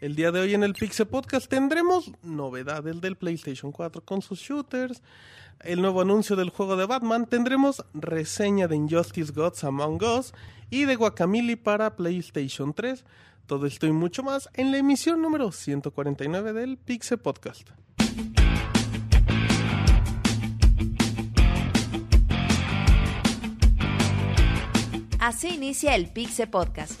El día de hoy en el Pixel Podcast tendremos novedades del PlayStation 4 con sus shooters, el nuevo anuncio del juego de Batman, tendremos reseña de Injustice Gods Among Us y de Guacamole para PlayStation 3. Todo esto y mucho más en la emisión número 149 del Pixel Podcast. Así inicia el Pixel Podcast,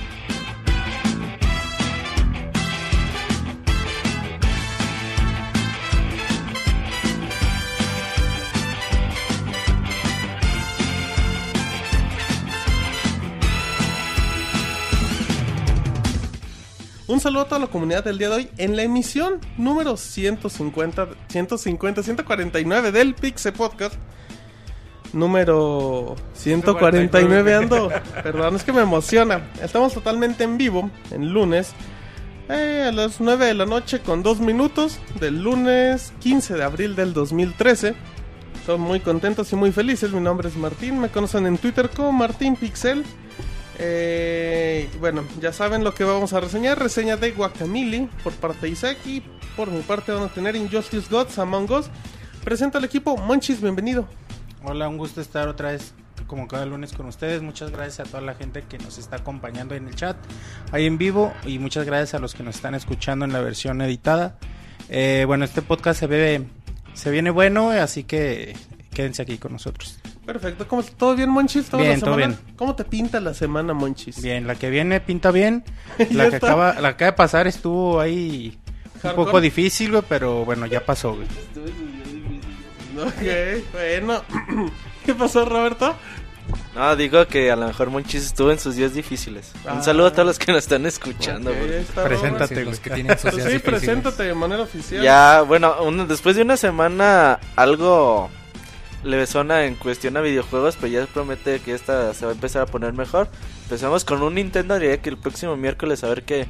Un saludo a toda la comunidad del día de hoy en la emisión número 150, 150, 149 del Pixel Podcast. Número 149 ando. Perdón, es que me emociona. Estamos totalmente en vivo en lunes eh, a las 9 de la noche con 2 minutos del lunes 15 de abril del 2013. Son muy contentos y muy felices. Mi nombre es Martín. Me conocen en Twitter como Martín Pixel. Eh, bueno, ya saben lo que vamos a reseñar. Reseña de Guacamole por parte de Isaac y por mi parte van a tener Injustice Gods Among Us. Presenta al equipo. Monchis, bienvenido. Hola, un gusto estar otra vez como cada lunes con ustedes. Muchas gracias a toda la gente que nos está acompañando en el chat, ahí en vivo, y muchas gracias a los que nos están escuchando en la versión editada. Eh, bueno, este podcast se ve, se viene bueno, así que quédense aquí con nosotros. Perfecto. ¿Cómo, ¿Todo bien, Monchis? ¿Toda Bien, todo bien. ¿Cómo te pinta la semana, Monchis? Bien, la que viene pinta bien. La que, acaba, la que acaba de pasar estuvo ahí un poco difícil, güey, pero bueno, ya pasó, güey. Ok, bueno. ¿Qué pasó, Roberto? No, digo que a lo mejor Monchis estuvo en sus días difíciles. Ah. Un saludo a todos los que nos están escuchando. Ok, güey. ahí está Preséntate, los que tienen sus Pues días sí, difíciles. preséntate de manera oficial. Ya, bueno, un- después de una semana algo levesona en cuestión a videojuegos, pero ya promete que esta se va a empezar a poner mejor. Empezamos con un Nintendo Direct el próximo miércoles a ver qué,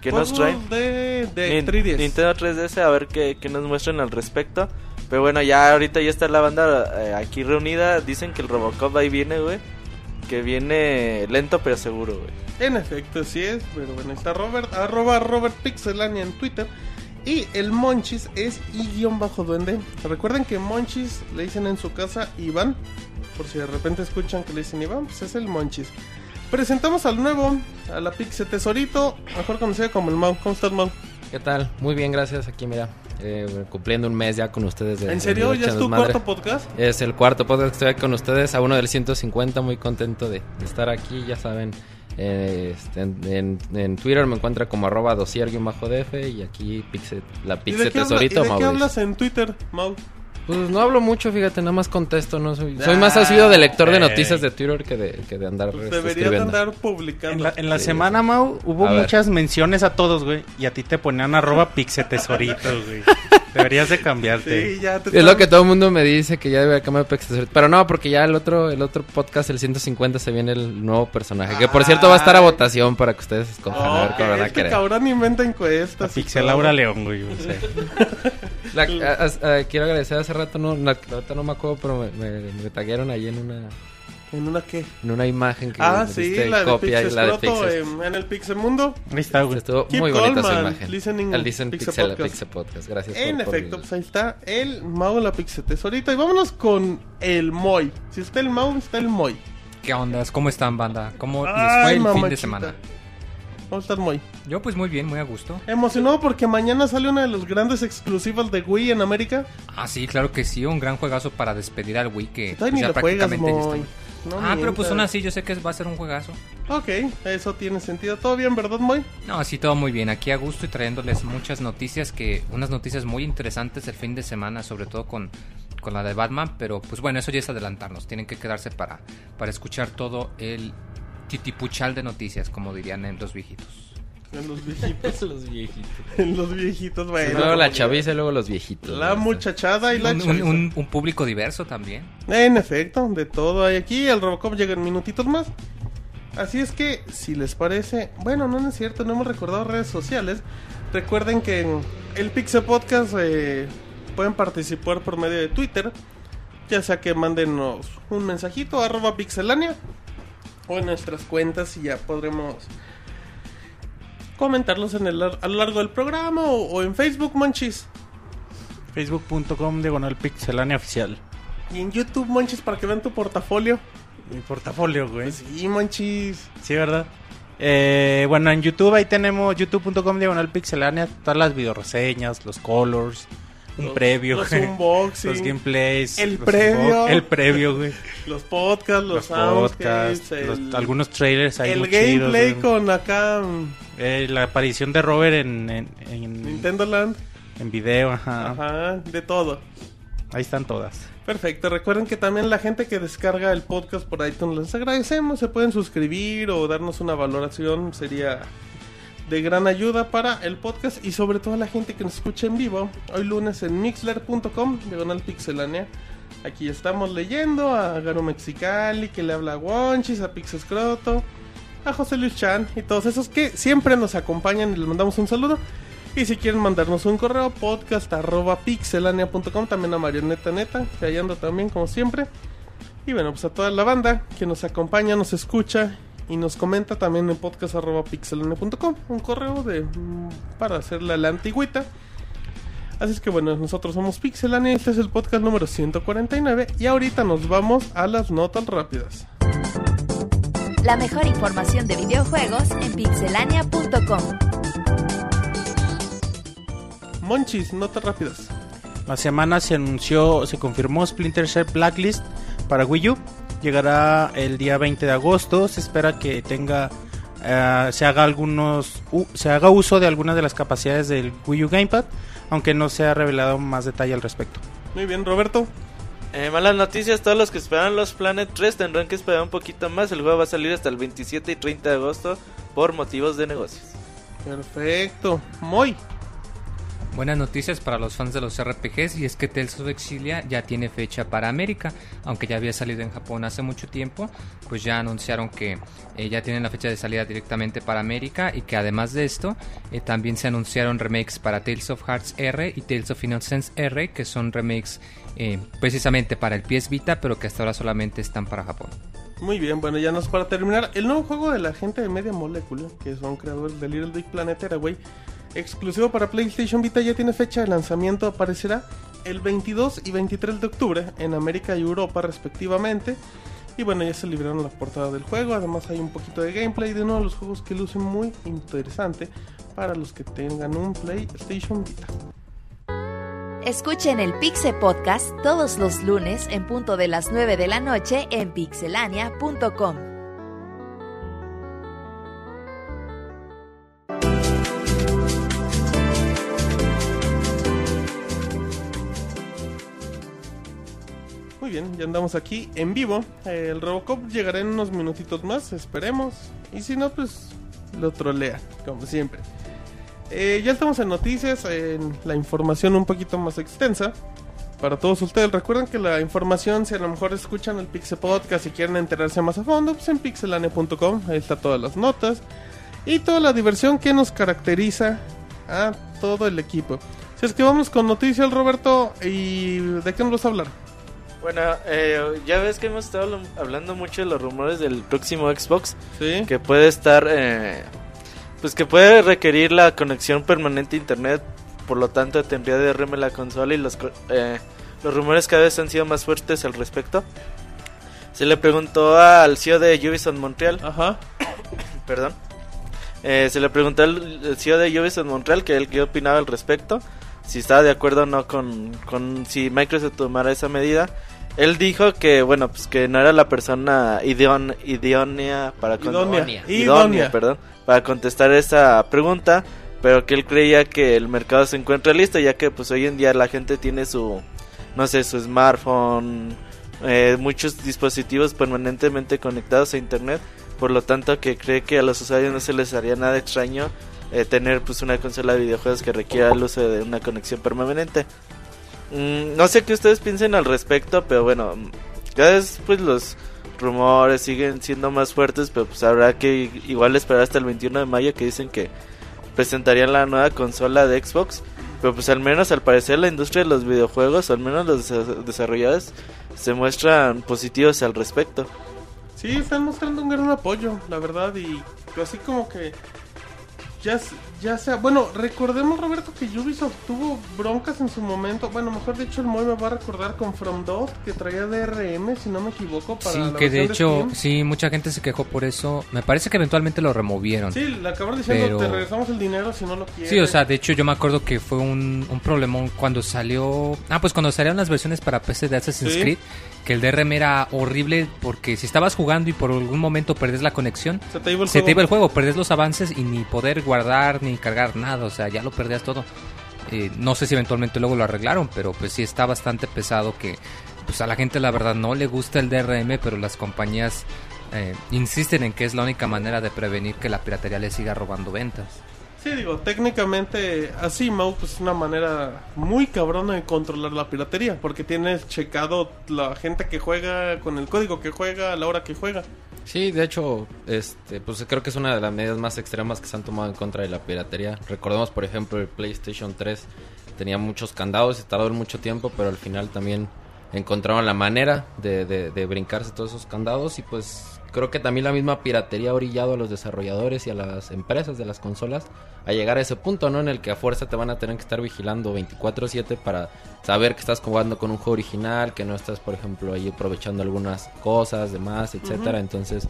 qué nos traen. de, de Nin- 3DS. Nintendo 3DS a ver qué, qué nos muestran al respecto. Pero bueno, ya ahorita ya está la banda eh, aquí reunida. Dicen que el Robocop ahí viene, güey. Que viene lento pero seguro, güey. En efecto, sí es. Pero bueno, está Robert, arroba Robert Pixelania en Twitter. Y el Monchis es y-duende. Recuerden que Monchis le dicen en su casa Iván. Por si de repente escuchan que le dicen Iván, pues es el Monchis. Presentamos al nuevo, a la Pixel Tesorito, mejor conocido como el Mau. ¿Cómo estás, Mau? ¿Qué tal? Muy bien, gracias. Aquí, mira, eh, cumpliendo un mes ya con ustedes. De, ¿En de serio? Vida ¿Ya es tu cuarto podcast? Es el cuarto podcast que estoy aquí con ustedes, a uno del 150, muy contento de, de estar aquí, ya saben. Eh, este, en, en- en Twitter me encuentra como arroba dosier-df y aquí Pixel, la ¿Y de Pixel qué, habla- y Tesorito de qué hablas en Twitter, Mau? Pues no hablo mucho, fíjate, nada más contesto, no soy, soy Ah, más asiduo de lector de noticias de Twitter que de, que de andar Pues deberías andar publicando. En la, en la Sí. semana, Mau, hubo A ver. muchas menciones a todos, güey. Y a ti te ponían arroba pixetesoritos, güey. Deberías de cambiarte. Sí, ya te Es lo que todo el mundo me dice que ya debe cambiar Pixel Tesorito. Pero no, porque ya el otro, el otro podcast, el 150, se viene el nuevo personaje. Que por cierto va a estar a votación para que ustedes escojan a ver qué van a este querer. cabrón inventa encuestas. A y Pixel todo. Laura León, güey. o sea. La- a- a- a- quiero agradecer hace rato, no, la- ahorita no me acuerdo, pero me, me, me taguearon ahí en una, ¿En una qué? en una imagen que Ah, sí, la de copia y Pixel la de Pixel. en, en el Pixel Mundo. Ahí está, güey. Estuvo Keep muy bonita su imagen. listening El dicen Pixel Pixel, Podcast. Pixel Podcast. Gracias. En por- por efecto, el- pues ahí está el Mau la Pixel Tesorito. Y vámonos con el Moy. Si está el Mau, está el Moy. ¿Qué ondas? ¿Cómo están, banda? ¿Cómo les fue el fin mamachita. de semana? ¿Cómo está el Moy? Yo pues muy bien, muy a gusto. Emocionado porque mañana sale una de los grandes exclusivas de Wii en América. Ah, sí, claro que sí, un gran juegazo para despedir al Wii que pues, ni ya lo juegas, prácticamente ya está. No ah, pero pues aún así yo sé que va a ser un juegazo. Ok, eso tiene sentido. ¿Todo bien, verdad, Moy? No, sí, todo muy bien. Aquí a gusto y trayéndoles muchas noticias que... Unas noticias muy interesantes el fin de semana, sobre todo con, con la de Batman. Pero pues bueno, eso ya es adelantarnos. Tienen que quedarse para, para escuchar todo el titipuchal de noticias, como dirían en los viejitos. En los viejitos. los viejitos. en los viejitos, bueno. Luego la chaviza y luego los viejitos. La muchachada y la Un, un- chaviza. un- un público diverso también. En efecto, de todo hay aquí. El Robocop llega en minutitos más. Así es que, si les parece, bueno, no, no es cierto, no hemos recordado redes sociales. Recuerden que en el Pixel Podcast eh, pueden participar por medio de Twitter. Ya sea que mándenos un mensajito arroba pixelania o en nuestras cuentas y ya podremos comentarlos en el, a lo largo del programa o, o en Facebook, Monchis. Facebook.com diagonal pixelania oficial. Y en YouTube, Monchis, para que vean tu portafolio. Mi portafolio, güey. Pues sí, Monchis. Sí, ¿verdad? Eh, bueno, en YouTube ahí tenemos youtube.com diagonal pixelania, todas las videoreseñas, los colors, un Los- previo, los unboxing, los gameplays, el los previo. el previo, güey, Los podcasts, los, los podcasts, el, los- algunos trailers ahí el muy chidos, gameplay güey. con acá Eh, la aparición de Robert en, en, en, Nintendo Land. en video, ajá. Ajá, de todo. ahí están todas. Perfecto, recuerden que también la gente que descarga el podcast por iTunes les agradecemos, se pueden suscribir o darnos una valoración, sería de gran ayuda para el podcast y sobre todo a la gente que nos escucha en vivo, hoy lunes en mixler.com, diagonal pixelánea. Aquí estamos leyendo a Garo Mexicali, que le habla a Wonchis, a Pixescroto, a José Luis Chan y todos esos que siempre nos acompañan y les mandamos un saludo. Y si quieren mandarnos un correo, podcast arroba pixelania.com, también a Marioneta Neta, que también como siempre. Y bueno, pues a toda la banda que nos acompaña, nos escucha y nos comenta también en podcast arroba pixelania.com, un correo de mm, para hacerle a la antigüita. Así es que bueno, nosotros somos Pixelania, este es el podcast número 149 y ahorita nos vamos a las notas rápidas. La mejor información de videojuegos en pixelania.com. Monchis, notas rápidas. La semana se anunció, se confirmó Splinter Cell Blacklist para Wii U. Llegará el día 20 de agosto. Se espera que tenga, eh, se haga algunos, u- se haga uso de algunas de las capacidades del Wii U Gamepad, aunque no se ha revelado más detalle al respecto. Muy bien, Roberto. Eh, malas noticias, todos los que esperaban los Planet 3 tendrán que esperar un poquito más. El juego va a salir hasta el 27 y 30 de agosto por motivos de negocios. Perfecto. Muy. Buenas noticias para los fans de los RPGs y es que Tales of Exilia ya tiene fecha para América, aunque ya había salido en Japón hace mucho tiempo, pues ya anunciaron que eh, ya tienen la fecha de salida directamente para América y que además de esto eh, también se anunciaron remakes para Tales of Hearts R y Tales of Innocence R, que son remakes eh, precisamente para el PS Vita, pero que hasta ahora solamente están para Japón. Muy bien, bueno, ya nos para terminar. El nuevo juego de la gente de Media Molecule, que son creadores de Little Big Planet güey, exclusivo para PlayStation Vita, ya tiene fecha de lanzamiento. Aparecerá el 22 y 23 de octubre en América y Europa, respectivamente. Y bueno, ya se liberaron la portada del juego. Además, hay un poquito de gameplay de uno de los juegos que luce muy interesante para los que tengan un PlayStation Vita. Escuchen el Pixe Podcast todos los lunes en punto de las 9 de la noche en pixelania.com. bien, ya andamos aquí en vivo. El Robocop llegará en unos minutitos más, esperemos. Y si no, pues lo trolea, como siempre. Eh, ya estamos en noticias, en la información un poquito más extensa. Para todos ustedes, recuerden que la información, si a lo mejor escuchan el Pixel Podcast y quieren enterarse más a fondo, pues en pixelane.com, ahí está todas las notas y toda la diversión que nos caracteriza a todo el equipo. Si es que vamos con noticias, Roberto, ¿y de qué nos vas a hablar? Bueno, eh, ya ves que hemos estado hablando mucho de los rumores del próximo Xbox, Sí. que puede estar, eh, pues que puede requerir la conexión permanente a internet, por lo tanto tendría DRM la consola y los, eh, los rumores cada vez han sido más fuertes al respecto. Se le preguntó al CEO de Ubisoft Montreal, Ajá. perdón, eh, se le preguntó al al CEO de Ubisoft Montreal que él qué opinaba al respecto, si estaba de acuerdo o no con, con si Microsoft tomara esa medida. Él dijo que, bueno, pues que no era la persona idónea para. Idónea. perdón, para contestar esa pregunta, pero que él creía que el mercado se encuentra listo, ya que pues hoy en día la gente tiene su, no sé, su smartphone, eh, muchos dispositivos permanentemente conectados a internet, por lo tanto que cree que a los usuarios no se les haría nada extraño eh, tener pues una consola de videojuegos que requiera el uso de una conexión permanente. Mm, no sé qué ustedes piensen al respecto, pero bueno, mm, cada vez pues los rumores siguen siendo más fuertes, pero pues habrá que igual esperar hasta el 21 de mayo que dicen que presentarían la nueva consola de Xbox. Pero pues al menos al parecer la industria de los videojuegos, al menos los desa- desarrolladores, se muestran positivos al respecto. Sí, están mostrando un gran apoyo, la verdad, y así como que ya, ya sea, bueno, recordemos Roberto que Ubisoft tuvo broncas en su momento, bueno, mejor dicho el Moy me va a recordar con From 2 que traía DRM, si no me equivoco, para Sí, la que de hecho, sí, mucha gente se quejó por eso. Me parece que eventualmente lo removieron. Sí, le acabaron diciendo Pero- te regresamos el dinero si no lo quieres. Sí, o sea, de hecho yo me acuerdo que fue un, un problemón cuando salió... Ah, pues cuando salieron las versiones para PC de Assassin's Sí. Creed, que el DRM era horrible porque si estabas jugando y por algún momento perdés la conexión, se te iba el se juego. te iba el juego, perdés los avances y ni poder guardar ni cargar nada, o sea, ya lo perdías todo. Eh, no sé si eventualmente luego lo arreglaron, pero pues sí está bastante pesado que pues a la gente la verdad no le gusta el DRM, pero las compañías eh, insisten en que es la única manera de prevenir que la piratería le siga robando ventas. Sí, digo, técnicamente así, Mau, pues es una manera muy cabrona de controlar la piratería, porque tienes checado la gente que juega con el código que juega, a la hora que juega. Sí, de hecho, este, pues creo que es una de las medidas más extremas que se han tomado en contra de la piratería. Recordemos, por ejemplo, el PlayStation 3 tenía muchos candados y tardó mucho tiempo, pero al final también encontraron la manera de, de, de brincarse todos esos candados y pues creo que también la misma piratería ha orillado a los desarrolladores y a las empresas de las consolas a llegar a ese punto, ¿no? En el que a fuerza te van a tener que estar vigilando 24/7 para saber que estás jugando con un juego original, que no estás, por ejemplo, ahí aprovechando algunas cosas, demás, etcétera. Entonces,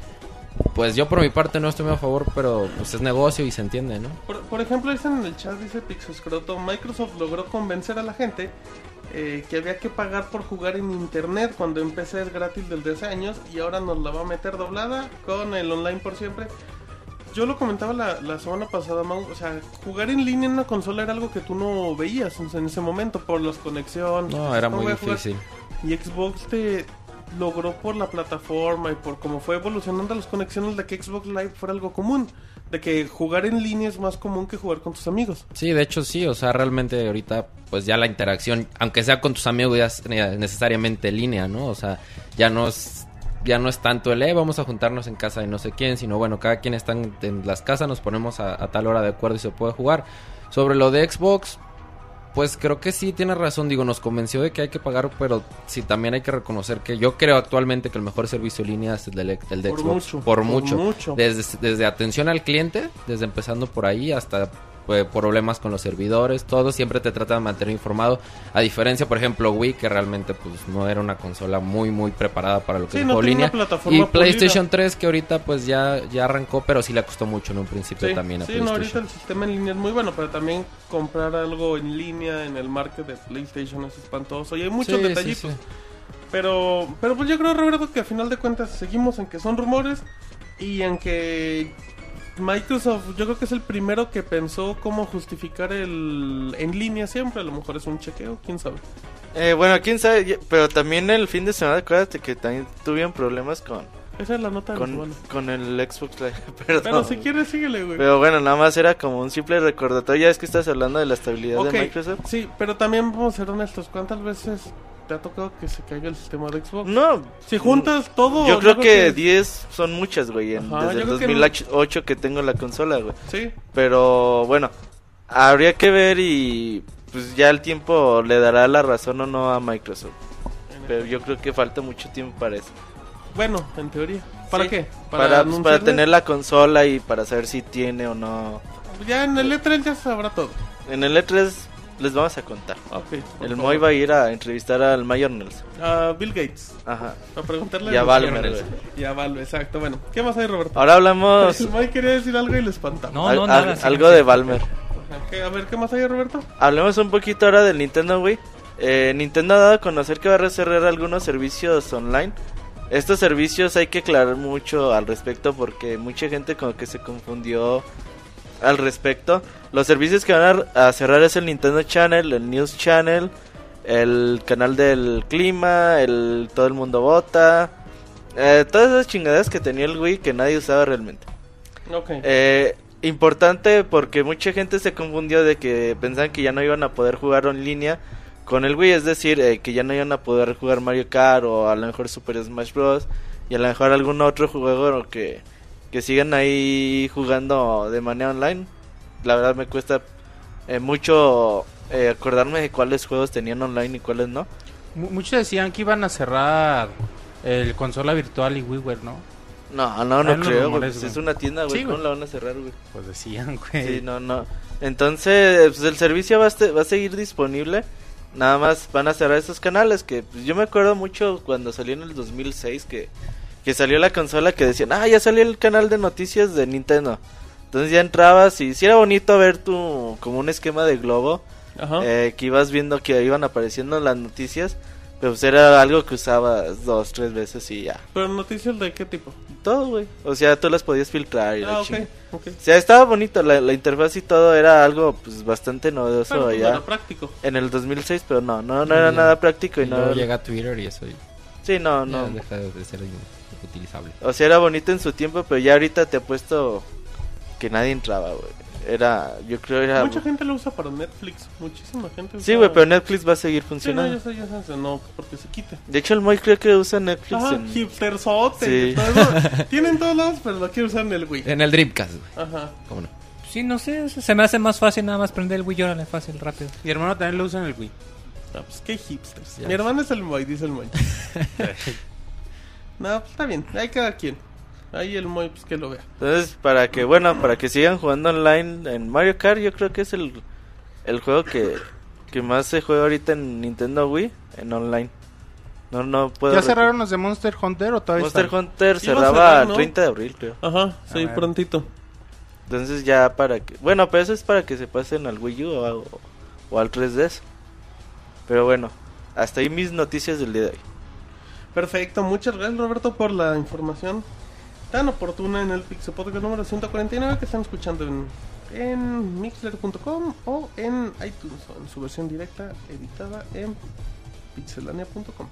pues yo por mi parte no estoy muy a favor, pero pues es negocio y se entiende, ¿no? Por, por ejemplo, dicen en el chat, dice Pixoscroto, Microsoft logró convencer a la gente eh, que había que pagar por jugar en internet cuando en PC es gratis desde hace años y ahora nos la va a meter doblada con el online por siempre. Yo lo comentaba la, la semana pasada, Mau, o sea, jugar en línea en una consola era algo que tú no veías en, ese momento por las conexiones. No, era ¿Cómo muy difícil. Y Xbox te logró por la plataforma y por cómo fue evolucionando las conexiones de que Xbox Live fuera algo común. De que jugar en línea es más común que jugar con tus amigos. Sí, de hecho sí, o sea, realmente ahorita pues ya la interacción, aunque sea con tus amigos, ya es ne- necesariamente en línea, ¿no? O sea, ya no es ya no es tanto el, eh, vamos a juntarnos en casa de no sé quién, sino bueno, cada quien está en, las casas, nos ponemos a tal hora de acuerdo y se puede jugar. Sobre lo de Xbox, pues creo que sí tiene razón, digo, nos convenció de que hay que pagar, pero sí también hay que reconocer que yo creo actualmente que el mejor servicio en línea es el, del- el de Por Xbox. mucho, por por mucho. mucho. Desde, desde atención al cliente, desde empezando por ahí hasta pues, problemas con los servidores, todo siempre te tratan de mantener informado. A diferencia, por ejemplo, Wii, que realmente pues no era una consola muy muy preparada para lo que Sí, es no línea. Y PlayStation pulida. 3 que ahorita pues ya ya arrancó, pero sí le costó mucho en un principio Sí, también a sí, no, ahorita PlayStation. el sistema en línea es muy bueno, pero también comprar algo en línea en el market de PlayStation es espantoso. Y hay muchos detallitos. Pero, pero pues yo creo, Roberto, que a final de cuentas seguimos en que son rumores y en que Microsoft, yo creo que es el primero que pensó cómo justificar el en línea siempre. A lo mejor es un chequeo, quién sabe. Eh, bueno, quién sabe, pero también el fin de semana, acuérdate que también tuvieron problemas con, Esa es la nota de con, con el Xbox Live. Perdón. Pero si quieres, síguele, güey. Pero bueno, nada más era como un simple recordatorio. Ya es que estás hablando de la estabilidad de Microsoft. sí, pero también vamos a ser honestos. ¿Cuántas veces te ha tocado que se caiga el sistema de Xbox? No, Si juntas todo... yo creo que 10 son muchas, güey. en- Ajá, Desde el creo que 2008 que tengo la consola, güey. Sí, Pero bueno, habría que ver y pues ya el tiempo le dará la razón o no a Microsoft. Pero yo creo que falta mucho tiempo para eso. bueno, en teoría. ¿Para Sí, qué? Para, pues, para tener la consola y para saber si tiene o no. Ya en el E3 ya sabrá todo. En el E3 les vamos a contar. Por El. Moy va a ir a entrevistar al Mayor Nelson. A Bill Gates. Ajá. A preguntarle Y a millones. güey. Y a Valve, exacto. Bueno, ¿qué más hay, Roberto? Ahora hablamos El Moy quería decir algo y lo espantamos. No, al- no, al- nada. sí, algo sí. de Valmer. A ver, ¿qué más hay, Roberto? Hablemos un poquito ahora del Nintendo Wii. Eh, Nintendo ha dado a conocer que va a cerrar algunos servicios online. Estos servicios hay que aclarar mucho al respecto porque mucha gente como que se confundió al respecto. Los servicios que van a, a cerrar es el Nintendo Channel, el News Channel, el canal del clima, el todo el mundo vota, eh, todas esas chingaderas que tenía el Wii que nadie usaba realmente. Ok. Eh, importante porque mucha gente se confundió de que pensaban que ya no iban a poder jugar en línea con el Wii, es decir, eh, que ya no iban a poder jugar Mario Kart o a lo mejor Super Smash Bros. y a lo mejor algún otro juego que, que sigan ahí jugando de manera online. la verdad me cuesta eh, mucho eh, acordarme de cuáles juegos tenían online y cuáles no. Mu- Muchos decían que iban a cerrar el consola virtual y WiiWare, ¿no? No, no, no creo, güey. rumores, güey. es una tienda, güey. Sí, ¿Cómo güey. la van a cerrar, güey? Pues decían, güey. Sí, no, no. Entonces, pues el servicio va a, este- va a seguir disponible. Nada más van a cerrar esos canales que pues, yo me acuerdo mucho cuando salió en el 2006 que, que salió la consola que decían, ah, ya salió el canal de noticias de Nintendo. Entonces ya entrabas y sí era bonito ver tu como un esquema de globo Ajá. eh, que ibas viendo que iban apareciendo las noticias, pero pues era algo que usabas dos, tres veces y ya. Pero noticias de qué tipo. Todo, güey. O sea, tú las podías filtrar y la Ah, ok, chingada. ok. O sea, estaba bonito, la, la interfaz y todo era algo pues bastante novedoso Pero pues, no era práctico. en el 2006, pero no, no, no era Ya. nada práctico y Y no... luego llega Twitter y eso y Sí, no, ya no. deja de ser utilizable. O sea, era bonito en su tiempo, pero ya ahorita te he puesto que nadie entraba, güey. Era, yo creo era... Mucha gente lo usa para Netflix. Muchísima gente. Sí, usa- güey, pero Netflix va a seguir Sí, no, funcionando. ya sé, ya sé. No, porque se quite. De hecho, el Moy creo que usa Netflix Ajá, en... hipsterzote. Sí. todo. Tienen todos lados, pero lo quiero usar en el Wii. En el Dreamcast, güey. Ajá. ¿Cómo no? Sí, no sé, se me hace más fácil nada más prender el Wii, órale, fácil, rápido. Mi hermano también lo usa en el Wii. Ah, pues qué hipsters. Ya Mi hermano es el Moy, dice el Moy. no, pues está bien. Hay cada quien. Ahí el Moy, pues que lo vea. Entonces, para que, bueno, para que sigan jugando online en Mario Kart, yo creo que es el, el juego que, que más se juega ahorita en Nintendo Wii, en online. No, no puedo... ¿Ya cerraron los de Monster Hunter o todavía Monster están? Hunter Sí, cerraba cerrar, el ¿no? 30 de abril, creo. Ajá, sí, bueno. prontito. Entonces ya para que... Bueno, pero eso es para que se pasen al Wii U o al 3DS. Pero bueno, hasta ahí mis noticias del día de hoy. Perfecto, muchas gracias Roberto por la información tan oportuna en el Pixel Podcast número 149 que están escuchando en, en mixler.com o en iTunes o en su versión directa editada en pixelania.com.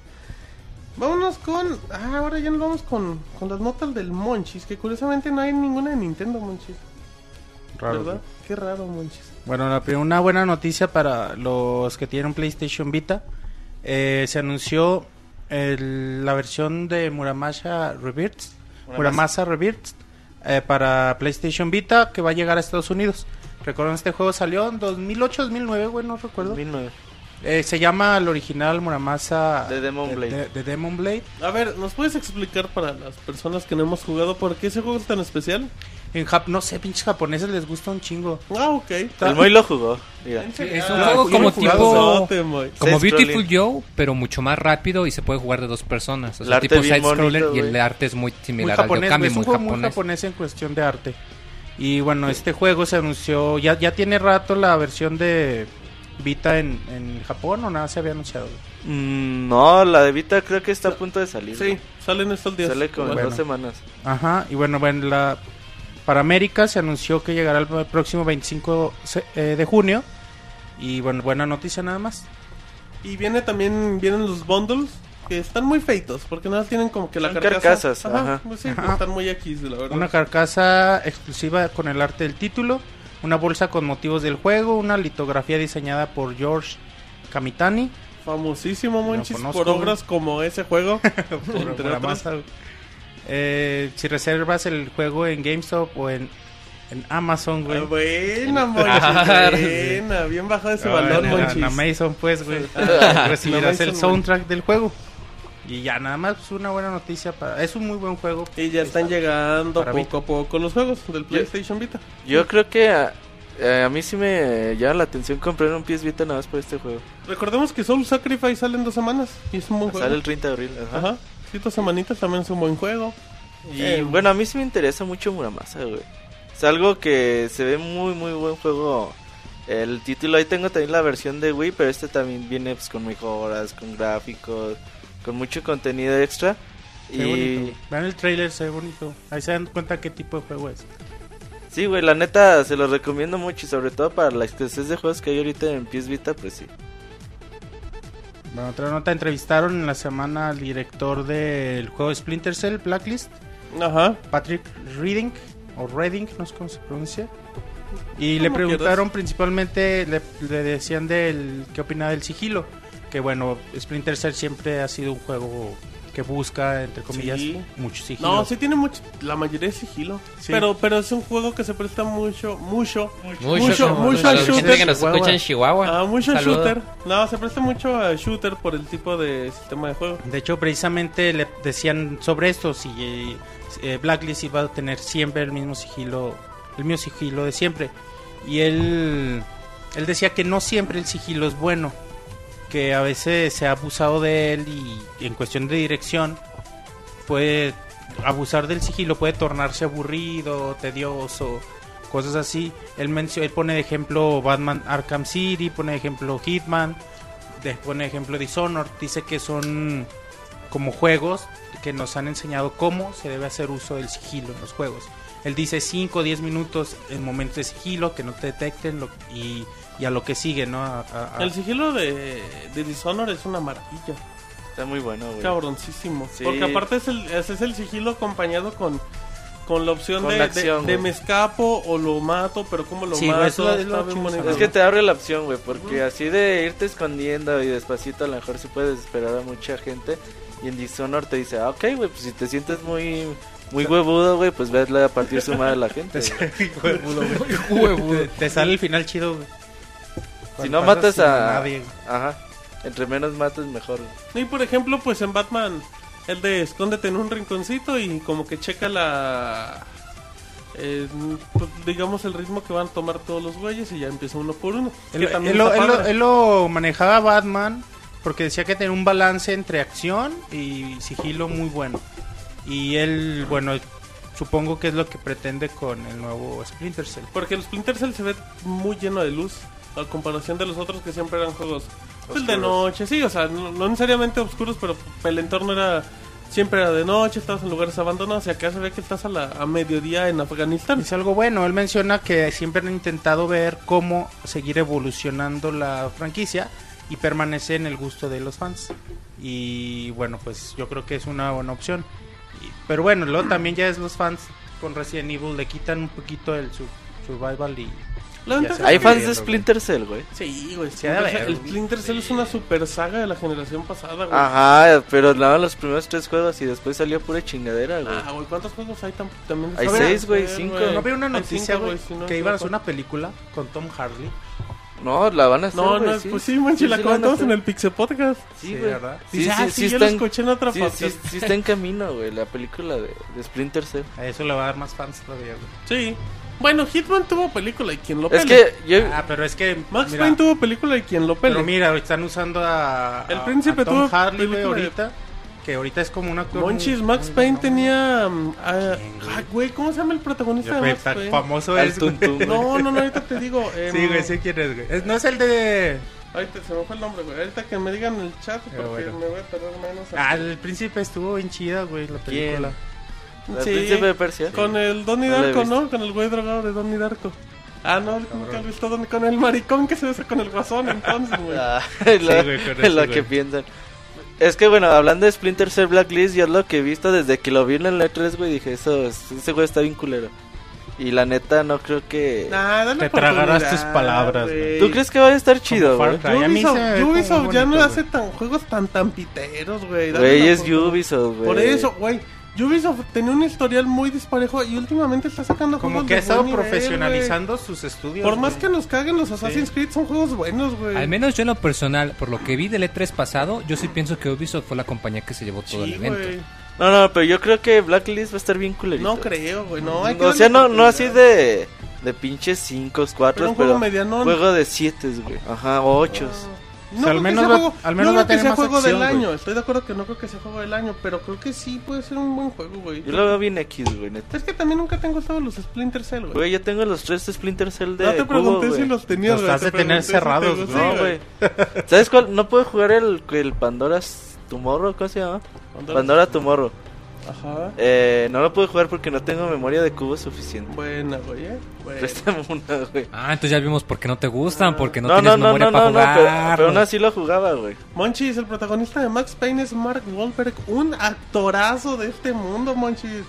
Vámonos con. Ah, ahora ya nos vamos con, con las notas del Monchis, que curiosamente no hay ninguna de Nintendo Monchis. Raro, ¿Verdad? Qué raro, Monchis. Bueno, la una buena noticia para los que tienen PlayStation Vita. eh, se anunció el- la versión de Muramasa Rebirth, Muramasa Rebirth eh, para PlayStation Vita que va a llegar a Estados Unidos. Recuerden, este juego salió en 2008, 2009, güey, no recuerdo. 2009. Eh, se llama el original Muramasa De Demon Blade. de- de Demon Blade. A ver, ¿nos puedes explicar para las personas que no hemos jugado por qué ese juego es tan especial? En Jap no sé, pinches japoneses les gusta un chingo. Ah, ok. El Moy lo jugó. Es un Ah, juego como tipo-. Como Beautiful. Joe, pero mucho más rápido y se puede jugar de dos personas. O El sea, arte tipo side-scroller y el arte es muy Muy similar al japonés, Yokami, güey, es un muy juego muy japonés. en cuestión de arte. Y bueno, este juego se anunció, ya, ya tiene rato la versión de Vita en, en Japón o nada se había anunciado. Mm, no, la de Vita creo que está a punto de salir. Sí, salen estos días. Sale como en Bueno. dos semanas. Ajá, y bueno, bueno, la, para América se anunció que llegará el próximo 25 se- eh, de junio. Y bueno, buena noticia nada más. Y viene también, vienen los bundles que están muy feitos, porque nada más tienen como que la Son carcasa. carcasas, ajá. pues sí, Ajá. están muy X, la verdad. Una carcasa exclusiva con el arte del título, una bolsa con motivos del juego, una litografía diseñada por George Kamitani. Famosísimo, Monchis, por obras como ese juego. por entre otras. Eh, si reservas el juego en GameStop o en, en Amazon, güey. Ah, buena, buena. Bien bajado ese No, balón, en-. Amazon, pues, güey. Ah, Recibirás el soundtrack del juego. Y ya, nada más, pues, una buena noticia. para Es un muy buen juego. Y ya están llegando poco a poco los juegos del PlayStation Vita. Yo creo que a, eh, a mí sí me llama la atención comprar un PS Vita nada más por este juego. Recordemos que Soul Sacrifice sale en dos semanas y es un buen juego. Sale el 30 de abril. Ajá. Ajá. Dos semanitas también es un buen juego. Y Eh, bueno, a mí sí me interesa mucho Muramasa, güey. Es algo que se ve muy, muy buen juego. El título, ahí tengo también la versión de Wii, pero este también viene pues, con mejoras, con gráficos, con mucho contenido extra. Se Y bonito. Vean el trailer, se ve bonito. Ahí se dan cuenta qué tipo de juego es. sí, güey, la neta se los recomiendo mucho y sobre todo para la escasez de juegos que hay ahorita en PS Vita, pues sí. Bueno, otra nota, entrevistaron en la semana al director del juego Splinter Cell, Blacklist, Ajá. Patrick Reading, o Reading, no sé cómo se pronuncia. Y le preguntaron principalmente, le, le decían del qué opinaba del sigilo. Que bueno, Splinter Cell siempre ha sido un juego que busca, entre comillas, Sí. mucho sigilo. No, sí tiene mucho, la mayoría es sigilo. Sí. Pero, pero es un juego que se presta mucho, mucho, Mucho, mucho, mucho al gente shooter. que nos escucha en Chihuahua. Ah, mucho Saludo. shooter. No, se presta mucho a shooter por el tipo de sistema de juego. De hecho, precisamente le decían sobre esto, si eh, eh, Blacklist iba a tener siempre el mismo sigilo, el mismo sigilo de siempre. Y él, él decía que no siempre el sigilo es bueno, que a veces se ha abusado de él y en cuestión de dirección puede abusar del sigilo puede tornarse aburrido, tedioso, cosas así. Él, él pone de ejemplo Batman Arkham City, pone de ejemplo Hitman, pone de ejemplo Dishonored, dice que son como juegos que nos han enseñado cómo se debe hacer uso del sigilo en los juegos. Él dice 5 o 10 minutos en momentos de sigilo, que no te detecten lo- y, y a lo que sigue, ¿no? A- a- a- El sigilo de, de Dishonored es una maravilla. Está muy bueno, güey. Cabroncísimo. Sí. Porque aparte es el, es el sigilo acompañado con, con la opción Con de, la de- acción, de güey. me escapo o lo mato, pero como lo Sí, mato. es lo- es lo bonito. Es que te abre la opción, güey, porque así de irte escondiendo y despacito a lo mejor sí puedes esperar a mucha gente. Y en Dishonored te dice, ah, ok, güey, pues si te sientes muy muy huevudo, güey, pues vesle a partir su madre a la gente. güey. te, te sale el final chido, güey. Si no matas a... nadie. Ajá. Entre menos mates, mejor. güey. Y por ejemplo, pues en Batman, el de escóndete en un rinconcito y como que checa la. eh, pues, digamos el ritmo que van a tomar todos los güeyes y ya empieza uno por uno. Él, lo, él lo manejaba Batman porque decía que tenía un balance entre acción y sigilo muy bueno. Y él, bueno, supongo que es lo que pretende con el nuevo Splinter Cell. Porque el Splinter Cell se ve muy lleno de luz. A comparación de los otros que siempre eran juegos pues, de noche, sí, o sea, no, no necesariamente oscuros, pero el entorno era siempre era de noche, estabas en lugares abandonados y acá se ve que estás a, la, a mediodía en Afganistán. Es algo bueno, él menciona que siempre han intentado ver cómo seguir evolucionando la franquicia y permanece en el gusto de los fans. Y bueno, pues yo creo que es una buena opción. Y- pero bueno, luego también ya es los fans con Resident Evil le quitan un poquito el su- survival y La ventaja Hay fans de. Splinter Cell, güey. Sí, güey. Sí, Splinter Cell- el. Splinter Cell es una super saga de la generación pasada, güey. Ajá, pero nada, los primeros tres juegos y después salió pura chingadera, güey. Ah, güey, ¿cuántos juegos hay tam- también? Hay seis, güey, cinco. ¿No había una noticia, güey, si no que iban a hacer una película con Tom Harley? No, la van a hacer, No, güey, no, sí. pues sí, manchi, Sí, la sí la van a comentamos en el Pixel Podcast. Sí, Sí, güey. ¿verdad? Sí, Dice, ah, sí, sí, sí yo está lo en- escuché en otra Sí, podcast. sí, sí está en camino, güey, la película de, de Splinter Cell. A eso le va a dar más fans todavía, güey. Sí. Bueno, Hitman tuvo película y quien lo Es pele. que yo... Ah, pero es que Max mira, Payne tuvo película y quien lo pele. pero mira, están usando a, El a- príncipe a Tom tuvo Harley güey, película de- ahorita, que ahorita es como un actor Monchis, muy- Max muy Payne bueno. tenía... mm, ah, ¿Quién, güey? güey, ¿cómo se llama el protagonista Ya, de güey, Max tan Payne? famoso Al es, güey. Tuntún, güey. No, no, no, ahorita te digo. em, Sí, güey, sé quién es, güey. Es- no es el de... Ahorita se me fue el nombre, güey. Ahorita que me digan el chat porque bueno. me voy a perder menos. Ah, el príncipe estuvo bien chida, güey, la película. ¿El Sí, príncipe de Persia? Con el Donnie No Darko. ¿no? Con el güey drogado de Donnie Darko. Ah, no, nunca he visto Donnie con el maricón que se besa con el guasón, entonces, güey. Ah, es lo, güey, es que piensan. Es que bueno, hablando de Splinter Cell Blacklist, yo lo que he visto desde que lo vi en el E3, güey, dije, eso, es- ese güey está bien culero. Y la neta, no creo que... Nah, Te tragarás tus palabras, güey. ¿Tú crees que va a estar chido, güey? Ubisoft, Ubisoft ya no hace tan juegos tan tan piteros, güey. Güey, es. Ubisoft, güey. Por eso, güey. Ubisoft tenía un historial muy disparejo y últimamente está sacando Como juegos que ha estado nivel, profesionalizando sus estudios. güey. Por más que nos caguen los Assassin's Creed, son juegos buenos, güey. Al menos yo en lo personal, por lo que vi del E3 pasado, yo sí pienso que Ubisoft fue la compañía que se llevó todo el evento. güey. No, no, pero yo creo que Blacklist va a estar bien culerito. No creo, güey. No, hay que o sea, no, no así de, de pinches 5, 4, Pero un pero, juego medianón. juego de 7, güey. Ajá, 8. No O sea, al creo que menos sea va- juego, al menos no va a creo que sea más juego acción, del año. Estoy de acuerdo que no creo que sea juego del año, pero creo que sí puede ser un buen juego, güey. Yo lo veo bien X, güey, neta. Es que también nunca te han gustado los Splinter Cell, güey. Güey, yo tengo los tres Splinter Cell de No te pregunté si los tenías, Los güey. has te de tener si cerrados, No, güey. ¿Sabes cuál? No puedo jugar el, el Pandora's Tomorrow, ¿cómo se llama? Pandora- Pandora Tomorrow. Ajá. Eh, no lo puedo jugar porque no tengo memoria de cubo suficiente. Buena, güey, eh. Buena. Préstame una, güey. Ah, entonces ya vimos por qué no te gustan, porque no, No, tienes no, memoria no, para no, no, jugar. pero, pero aún así lo jugaba, güey. Monchis, el protagonista de Max Payne es Mark Wahlberg, un actorazo de este mundo, Monchis.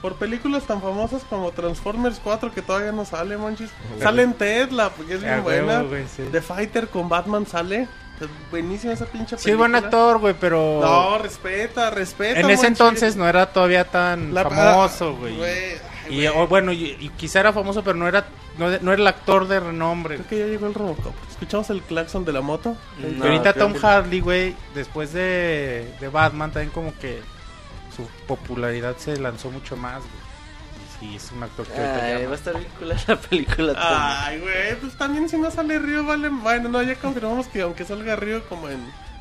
Por películas tan famosas como Transformers 4, que todavía no sale, Monchis. Sale en Ted, la, porque es bien Ah, buena. huevo, güey, sí. The Fighter con Batman sale. Es buenísima esa pinche película. Sí, es buen actor, güey, pero... No, respeta, respeta. en ese entonces no era todavía tan La- famoso, güey. Y bueno, y, y quizá era famoso, pero no era no, no era el actor de renombre. Creo que ya llegó el Robocop. ¿Escuchamos el claxon de la moto? Y No, ahorita Tom que- Hardy, güey, después de, de Batman, también como que su popularidad se lanzó mucho más, güey. Sí, es un actor que Ay, va a estar bien culera la película. también. Ay, güey, pues también si no sale Río, vale. Bueno, no, ya confirmamos que aunque salga Río como en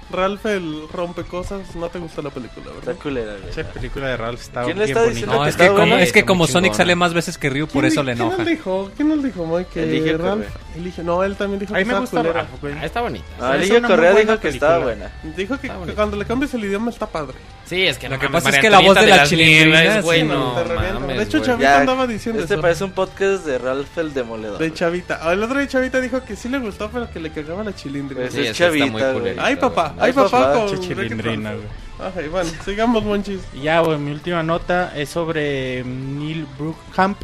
Ralph el rompecosas, no te gusta la película, Está ¿verdad? culera, güey. Esa película de Ralph está ¿Quién le bien está bonita. diciendo No, que es está que, como, es que Está como Sonic chingona. sale más veces que Ryu, por ¿Quién eso le ¿Quién enoja. nos dijo? ¿Quién nos dijo, Moy? Que Elige Ralph Correa. elige. No, él también dijo que me estaba gusta culera. Ralph, güey. Ah, está bonita. Ah, Elige Correa dijo que estaba buena. Dijo que, Está cuando le cambies el idioma está padre. Sí, es que Lo no que mames, pasa es que la voz de la chilindrina, güey, sí, no mames, De hecho, güey. Chavita andaba diciendo este eso. parece un podcast de Ralph el Demoledor. De Chavita. El otro de Chavita dijo que sí le gustó, pero que le cagaba la chilindrina. Pues Sí, es esa está muy Chavita, güey. Ay, papá. Ay, Ay, papá, papá, con chilindrina, Wreck-It Ralph. Ajá, y bueno, sigamos, Monchis. Y ya, güey, mi última nota es sobre Neil Brookhamp,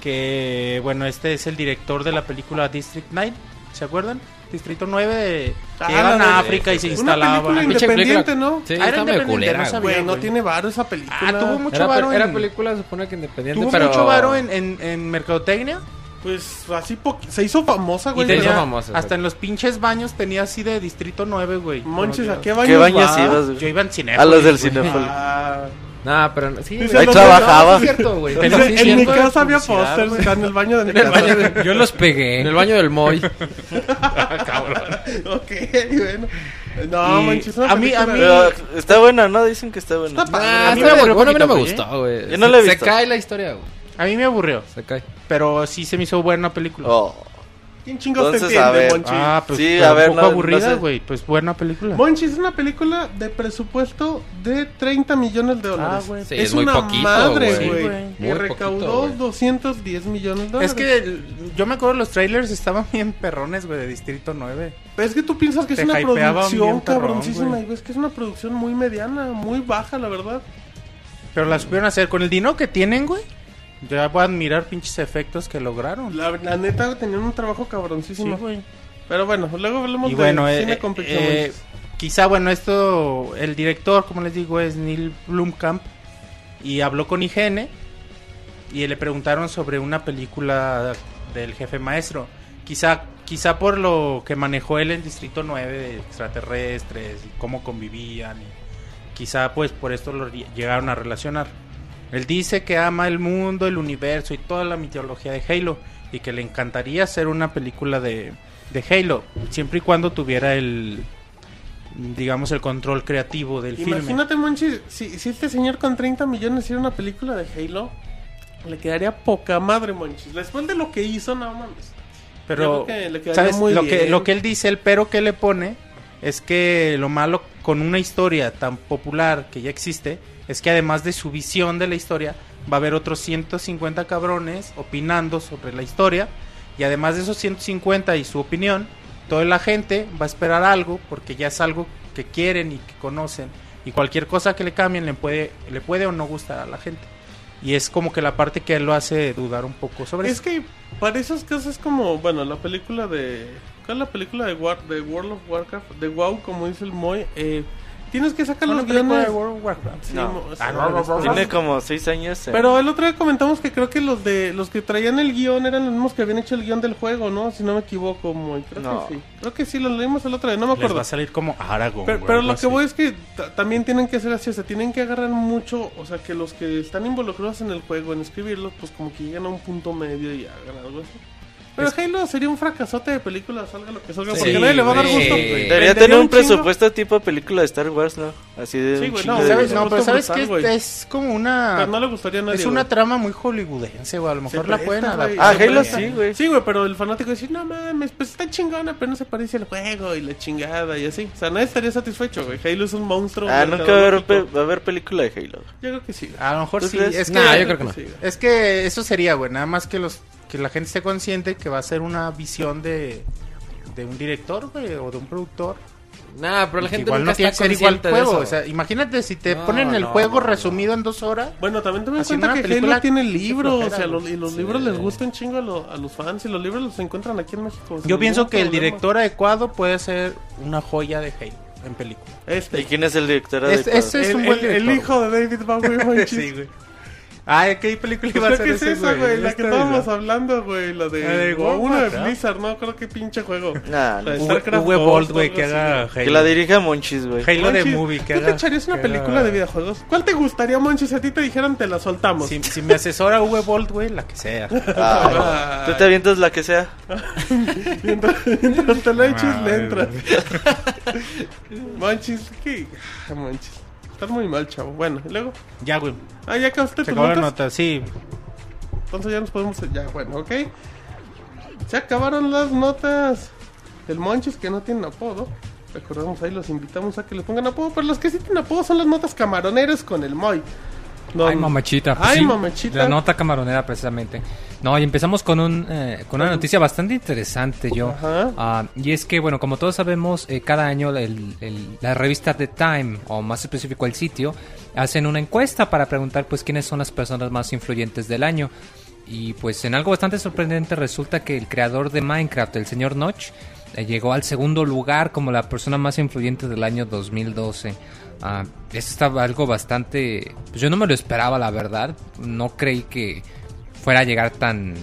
que, bueno, este es el director de la película District 9, ¿se acuerdan? Distrito 9, de- Ah, que llegan a África y se Una instalaban. película Pinche independiente, película- ¿no? Sí, Ah, era independiente, culera. no sabía. Güey, no tiene varo esa película. Ah, tuvo mucho Era, varo era en- película, supone que independiente, Tuvo pero... mucho varo en, en, en mercadotecnia. Pues así po- se hizo famosa, Y güey. tenía- tenía, famosa, hasta en los pinches baños tenía así de Distrito 9, güey. Monchis, ¿a qué baños ¿Qué baños ibas? Yo iba en cine. A los del Cinépolis. Ah, No, pero sí, Dice. Ahí los trabajaba. No, es cierto, güey. Sí, en es mi cierto. casa había pósters, en el baño de mi En el casa. baño de- Yo los pegué. En el baño del Moy. ok, bueno. No, una a mí- a mí- Pero está buena, ¿no? Dicen que está buena. Está padre. Ah, a mí está me aburrió bueno, a mí no me gustó, güey. Yo no la he Se- visto. Se cae la historia, güey. A mí me aburrió, Se cae. pero sí se me hizo buena película. Oh. ¿Quién chingados te Entonces, a entiende, ver. Monchis? Ah, pues Sí, pero a ver, un poco no- no aburrida, sé. güey. Pues buena película. Monchis es una película de presupuesto de 30 millones de dólares. Ah, güey. Sí, es, es muy una poquito, madre, güey. Sí, güey. y Muy recaudó poquito, güey. 210 millones de dólares. Es que yo me acuerdo los trailers estaban bien perrones, güey, de Distrito 9. Pero es que tú piensas que es Te una producción perrón, cabroncísima güey. y ves que es una producción muy mediana, muy baja, la verdad. Pero la supieron hacer con el dinero que tienen, güey. Ya voy a admirar pinches efectos que lograron. La, la neta tenían un trabajo cabroncísimo. Sí, güey. Pero bueno, luego hablemos Y de bueno, cine eh, con eh, quizá, bueno, esto, el director, como les digo, es Neil Blomkamp. Y habló con IGN. Y le preguntaron sobre una película del jefe maestro. Quizá, quizá por lo que manejó él en Distrito 9 de extraterrestres y cómo convivían. Y quizá pues por esto lo lle- llegaron a relacionar. Él dice que ama el mundo, el universo y toda la mitología de Halo. Y que le encantaría hacer una película de, de Halo. Siempre y cuando tuviera el, digamos, el control creativo del filme. Imagínate, si, si este señor con 30 millones hiciera una película de Halo, le quedaría poca madre, Monchis. Después de lo que hizo, no mames. Pero, que ¿sabes? muy lo, que, lo que él dice, el pero que le pone, es que lo malo con una historia tan popular que ya existe, es que además de su visión de la historia, va a haber otros 150 cabrones opinando sobre la historia, y además de esos 150 y su opinión, toda la gente va a esperar algo, porque ya es algo que quieren y que conocen, y cualquier cosa que le cambien le puede, le puede o no gustar a la gente. Y es como que la parte que él lo hace dudar un poco sobre Es eso. que para esos casos es como, bueno, la película de... ¿Cuál es la película de, War, de World of Warcraft? De WoW, como dice el Moy. Eh, tienes que sacar ¿Una los guiones... de World of Warcraft? Sí, No. mo- Ah, sí, no, no, no, Tiene como 6 años. eh. Pero el otro día comentamos que creo que los de los que traían el guion eran los mismos que habían hecho el guion del juego, ¿no? Si no me equivoco. Creo No. que sí. Creo que sí, lo leímos el otro día, no me Les acuerdo. va a salir como Aragorn. Pero, lo que voy es que ta- también tienen que ser así, o sea, tienen que agarrar mucho, o sea, que los que están involucrados en el juego, en escribirlos, pues como que lleguen a un punto medio y hagan algo así. Pero Halo sería un fracasote de película, salga lo que salga, Sí, porque nadie le va a dar gusto. Debería tener un, presupuesto tipo película de Star Wars, ¿no? Así de. Sí, güey, no, de- No, pero ¿sabes brutal, que es como una... Pero no le gustaría a nadie. es una güey. trama muy hollywoodense, güey. A lo mejor Se la presta, pueden adaptar. Ah, Halo presta. sí, güey. Sí, güey, pero el fanático dice, no mames, pues está chingona, pero no se parece al juego y la chingada y así. O sea, nadie estaría satisfecho, güey. Halo es un monstruo. Ah, nunca va a, haber, va a haber película de Halo. Yo creo que sí. A lo mejor ¿Tú sí. Es que, Nah, yo creo que no. Sí, güey. es que eso sería, güey. Nada más que los que la gente esté consciente que va a ser una visión de, de un director, güey, o de un productor. Nah, pero la gente igual nunca no tiene está que ser igual el juego. eso. O sea, imagínate si te No, ponen el no, juego no. resumido en dos horas. Bueno, también tome en cuenta que Halo tiene libros, flojera, o sea, los, güey. y los Sí. libros les gustan un chingo a, lo- a los fans y los libros los encuentran aquí en México. Yo pienso que el director adecuado puede ser una joya de Halo en película. Este, ¿Y quién es el director? Es- adecuado? ese es el, un buen el- el director. hijo de David Bowie. Sí, güey. Ay, ¿qué película Pues iba a creo ser que es ese, esa, güey, la que de- estábamos hablando, güey, la de... De una de Warcraft. Blizzard, no, creo que pinche juego. Nah, La de StarCraft Uwe 2 Boll, o güey, que haga. Halo. Que la dirija Monchis, güey. Halo de Monchis, movie, que ¿Tú te haga- echarías una película haga- de videojuegos? ¿Cuál te gustaría, Monchi, si a ti te dijeran te la soltamos? Si, si me asesora Uwe Bolt, güey, la que sea. Ay, Tú te avientas la que sea. mientras, mientras te la eches, Ay, le entras. Monchis, ¿qué? Ah, Monchis. Estás muy mal, chavo. Bueno, y luego... Ya, güey. Ah, ya acabaste Se tus notas. nota, sí. Entonces ya nos podemos... Ya, bueno, ok. Se acabaron las notas. El Monchis que no tienen apodo. Recordamos ahí, los invitamos a que le pongan apodo. Pero los que sí tienen apodo son las notas camaroneras con el Moy. Ay, mamachita. pues Ay, sí, mamachita. La nota camaronera, precisamente. No, y empezamos con, un, eh, con una noticia bastante interesante, yo. Ajá. Ah, y es que, bueno, como todos sabemos, eh, cada año el- el- la revista The Time, o más específico el sitio, hacen una encuesta para preguntar, pues, quiénes son las personas más influyentes del año. Y, pues, en algo bastante sorprendente resulta que el creador de Minecraft, el señor Notch, eh, llegó al segundo lugar como la persona más influyente del año 2012. Ah, eso estaba algo bastante... pues yo no me lo esperaba, la verdad. No creí que fuera a llegar tan,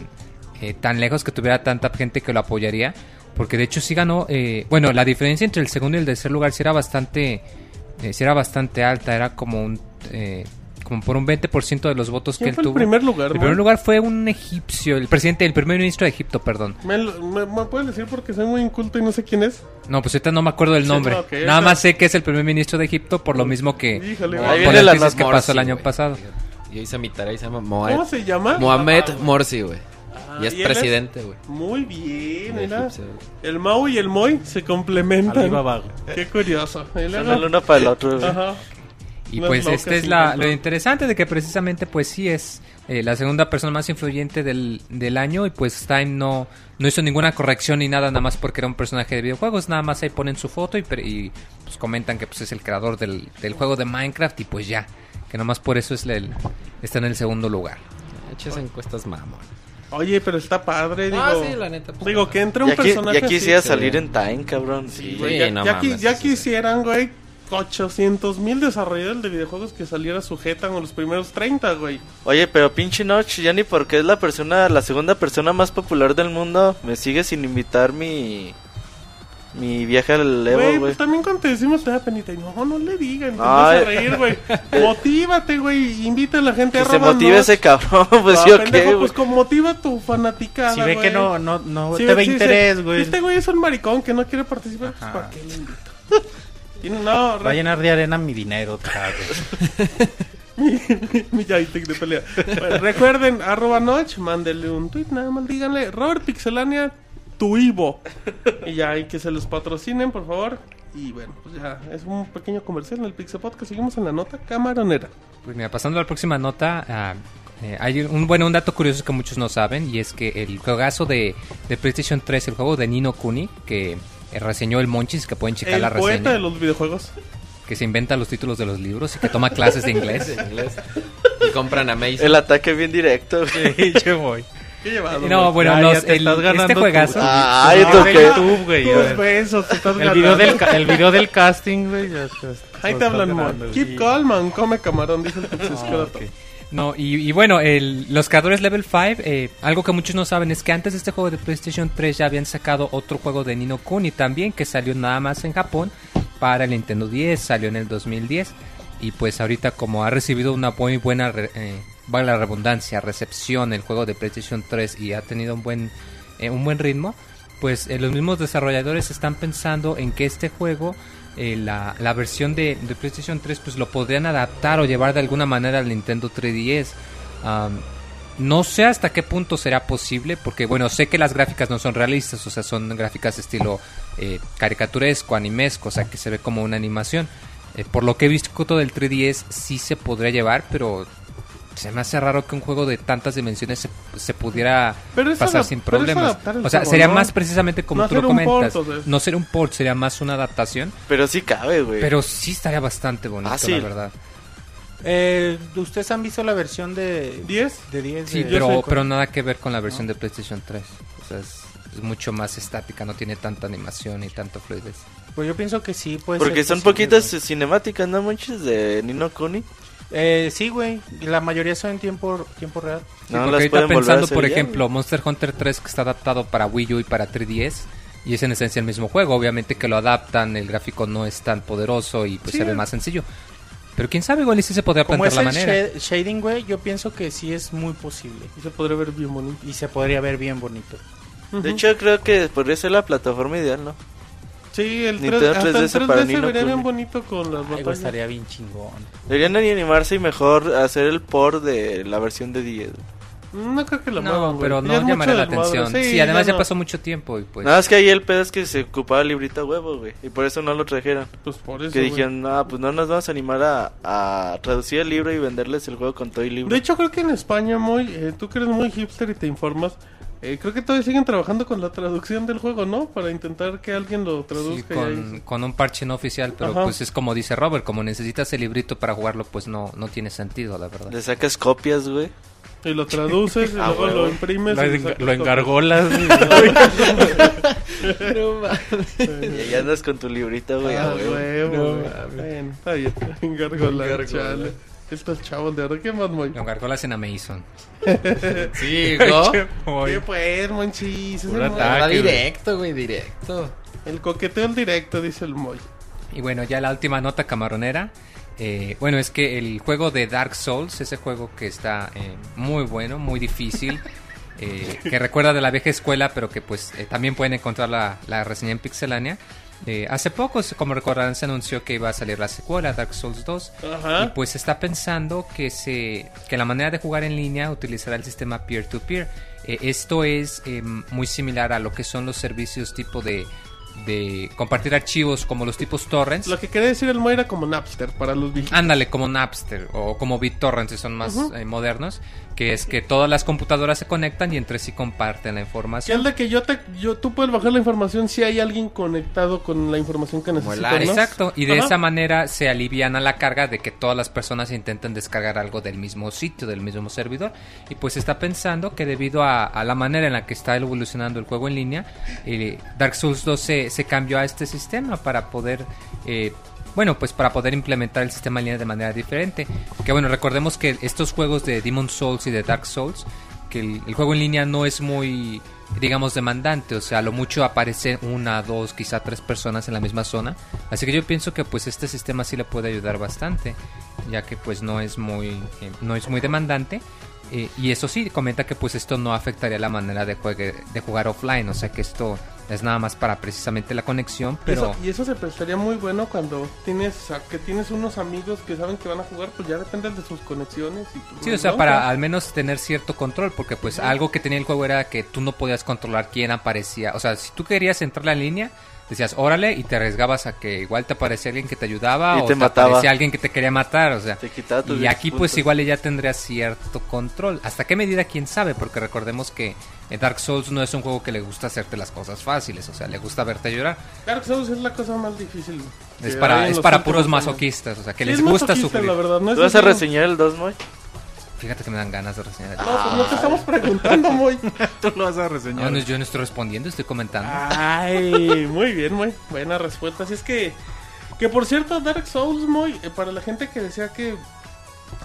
eh, tan lejos, que tuviera tanta gente que lo apoyaría. Porque de hecho sí ganó... eh, bueno, la diferencia entre el segundo y el tercer lugar sí era bastante... eh, era bastante alta. Era como un... como por un 20% de los votos que ¿Quién él fue el tuvo. primer lugar, El primer lugar fue un egipcio, el presidente, el primer ministro de Egipto, perdón. ¿Me, lo- me, me puedes decir porque soy muy inculto y no sé quién es? No, pues ahorita no me acuerdo del Sí, nombre. no, ok, Nada esa- más sé que es el primer ministro de Egipto por lo mismo que Híjole, por. Ahí las viene la crisis que Morsi, pasó el año güey. pasado. Yo hice mi tarea y se llama ¿Cómo Mohamed, se llama? Mohamed Morsi, güey. Ah, y es ¿y presidente, güey. Muy bien, mira. Egipcio. El Mau y el Moy se complementan. Alibaba. Qué curioso. Y Son el uno para el otro, güey. Ajá. Y pues locas este es la, lo interesante de que precisamente pues sí es eh, la segunda persona más influyente del, del año y pues Time no, no hizo ninguna corrección ni nada nada más porque era un personaje de videojuegos, nada más ahí ponen su foto y, pre- y, pues comentan que pues es el creador del, del juego de Minecraft y pues ya, que nomás por eso es el, está en el segundo lugar. Eches encuestas mamón. Oye, pero está padre, digo. Ah, sí, la neta, pues, digo, que entre un Ya, qui- personaje ya quisiera salir en Time, cabrón. Sí, Sí, güey, Sí, ya, no ya mames, ya quisieran, güey, 800 mil desarrolladores de videojuegos que saliera sujetan a los primeros 30, güey. Oye, pero pinche Notch, ya ni porque es la persona, la segunda persona más popular del mundo, me sigue sin invitar mi mi viaje al Evo, Güey, pues también cuando te decimos te da penita. Y no, no le digan, te Ay. vas a reír, güey. Motívate, güey. Invita a la gente Que a se motive ese cabrón, pues No, sí o pendejo, qué, pues como motiva tu fanaticada, Si ve que no, no, no Si te ve interés, güey. Este güey es un maricón que no quiere participar, pues Ajá. ¿para qué le invito? No, Va a llenar de arena mi dinero, otra vez. mi, mi de pelea. Bueno, recuerden, arroba Notch, mándele un tweet, nada más díganle, Robert Pixelania, tu Ivo. Y ya, y que se los patrocinen, por favor. Y bueno, pues ya, es un pequeño comercial en el Pixel Podcast. Seguimos en la nota camaronera. Pues mira, pasando a la próxima nota, ah, eh, hay un bueno un dato curioso que muchos no saben y es que el juegazo de, de PlayStation 3, el juego de Nino Kuni, que reseñó el Monchis, que pueden checar El la poeta reseña, de los videojuegos. que se inventa los títulos de los libros y que toma clases de inglés. En inglés. Y compran Amazing. El ataque bien directo, güey. Sí, yo voy. ¿Qué llevado? No, güey? bueno, los- el- este tu- juegazo. tu- Ay, tu- ¿tú de qué? YouTube, güey. a besos, te estás El video, ganando. del, el video del casting, güey. Ahí te hablan, güey. Keep calm, man. Come camarón, dice el Pixescroto. No, y, bueno, el- los creadores Level 5, eh, algo que muchos no saben es que antes de este juego de PlayStation 3 ya habían sacado otro juego de Nino Kuni también, que salió nada más en Japón para el Nintendo 10, salió en el 2010. Y pues ahorita como ha recibido una muy buena, eh, vale la redundancia, recepción el juego de PlayStation 3 y ha tenido un buen, eh, un buen ritmo, pues eh, los mismos desarrolladores están pensando en que este juego, eh, la, la versión de, de PlayStation 3, pues lo podrían adaptar o llevar de alguna manera al Nintendo 3DS. Am, no sé hasta qué punto será posible, porque bueno, sé que las gráficas no son realistas, o sea, son gráficas estilo eh, caricaturesco, animesco, o sea, que se ve como una animación. Eh, por lo que he visto del 3DS sí se podría llevar, pero se me hace raro que un juego de tantas dimensiones se, se pudiera Pero pasar sin problemas. O sea, juego, sería ¿no? más precisamente como No tú lo comentas. port, o sea. No sería un port, sería más una adaptación. Pero sí cabe, güey. Pero sí estaría bastante bonito, Ah, la verdad. Eh, ¿Ustedes han visto la versión de 10. de 10? Sí, de- pero, pero nada que ver con la versión de PlayStation 3. O sea, es, es mucho más estática, no tiene tanta animación y tanto fluidez. Pues yo pienso que sí, puede Porque ser son posible, poquitas cinemáticas, ¿no, manches? De Nino Kuni. Eh, sí, güey. La mayoría son en tiempo, tiempo real. Sí, No porque ahorita pensando, por ya, ejemplo, Monster Hunter 3 que está adaptado para Wii U y para 3DS. Y es en esencia el mismo juego. Obviamente que lo adaptan, el gráfico no es tan poderoso y pues Sí. se ve más sencillo. Pero quién sabe, igual y sí se podría plantear es la el manera. shading, güey, yo pienso que sí es muy posible. Y se podría ver bien bonito. Y se podría ver bien bonito. De Ujú. hecho, creo que podría ser la plataforma ideal, ¿no? Sí, el 3, Nintendo hasta el 3DS 3DS para se Ni no vería bien bonito con las Ay, batallas. estaría bien chingón. Deberían ni animarse y mejor hacer el port de la versión de 10. No creo que lo No, muevan, pero Ya no llamaría la atención. Sí, además ya no. pasó mucho tiempo y pues... Nada, es que ahí el pedo es que se ocupaba el librito a huevo, güey. Y por eso no lo trajeron. Pues por eso. que dijeron, no, pues no nos vamos a animar a, a traducir el libro y venderles el juego con todo el libro. De hecho, creo que en España, muy, eh, tú que eres muy hipster y te informas, eh, creo que todavía siguen trabajando con la traducción del juego, ¿no? Para intentar que alguien lo Sí, traduzca. y con, ahí- con un parche no oficial, pero Ajá. pues es como dice Robert, como necesitas el librito para jugarlo, pues no, no tiene sentido, la verdad. Le sacas copias, güey. Y lo traduces, y Ah, luego huevo. lo imprimes. Lo, en- engargolas. Y ahí andas con tu librito, güey. Ah, No güey. Bueno, está bien. Engargola, Engargola. chale. Estos chavos de ahora, ¿qué más, muy? Lo gargolas en Amazon. Sí, ¿no? ¿Qué pues, monchis? Es el, ataque. Directo, güey, directo. el coqueteo en directo, dice el Moy. Y bueno, ya la última nota camaronera. eh, bueno, es que el juego de Dark Souls, ese juego que está eh, muy bueno, muy difícil, eh, que recuerda de la vieja escuela, pero que pues eh, también pueden encontrar la, la reseña en Pixelania. Eh, hace poco, como recordarán, se anunció que iba a salir la secuela, Dark Souls 2. Y Ajá. pues está pensando que se que la manera de jugar en línea utilizará el sistema peer-to-peer. Eh, esto es eh, muy similar a lo que son los servicios tipo de, de compartir archivos como los tipos torrents. Lo que quería decir el Moy era como Napster para los viejitos. Ándale, como Napster o como BitTorrent si son más eh, modernos, que es que todas las computadoras se conectan y entre sí comparten la Que información. es de que yo te, yo, tú puedes bajar la información si hay alguien conectado con la información que necesitas. Exacto, y de Ajá. esa manera se aliviana la carga de que todas las personas intenten descargar algo del mismo sitio, del mismo servidor. Y pues está pensando que debido a, a la manera en la que está evolucionando el juego en línea, eh, Dark Souls 2 se, se cambió a este sistema para poder... eh, bueno, pues para poder implementar el sistema en línea de manera diferente. Que bueno, recordemos que estos juegos de Demon Souls y de Dark Souls, que el, el juego en línea no es muy, digamos, demandante. O sea, a lo mucho aparecen una, dos, quizá tres personas en la misma zona. Así que yo pienso que pues este sistema sí le puede ayudar bastante, ya que pues no es muy, eh, no es muy demandante. Eh, y eso sí, comenta que pues esto no afectaría la manera de, juegue- de jugar offline, o sea que esto es nada más para precisamente la conexión, pero... eso, y eso se prestaría muy bueno cuando tienes que tienes unos amigos que saben que van a jugar, pues ya dependen de sus conexiones. Y pues, Sí, no o sea, para al menos tener cierto control, porque pues algo que tenía el juego era que tú no podías controlar quién aparecía. O sea, si tú querías entrar a la línea, decías órale y te arriesgabas a que igual te aparecía alguien que te ayudaba Y o te te, aparecía alguien que te quería matar, o sea. Te Y 10 aquí pues igual ya tendría cierto control. ¿Hasta qué medida quién sabe? Porque recordemos que eh, Dark Souls no es un juego que le gusta hacerte las cosas fáciles, o sea, le gusta verte llorar. Dark Souls es la cosa más difícil. Es para es para puros masoquistas, o sea, que Sí, les es gusta sufrir. la verdad, no es ¿Tú vas a reseñar el 2, Moy? Fíjate que me dan ganas de reseñar. el- No, pues no te estamos preguntando, muy. Tú lo vas a reseñar. no, yo no estoy respondiendo, estoy comentando. Ay, muy bien, muy buena respuesta. Así es que, que por cierto, Dark Souls, muy, eh, para la gente que decía que,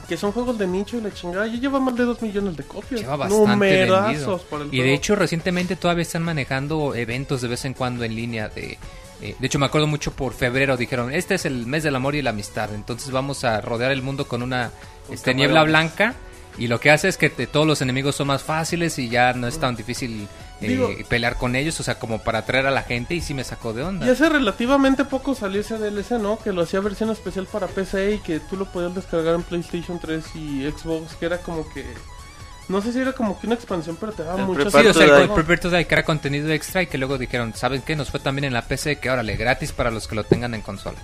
que son juegos de nicho y la chingada, ya lleva más de 2 millones de copias. Lleva bastante Numerazos vendido. por el Y de hecho recientemente todavía están manejando eventos de vez en cuando en línea de... eh, de hecho me acuerdo mucho por febrero dijeron, este es el mes del amor y la amistad, entonces vamos a rodear el mundo con una este, niebla blanca y lo que hace es que te- todos los enemigos son más fáciles y ya no es tan difícil eh, Digo- pelear con ellos, o sea, como para atraer a la gente y sí me sacó de onda. Y hace relativamente poco salió ese DLC, ¿no? Que lo hacía versión especial para PC y que tú lo podías descargar en PlayStation 3 y Xbox, que era como que... No sé si era como que una expansión, pero te daba El muchas... Sí, o sea, el Die. Prepare to Die, que era contenido extra y que luego dijeron, ¿saben qué? Nos fue también en la PC que órale, gratis para los que lo tengan en consola.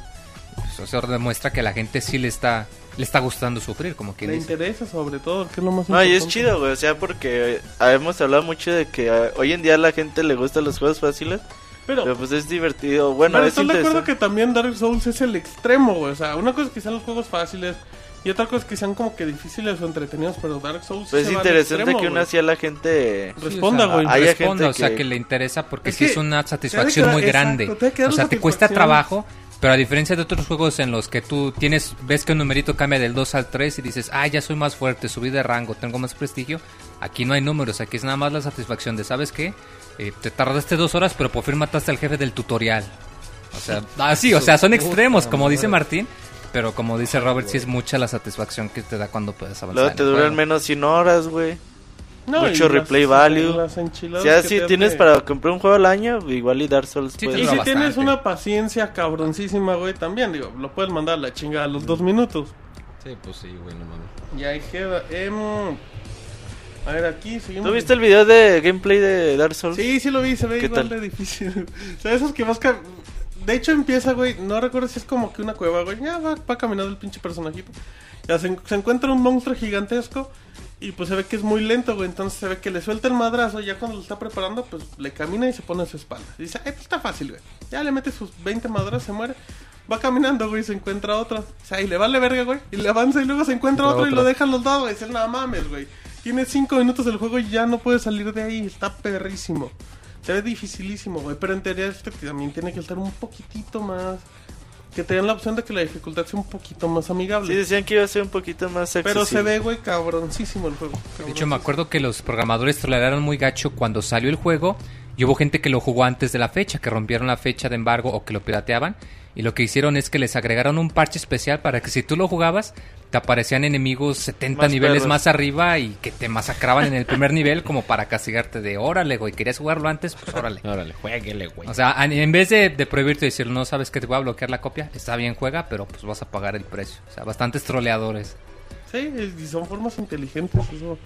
Pues eso demuestra que la gente sí le está le está gustando sufrir, como que Le dice. interesa sobre todo, que es lo más No, y es importante. chido, güey, o sea, porque eh, hemos hablado mucho de que eh, hoy en día a la gente le gustan los juegos fáciles, Pero, pero pues es divertido. Bueno, pero es ¿estás de acuerdo que también Dark Souls es el extremo, güey? O sea, una cosa es que sean los juegos fáciles y otra cosa es que sean como que difíciles o entretenidos, pero Dark Souls Pues es interesante extremo, que aún güey. así a la gente... Responda, Sí, o sea, güey. Hay responda, gente o sea, que- que le interesa porque Es sí que es una satisfacción muy grande. O sea, te cuesta trabajo, pero a diferencia de otros juegos en los que tú tienes, ves que un numerito cambia del 2 al 3 y dices, ah, ya soy más fuerte, subí de rango, tengo más prestigio. Aquí no hay números, aquí es nada más la satisfacción de, ¿sabes qué? Eh, te tardaste dos horas, pero por fin mataste al jefe del tutorial. O sea, así, o sea, son extremos, como dice Martín. Pero como dice Robert, sí es mucha la satisfacción que te da cuando puedes avanzar. Luego te duran menos 100 horas, güey. No, mucho las- replay value. las O sea, si tienes hace- para comprar un juego al año, igual y Dark Souls Sí, puedes- Y si bastante. tienes una paciencia cabroncísima, güey, también, digo, lo puedes mandar a la chingada a los dos minutos. Sí, pues sí, güey, no mames. Y ahí queda. em, a ver, aquí seguimos. ¿Tú viste el video de gameplay de Dark Souls? Sí, sí lo vi, se ve ¿Qué igual tal? de difícil. o sea, esos que vas... De hecho empieza, güey, no recuerdo si es como que una cueva, güey. Ya va, va caminando el pinche personajito. Ya se, se encuentra un monstruo gigantesco y pues se ve que es muy lento, güey. Entonces se ve que le suelta el madrazo y ya cuando lo está preparando, pues le camina y se pone a su espalda. Y dice, ay, pues está fácil, güey. Ya le mete sus 20 madrazos, se muere. Va caminando, güey, y se encuentra otro. O sea, y le vale verga, güey. Y le avanza y luego se encuentra otro y lo deja a los dos, güey. Dice, nada mames, güey. Tiene 5 minutos del juego y ya no puede salir de ahí. Está perrísimo. Se ve dificilísimo, güey. Pero en teoría este también tiene que estar un poquitito más. Que te den la opción de que la dificultad sea un poquito más Sí, amigable. decían que iba a ser un poquito más accesible. pero se ve, güey, cabroncísimo el juego. De hecho, me acuerdo que los programadores toleraron muy gacho cuando salió el juego y hubo gente que lo jugó antes de la fecha, que rompieron la fecha de embargo o que lo pirateaban. Y lo que hicieron es que les agregaron un parche especial para que si tú lo jugabas, te aparecían enemigos 70 Más niveles perros. más arriba y que te masacraban en el primer nivel como para castigarte de órale, güey, querías jugarlo antes, pues órale. Órale, jueguele, güey. O sea, en- vez de, de prohibirte decir, no sabes que te voy a bloquear la copia, está bien, juega, pero pues vas a pagar el precio. O sea, bastantes troleadores. Sí, y son formas inteligentes. Eso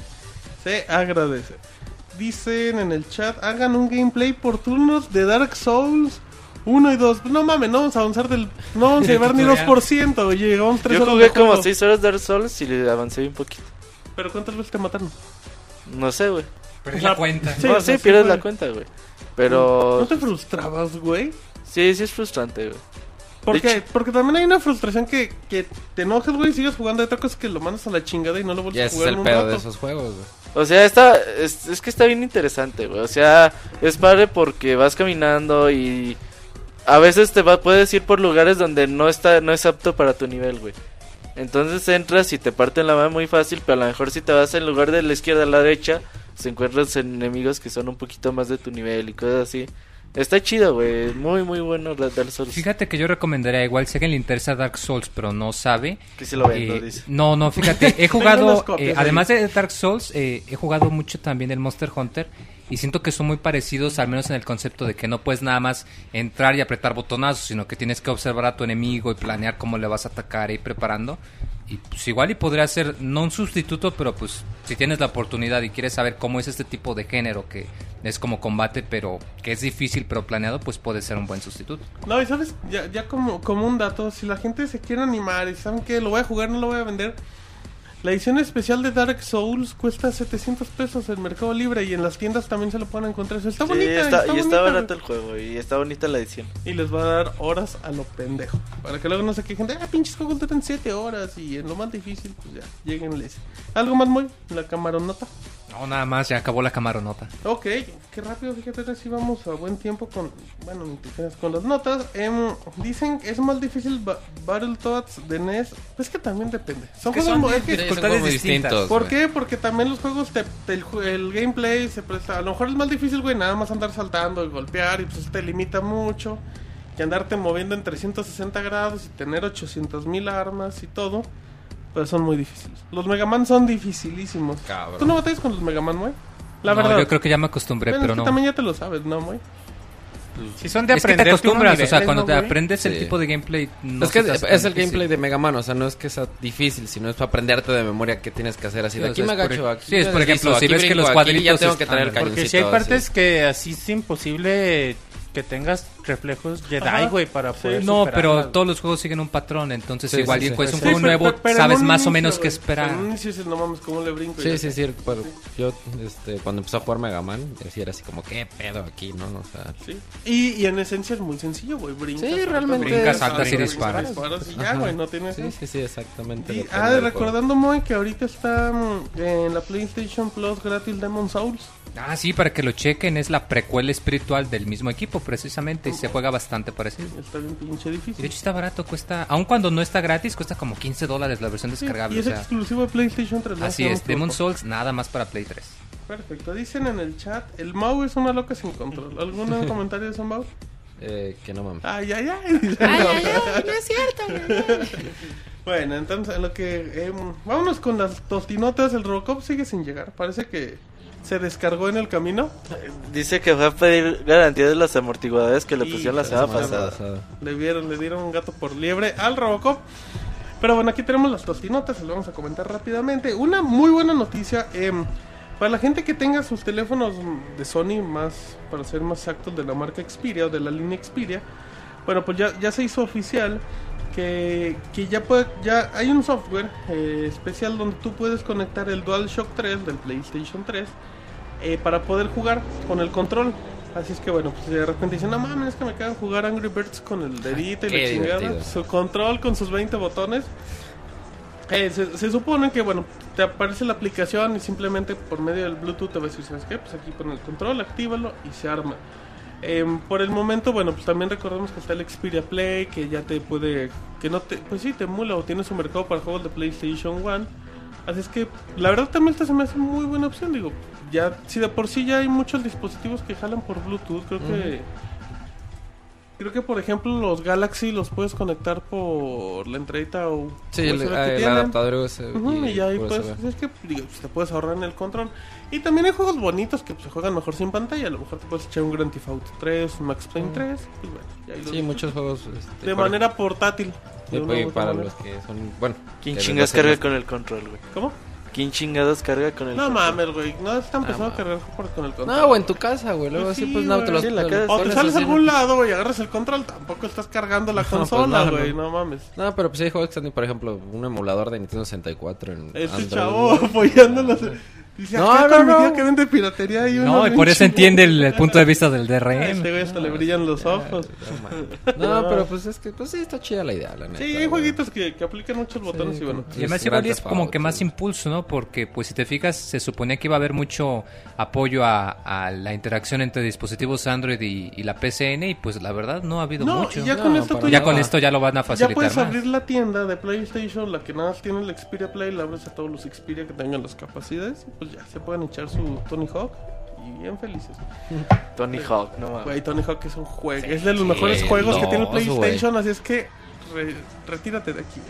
se agradece. Dicen en el chat: hagan un gameplay por turnos de Dark Souls 1 y 2. No mames, no vamos a avanzar del. No vamos a llevar ni tutorial. 2%. Oye, llegamos 3 Yo horas jugué de como juego. 6 horas Dark Souls y le avancé un poquito. Pero ¿cuántas veces te mataron? No sé, güey. Perdí O sea, la cuenta. Sí, no, sí, sí pierdes la cuenta, güey. Pero... ¿No te frustrabas, güey? Sí, sí es frustrante, güey. Porque, De hecho- porque también hay una frustración que, que te enojas, güey, y sigues jugando. Hay otra cosa que lo mandas a la chingada y no lo vuelves Ya a ese es jugar el en un pedo rato. de esos juegos, güey. O sea, está, es, es que está bien interesante, güey. O sea, es padre porque vas caminando y a veces te va, puedes ir por lugares donde no está, no es apto para tu nivel, güey. Entonces entras y te parten la mano muy fácil, pero a lo mejor si te vas en lugar de la izquierda a la derecha, se encuentras enemigos que son un poquito más de tu nivel y cosas así. Está chido, güey. Muy, muy bueno Dark Souls. Fíjate que yo recomendaría igual si a alguien le interesa Dark Souls pero no sabe. Que sí lo vendo, eh, dice. no, no, fíjate, he jugado, copias eh, además de Dark Souls, eh, he jugado mucho también el Monster Hunter y siento que son muy parecidos, al menos en el concepto de que no puedes nada más entrar y apretar botonazos, sino que tienes que observar a tu enemigo y planear cómo le vas a atacar y ir preparando. Y pues igual y podría ser, no un sustituto, pero pues si tienes la oportunidad y quieres saber cómo es este tipo de género que es como combate, pero que es difícil pero planeado, pues puede ser un buen sustituto. No, y sabes, ya, ya como, como un dato, si la gente se quiere animar y saben que lo voy a jugar, no lo voy a vender, la edición especial de Dark Souls cuesta 700 pesos en Mercado Libre y en las tiendas también se lo pueden encontrar. Eso Está Sí, bonita, está- está y está bonita, barato güey. el juego y está bonita la edición. Y les va a dar horas a lo pendejo. Para que luego no se quejen de, ah, pinches juegos duran 7 horas y en lo más difícil, pues ya, lleguenles. ¿Algo más, muy? La camaronota. No, nada más, ya acabó la camaronota. Ok, qué rápido, fíjate, ahora sí vamos a buen tiempo con, bueno, ni te creas, con las notas. Em, dicen que es más difícil ba- Battletoads de NES. Pues que también depende. Son que juegos son es que- distintas. distintos, ¿Por qué? Porque también los juegos, te, te- el, el gameplay se presta. A lo mejor es más difícil, güey, nada más andar saltando y golpear y pues te limita mucho. Que andarte moviendo en 360 grados y tener 800 mil armas y todo. Pues son muy difíciles. Los Mega Man son dificilísimos. Cabrón. ¿Tú no batallas con los Mega Man, güey? La No, verdad. yo creo que ya me acostumbré, Bueno, pero es que no. también ya te lo sabes, ¿no, güey? Si son de Es que te aprender acostumbras, o sea, cuando ¿no, te aprendes el tipo de gameplay, no es que es el gameplay de Mega Man, o sea, no es que sea difícil, sino es para aprenderte de memoria qué tienes que hacer así. Sí, de o aquí sea, me agacho, ej- aquí sí, es por ejemplo, deslizo, si ves que los aquí cuadritos ya tengo que tener el Porque si hay partes así. que así es imposible que tengas reflejos Jedi, güey, para Sí. poder No, superarlas, pero todos los juegos siguen un patrón, entonces Sí, igual sí, sí. pues un Sí, juego pero- nuevo pero en sabes más o inicio, menos qué esperar. Dices, no mames, ¿cómo le brinco? Sí, sí, sí, pero yo este, cuando empecé a jugar Mega Man, sí era así como, ¿qué pedo aquí, no? O sea, Sí. Y, y en esencia es muy sencillo, güey. Brincas. Sí, saltas, realmente Brincas, saltas, y disparas. disparas y ya, Ajá. güey, no tienes... sí, sí, sí, exactamente. Ah, recordando, Moy, que ahorita está mm, en la PlayStation Plus gratis Demon Souls. Ah, sí, para que lo chequen, es la precuela espiritual del mismo equipo, precisamente, se juega bastante parecido. Está bien pinche Y de difícil. hecho está barato, cuesta, aun cuando no está gratis, cuesta como 15 dólares la versión Sí, descargable. y o es sea, exclusivo de PlayStation 3. ¿no? así es, Demon. Souls nada más para Play 3. Perfecto. Dicen en el chat, el Mau es una loca sin control. ¿Algún comentario de eso, Mau? Eh, que no mames. Ay, ay, ay. Ay, ay, ay, no es cierto. bueno, entonces, en lo que... em, vámonos con las tostinotas. El Robocop sigue sin llegar. Parece que se descargó en el camino. Dice que fue a pedir garantía de los amortiguadores que le pusieron la semana pasada. Le dieron, le dieron un gato por liebre al Robocop. Pero bueno, aquí tenemos las tostinotas, se lo vamos a comentar rápidamente. Una muy buena noticia. em, para la gente que tenga sus teléfonos de Sony, más para ser más exactos, de la marca Xperia o de la línea Xperia, bueno, pues ya, ya se hizo oficial que, que ya puede, ya hay un software eh, especial donde tú puedes conectar el DualShock 3 del PlayStation 3 eh, para poder jugar con el control. Así es que bueno, pues de repente dicen, no mames, es que me cagan jugar Angry Birds con el dedito y qué la chingada. divertido. Su control con sus 20 botones. Eh, se, se supone que bueno, te aparece la aplicación y simplemente por medio del Bluetooth te va a decir, ¿sabes qué? Pues aquí pon el control, actívalo y se arma. Em, por el momento, bueno, pues también recordemos que está el Xperia Play, que ya te puede, que no te, pues sí, te emula o tiene su mercado para juegos de PlayStation 1. Así es que, la verdad también esta se me hace muy buena opción, digo, ya, si de por sí ya hay muchos dispositivos que jalan por Bluetooth, creo que, creo que por ejemplo los Galaxy los puedes conectar por la entradita o Sí, el, el tienen. adaptador USB. Ujú, y, ahí pues es que digo, pues, te puedes ahorrar en el control y también hay juegos bonitos que pues, se juegan mejor sin pantalla a lo mejor te puedes echar un Grand Theft Auto 3 un Max Payne 3 pues bueno y ahí lo Sí, muchos juegos. este, de por- manera portátil De para manera. los que son. Bueno. ¿Quién chingas carga con el control, güey? ¿cómo? ¿Quién chingados carga con el no control? mames güey no es tan Ah, ma. cargar por- con el control No, o en tu casa, güey. Luego Pues así, sí, pues no, te los. Sí, en la casa. o te sales a algún ¿no? lado güey y agarras el control tampoco estás cargando la No, pues consola no, güey no. no mames No, pero pues hay juegos que están, por ejemplo, un emulador de Nintendo 64 en este Android, chavo güey. apoyándolos dice No, acá no, no. que vende piratería y No, y por eso entiende el, el punto de vista del A DRM. Este güey hasta le brillan los ojos. No, pero pues es que, pues sí, está chida la idea, la neta. Sí, hay jueguitos que, que aplican muchos botones y bueno. Y además igual es como que más sí. impulso, ¿no? Porque pues si te fijas se suponía que iba a haber mucho apoyo a, a la interacción entre dispositivos Android y, y la PCN y pues la verdad no ha habido No, mucho. y ya No, con esto tú Ya con esto ya lo van a ya facilitar puedes más. abrir la tienda de PlayStation, la que nada más tiene el Xperia Play, la abres a todos los Xperia que tengan las capacidades y pues ya se pueden echar su Tony Hawk y bien felices. Tony Hawk, no mames. Güey, Tony Hawk es un juego, es de los mejores sí, juegos que tiene el PlayStation, así es que re- retírate de aquí.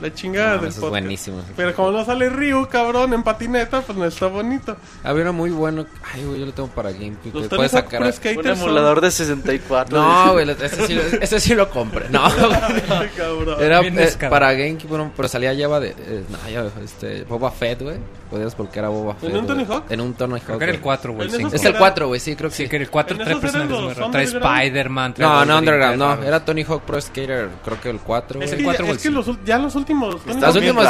La chingada No, del eso es podcast. buenísimo. Pero como no sale Ryu, cabrón, en patineta, pues no está bonito. Había uno muy bueno. Ay, güey, yo lo tengo para GameCube. Los puedes sacar. A- Un son- emulador de 64. No, güey, ese sí, ese sí lo compré. No. Era eh, para GameCube, pero salía Java de. eh, no, ya, este, Boba Fett, güey. Podías volcar a Boba Fett. ¿En un güey. Tony Hawk? En un Tony Hawk. Creo que era el güey. 4 o el En esos 5. Es el Era- 4, güey, sí, creo que Sí, sí. que el 4 En trae personajes. Trae. Spider-Man, No, no, Underground, no. Era Tony Hawk Pro Skater, creo que el 4. Es el que, cuatro ya, o es que los, ya los últimos Los últimos,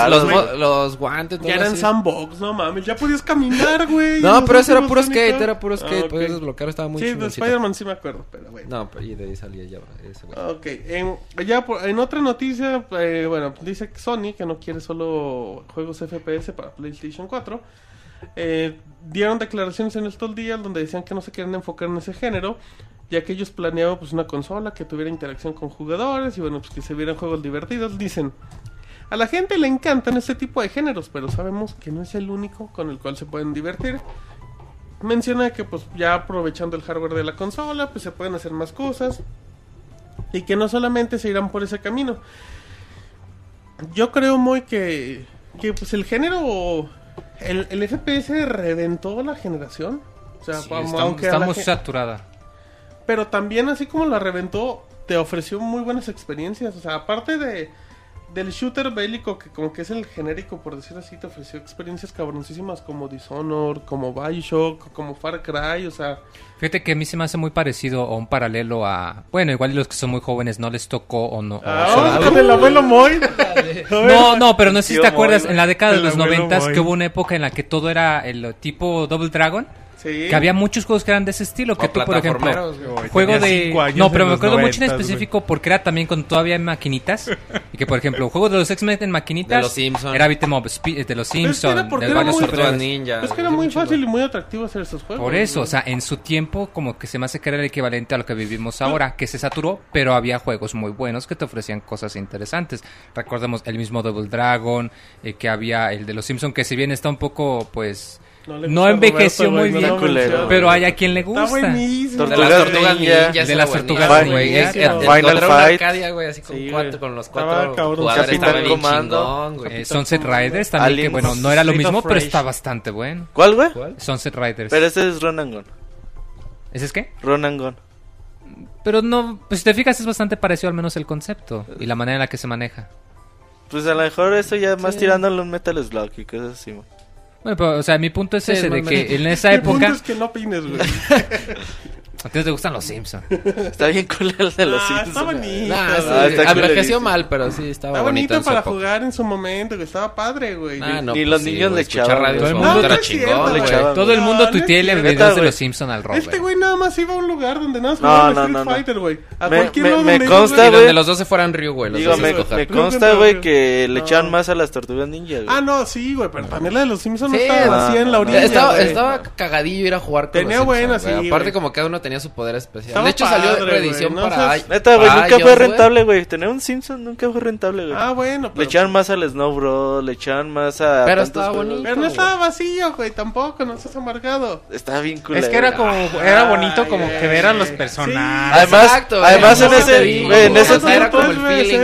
los, güey. guantes, ya eran sandbox, no mames, ya podías caminar, güey. No, pero ese era puro skate, era puro skate. Ah. Podías desbloquear, estaba muy Sí, de. Spider-Man sí me acuerdo, pero bueno. No, pero y de ahí salía Java, ese güey. Ok, en, ya por- en otra noticia, eh, bueno, dice que Sony que no quiere solo juegos FPS para PlayStation 4. Eh, dieron declaraciones en estos días donde decían que no se quieren enfocar en ese género, ya que ellos planeaban pues una consola que tuviera interacción con jugadores y bueno, pues que se vieran juegos divertidos. Dicen, a la gente le encantan este tipo de géneros, pero sabemos que no es el único con el cual se pueden divertir. Menciona que pues ya aprovechando el hardware de la consola, pues se pueden hacer más cosas y que no solamente se irán por ese camino. Yo creo muy que que pues el género el, el FPS reventó la generación. O sea, Sí, como- aunque la gen- saturada. pero también así como la reventó, te ofreció muy buenas experiencias. O sea, aparte de, del shooter bélico, que como que es el genérico, por decir así, te ofreció experiencias cabroncísimas como Dishonor como Bioshock, como Far Cry, o sea... Fíjate que a mí se me hace muy parecido o un paralelo a... Bueno, igual los que son muy jóvenes no les tocó o no... Ah, o abuelo Moy! no, no, pero no sé si te acuerdas, en la década de los noventas que hubo una época en la que todo era el tipo Double Dragon... Que había muchos juegos que eran de ese estilo, que o tú, por ejemplo, juego de... No, pero me acuerdo mucho en específico wey. porque era también cuando todavía maquinitas. Y que, por ejemplo, juego de los X-Men en maquinitas... De los Simpsons. Era Beat'em eh, de los Simpsons, de varios otros ninjas. Es que era muy fácil y muy atractivo hacer esos juegos. Por eso, o sea, en su tiempo como que se me hace que era el equivalente a lo que vivimos ah. ahora, que se saturó, pero había juegos muy buenos que te ofrecían cosas interesantes. Recordemos el mismo Double Dragon, eh, que había el de los Simpsons, que si bien está un poco, pues no, no envejeció Roberto, muy bien, culero, pero hay a quien le gusta. Está buenísimo. Tortugas de las tortugas ninja, de las tortugas ninja, eh, eh, Final Fight, Arcadia, güey, así con, sí, cuatro, con los cuatro jugadores Comando, eh, Sunset Riders también Aliens. que bueno, no era lo mismo, pero está bastante bueno. ¿Cuál, güey? Sunset Riders. Pero ese es Ron ¿Ese es qué? Ron Gun. Pero no, pues si te fijas es bastante parecido al menos el concepto y la manera en la que se maneja. Pues a lo mejor eso ya más tirándolo un Metal Slug y cosas así. Bueno, pero, o sea, mi punto es ese, de que en esa época... ¿A ti no te gustan los Simpsons? Está bien cool el de los ah, Simpsons. Está bonito. Nah, ah, envejeció mal, pero sí, estaba está bonito. bonito para jugar en su momento, que estaba padre, güey. Ah, no, y pues los sí, niños le echaban. Radio todo el mundo no, era chingón, güey. Todo el mundo tuiteé no, videos de los Simpsons al Robert. Este güey nada más iba a un lugar donde nada más jugaba Street Fighter, güey. A me, cualquier me, lado me consta, güey. donde los dos se fueran Ryu, güey. Me, consta, güey, que le echaban más a las tortugas ninja. Ah, no, sí, güey, pero también la de los Simpsons no estaba ah, así en la orilla. Estaba cagadillo ir a jugar con Tenía buenas, sí. Aparte, como cada uno tenía su poder especial. De hecho, salió de reedición no, para. Neta, güey, nunca fue rentable, güey. Tener un Simpson nunca fue rentable, güey. Ah, bueno. Pero... Le echaban pues- más al Snow Bro, le echaban más a. Pero estaba bonito. Pero no estaba vacío, güey, tampoco, no estás amargado. Estaba bien Es que era como. Era bonito como que eran los personajes. Además, Exacto, además en ese. en ese tiempo.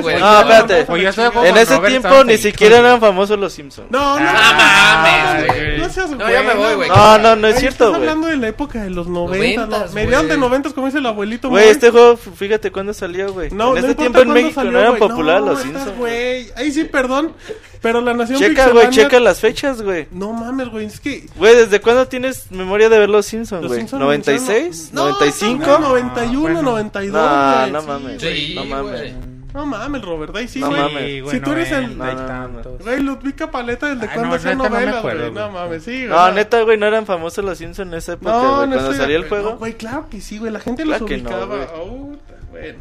Pues, no, espérate. Pues en ese tiempo ni siquiera eran famosos los Simpsons. No, no. Ah, no mames, No seas No, ya me voy, güey. No, no, no es cierto, güey. Estás hablando de la época de los 90, serían de noventas, como dice el abuelito. Güey, este juego, fíjate cuándo salió, güey. No, en no este tiempo en México salió, no eran populares no, los Simpsons. güey. Ahí sí, perdón, pero la nación Checa, güey, checa las fechas, güey. No mames, güey, es que... Güey, ¿desde cuándo tienes memoria de ver los Simpsons, güey? ¿96? ¿95? 91, 92, No, no ah, mames, no mames. No mames, Robert, ahí sí, no güey. Si tú eres eh, el. No, no, güey, Ludwig Paleta del de ah, cuando hacían novelas, acuerdo, güey. No mames, sí, güey. No, neta, güey, no eran famosos los Simpsons en esa época. No, güey, cuando salía el juego. güey, claro que sí, güey. La gente claro los ubicaba. Güey. Oh, bueno.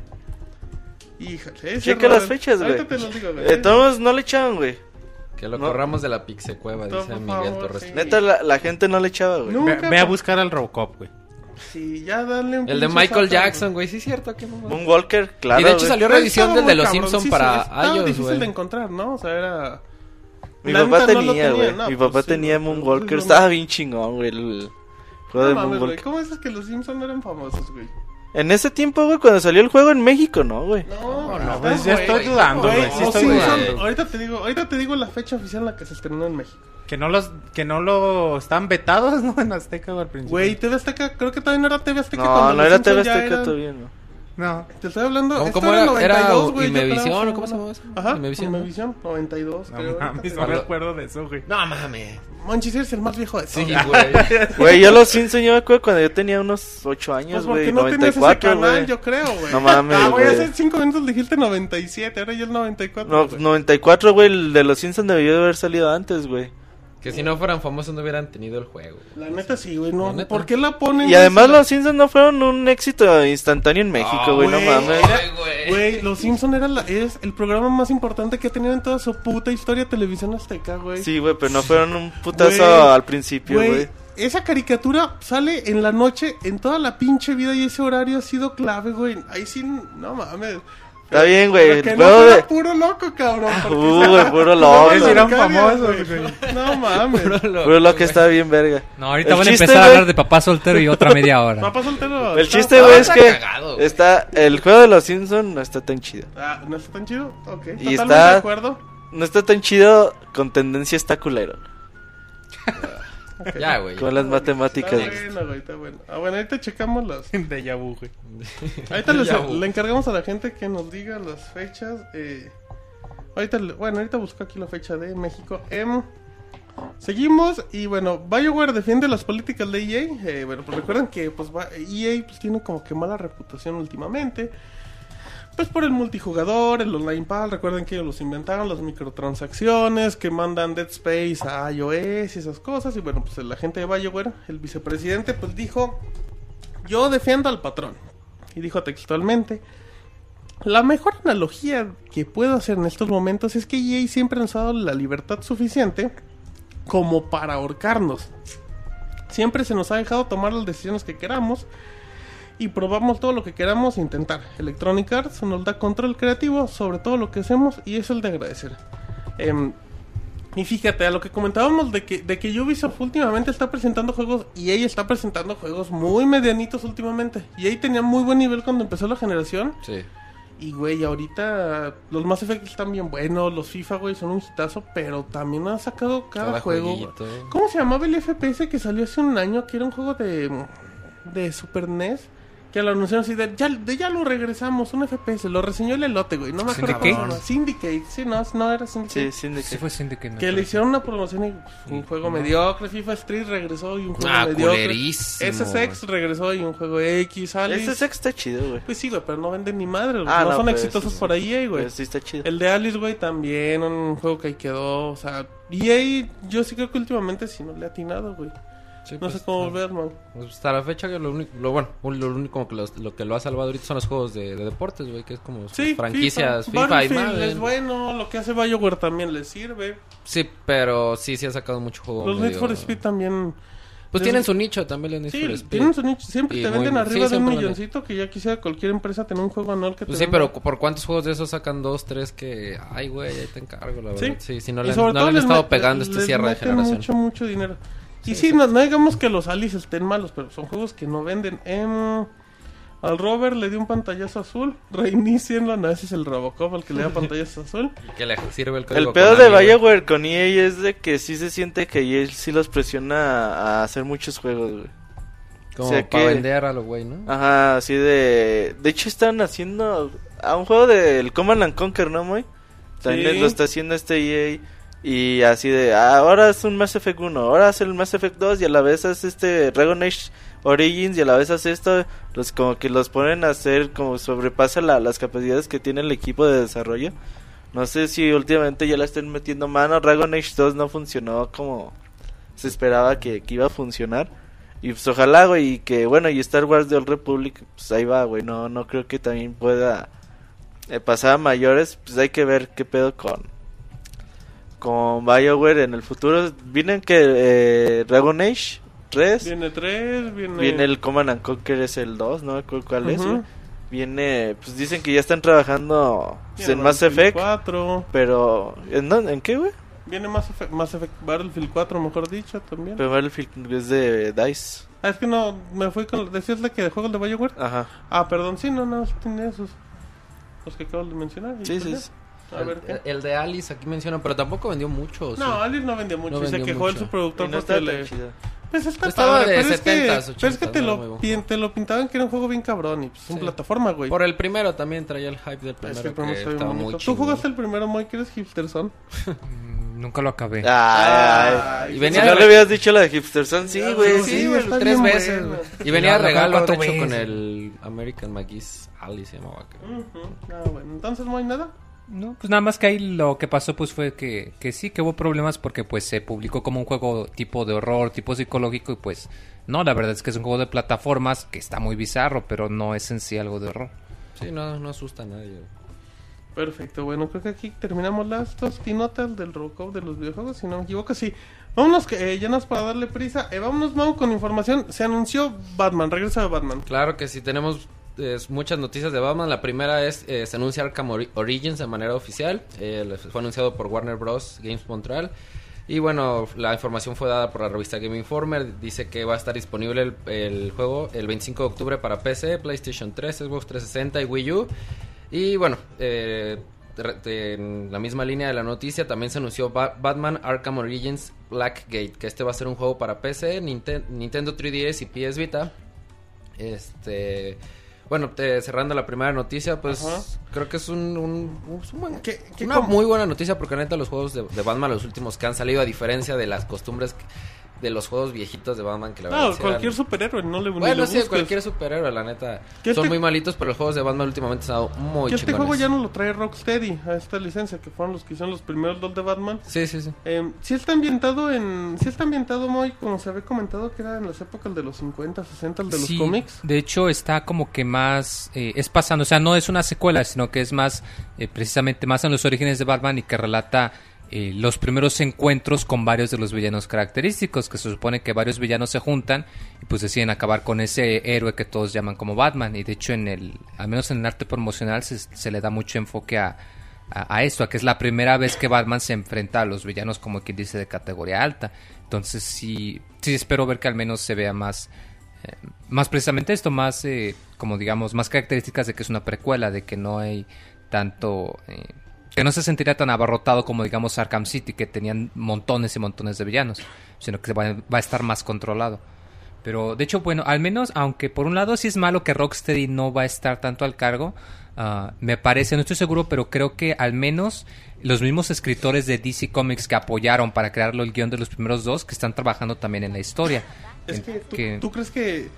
Checa las fechas, güey. Ahorita todos no le echaban, güey. Que lo corramos de la Pixecueva, dice Miguel Torres. Neta, la, gente no le echaba, güey. Ve, a buscar al Robocop, güey. El de Michael Jackson, güey, sí es cierto. ¿qué Moonwalker, claro. Y de hecho salió reedición del de Los Simpsons para iOS, difícil de encontrar, ¿no? O. Mi papá tenía, Mi pues papá Moonwalker. No, Estaba bien chingón, güey. ¿Cómo es que los Simpsons eran famosos, güey? En ese tiempo, güey, cuando salió el juego en México, ¿no, güey? No, no, pues ya estoy dudando, güey. Sí estoy dudando. Ahorita te digo, ahorita te digo la fecha oficial en la que se estrenó en México. Que no los, que no lo están vetados, ¿no? En Azteca, güey, al principio. Güey, TV Azteca, creo que todavía no era TV Azteca. No, no era TV Azteca eran... todavía, ¿no? No, te estoy hablando. ¿Cómo, ¿cómo era? 92, güey. ¿Imevisión cómo se llamaba eso? Ajá. Imevisión. Imevisión, 92. No creo, mames, no me de eso, güey. No mames. Monchis es el más viejo de. Sí, güey. Güey, yo los Simpsons yo me acuerdo cuando yo tenía unos 8 pues, años, güey. Pues porque no 94, tenías ese canal, yo creo, güey. No mames. Ah, güey, hace 5 minutos dijiste 97, ahora yo el 94. No, 94, güey. El de los Simpsons debió de haber salido antes, güey. Que si no fueran famosos no hubieran tenido el juego. La neta sí, güey, no. ¿Por qué la ponen? Y además los Simpsons no fueron un éxito instantáneo en México, ah, güey, no mames. Güey, los Simpsons era la, es el programa más importante que ha tenido en toda su puta historia de televisión azteca, güey. Sí, güey, pero no fueron un putazo al principio, güey. güey. Esa caricatura sale en la noche, en toda la pinche vida y ese horario ha sido clave, güey. Ahí sí, no mames. Está bien, güey. Que no de... puro loco, cabrón. Uh, puro loco. eran famosos, güey. No mames. Puro loco, puro loco está bien, verga. No, ahorita van a empezar a hablar de papá soltero y otra media hora. Papá soltero. El chiste, güey, es que cagado, está el juego de los Simpsons no está tan chido. Ah, no está tan chido. Ok. Y está... de acuerdo. No está tan chido con tendencia está culero. Ya, güey. Con las matemáticas. Está bueno, güey, bueno. Ah, bueno, ahorita checamos las. De Yabu, güey. Ahorita le encargamos a la gente que nos diga las fechas. Eh, ahorita, bueno, ahorita busco aquí la fecha de México. Em, seguimos y bueno, BioWare defiende las políticas de EA. Eh, bueno, pues recuerden que pues, EA pues, tiene como que mala reputación últimamente. Pues por el multijugador, el online pal, recuerden que ellos los inventaron, las microtransacciones, que mandan Dead Space a iOS y esas cosas. Y bueno, pues la gente de BioWare, el vicepresidente, pues dijo, yo defiendo al patrón. Y dijo textualmente, la mejor analogía que puedo hacer en estos momentos es que EA siempre nos ha dado la libertad suficiente como para ahorcarnos. Siempre se nos ha dejado tomar las decisiones que queramos y probamos todo lo que queramos intentar. Electronic Arts nos da control creativo sobre todo lo que hacemos y es el de agradecer. Em, y fíjate, a lo que comentábamos de que, de que Ubisoft últimamente está presentando juegos y ella está presentando juegos muy medianitos últimamente. Y ahí tenía muy buen nivel cuando empezó la generación. Sí. Y güey, ahorita los Mass Effect están bien buenos, los FIFA, güey, son un hitazo, pero también han sacado cada, Cada juego. jueguito. ¿Cómo se llamaba el FPS que salió hace un año? Que era un juego de, de Super NES. Que lo anunciaron así de ya, de ya lo regresamos, un FPS. Lo reseñó el elote, güey. No me acuerdo cómo ¿Syndicate? Syndicate, sí, no, no era Syndicate. Sí, sí, de Sí que- fue Syndicate. Que le hicieron una promoción y pues, un juego mediocre. FIFA Street regresó y un juego Ah, mediocre. SSX regresó y un juego X. Alice. Ese sex está chido, güey. Pues sí, güey, pero no venden ni madre. Ah, no, no, son pues, exitosos sí, por ahí, güey. Pues sí está chido. El de Alice, güey, también, un juego que ahí quedó, o sea, EA, yo sí creo que últimamente sí no le ha atinado, güey. Sí, No pues, sé cómo volver, man. pues, hasta la fecha que lo único, lo, bueno, lo único que lo, lo que lo ha salvado ahorita son los juegos de, de deportes, güey, que es como Sí, franquicias FIFA, y Battlefield Madden. es bueno, lo que hace BioWare también le sirve. Sí, pero sí, sí ha sacado mucho juego. Los Need medio- for Speed también. Pues tienen su nicho también los Need Sí, for Speed. tienen su nicho, siempre Y te muy- venden sí, arriba de un milloncito que ya quisiera cualquier empresa tener un juego anual que Pues te sí, venda. pero ¿por cuántos juegos de esos sacan dos, tres que... Ay, güey, ahí te encargo, la Sí. verdad. Sí, sí, no Y le, no le han estado pegando este cierre de generación. mucho, mucho dinero. Y sí, no, no digamos que los Alice estén malos, pero son juegos que no venden. Em, al Robert le dio un pantallazo azul. Reinicienlo. No, ese es el Robocop al que le da pantallazo azul. Que le sirve el código El pedo de. BioWare con EA es de que sí se siente que EA sí los presiona a hacer muchos juegos, güey. Como o sea para que- vender a lo güey, ¿no? Ajá, así de... De hecho están haciendo a un juego del Command and Conquer, ¿no, muy? También Sí. lo está haciendo este EA y así de... ah, ahora es un Mass Effect 1, ahora hace el Mass Effect 2 y a la vez hace este Dragon Age Origins y a la vez hace esto. Los como que los ponen a hacer como sobrepasa la- las capacidades que tiene el equipo de desarrollo. No sé si últimamente ya la estén metiendo mano. Dragon Age 2 no funcionó como se esperaba que, que iba a funcionar. Y pues ojalá, güey, que bueno, y Star Wars The Old Republic, pues ahí va, güey, no, no creo que también pueda eh, pasar a mayores, pues hay que ver qué pedo con con BioWare en el futuro. Vienen que eh, Dragon Age 3, viene, Viene 3, viene... el Command and Conquer es el 2, no cuál es, Ujú. güey. Viene, pues dicen que ya están trabajando pues, viene en Mass Effect, 4. pero ¿en, dónde- ¿en qué, güey? Viene Mass Effect, Mass Effect Battlefield 4, mejor dicho, también. Pero Battlefield es de DICE. Ah, es que no, me fui con... ¿Decías que de juegos de BioWare? Ajá. Ah, perdón, sí, no, no, tiene esos. Los que acabo de mencionar. Sí, sí. Sí. A ver, ¿qué? El, el de Alice aquí mencionan, pero tampoco vendió mucho. ¿sí? No, Alice no vendió mucho. No y se vendió quejó el mucho. su productor no porque está le... Pues está Estaba padre, de pero, es que, 70s, pero es que 80s, te no lo, te lo pintaban que era un juego bien cabrón y pues es Sí. plataforma, güey. Por el primero también traía el hype del Es primero. que el primero que estaba muy. Tú jugaste el primero, Moy, que eres hipsterson. Mm, Nunca lo acabé. Ay, ay. Ay, Y venía si no re- le habías dicho la de Hipster Son, sí, güey. sí, Sí, Sí, güey, está tres veces. bueno. Y venía acabé regalo, de hecho, con el American McGee's Alice se llamaba. creo. Ujú. Ah, bueno, entonces no hay nada. No, pues nada más que ahí lo que pasó pues fue que, que sí, que hubo problemas porque pues se publicó como un juego tipo de horror, tipo psicológico y pues no, la verdad es que es un juego de plataformas que está muy bizarro, pero no es en sí algo de horror. Sí, no, no asusta a nadie. Perfecto, bueno, creo que aquí terminamos las dos tinotas del Robocop de los videojuegos, si no me equivoco, sí. Vámonos, que eh, ya nos para darle prisa. Eh, vámonos, Mau, con información. Se anunció Batman, regresa de Batman. Claro que sí, tenemos muchas noticias de Batman. La primera es, eh, se anuncia Arkham Ori- Origins de manera oficial. Eh, fue anunciado por Warner Bros. Games Montreal. Y bueno, la información fue dada por la revista Game Informer. Dice que va a estar disponible el, juego el 25 de octubre para PC, PlayStation 3, Xbox 360 y Wii U. Y bueno, eh, en la misma línea de la noticia también se anunció Ba- Batman Arkham Origins Blackgate, que este va a ser un juego para PC, Ninten- Nintendo 3DS y PS Vita. Este Bueno, te- cerrando la primera noticia, pues Ajá. creo que es un, un- un buen- ¿Qué- qué una muy buena noticia porque neta los juegos de, de Batman, los últimos que han salido, a diferencia de las costumbres de los juegos viejitos de Batman que la verdad No, sí eran- cualquier superhéroe, no le Bueno, sí, busques. cualquier superhéroe, la neta. Son este- muy malitos, pero los juegos de Batman últimamente han dado muy Que este juego ya no lo trae Rocksteady a esta licencia, que fueron los que hicieron los primeros dos de Batman. Sí, sí, sí. Eh, sí está ambientado en... Sí está ambientado muy, como se había comentado, que era en las épocas de los 50, 60, el de los Sí, cómics. De hecho, está como que más. eh, es pasando, o sea, no es una secuela, sino que es más. eh, precisamente más en los orígenes de Batman y que relata. Eh, los primeros encuentros con varios de los villanos característicos, que se supone que varios villanos se juntan y pues deciden acabar con ese héroe que todos llaman como Batman. Y de hecho, en el, al menos en el arte promocional, se, le da mucho enfoque a, a, a esto, a que es la primera vez que Batman se enfrenta a los villanos, como quien dice, de categoría alta. Entonces, sí, sí espero ver que al menos se vea más, eh, más precisamente esto, más, eh, como digamos, más características de que es una precuela, de que no hay tanto, eh, que no se sentiría tan abarrotado como, digamos, Arkham City, que tenían montones y montones de villanos, sino que va, va a estar más controlado. Pero de hecho, bueno, al menos, aunque por un lado sí es malo que Rocksteady no va a estar tanto al cargo, ah, me parece, no estoy seguro, pero creo que al menos los mismos escritores de DC Comics que apoyaron para crearlo el guion de los primeros dos, que están trabajando también en la historia. Es que tú, que- tú crees que...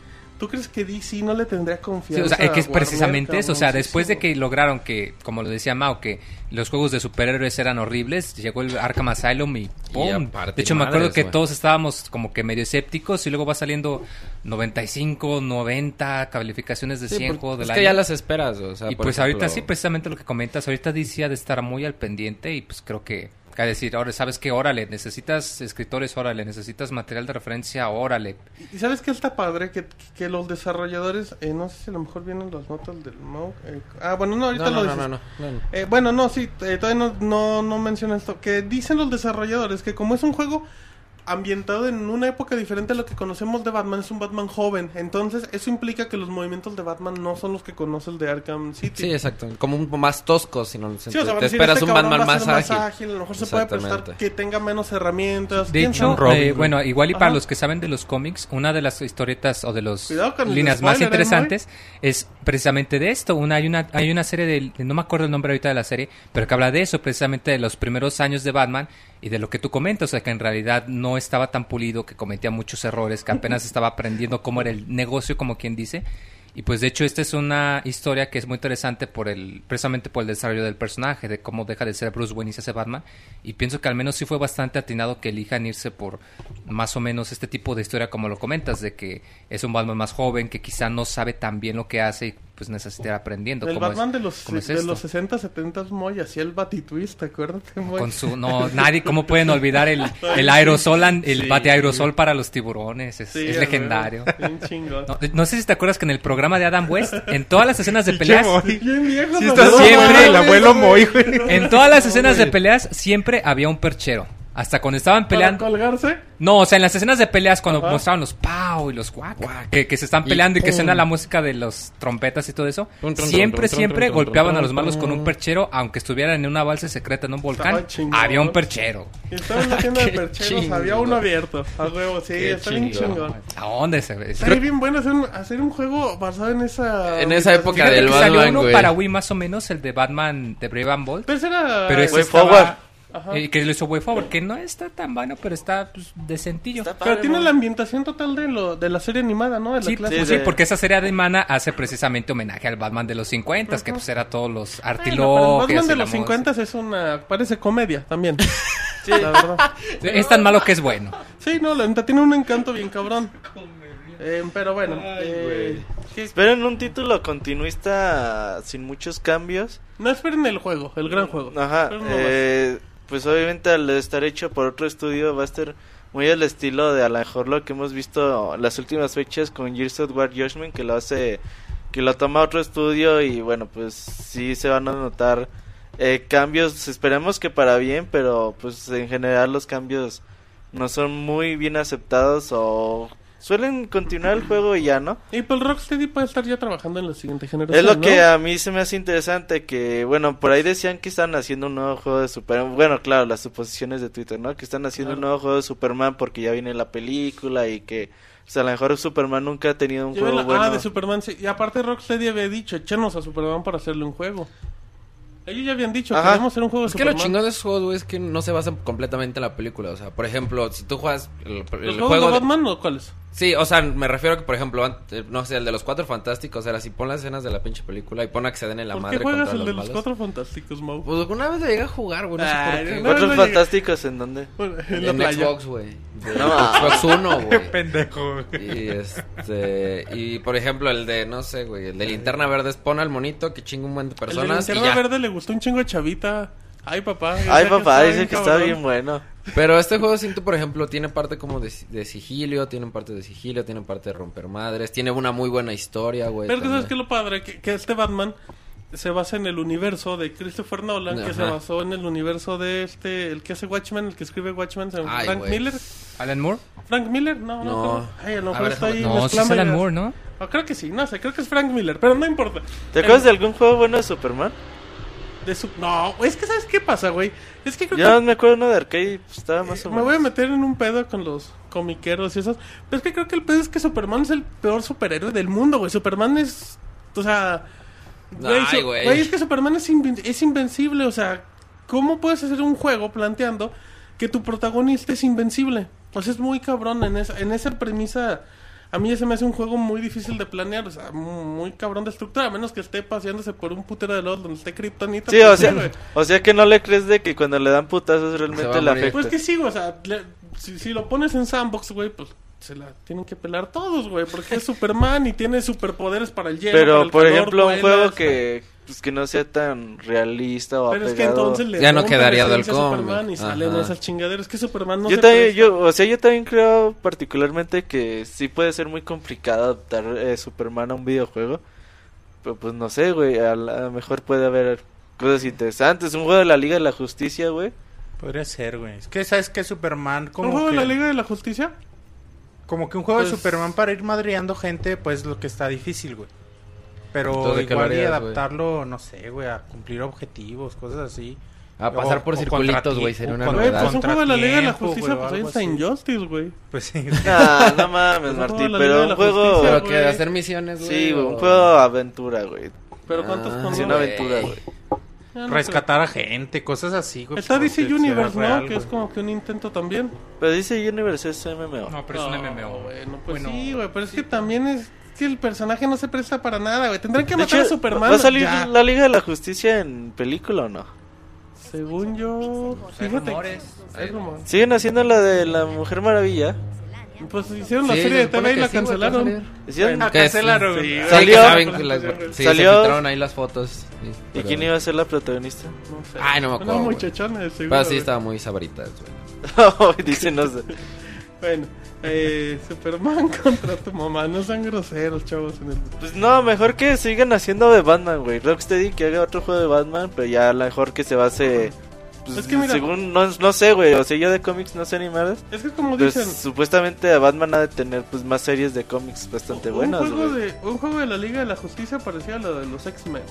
¿Tú crees que DC no le tendría Sí, confianza o sea, es que es precisamente eso. O sea, después Sí, de que lograron que, como lo decía Mao, que los juegos de superhéroes eran horribles, llegó el Arkham Asylum y ¡pum! aparte, de hecho, me acuerdo que todos estábamos como que medio escépticos y luego va saliendo 95, 90 calificaciones de Sí, 100 porque juegos del es año. que ya las esperas, o sea, y por pues ejemplo- ahorita sí, precisamente lo que comentas, ahorita DC ha de estar muy al pendiente y pues creo que, que decir, ahora sabes que órale, necesitas escritores, órale, necesitas material de referencia, órale. ¿Y sabes qué está padre? Que, que los desarrolladores, eh, no sé si a lo mejor vienen las notas del Mau. eh, ah, bueno, no, ahorita No, lo no, dices. no, no, no, no. Eh, bueno, no, sí, eh, todavía no, no, no menciona esto. Que dicen los desarrolladores que como es un juego ambientado en una época diferente a lo que conocemos de Batman, es un Batman joven. Entonces, eso implica que los movimientos de Batman no son los que conoce el de Arkham City. Sí, exacto. Como un más tosco, si no Sí, o sea, te decir, esperas este un Batman más ágil. A lo mejor se puede prestar que tenga menos herramientas. De hecho, eh, bueno, igual y para Ajá. los que saben de los cómics, una de las historietas o de el líneas más ¿eh, interesantes es precisamente de esto. Una hay una hay una serie de no me acuerdo el nombre ahorita de la serie, pero que habla de eso, precisamente de los primeros años de Batman y de lo que tú comentas, o sea, que en realidad no estaba tan pulido, que cometía muchos errores, que apenas estaba aprendiendo cómo era el negocio, como quien dice. Y pues de hecho esta es una historia que es muy interesante por el precisamente por el desarrollo del personaje, de cómo deja de ser Bruce Wayne y se hace Batman. Y pienso que al menos sí fue bastante atinado que elijan irse por más o menos este tipo de historia como lo comentas, de que es un Batman más joven, que quizá no sabe tan bien lo que hace y pues necesita ir aprendiendo. El Batman es- de los, es de los 60, 70 Moy hacía el Batitwist, acuérdate, Moy. Con su, no, nadie, ¿cómo pueden olvidar el, el aerosol, el Sí. bate aerosol para los tiburones? Es, Sí, es a legendario. No, no sé si te acuerdas que en el programa de Adam West, en todas las escenas de peleas, siempre el abuelo Moy, en todas las escenas de peleas siempre había un perchero. Hasta cuando estaban ¿Para peleando. colgarse? No, o sea, en las escenas de peleas cuando Ajá. mostraban los pow y los guac, que, que se están Y peleando y, que pum. suena la música de los trompetas y todo eso, siempre, siempre golpeaban a los malos con un perchero, aunque estuvieran en una balsa secreta en un volcán, había un perchero. Y Estaba en la tienda de percheros, había uno abierto. A huevo, sí, Qué está bien chingón. ¿A dónde se ve? Estaría bien bueno hacer un, hacer un juego basado en esa... En esa época Fíjate del que salió Batman, uno güey. para Wii más o menos, el de Batman de Brave and Bold. Pero ese era... Pero ese estaba... Forward. Ajá. eh, que lo hizo Way Forward, que no está tan bueno, pero está pues, decentillo. Está Pero tiene la ambientación total de lo de la serie animada, ¿no? De la Sí, clase. pues Sí, sí, de- porque esa serie Mana hace precisamente homenaje al Batman de los 50, que pues era todos los el Batman de los música. 50 es una... Parece comedia también. Sí, la verdad. Es tan malo que es bueno. Sí, no, la neta tiene un encanto bien cabrón. Eh, pero bueno, eh, ¿qué- Esperen un título continuista sin muchos cambios. no esperen el juego, el gran juego. Ajá. Eh, pues obviamente al estar hecho por otro estudio va a estar muy al estilo de a lo mejor lo que hemos visto las últimas fechas con Gears of War Judgment que lo hace que lo toma otro estudio y bueno pues sí se van a notar eh, cambios esperemos que para bien pero pues en general los cambios no son muy bien aceptados o suelen continuar el juego y ya, ¿no? Y pues Rocksteady puede estar ya trabajando en la siguiente generación. Es lo ¿no? que a mí se me hace interesante, que bueno, por ahí decían que están haciendo un nuevo juego de Superman, bueno, claro, las suposiciones de Twitter, ¿no? Que están haciendo un nuevo juego de Superman porque ya viene la película y que, o sea, a lo mejor Superman nunca ha tenido un juego la- bueno. Ah, de Superman, sí. Y aparte Rocksteady había dicho, echenos a Superman para hacerle un juego. Ellos ya habían dicho, Ajá. queremos hacer un juego de Es que lo Superman. chingón de esos juegos, güey, es que no se basan completamente en la película. O sea, por ejemplo, si tú juegas el, el ¿Los juegos juego de de- Batman o cuáles? Sí, o sea, me refiero a que, por ejemplo, ant- no sé, el de los cuatro fantásticos, era si pon las escenas de la pinche película y pon a que se den en la ¿Por madre qué juegas contra el los de los malos. cuatro fantásticos, Mau? Pues alguna vez le llegué a jugar, güey, no sé por qué. ¿Cuatro no, fantásticos en dónde? Bueno, en la En playa. Xbox, güey. No. Xbox One, güey. Pendejo. Y este, y por ejemplo, el de, no sé, güey, el de linterna verde, pon al monito que chinga un buen de El de personas y Linterna ya. Verde le gustó un chingo de chavita. Ay, papá. Ay, papá, dice que está bien bueno. Pero este juego siento, por ejemplo, tiene parte como de, de sigilio, tiene parte de sigilio, tiene parte de romper madres, tiene una muy buena historia, güey. Pero que sabes también. que lo padre, que, que este Batman se basa en el universo de Christopher Nolan, que se basó en el universo de este, el que hace Watchmen, el que escribe Watchmen, se llama Ay, Frank güey. Miller. Alan Moore. Frank Miller, no, no. No. creo. Ay, a lo A mejor ver, está ahí No, sí es Alan. Moore, ¿no? Ah, creo que sí, no sé, creo que es Frank Miller, pero no importa. ¿Te acuerdas El- de algún juego bueno de Superman? de su- No, es que ¿sabes qué pasa, güey? Es que creo Yo que me acuerdo uno de arcade, pues, estaba más o me menos. voy a meter en un pedo con los comiqueros y esos. Pero es que creo que el pedo es que Superman es el peor superhéroe del mundo, güey. Superman es. O sea. Ay, güey. es que Superman es, inven- es invencible. O sea, ¿cómo puedes hacer un juego planteando que tu protagonista es invencible? Pues es muy cabrón en esa, en esa premisa. A mí ese me hace un juego muy difícil de planear, o sea, muy, muy cabrón de estructura, a menos que esté paseándose por un putero de los donde esté Kryptonita. Sí, pues o sea, güey. o sea que no le crees de que cuando le dan putazos Se realmente a le morir. afecta. Pues que sí, o sea, le- si, si lo pones en sandbox, güey, pues se la tienen que pelar todos, güey, porque es Superman y tiene superpoderes para el hielo. Pero, el por calor, ejemplo, un juego que, pues, que no sea tan realista o Pero es que entonces le Ya no quedaría la del. Superman y salen esas chingaderas. Es que Superman no yo se también, presta. yo, o sea, yo también creo particularmente que sí puede ser muy complicado adaptar eh, Superman a un videojuego. Pero pues no sé, güey, a lo mejor puede haber cosas interesantes. Un juego de la Liga de la Justicia, güey. Podría ser, güey. Es que sabes que Superman como ¿Un juego que, de la Liga de la Justicia? como que un juego Pues- de Superman para ir madreando gente, pues lo que está difícil, güey. Pero Entonces, ¿de igual y harías, güey? adaptarlo, no sé, güey, a cumplir objetivos, cosas así. A pasar O- por o circulitos, güey, sería una Güey, novedad. pues un juego de la Liga de la Justicia, güey, o pues ahí algo está así. Injustice, güey. Pues sí. Nah, no mames, juego Martín, de pero de un juego... Justicia, Pero que güey. hacer misiones, güey. Sí, güey, un juego aventura, güey. Pero ¿cuántos Ah, no, una güey. aventura, güey. Ya no Rescatar a gente, cosas así, güey. Está pues, DC Universe, ¿no? real, que es güey. como que un intento también. Pero dice Universe es MMO. No, pero es un No, MMO. Bueno, pues Bueno, sí, güey, pero es que también es que el personaje no se presta para nada, güey. Tendrán que De matar hecho, a Superman. ¿va a salir ya. la Liga de la Justicia en película o no? Según yo, Hay fíjate. rumores. Hay rumores. Siguen haciendo la de la Mujer Maravilla. Pues hicieron la Sí, serie se de TV y la sí, cancelaron. ¿Hicieron? Bueno, cancelaron. sí. Salió- las- Salió- se filtraron ahí las fotos. sí, ¿Y pero- quién iba a ser la protagonista? No sé. Ay, no me acuerdo, Una muchachona, seguro. Pero sí estaba muy sabritas, güey. Dice, no sé. Bueno, eh, Superman contra tu mamá. No sean groseros, chavos. En el... Pues no, mejor que sigan haciendo de Batman, güey. Rocksteady que haga otro juego de Batman, pero ya a lo mejor que se base. Pues, Es que mira- según, no, no sé, güey. O sea, yo de cómics no sé ni más. Es que como Pues dicen, supuestamente a Batman ha de tener pues más series de cómics bastante un, buenas, juego güey. de, un juego de la Liga de la Justicia parecía a lo de los X-Men.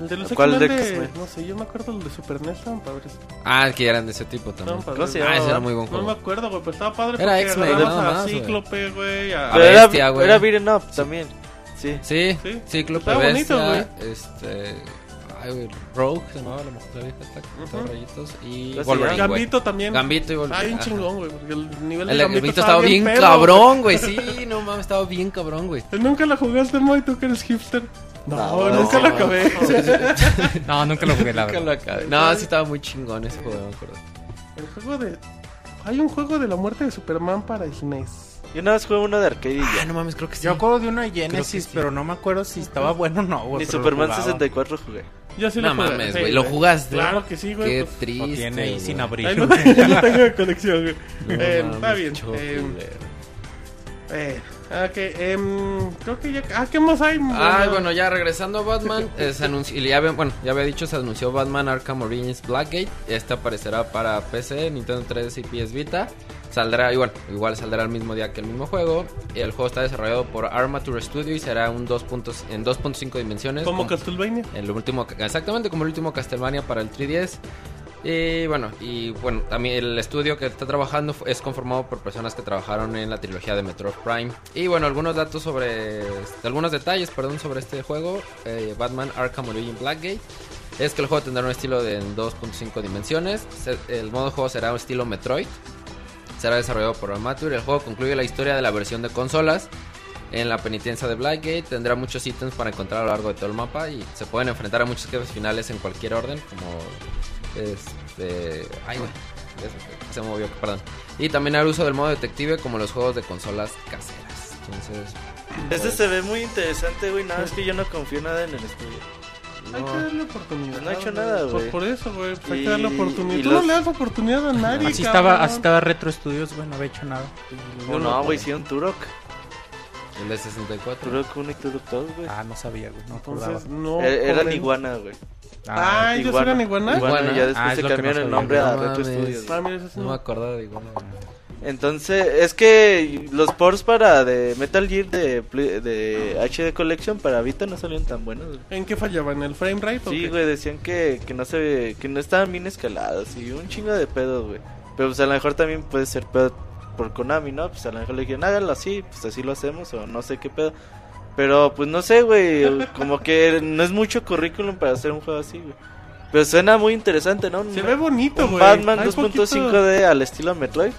El de los ¿Cuál de X-Men? No sé, yo me acuerdo el de Super NES. Estaban padres. Ah, que eran de ese tipo también. Estaban padres. ¿Cómo se Ah, ese era muy buen No me juego. acuerdo, güey, pero estaba padre Era porque X-Men, nada a más. Cíclope, güey, a... Pero bestia, era, güey. era beaten up también. Sí. Sí, Sí. Cíclope Estaba bonito, Bestia, este... Ay, güey, Rogue se llamaba la mujer la vieja esta, con rayitos, y Wolverine, güey. Gambito también. Gambito y Wolverine. Ah, bien chingón, güey, porque el nivel de El Gambito, Gambito estaba bien cabrón, güey, sí, no mames, estaba bien cabrón, güey. güey. ¿Nunca la jugaste, Moy, tú que eres hipster? No, No, nunca no. la acabé. No, nunca lo jugué, la Nunca lo verdad. acabé. No, sí estaba muy chingón ese juego, me acuerdo. El juego de... Hay un juego de la muerte de Superman para SNES. Yo nada más jugué uno de arcade y Ah, ya. no mames, creo que sí. Yo acuerdo de una Genesis, sí. pero no me acuerdo si estaba bueno o no, güey. Ni lo Superman jugaba. 64 jugué. Yo sí No lo jugué. mames, sí, güey, ¿lo jugaste? Claro que sí, güey. Qué pues, triste, Lo tiene ahí sin abrir. lo, güey. yo lo tengo de colección, güey. No Eh, está bien. choco, eh, eh, ah, que, em, creo que ya... Ah, ¿qué más hay? Ah, bueno, ya regresando a Batman, eh, se anunció, y ya, bueno, ya había dicho, se anunció Batman Arkham Origins Blackgate. Este aparecerá para PC, Nintendo 3DS y PS Vita. Saldrá igual, igual saldrá el mismo día que el mismo juego. El juego está desarrollado por Armature Studio y será un 2 puntos, en 2.5 dimensiones. Como Castlevania. el último, exactamente como el último Castlevania para el 3DS. Y bueno, y bueno, también el estudio que está trabajando es conformado por personas que trabajaron en la trilogía de Metroid Prime. Y bueno, algunos datos sobre, algunos detalles, perdón, sobre este juego, eh, Batman Arkham Origin Blackgate. Es que el juego tendrá un estilo de en 2.5 dimensiones. El modo juego será un estilo Metroid. Será desarrollado por Armature. El juego concluye la historia de la versión de consolas. En la penitencia de Blackgate tendrá muchos ítems para encontrar a lo largo de todo el mapa y se pueden enfrentar a muchos jefes finales en cualquier orden, como este, ay, güey, se movió, perdón. Y también el uso del modo detective como los juegos de consolas caseras. Entonces, Este se ve muy interesante, güey. Nada, es que yo no confío nada en el estudio. Hay que darle oportunidad. No ha hecho güey. nada, Pues güey. por eso, güey. Pues hay Y- que darle oportunidad. y Tú los- no le das oportunidad a nadie. Así cabrón. estaba, así estaba Retro Studios, güey, no había hecho nada. No, no, güey, un Turok. El de 64. Turok 1 y Turok 2, güey. Ah, no sabía, güey, no. Entonces, no. Eran joven. iguana, güey. Ah, ellos Iguana. eran iguana. Iguana, Iguana. ya después Ah, se cambiaron no el nombre a No Retro mames. Studios. Ah, mira, eso sí No no. me acordaba de igual. Entonces, es que los ports para de Metal Gear de, de HD Collection para Vita no salían tan buenos. güey. ¿En qué fallaban? ¿El frame rate o Sí, qué? güey, decían que, que no se que no estaban bien escalados y un chingo de pedos, güey. Pero pues a lo mejor también puede ser pedo por Konami, ¿no? Pues a lo mejor le dijeron, háganlo así, pues así lo hacemos o no sé qué pedo. Pero pues no sé, güey, como que no es mucho currículum para hacer un juego así, güey. Pero suena muy interesante, ¿no? Se ve bonito, güey. Batman Hay 2.5D al estilo Metroid.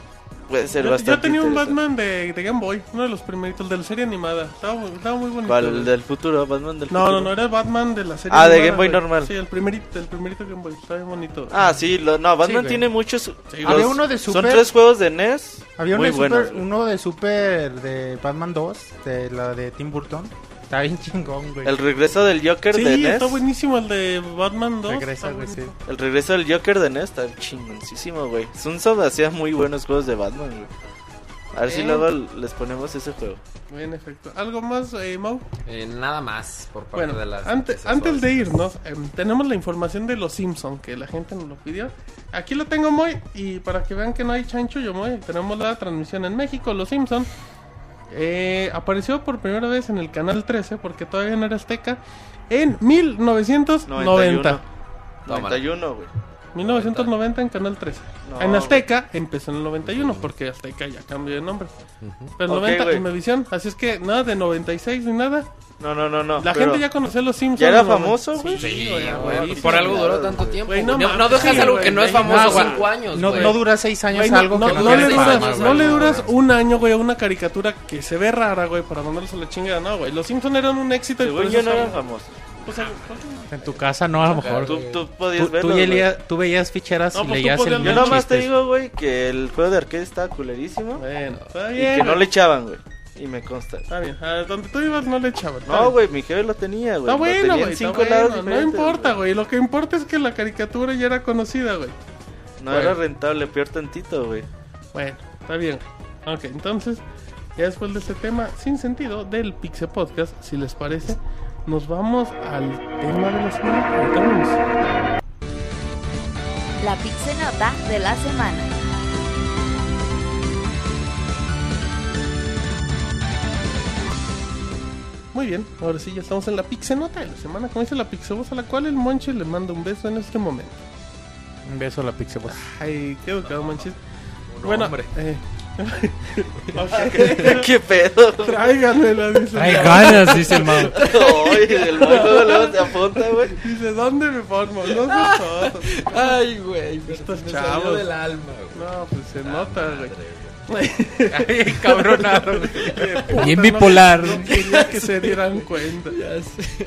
Puede ser Yo, bastante yo tenía un. Batman de, de Game Boy, uno de los primeritos de la serie animada. Estaba, muy- estaba muy bonito. ¿Cuál? ¿El del futuro? ¿Batman del No, futuro? no, no, era Batman de la serie Ah, de animada, Game Boy güey. normal. Sí, el primerito, el primerito Game Boy. Está bien bonito. Ah, sí, lo- no, Batman güey. tiene muchos... Había los- uno de Son Super- tres juegos de NES Había uno muy de, super, buenos. uno de Super de Batman 2, de la de Tim Burton. Está bien chingón, güey. El regreso del Joker sí, de NES. está buenísimo el de Batman 2. Regresa, güey, sí. El regreso del Joker de NES está chingoncísimo, güey. Sunsoft hacía muy buenos juegos de Batman, güey. A ver si Eh. luego les ponemos ese juego. En efecto. ¿Algo más, eh, Mau? Eh, nada más por parte Bueno, de las. antes, antes de irnos, em, tenemos la información de los Simpson que la gente nos lo pidió. Aquí lo tengo muy y para que vean que no hay chancho yo muy. Tenemos la transmisión en México, los Simpson. Eh, apareció por primera vez en el canal 13 porque todavía no era Azteca en 1990. 91, güey. 1990 en Canal 13. No, en Azteca empezó en el 91 porque Azteca ya cambió de nombre. Pero Ok, 90 güey. en Mevisión, así es que nada de 96 ni nada. No, no, no, no. La pero- gente ya conocía los Simpsons. ¿Ya era famoso, 90. güey? Sí, güey, güey. sí, Por algo duró tanto tiempo. Güey, no no, no dejas sí, algo que no es famoso cinco años. No, no dura seis años algo no, que no, le duras, no le duras un año, güey, a una caricatura que se ve rara, güey, para mandarlos a la chingada. No, güey. Los Simpsons eran un éxito. y por Según eso yo no eran famosos. Pues, ah, En tu casa no, a lo mejor. Tú, tú podías Tú, verlo, tú, veías ficheras No, y pues tú leías podías el ver Yo el nomás te digo, güey, que el juego de arcade estaba culerísimo. Bueno, está Y bien. que no le echaban, güey. Y me consta. Está bien. A donde tú ibas no le echaban. No, güey, mi jefe lo tenía, güey. Está bueno, güey. está cinco lados bueno, No importa, güey. Lo que importa es que la caricatura ya era conocida, güey. No Bueno. era rentable, peor tantito, güey. Bueno, está bien. Ok, entonces, ya después de este tema sin sentido del Pixel Podcast, si les parece, nos vamos al tema de la semana. La Pixenota de la semana. Muy bien, ahora sí ya estamos en la Pixenota de la semana. Como dice la Pixevoz, a la cual el Monche le manda un beso en este momento. Un beso a la Pixel Ay, qué educado, Monchis. Bueno, hombre. eh. ¿Qué pedo? Tráiganmela, dice. Trae ganas, dice el Mau. Oye, el luego luego se apunta, güey. Dice, ¿dónde me formo? No seas tonto. Ay, güey. Estos me chavos. salió del alma, güey. No, pues se nota, güey. Ay, cabronado. Bien bipolar. No quería que se dieran cuenta.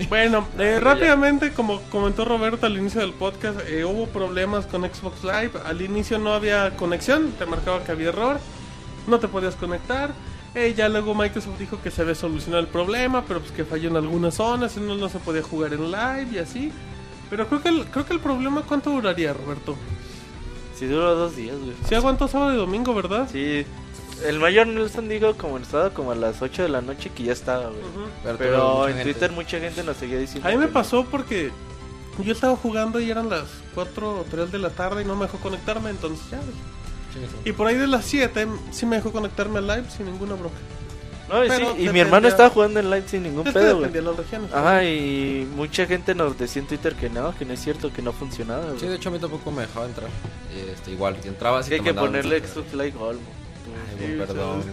Bueno, eh, rápidamente, como comentó Roberto al inicio del podcast, eh, hubo problemas con Xbox Live. Al inicio no había conexión, te marcaba que había error, no te podías conectar. Eh, ya luego Microsoft dijo que se había solucionado el problema, pero pues que falló en algunas zonas, y no, no se podía jugar en live y así. Pero creo que el, creo que el problema, ¿cuánto duraría, Roberto? Sí, duró dos días, güey. Sí aguantó sábado y domingo, ¿verdad? Sí. El mayor Nelson dijo como en estado como a las 8 de la noche que ya estaba, güey. Pero, en gente. Twitter mucha gente nos seguía diciendo. A mí me que- pasó porque yo estaba jugando y eran las 4 o 3 de la tarde y no me dejó conectarme, entonces ya. güey. Y por ahí de las 7 sí me dejó conectarme al live sin ninguna bronca. No, y, sí, y mi hermano estaba jugando en live sin ningún pedo, güey. dependía de las regiones. Ajá, y mucha gente nos decía en Twitter que no, que no es cierto, que no funcionaba. güey. Sí, de hecho a mí tampoco me dejaba entrar. Este, igual, si entrabas Sí, y hay te que ponerle. Xbox Live Gold. Ay, güey, perdón.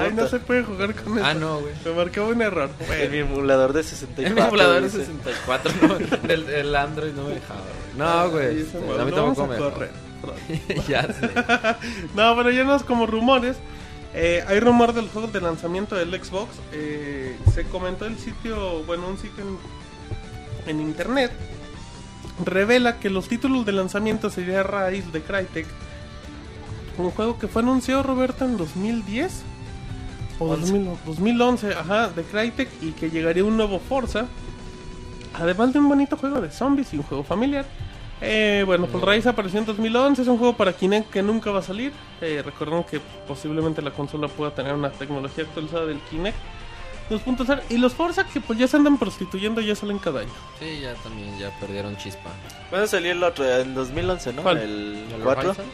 Ay, no se puede jugar con eso. Ah, no, güey. Me marcaba un error. En mi emulador de 64. En mi emulador de dice. 64, no, el, el Android no me dejaba, güey. No, güey. este, a mí tampoco me dejaba. Correr. ya sé. No, pero ya no es como rumores. Eh, hay rumor del juego de lanzamiento del Xbox. Eh, se comentó el sitio, bueno, un sitio en, en internet. Revela que los títulos de lanzamiento sería raíz de Crytek. Un juego que fue anunciado, Roberto, en 2010 o 2000 2011, ajá, de Crytek y que llegaría un nuevo Forza. Además de un bonito juego de zombies y un juego familiar. Eh, bueno, pues Rise apareció en 2011, es un juego para Kinect que nunca va a salir. Eh, recordemos que posiblemente la consola pueda tener una tecnología actualizada del Kinect 2.0. Y los Forza que pues ya se andan prostituyendo, ya salen cada año. Sí, ya también, ya perdieron chispa. ¿Cuándo salió el otro? En 2011, ¿no? ¿Cuál? El ¿El 4. Horizon?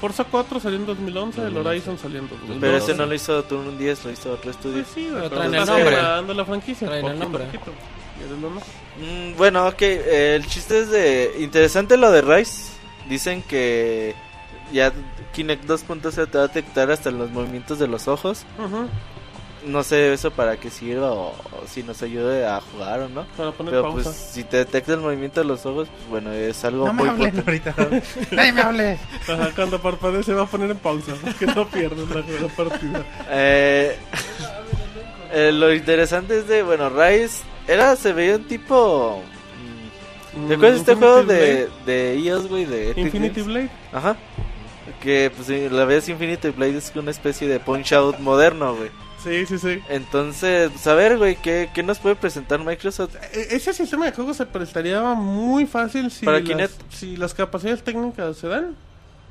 Forza 4 salió en 2011, el 2011. Horizon salió en 2012. Pero ese no lo hizo Turn 10, lo hizo otro estudio. Pues sí, Pero traen el nombre. quebrando la franquicia. Traen el nombre. poquito. ¿Quieres lo no? Mm, bueno, ok, eh, el chiste es de... Interesante lo de Rise. Dicen que ya Kinect 2.0 te va a detectar hasta los movimientos de los ojos. No sé eso para qué sirva o, o si nos ayude a jugar o no. Para poner Pero pausa. pues si te detecta el movimiento de los ojos, pues bueno, es algo No me muy hablen potente. ahorita. Nadie me hable. Ajá, cuando parpadee se va a poner en pausa. Que no pierdas la, la partida. Eh, eh, lo interesante es de, bueno, Rise era, se veía un tipo... mm, ¿Te acuerdas de este juego de, de iOS, güey? De Infinity Games? Blade. Ajá. Que pues la vez Infinity Blade es una especie de punch out moderno, güey. Sí, sí, sí. Entonces, pues, a ver, güey, ¿qué, ¿qué nos puede presentar Microsoft? E- Ese sistema de juego se prestaría muy fácil si, Para las, Kinect. si las capacidades técnicas se dan.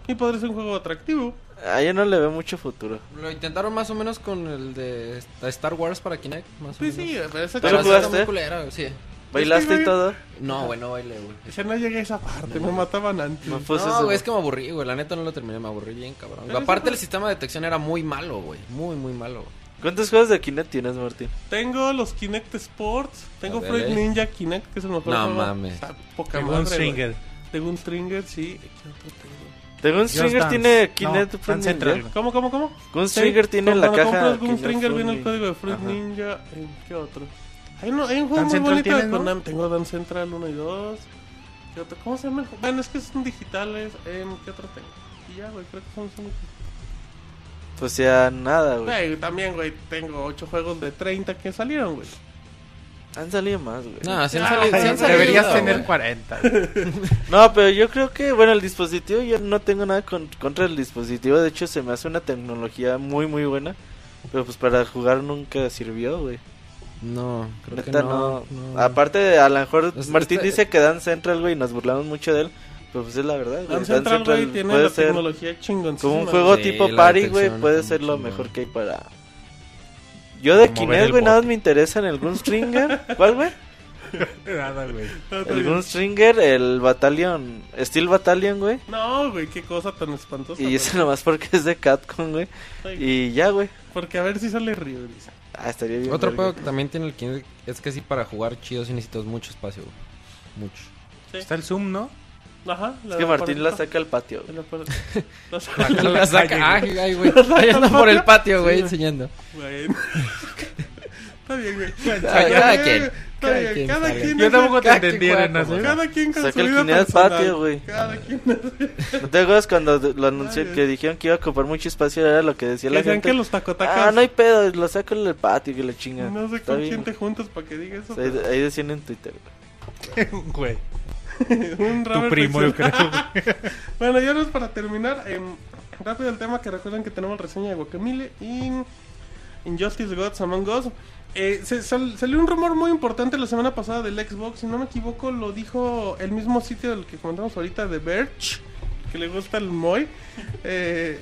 Y podría ser un juego atractivo. A yo no le veo mucho futuro. Lo intentaron más o menos con el de Star Wars para Kinect, más o Sí, menos. sí, pero esa ¿Tú Pero lo jugaste? culera, sí. ¿Bailaste y todo? No, güey, no bailé, güey. Ese no llegué a esa parte, me mataban antes. No, pues güey, es que me aburrí, güey. La neta no lo terminé, me aburrí bien, cabrón. Pero Aparte, el sistema de detección era muy malo, güey. Muy, muy malo. güey. ¿Cuántos juegos de Kinect tienes, Martín? Tengo los Kinect Sports, tengo Fruit eh. Ninja Kinect, que es el mejor No juego. mames. Está poca De madre, Gunstringer. güey. De Gunstringer, sí. ¿Qué otro tengo? The Gunstringer tiene Kinect no, Fruit. Ninja. ¿Cómo, cómo, cómo? Gunstringer Sí, tiene en la cuando caja. Fruit viene el código de Fruit Ajá. Ninja. ¿En qué otro? Hay, un juego muy Central bonito de. Konami. Tengo Dance Central 1 y 2. ¿Qué otro? ¿Cómo se llama el juego? Bueno, es que son digitales. ¿En qué otro tengo? Y ya, güey, creo que son. Pues ya nada, güey. Güey, también, güey, tengo 8 juegos de 30 que salieron, güey. Han salido más, güey. No, sí han Ah, salido. sí han salido, Deberías güey. tener 40. No, pero yo creo que, bueno, el dispositivo, yo no tengo nada con- contra el dispositivo. De hecho, se me hace una tecnología muy, muy buena. Pero pues para jugar nunca sirvió, güey. No, creo que Neta, no. no. no. Aparte, a lo mejor Es- Martín este- dice que Dan Central, güey, y nos burlamos mucho de él. Pero pues es la verdad, güey. Dan Dan Central, güey, tiene puede la ser tecnología como un juego Sí, tipo party, güey. Puede ser lo chingón. mejor que hay para. Yo de Kinect, güey, nada más me interesa en el Gunstringer. ¿Cuál, güey? Nada, güey. El bien. Gunstringer, el Battalion. Steel Battalion, güey. No, güey, qué cosa tan espantosa. Y eso nomás porque es de Capcom, güey. Y ya, güey. Porque a ver si sale Río, dice. Ah, estaría bien. Otro juego que también tiene el Kinect es que sí, para jugar chido sí necesitas mucho espacio, güey. Mucho. Está el Zoom, ¿no? Ajá. Es que Martín la saca al patio. güey. La saca. La saca. Ay, ay, güey. Ahí anda por el patio, güey, enseñando. Bueno. Está bien, güey. Cada, cada quien. Está Cada bien, quien cada quien. Yo tampoco te cada como sé. Cada quien con Saca su el vida personal. patio, güey. Cada quien. ¿No te acuerdas cuando lo anunció Ay, que dijeron que iba a ocupar mucho espacio? Era lo que decía Que la decían gente. que los tacotacas. Ah, no hay pedo, lo saco en el patio que la chinga. No sé Está con quién te juntas para que diga eso. Ahí, ahí decían en Twitter. güey. Güey. Un Tu primo, yo creo. Bueno, ya no es para terminar. em, rápido el tema que recuerden que tenemos reseña de Guacamole y Injustice Gods Among Us. Eh, se- sal- salió un rumor muy importante la semana pasada del Xbox. Si no me equivoco, lo dijo el mismo sitio del que comentamos ahorita, de Verge, que le gusta el Moy. Eh,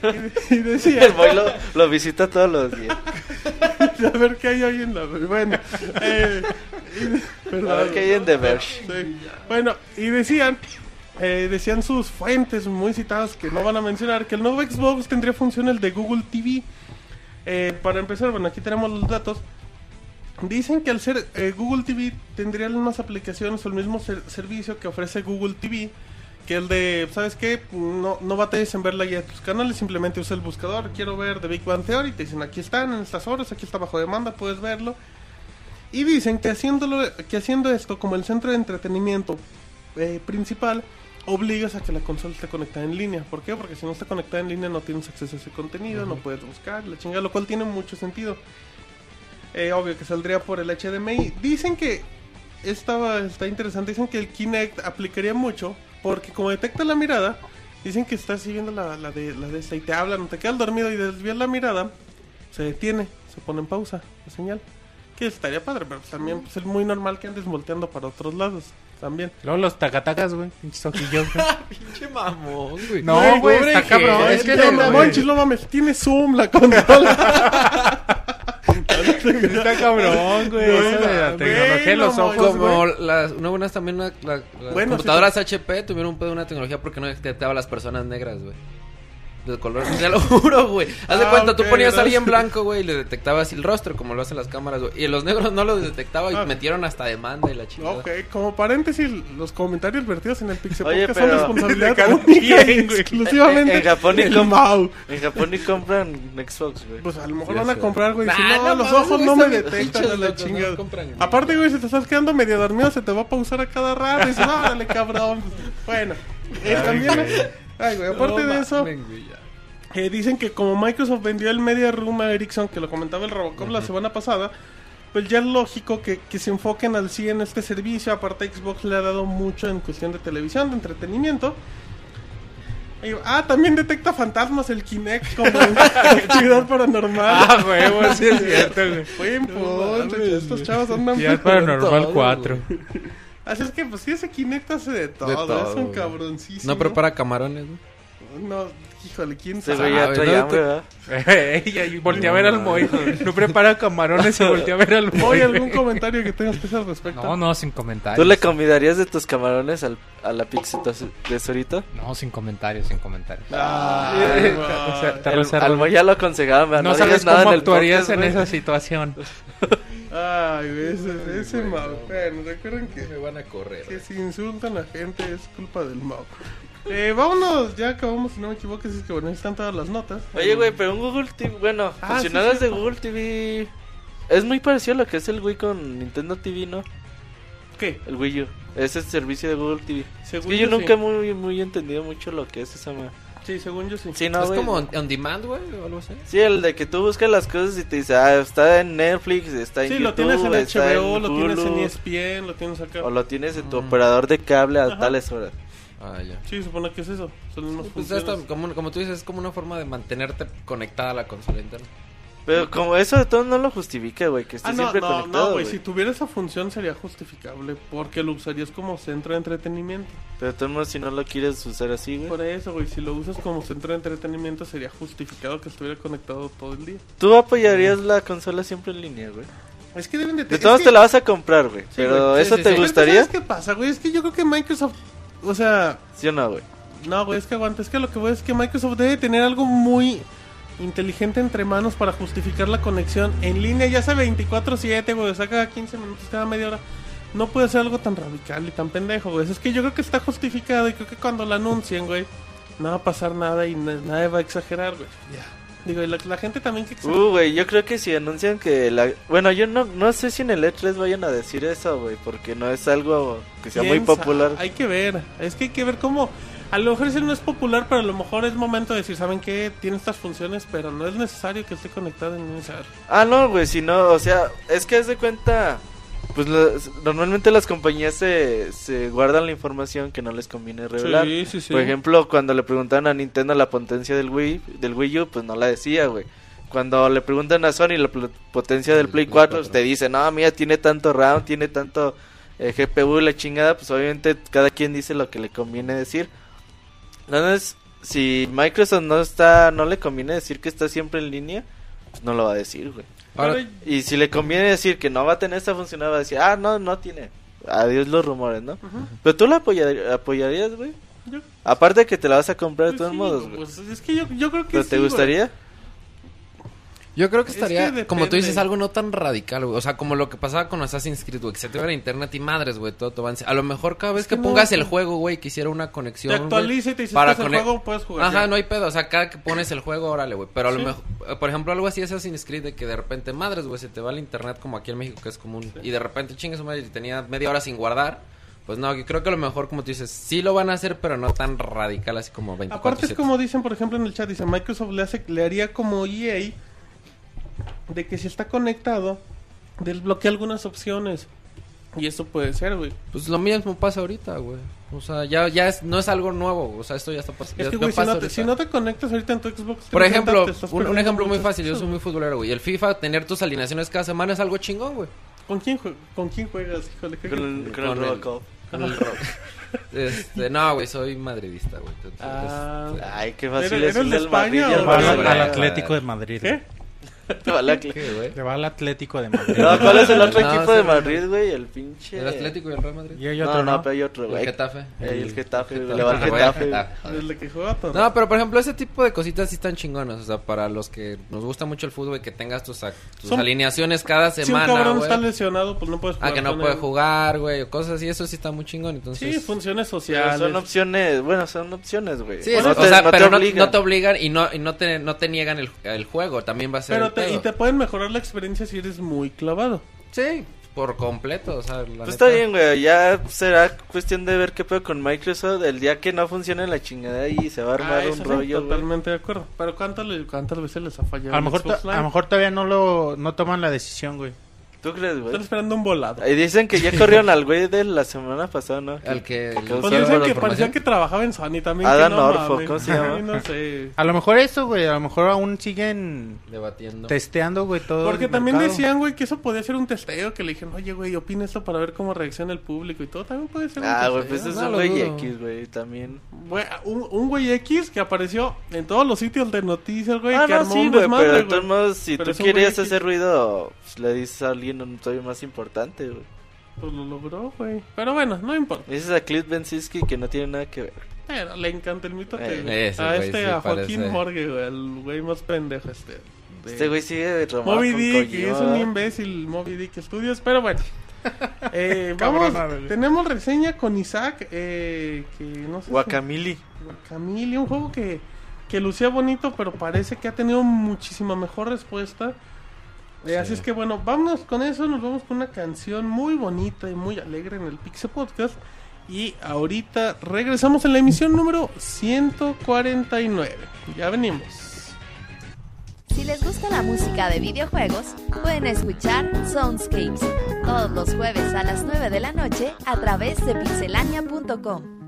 y, y decía: El boy lo, lo visita todos los días. A ver qué hay hoy en la. Bueno, eh, A ver qué hay en The Verge. Sí. Bueno, y decían eh, decían sus fuentes muy citadas que no van a mencionar que el nuevo Xbox tendría funciones de Google TV. Eh, para empezar, bueno, aquí tenemos los datos. Dicen que al ser eh, Google TV tendría las mismas aplicaciones o el mismo ser- servicio que ofrece Google TV. Que el de, ¿sabes qué? No, no batalles en ver la guía de tus canales, simplemente usa el buscador. Quiero ver The Big Bang Theory. Te dicen, aquí están en estas horas, aquí está bajo demanda, puedes verlo. Y dicen que, haciéndolo, que haciendo esto como el centro de entretenimiento eh, principal, obligas a que la consola esté conectada en línea. ¿Por qué? Porque si no está conectada en línea no tienes acceso a ese contenido, no puedes buscar, la chingada, lo cual tiene mucho sentido. Eh, obvio que saldría por el HDMI. Dicen que estaba, está interesante, dicen que el Kinect aplicaría mucho porque como detecta la mirada, dicen que estás siguiendo la, la de, la de esta y te hablan, te quedas dormido y desvías la mirada, se detiene, se pone en pausa la señal. Que estaría padre, pero también pues, es muy normal que andes volteando para otros lados también. Luego los tacatacas, güey. Pinches ojillos. Pinche mamón, güey. No, güey, está cabrón. Es que no, no, no mames, tiene zoom la consola. Está cabrón, güey. No, Eso de la güey, tecnología los no, ojos, güey. Como las, una buena también una- la- las Bueno, computadoras HP tuvieron un pedo de una tecnología porque no detectaba a las personas negras, güey. De color, te lo juro, güey. Haz de Ah, cuenta, tú ok, ponías a alguien gracias. blanco, güey, y le detectabas el rostro, como lo hacen las cámaras, güey. Y los negros no lo detectaba y Ah. metieron hasta demanda y la chingada. ok, como paréntesis, los comentarios vertidos en el Pixel Oye, Podcast son pero- responsabilidad única y exclusivamente En- en Japón y del Mau. En Japón ni compran Xbox, güey. Pues a lo mejor Sí, van a sí. comprar, güey. Si no, no los ojos güey, no me detectan a la chingada. compran Aparte, güey, si te estás quedando medio dormido, se te va a pausar a cada rato. Y dices, órale, cabrón. Bueno, eh, también. Ay, güey, aparte de eso. Eh, dicen que como Microsoft vendió el Media Room a Ericsson, que lo comentaba el Robocop la semana pasada, pues ya es lógico que, que se enfoquen al 100 en este servicio. Aparte, Xbox le ha dado mucho en cuestión de televisión, de entretenimiento. Y- ah, también detecta fantasmas el Kinect como actividad paranormal. Ah, güey, sí es cierto, güey. Buen punto, estos chavos andan pero- Paranormal todo, 4. Así es que, pues sí, ese Kinect hace de todo. todo, es un güey. cabroncísimo. No prepara camarones, güey. No, híjole, quién Ese sabe. ya ¿no? hambre, ¿verdad? Y voltea a ver al Moy. No prepara camarones y voltea a ver al Moy. ¿Hay algún comentario que tengas que hacer al respecto? No, no, sin comentarios. ¿Tú le convidarías de tus camarones al, a la pizza de Sorito? No, sin comentarios, sin comentarios. Ah, O sea, te Al, Moy ya lo aconsejaba, No no, sabes nada cómo en el actuarías podcast, en esa situación. Ay, güey, ese, ese Mau. Bueno, recuerden que, Me van a correr. que si insultan a la gente es culpa del Mau. Eh, vámonos, ya acabamos, si no me equivoco, es que bueno, ahí están todas las notas. Oye, güey, pero un Google TV, bueno, Ah, sí, de. Google TV es muy parecido a lo que es el Wii con Nintendo TV, ¿no? ¿Qué? El Wii U. Es el servicio de Google TV. Es que yo yo, nunca he sí. muy, muy entendido mucho lo que es esa madre. Sí, según yo sí. Sí, no, es güey. como on, on demand, güey, o algo así. Sí, el de que tú buscas las cosas y te dice, ah, está en Netflix, está en Sí, YouTube, lo tienes en HBO, lo tienes en Hulu, ESPN, lo tienes acá. O lo tienes en tu operador de cable a Ajá. tales horas. Ah, ya. Sí, supone que es eso. Son mismas Pues como, como tú dices, es como una forma de mantenerte conectada a la consola interna. Pero como eso de todo no lo justifica, güey, que esté Ah, no, siempre no, conectado, no, güey. Si tuviera esa función sería justificable. Porque lo usarías como centro de entretenimiento. Pero de todos modos, si no lo quieres usar así, güey. Por eso, güey. Si lo usas como centro de entretenimiento, sería justificado que estuviera conectado todo el día. Tú apoyarías la consola siempre en línea, güey. Es que deben de De es todos que- te la vas a comprar, güey. Sí, pero güey, sí, ¿eso sí, te gustaría? ¿Sabes qué pasa, güey? Es que yo creo que Microsoft. O sea. ¿Sí o no, güey? No, güey, es que aguanta. Es que lo que voy es que Microsoft debe tener algo muy inteligente entre manos para justificar la conexión en línea, ya sea 24-7, güey, saca 15 minutos cada media hora. No puede ser algo tan radical y tan pendejo, güey. Es que yo creo que está justificado y creo que cuando lo anuncien, güey, no va a pasar nada y na- nadie va a exagerar, güey. Digo, y la, la gente también que exagera. Uh, güey, yo creo que si anuncian que la... Bueno, yo no, no sé si en el E3 vayan a decir eso, güey, porque no es algo que sea muy ¿Quién sabe? popular. Hay que ver. Es que hay que ver cómo. A lo mejor ese no es popular, pero a lo mejor es momento de decir, ¿saben qué? Tiene estas funciones, pero no es necesario que esté conectado en un server. Ah, no, güey, si no, o sea, es que haz de cuenta... Pues las- normalmente las compañías se, se guardan la información que no les conviene revelar. Sí, sí, sí. Por ejemplo, cuando le preguntaban a Nintendo la potencia del Wii, del Wii U, pues no la decía, güey. Cuando le preguntan a Sony la potencia del El Play Play 4, 4. te dicen, no, mira, tiene tanto RAM, tiene tanto eh, GPU y la chingada, pues obviamente cada quien dice lo que le conviene decir. Entonces, si Microsoft no está, no le conviene decir que está siempre en línea, pues no lo va a decir, güey. Ahora, Y si le conviene decir que no va a tener esta funcionalidad, va a decir, ah, no, no tiene. Adiós los rumores, ¿no? Pero tú la apoyar- apoyarías, güey. Aparte que te la vas a comprar de Pues todos sí, modos, güey. pues, es que yo, yo creo que ¿Pero sí, te güey. Yo creo que Es estaría, que como tú dices, algo no tan radical, güey. O sea, como lo que pasaba con Assassin's Creed, güey. Que se te va a internet y madres, güey. Todo te va a lo mejor cada vez Es que que, no, pongas el juego, güey, que hiciera una conexión. Te actualiza y te para que es el juego, puedes jugar. Ajá, ya. no hay pedo. O sea, cada que pones el juego, órale, güey. Pero a lo mejor, eh, por ejemplo, algo así Assassin's Creed de que de repente, madres, güey, se te va el internet como aquí en México, que es común. Y de repente, chingue su madre, y tenía media hora sin guardar. Pues no, yo creo que a lo mejor, como tú dices, sí lo van a hacer, pero no tan radical así como 24 Aparte es como dicen, por ejemplo, en el chat, dice Microsoft le, hace, le haría como EA de que si está conectado, desbloquea algunas opciones. Y eso puede ser, güey. Pues lo mismo pasa ahorita, güey. O sea, ya, ya es, no es algo nuevo. O sea, esto ya está pasando. Es que, güey, si, no te- si no te conectas ahorita en tu Xbox... Por 360, ejemplo, un, ejemplo muy fácil. Yo soy muy futbolero, güey. El FIFA, tener tus alineaciones cada semana es algo chingón, güey. ¿Con quién, ¿Con quién juegas? Híjole, Con el, con Con el Robocop. Con el rock. Este, no, güey, soy madridista, güey. Entonces, Ah. este, Ay, qué fácil ¿Eres- es el de del España al. Atlético de Madrid. ¿Qué? Te va al Atlético de Madrid. No, ¿cuál es el otro No, equipo sí, de. Madrid, güey? El pinche... El Atlético y el Real Madrid. Y hay otro, no, ¿no? pero hay otro, El güey. Getafe. El Getafe, Getafe. le va al Ah, güey, Getafe. ah. Desde que juega todo. No, pero por ejemplo, ese tipo de cositas sí están chingonas. O sea, para los que nos gusta mucho el fútbol y que tengas tus, ac- tus Son- alineaciones cada si un semana, cabrón güey. está lesionado, pues no puedes jugar Ah, que no puede jugar, güey, o cosas así. Eso sí está muy chingón. Entonces, Sí, funciones sociales. son opciones, bueno, son opciones, güey. Sí, no o sea, no te pero no, te obligan y no, y no te, no te niegan el, el juego. También va a ser Pero el te, y te pueden mejorar la experiencia si eres muy clavado. Sí, por completo, o sea, la Pues neta. está bien, güey. Ya será cuestión de ver qué pedo con Microsoft. El día que no funcione la chingada y se va a armar Ah, un sí, rollo, güey. totalmente de acuerdo. Pero ¿cuántas, cuántas veces les ha fallado A lo, mejor, a lo mejor todavía no lo no toman la decisión, güey. ¿Tú crees, güey? Están esperando un volado. Y dicen que ya corrieron al güey de la semana pasada, ¿no? Al que... Pues Pues dicen que parecía que trabajaba en Sony también. Adam no Norfolk, mames. ¿cómo se llama? No sé. A lo mejor eso, güey. A lo mejor aún siguen Debatiendo. testeando, güey, todo. Porque el también mercado. decían, güey, que eso podía ser un testeo. Que le dijeron, oye, güey, opina esto para ver cómo reacciona el público y todo. También puede ser un Ah, güey, pues es No un güey. X, güey, también. Güey, un, un güey X que apareció en todos los sitios de noticias, güey. ah, que no, armó sí, güey, pero de todos modos, si tú querías hacer ruido, pues, le dices a alguien un todavía más importante, güey. Pues lo logró, güey. Pero bueno, no importa. Dices a Cliff Bensinski que no tiene nada que ver. Pero le encanta el mito Eh, ese a güey este, sí a Joaquín parece. Morgue, güey, el güey más pendejo este. de- Este güey sigue romado Moby Dick, es un imbécil Moby Dick Studios, pero bueno. Eh, vamos, tenemos reseña con Isaac, eh, que no sé si- Guacamili. Un juego que, que lucía bonito, pero parece que ha tenido muchísima mejor respuesta. Eh, Así es que bueno, vámonos con eso, nos vamos con una canción muy bonita y muy alegre en el Pixel Podcast. Y ahorita regresamos en la emisión número 149. Ya venimos. Si les gusta la música de videojuegos, pueden escuchar Soundscapes todos los jueves a las 9 de la noche a través de pixelania.com.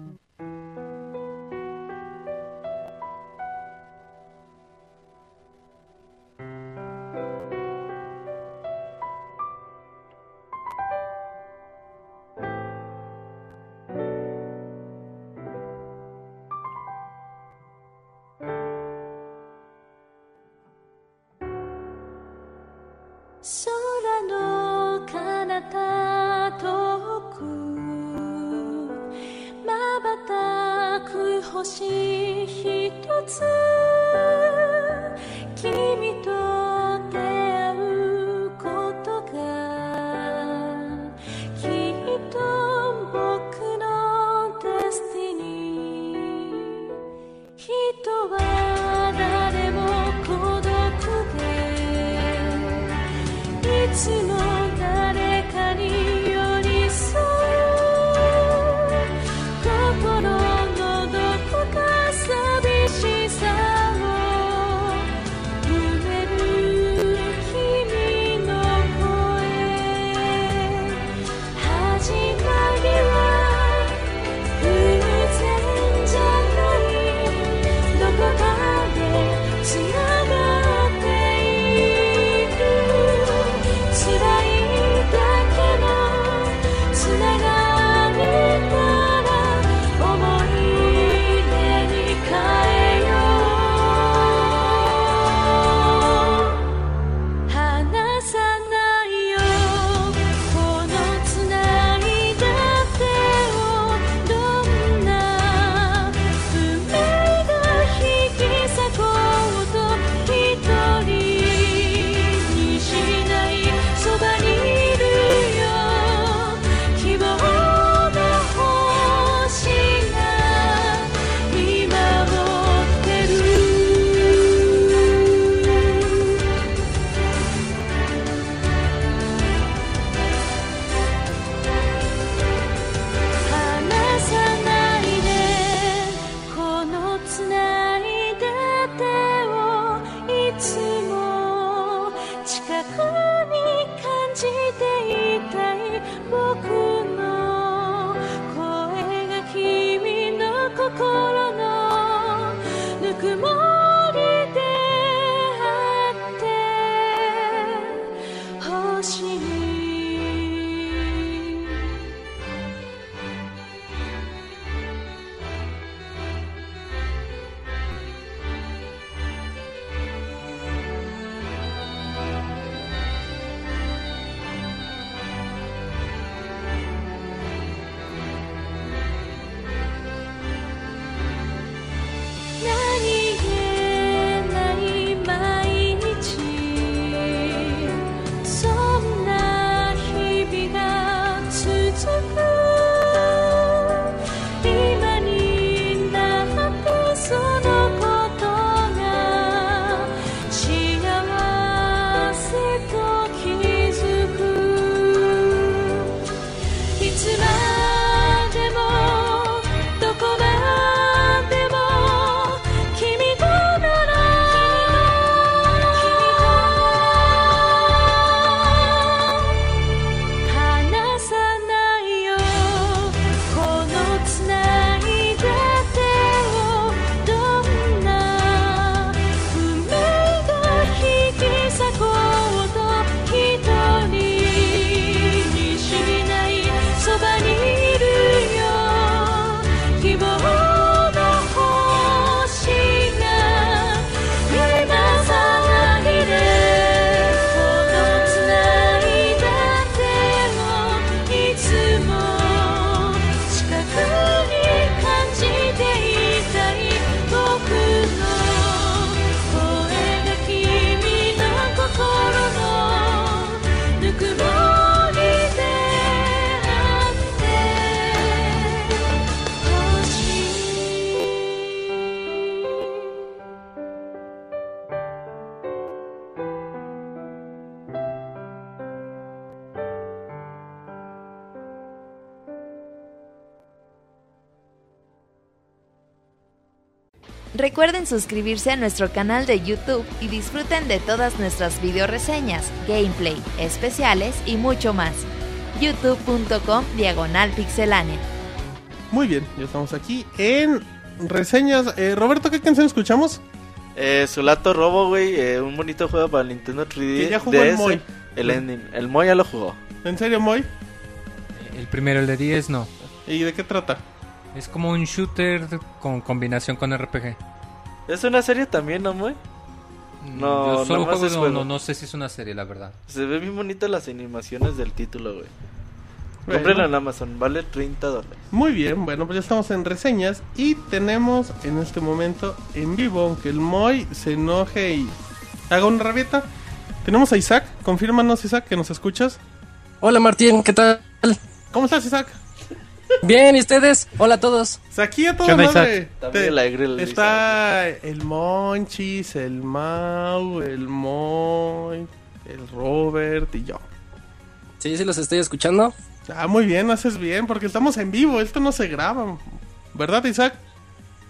Suscribirse a nuestro canal de YouTube y disfruten de todas nuestras video reseñas, gameplay, especiales y mucho más. youtube.com diagonal pixelánea. Muy bien, ya estamos aquí en reseñas. Eh, Roberto, ¿qué canción escuchamos? Eh, Sulato Robo, güey, eh, un bonito juego para el Nintendo 3D. Que ya jugó el. Moy. El ending. El Moy ya lo jugó. ¿En serio, Moy? El primero, el de 10, no. ¿Y de qué trata? Es como un shooter con combinación con RPG. ¿Es una serie también, no, Moy? No, Yo solo nomás juego, es no, juego. no, no sé si es una serie, la verdad. Se ve bien bonitas las animaciones del título, güey. Bueno. Cómprenlo en Amazon, vale 30 dólares. Muy bien, bueno, pues ya estamos en reseñas y tenemos en este momento en vivo, aunque el Moy se enoje y haga una rabieta. Tenemos a Isaac, confírmanos Isaac que nos escuchas. Hola Martín, ¿qué tal? ¿Cómo estás Isaac? Bien, ¿y ustedes? Hola a todos. Sea, aquí a ¿Qué toda onda, madre. También Te- la Grill está el Monchis, el Mau, el Moy, el Robert y yo. Sí, sí los estoy escuchando. Ah, muy bien, haces bien, porque estamos en vivo, esto no se graba. ¿Verdad, Isaac?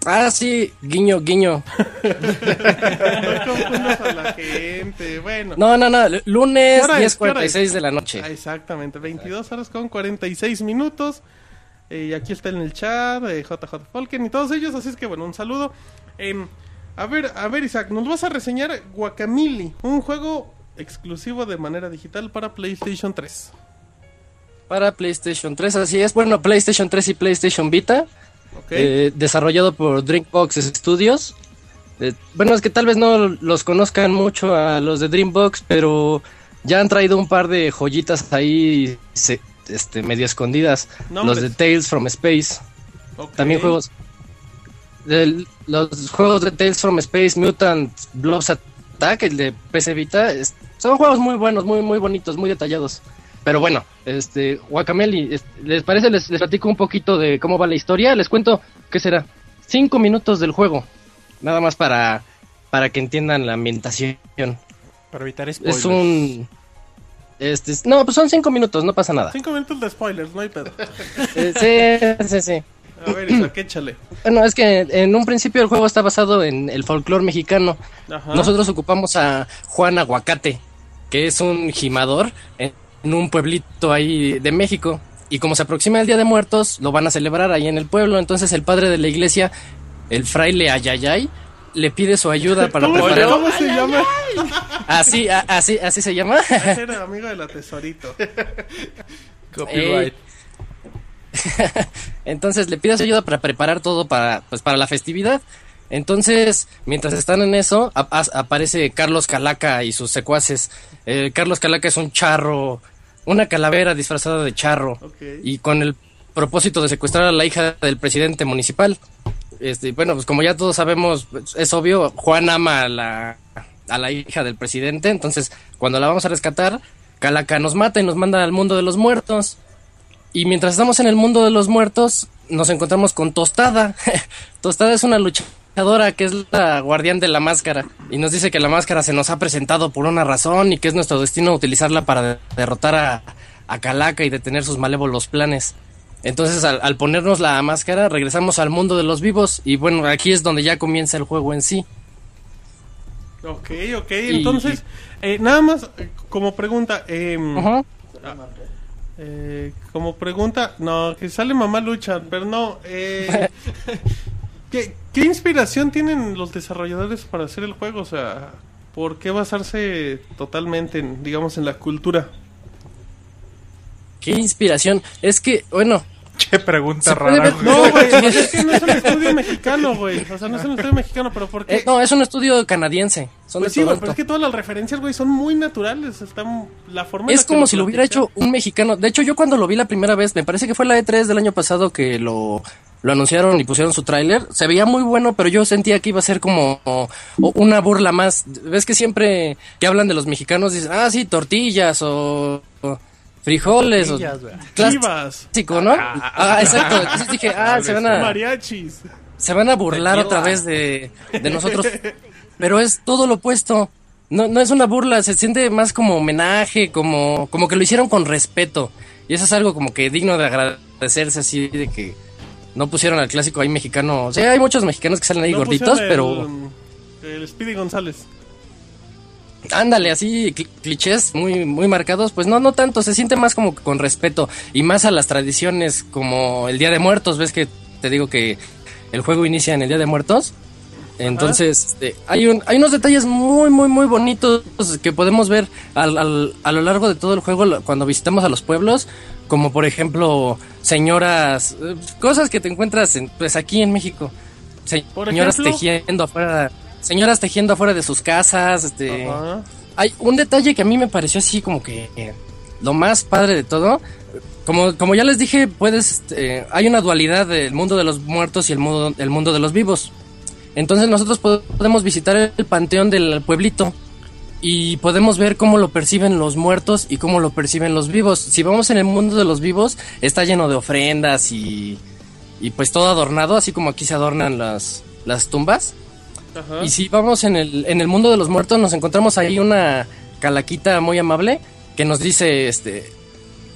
Ah, sí, guiño, guiño. No confundas a la gente. Bueno, No, no, no, lunes ¿Qué hora es? ¿Qué hora 10.46 de la noche. Ah, exactamente, 22 horas con 46 minutos. Eh, y aquí está en el chat eh, JJ Falken y todos ellos, así es que bueno, un saludo. Em, a ver, a ver Isaac, nos vas a reseñar Guacamole, un juego exclusivo de manera digital para PlayStation 3. Para PlayStation 3, así es. Bueno, PlayStation 3 y PlayStation Vita. ¿Ok? eh, desarrollado por Drinkbox Studios. Eh, bueno, es que tal vez no los conozcan mucho a los de Dreambox, pero ya han traído un par de joyitas ahí se- este, medio escondidas. Nombres. Los de Tales from Space. También juegos. los juegos de Tales from Space, Mutant Blobs Attack, el de PC Vita, es- son juegos muy buenos, muy muy bonitos, muy detallados. Pero bueno, este, Guacameli, es- ¿les parece? Les, les platico un poquito de cómo va la historia. Les cuento, ¿qué será? Cinco minutos del juego. Nada más para, para que entiendan la ambientación. Para evitar spoilers. Es un... Este, no, pues son cinco minutos, no pasa nada. Cinco minutos de spoilers, no hay pedo. Eh, sí, sí, sí. A ver, Isaac, échale. Bueno, es que en un principio el juego está basado en el folclore mexicano. Ajá. Nosotros ocupamos a Juan Aguacate, que es un gimador en, en un pueblito ahí de México. Y como se aproxima el Día de Muertos, lo van a celebrar ahí en el pueblo. Entonces el padre de la iglesia, el fraile Ayayay, le pide su ayuda para ¿Cómo, preparar. cómo se llama? Así, a- así, así se llama. Era amigo de la tesorito. Copyright. Entonces le pide su ayuda para preparar todo para, pues, para la festividad. Entonces, mientras están en eso, aparece Carlos Calaca y sus secuaces. Eh, Carlos Calaca es un charro, una calavera disfrazada de charro. Y con el propósito de secuestrar a la hija del presidente municipal. Este, bueno, pues como ya todos sabemos, es obvio, Juan ama a la, a la hija del presidente. Entonces, cuando la vamos a rescatar, Calaca nos mata y nos manda al mundo de los muertos. Y mientras estamos en el mundo de los muertos, nos encontramos con Tostada. Tostada es una luchadora que es la guardián de la máscara. Y nos dice que la máscara se nos ha presentado por una razón y que es nuestro destino utilizarla para de- derrotar a, a Calaca y detener sus malévolos planes. Entonces, al, al ponernos la máscara, regresamos al mundo de los vivos. Y bueno, aquí es donde ya comienza el juego en sí. Ok, ok. Entonces, eh, nada más eh, como pregunta. Ajá. eh, como pregunta. No, que sale mamá lucha, pero no. eh, ¿qué, ¿Qué inspiración tienen los desarrolladores para hacer el juego? O sea, ¿por qué basarse totalmente, en, digamos, en la cultura? Qué inspiración. Es que, bueno, Che, pregunta rara. ver- güey. No, güey, es que no es un estudio mexicano, güey. O sea, no es un estudio mexicano, pero ¿por qué? eh, no, es un estudio canadiense. Son Pues de sí, güey, pero es que todas las referencias, güey, son muy naturales. Están la forma en Es que como si lo hubiera hecho un mexicano. De hecho, yo cuando lo vi la primera vez, me parece que fue la E3 del año pasado que lo, lo anunciaron y pusieron su tráiler. Se veía muy bueno, pero yo sentía que iba a ser como o- o una burla más. Ves que siempre que hablan de los mexicanos dicen, ah, sí, tortillas o, o frijoles o. Chivas, clásico, ¿no? Ah, exacto. Entonces dije, ah, se van a mariachis. se van a burlar otra vez de, de nosotros. Pero es todo lo opuesto. No, no es una burla, se siente más como homenaje, como, como que lo hicieron con respeto. Y eso es algo como que digno de agradecerse así, de que no pusieron al clásico ahí mexicano. O sea, hay muchos mexicanos que salen ahí No gorditos, pero el Speedy González. Ándale, así cl- clichés muy, muy marcados, pues no, no tanto, se siente más como que con respeto y más a las tradiciones como el Día de Muertos, ves que te digo que el juego inicia en el Día de Muertos. Entonces, este, hay, un, hay unos detalles muy, muy, muy bonitos que podemos ver al, al- a lo largo de todo el juego cuando visitamos a los pueblos, como por ejemplo, señoras, eh, cosas que te encuentras en, pues aquí en México. Señoras tejiendo afuera, señoras tejiendo afuera de sus casas, este, hay un detalle que a mí me pareció así como que eh, lo más padre de todo. Como, como ya les dije, puedes, este, hay una dualidad del mundo de los muertos y el mundo, el mundo de los vivos. Entonces nosotros po- podemos visitar el panteón del pueblito y podemos ver cómo lo perciben los muertos y cómo lo perciben los vivos. Si vamos en el mundo de los vivos, está lleno de ofrendas y, y pues todo adornado, así como aquí se adornan las, las tumbas. Ajá. Y si vamos en el, en el mundo de los muertos, nos encontramos ahí una calaquita muy amable que nos dice, este,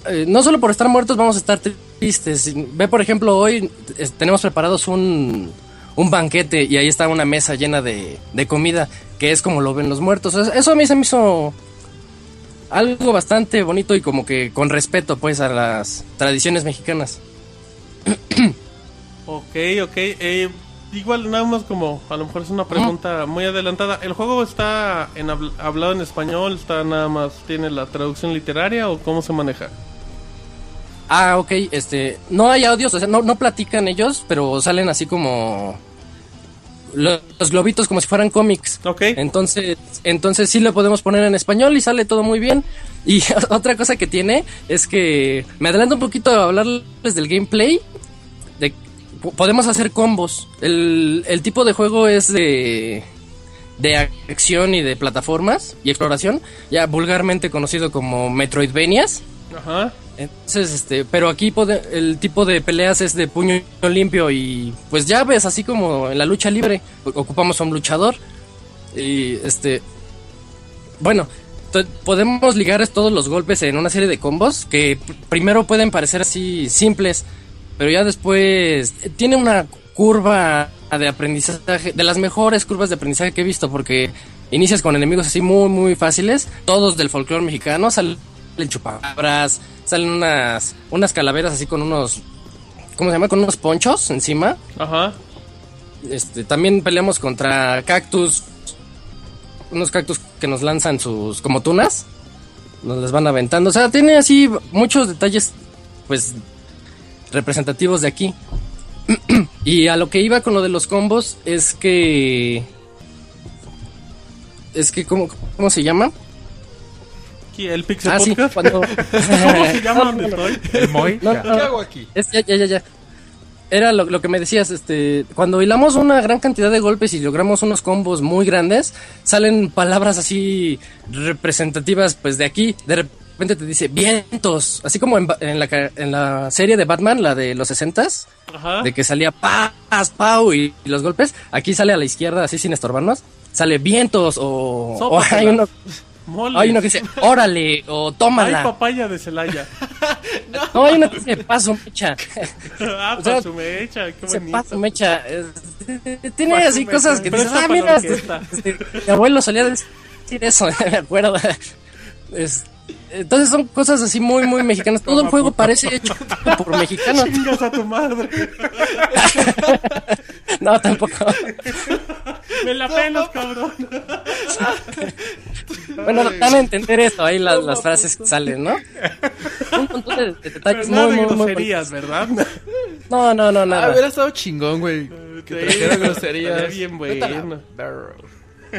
eh, no solo por estar muertos vamos a estar tristes. Ve, por ejemplo, hoy tenemos preparados un, un banquete y ahí está una mesa llena de, de comida, que es como lo ven los muertos. Es- Eso a mí se me hizo algo bastante bonito y como que con respeto, pues, a las tradiciones mexicanas. Ok, ok. eh, igual nada más como, a lo mejor es una pregunta muy adelantada. ¿El juego está en habl- hablado en español? ¿Está nada más, tiene la traducción literaria o cómo se maneja? Ah, ok, este, no hay audios, o sea, no, no platican ellos, pero salen así como lo- los globitos como si fueran cómics. Ok. Entonces, entonces sí lo podemos poner en español y sale todo muy bien. Y otra cosa que tiene es que me adelanto un poquito a hablarles del gameplay. De, po- podemos hacer combos. El, el tipo de juego es de de acción y de plataformas y exploración, ya vulgarmente conocido como Metroidvanias. Ajá. Entonces, este, pero aquí pode- el tipo de peleas es de puño limpio y pues ya ves, así como en la lucha libre, ocupamos a un luchador y este, bueno, podemos ligar todos los golpes en una serie de combos que pr- primero pueden parecer así simples, pero ya después eh, tiene una curva de aprendizaje, de las mejores curvas de aprendizaje que he visto, porque inicias con enemigos así muy, muy fáciles, todos del folclore mexicano, salen chupacabras, salen unas, unas calaveras así con unos, ¿cómo se llama? Con unos ponchos encima. Ajá. Este, también peleamos contra cactus, unos cactus que nos lanzan sus, como tunas, nos las van aventando, o sea, tiene así muchos detalles, pues, representativos de aquí. y a lo que iba con lo de los combos es que... Es que, ¿cómo, cómo se llama? El Pixel Ah, sí, cuando... ¿Cómo se llama donde estoy? El Moy. No, ¿Qué hago aquí? es- ya, ya, ya, ya. Era lo, lo que me decías, este, cuando hilamos una gran cantidad de golpes y logramos unos combos muy grandes, salen palabras así representativas, pues de aquí, de repente te dice vientos, así como en, en la, en la serie de Batman, la de los 60s, Ajá. de que salía paz, pau y, y los golpes, aquí sale a la izquierda así sin estorbarnos, sale vientos o, hay uno, hay uno que dice órale o tómala. papaya de Celaya. No, hay uno que dice paso, mecha. ah, O sea, pa' su mecha, qué Se bonito. pasa, mecha. Tiene así mecha. cosas que dices, ah, mira, orquesta". este, mi abuelo solía decir eso, me acuerdo. Es- entonces son cosas así muy, muy mexicanas. Todo el juego parece hecho por mexicanos. Chingas a tu madre. No, tampoco. Me la pelas, cabrón. Bueno, dan a entender esto ahí las, las frases que salen, ¿no? Un montón de, de detalles muy, muy, muy groserías, ¿verdad? No, no, no, Ah, nada. hubiera estado chingón, güey. Que Sí, trajera groserías. bien Vete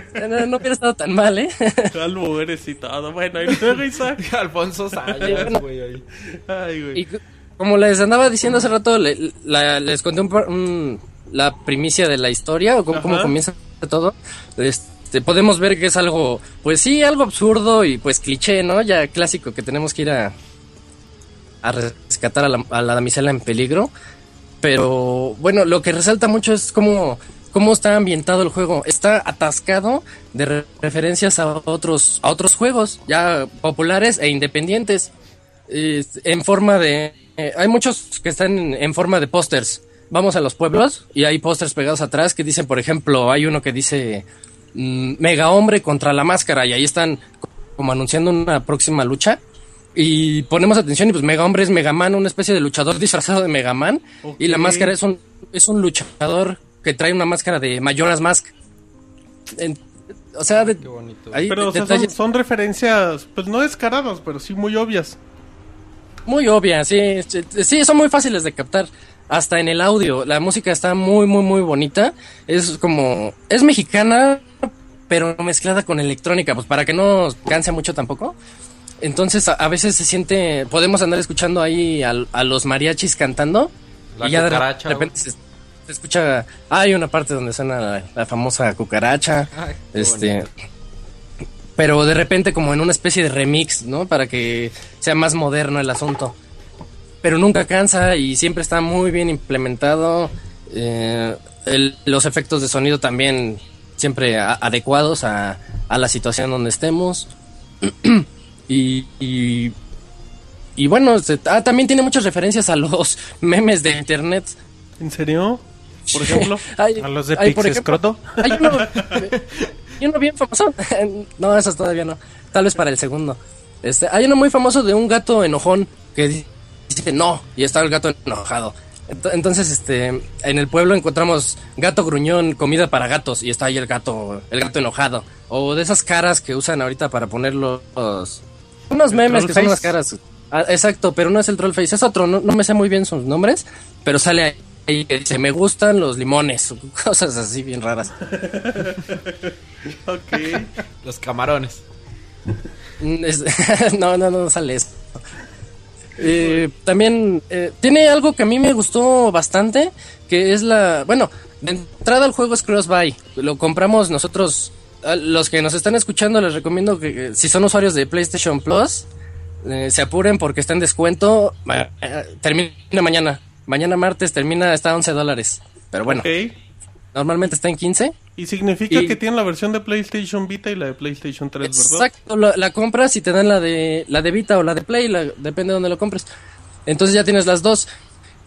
No, no hubiera estado tan mal, ¿eh? Albures y todo. Bueno, y luego Isaac. Alfonso Sayas, güey, ahí. Ay, güey. Y como les andaba diciendo hace rato, le- la- les conté un, la primicia de la historia o cómo, cómo comienza todo. Este, podemos ver que es algo, pues sí, algo absurdo y pues cliché, ¿no? Ya clásico que tenemos que ir a, a rescatar a la, a la damisela en peligro. Pero bueno, lo que resalta mucho es cómo, cómo está ambientado el juego. Está atascado de re- referencias a otros, a otros juegos ya populares e independientes. Es- en forma de... eh, hay muchos que están en, en forma de pósters. Vamos a los pueblos y hay pósters pegados atrás que dicen, por ejemplo, hay uno que dice mm, Mega Hombre contra la Máscara y ahí están co- como anunciando una próxima lucha. Y ponemos atención y pues Mega Hombre es Mega Man, una especie de luchador disfrazado de Mega Man. Y la máscara es un, es un luchador que trae una máscara de Majora's Mask. En- o sea, de- Qué bonito. hay Pero o sea, son, referencias, pues no descaradas, pero sí muy obvias. muy obvias, sí, sí, sí, son muy fáciles de captar. Hasta en el audio, la música está muy, muy, muy bonita. Es como, es mexicana, pero mezclada con electrónica, pues para que no canse mucho tampoco. Entonces a, a veces se siente, podemos andar escuchando ahí a, los mariachis cantando La y ya de repente se, se escucha, hay una parte donde suena la, la famosa cucaracha, Ay, este, bonito. pero de repente como en una especie de remix, ¿no? Para que sea más moderno el asunto. Pero nunca cansa y siempre está muy bien implementado. eh, el- los efectos de sonido también siempre a- adecuados a, a la situación donde estemos. y, y, y bueno, se- ah, también tiene muchas referencias a los memes de internet. ¿En serio? Por ejemplo. Hay- A los de hay, por ejemplo, hay uno, hay uno bien famoso. no, esos todavía no. Tal vez para el segundo. Este, hay uno muy famoso de un gato enojón que di- dice no y está el gato enojado. Ent- Entonces, este, en el pueblo encontramos gato gruñón, comida para gatos y está ahí el gato, el gato enojado. O de esas caras que usan ahorita para poner los unos ¿El memes que son unas caras. Ah, exacto, pero no es el troll face, es otro. No, no me sé muy bien sus nombres, pero sale ahí que dice me gustan los limones, cosas así bien raras. Ok. Los camarones. Mm, no, no, no sale eso. Eh, también eh, tiene algo que a mí me gustó bastante, que es la... Bueno, de entrada el juego es Cross-Buy. Lo compramos nosotros... Los que nos están escuchando les recomiendo que si son usuarios de PlayStation Plus, eh, se apuren porque está en descuento. Eh, termina mañana. Mañana martes termina, está a 11 dólares. Pero bueno, normalmente está en 15. Y significa Y- que tienen la versión de PlayStation Vita y la de PlayStation 3, ¿verdad? Exacto, la, compras y te dan la de la de Vita o la de Play, la- depende de donde lo compres. Entonces ya tienes las dos.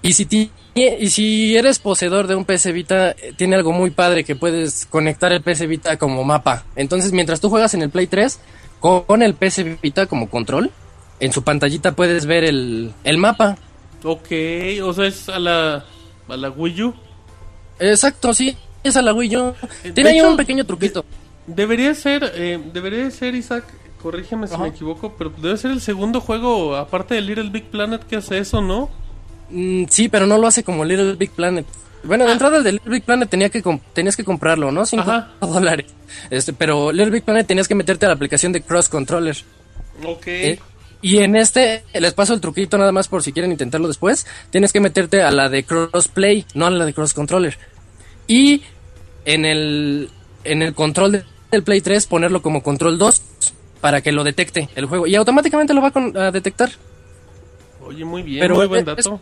Y si, ti- y si eres poseedor de un PS Vita, eh, tiene algo muy padre que puedes conectar el PS Vita como mapa. Entonces, mientras tú juegas en el Play 3, con, con el PS Vita como control, en su pantallita puedes ver el, el mapa. Ok, o sea, es a la, a la Wii U. Exacto, sí, es a la Wii U. De Tiene ahí un pequeño truquito. Debería ser, eh, debería ser, Isaac, corrígeme si Ajá. me equivoco, pero debe ser el segundo juego, aparte de Little Big Planet, que hace eso, ¿no? Mm, sí, pero no lo hace como Little Big Planet. Bueno, de entrada el de Little Big Planet tenía que tenías que comprarlo, ¿no? 5 Ajá. dólares. Este, pero Little Big Planet tenías que meterte a la aplicación de Cross Controller. Ok. Eh, y en este, les paso el truquito nada más por si quieren intentarlo después. Tienes que meterte a la de Crossplay, no a la de Cross Controller. Y en el, en el control de- del Play 3 ponerlo como control 2 para que lo detecte el juego. Y automáticamente lo va a con- a detectar. Oye, muy bien, pero muy buen es- dato.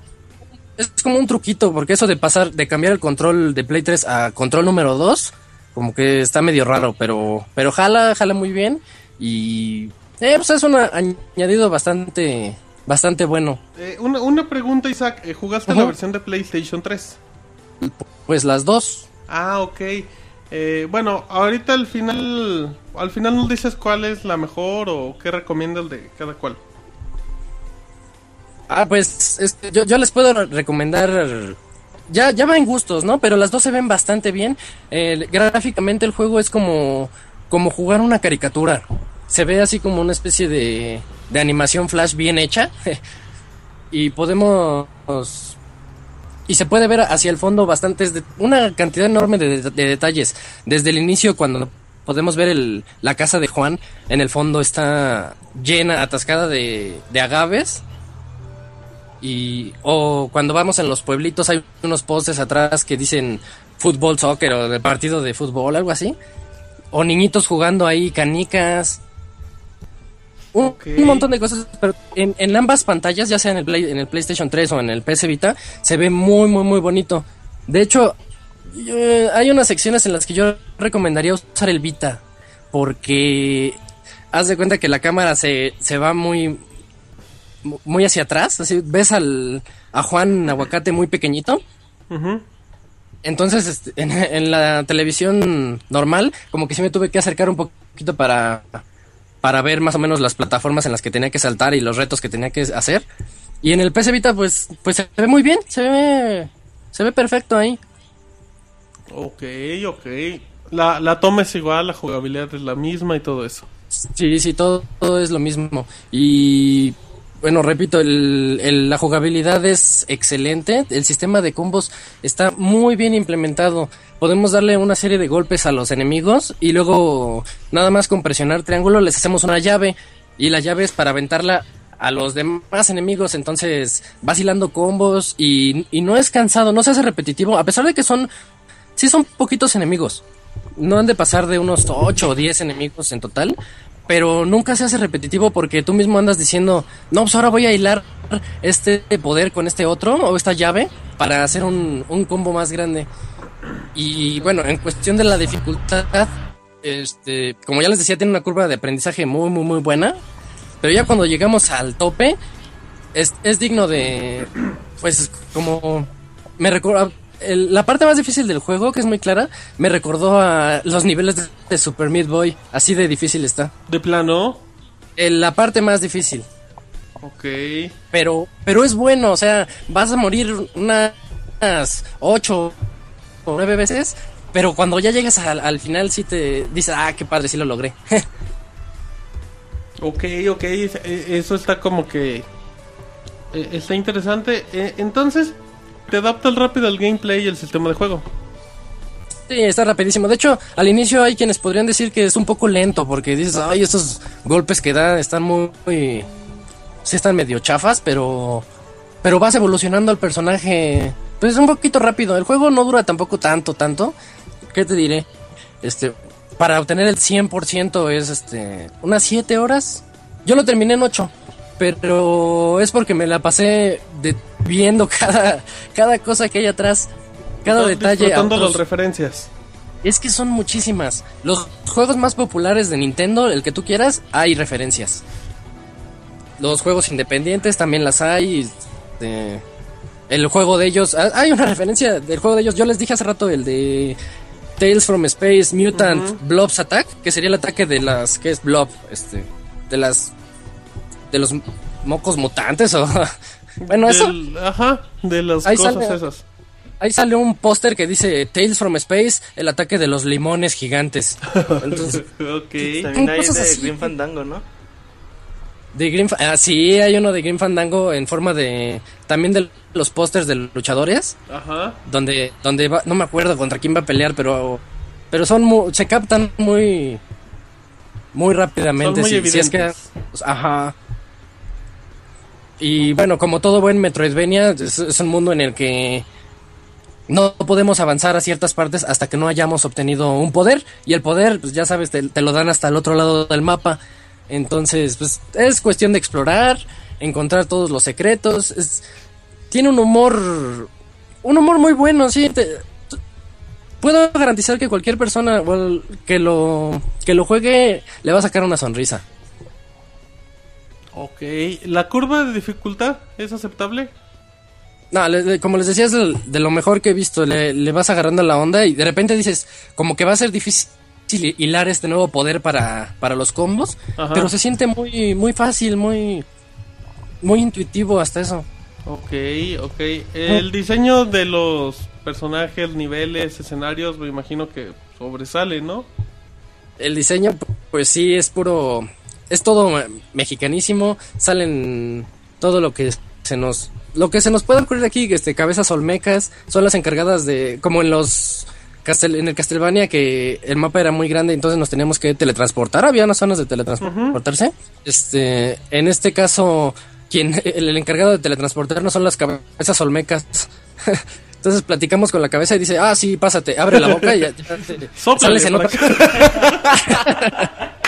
Es como un truquito, porque eso de pasar, de cambiar el control de Play 3 a control número 2, como que está medio raro, pero, pero jala, jala muy bien. Y eh, pues es un añadido bastante, bastante bueno. Eh, una, una pregunta, Isaac, eh, ¿jugaste Ajá. la versión de PlayStation 3? Pues las dos. Ah, ok. Eh, bueno, ahorita al final, al final nos dices cuál es la mejor o qué recomiendas de cada cual. Ah, pues este, yo, yo les puedo recomendar. Ya, ya va en gustos, ¿no? Pero las dos se ven bastante bien. Eh, gráficamente el juego es como, como jugar una caricatura. Se ve así como una especie de, de animación flash bien hecha. y podemos. Y se puede ver hacia el fondo bastantes. de- una cantidad enorme de, de detalles. Desde el inicio, cuando podemos ver el, la casa de Juan, en el fondo está llena, atascada de, de agaves. Y, o cuando vamos en los pueblitos hay unos postes atrás que dicen fútbol, soccer o del partido de fútbol, algo así. O niñitos jugando ahí, canicas. Un, montón de cosas, pero en, en ambas pantallas, ya sea en el, Play- en el PlayStation 3 o en el PS Vita, se ve muy, muy, muy bonito. De hecho, hay unas secciones en las que yo recomendaría usar el Vita, porque haz de cuenta que la cámara se, se va muy, muy hacia atrás, así ves al, a Juan Aguacate muy pequeñito. Entonces, este, en, en la televisión normal, como que sí me tuve que acercar un poquito para, para ver más o menos las plataformas en las que tenía que saltar y los retos que tenía que hacer. Y en el PS Vita, pues, pues se ve muy bien, se ve, se ve perfecto ahí. Ok, ok. La, la toma es igual, la jugabilidad es la misma y todo eso. Sí, sí, todo, todo es lo mismo. Y bueno, repito, el, la jugabilidad es excelente. El sistema de combos está muy bien implementado. Podemos darle una serie de golpes a los enemigos y luego nada más con presionar triángulo les hacemos una llave. Y la llave es para aventarla a los demás enemigos. Entonces vas hilando combos y, y no es cansado, no se hace repetitivo. A pesar de que son, sí son poquitos enemigos no han de pasar de unos 8 o 10 enemigos en total, pero nunca se hace repetitivo porque tú mismo andas diciendo, no, pues ahora voy a hilar este poder con este otro o esta llave para hacer un, un combo más grande. Y bueno, en cuestión de la dificultad, este, como ya les decía, tiene una curva de aprendizaje muy, muy, muy buena, pero ya cuando llegamos al tope, es, es digno de, pues, como me recuerda, el- la parte más difícil del juego, que es muy clara, me recordó a los niveles de, de Super Meat Boy, así de difícil está. De plano. El- la parte más difícil, Ok. pero, pero es bueno, o sea, vas a morir unas ocho o nueve veces, pero cuando ya llegas al, al final sí te dices, ah, qué padre, sí lo logré. Ok, ok. eh, Eso está como que... eh, Está interesante. Eh, Entonces, te adaptas rápido al gameplay y el sistema de juego. Sí, está rapidísimo. De hecho, al inicio hay quienes podrían decir que es un poco lento porque dices, ay, estos golpes que da están muy... sí están medio chafas, pero... Pero vas evolucionando al personaje, pues un poquito rápido. El juego no dura tampoco tanto, tanto. ¿Qué te diré? Este, para obtener el 100% es, este, unas 7 horas. Yo lo terminé en 8, pero es porque me la pasé de, viendo cada, cada cosa que hay atrás. Cada Estás detalle. disfrutando autos- las referencias. es que son muchísimas. Los juegos más populares de Nintendo, el que tú quieras, hay referencias. Los juegos independientes también las hay. este, el juego de ellos. Hay una referencia del juego de ellos. Yo les dije hace rato el de Tales from Space Mutant Blobs Attack, que sería el ataque de las. ¿Qué es Blob? Este. De las. De los mocos mutantes o. bueno, eso. Del- ajá, de las Ahí cosas sale- esas. Ahí sale un póster que dice Tales from Space, el ataque de los limones gigantes. Entonces, ok. También hay de así. Green Fandango, ¿no? de Green ah, sí, hay uno de Green Fandango en forma de. También de los pósters de luchadores. Ajá. donde donde va, no me acuerdo contra quién va a pelear, pero pero son mu- se captan muy muy rápidamente, Son muy si- si es que pues, ajá. Y bueno, como todo buen Metroidvania, es, es un mundo en el que no podemos avanzar a ciertas partes hasta que no hayamos obtenido un poder y el poder, pues ya sabes, te, lo dan hasta el otro lado del mapa. Entonces, pues es cuestión de explorar, encontrar todos los secretos. Tiene un humor un humor muy bueno, sí. puedo garantizar que cualquier persona que lo que lo juegue le va a sacar una sonrisa. Ok. ¿La curva de dificultad es aceptable? No, le- le- como les decía, es de, lo mejor que he visto. Le, le vas agarrando la onda y de repente dices, como que va a ser difícil hilar este nuevo poder para, para los combos, Ajá. pero se siente muy, muy fácil, muy, muy intuitivo hasta eso. Ok, ok. El diseño de los personajes, niveles, escenarios, me imagino que sobresale, ¿no? El diseño, pues sí, es puro. Es todo mexicanísimo. Salen todo lo que se nos. Lo que se nos puede ocurrir aquí, este, cabezas olmecas, son las encargadas de. Como en los. Castel- en el Castlevania, que el mapa era muy grande, entonces nos teníamos que teletransportar. Había unas zonas de teletransportarse. Este, en este caso, quien el, el encargado de teletransportarnos son las cabezas olmecas. Entonces platicamos con la cabeza y dice, ah, sí, pásate, abre la boca y ya, ya te- Sóplale sales en otra-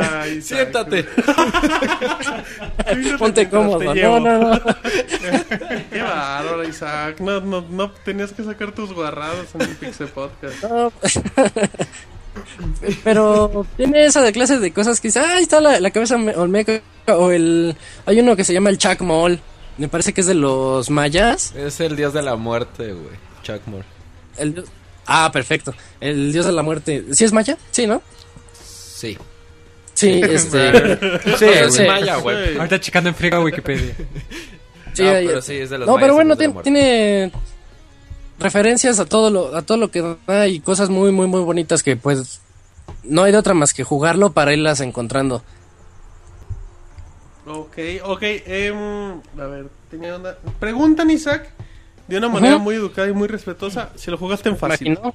Ay. Siéntate. Ponte cómodo. No, llevo. no, no. Qué bárbaro, Isaac. No, no, no tenías que sacar tus guarradas en el Pixel Podcast. no. Pero tiene esa de clase de cosas que dice, ah, ahí está la, la cabeza me- olmeca. O el. Hay uno que se llama el Chacmol. Me parece que es de los mayas. Es el dios de la muerte, güey. Chuckmore. El dios- Ah, perfecto. El dios de la muerte. ¿Sí es maya? Sí, ¿no? Sí. Sí, este. Sí, es sí. maya, güey. Sí. Ahorita checando en friega Wikipedia. Sí, No, pero sí, es de los No, mayas, pero bueno, tiene, referencias a todo lo a todo lo que da y cosas muy muy muy bonitas que pues no hay de otra más que jugarlo para irlas encontrando. Ok, ok. em, a ver, tenía una. Preguntan, Isaac, de una manera muy educada y muy respetuosa, si lo jugaste en fácil. Imagino.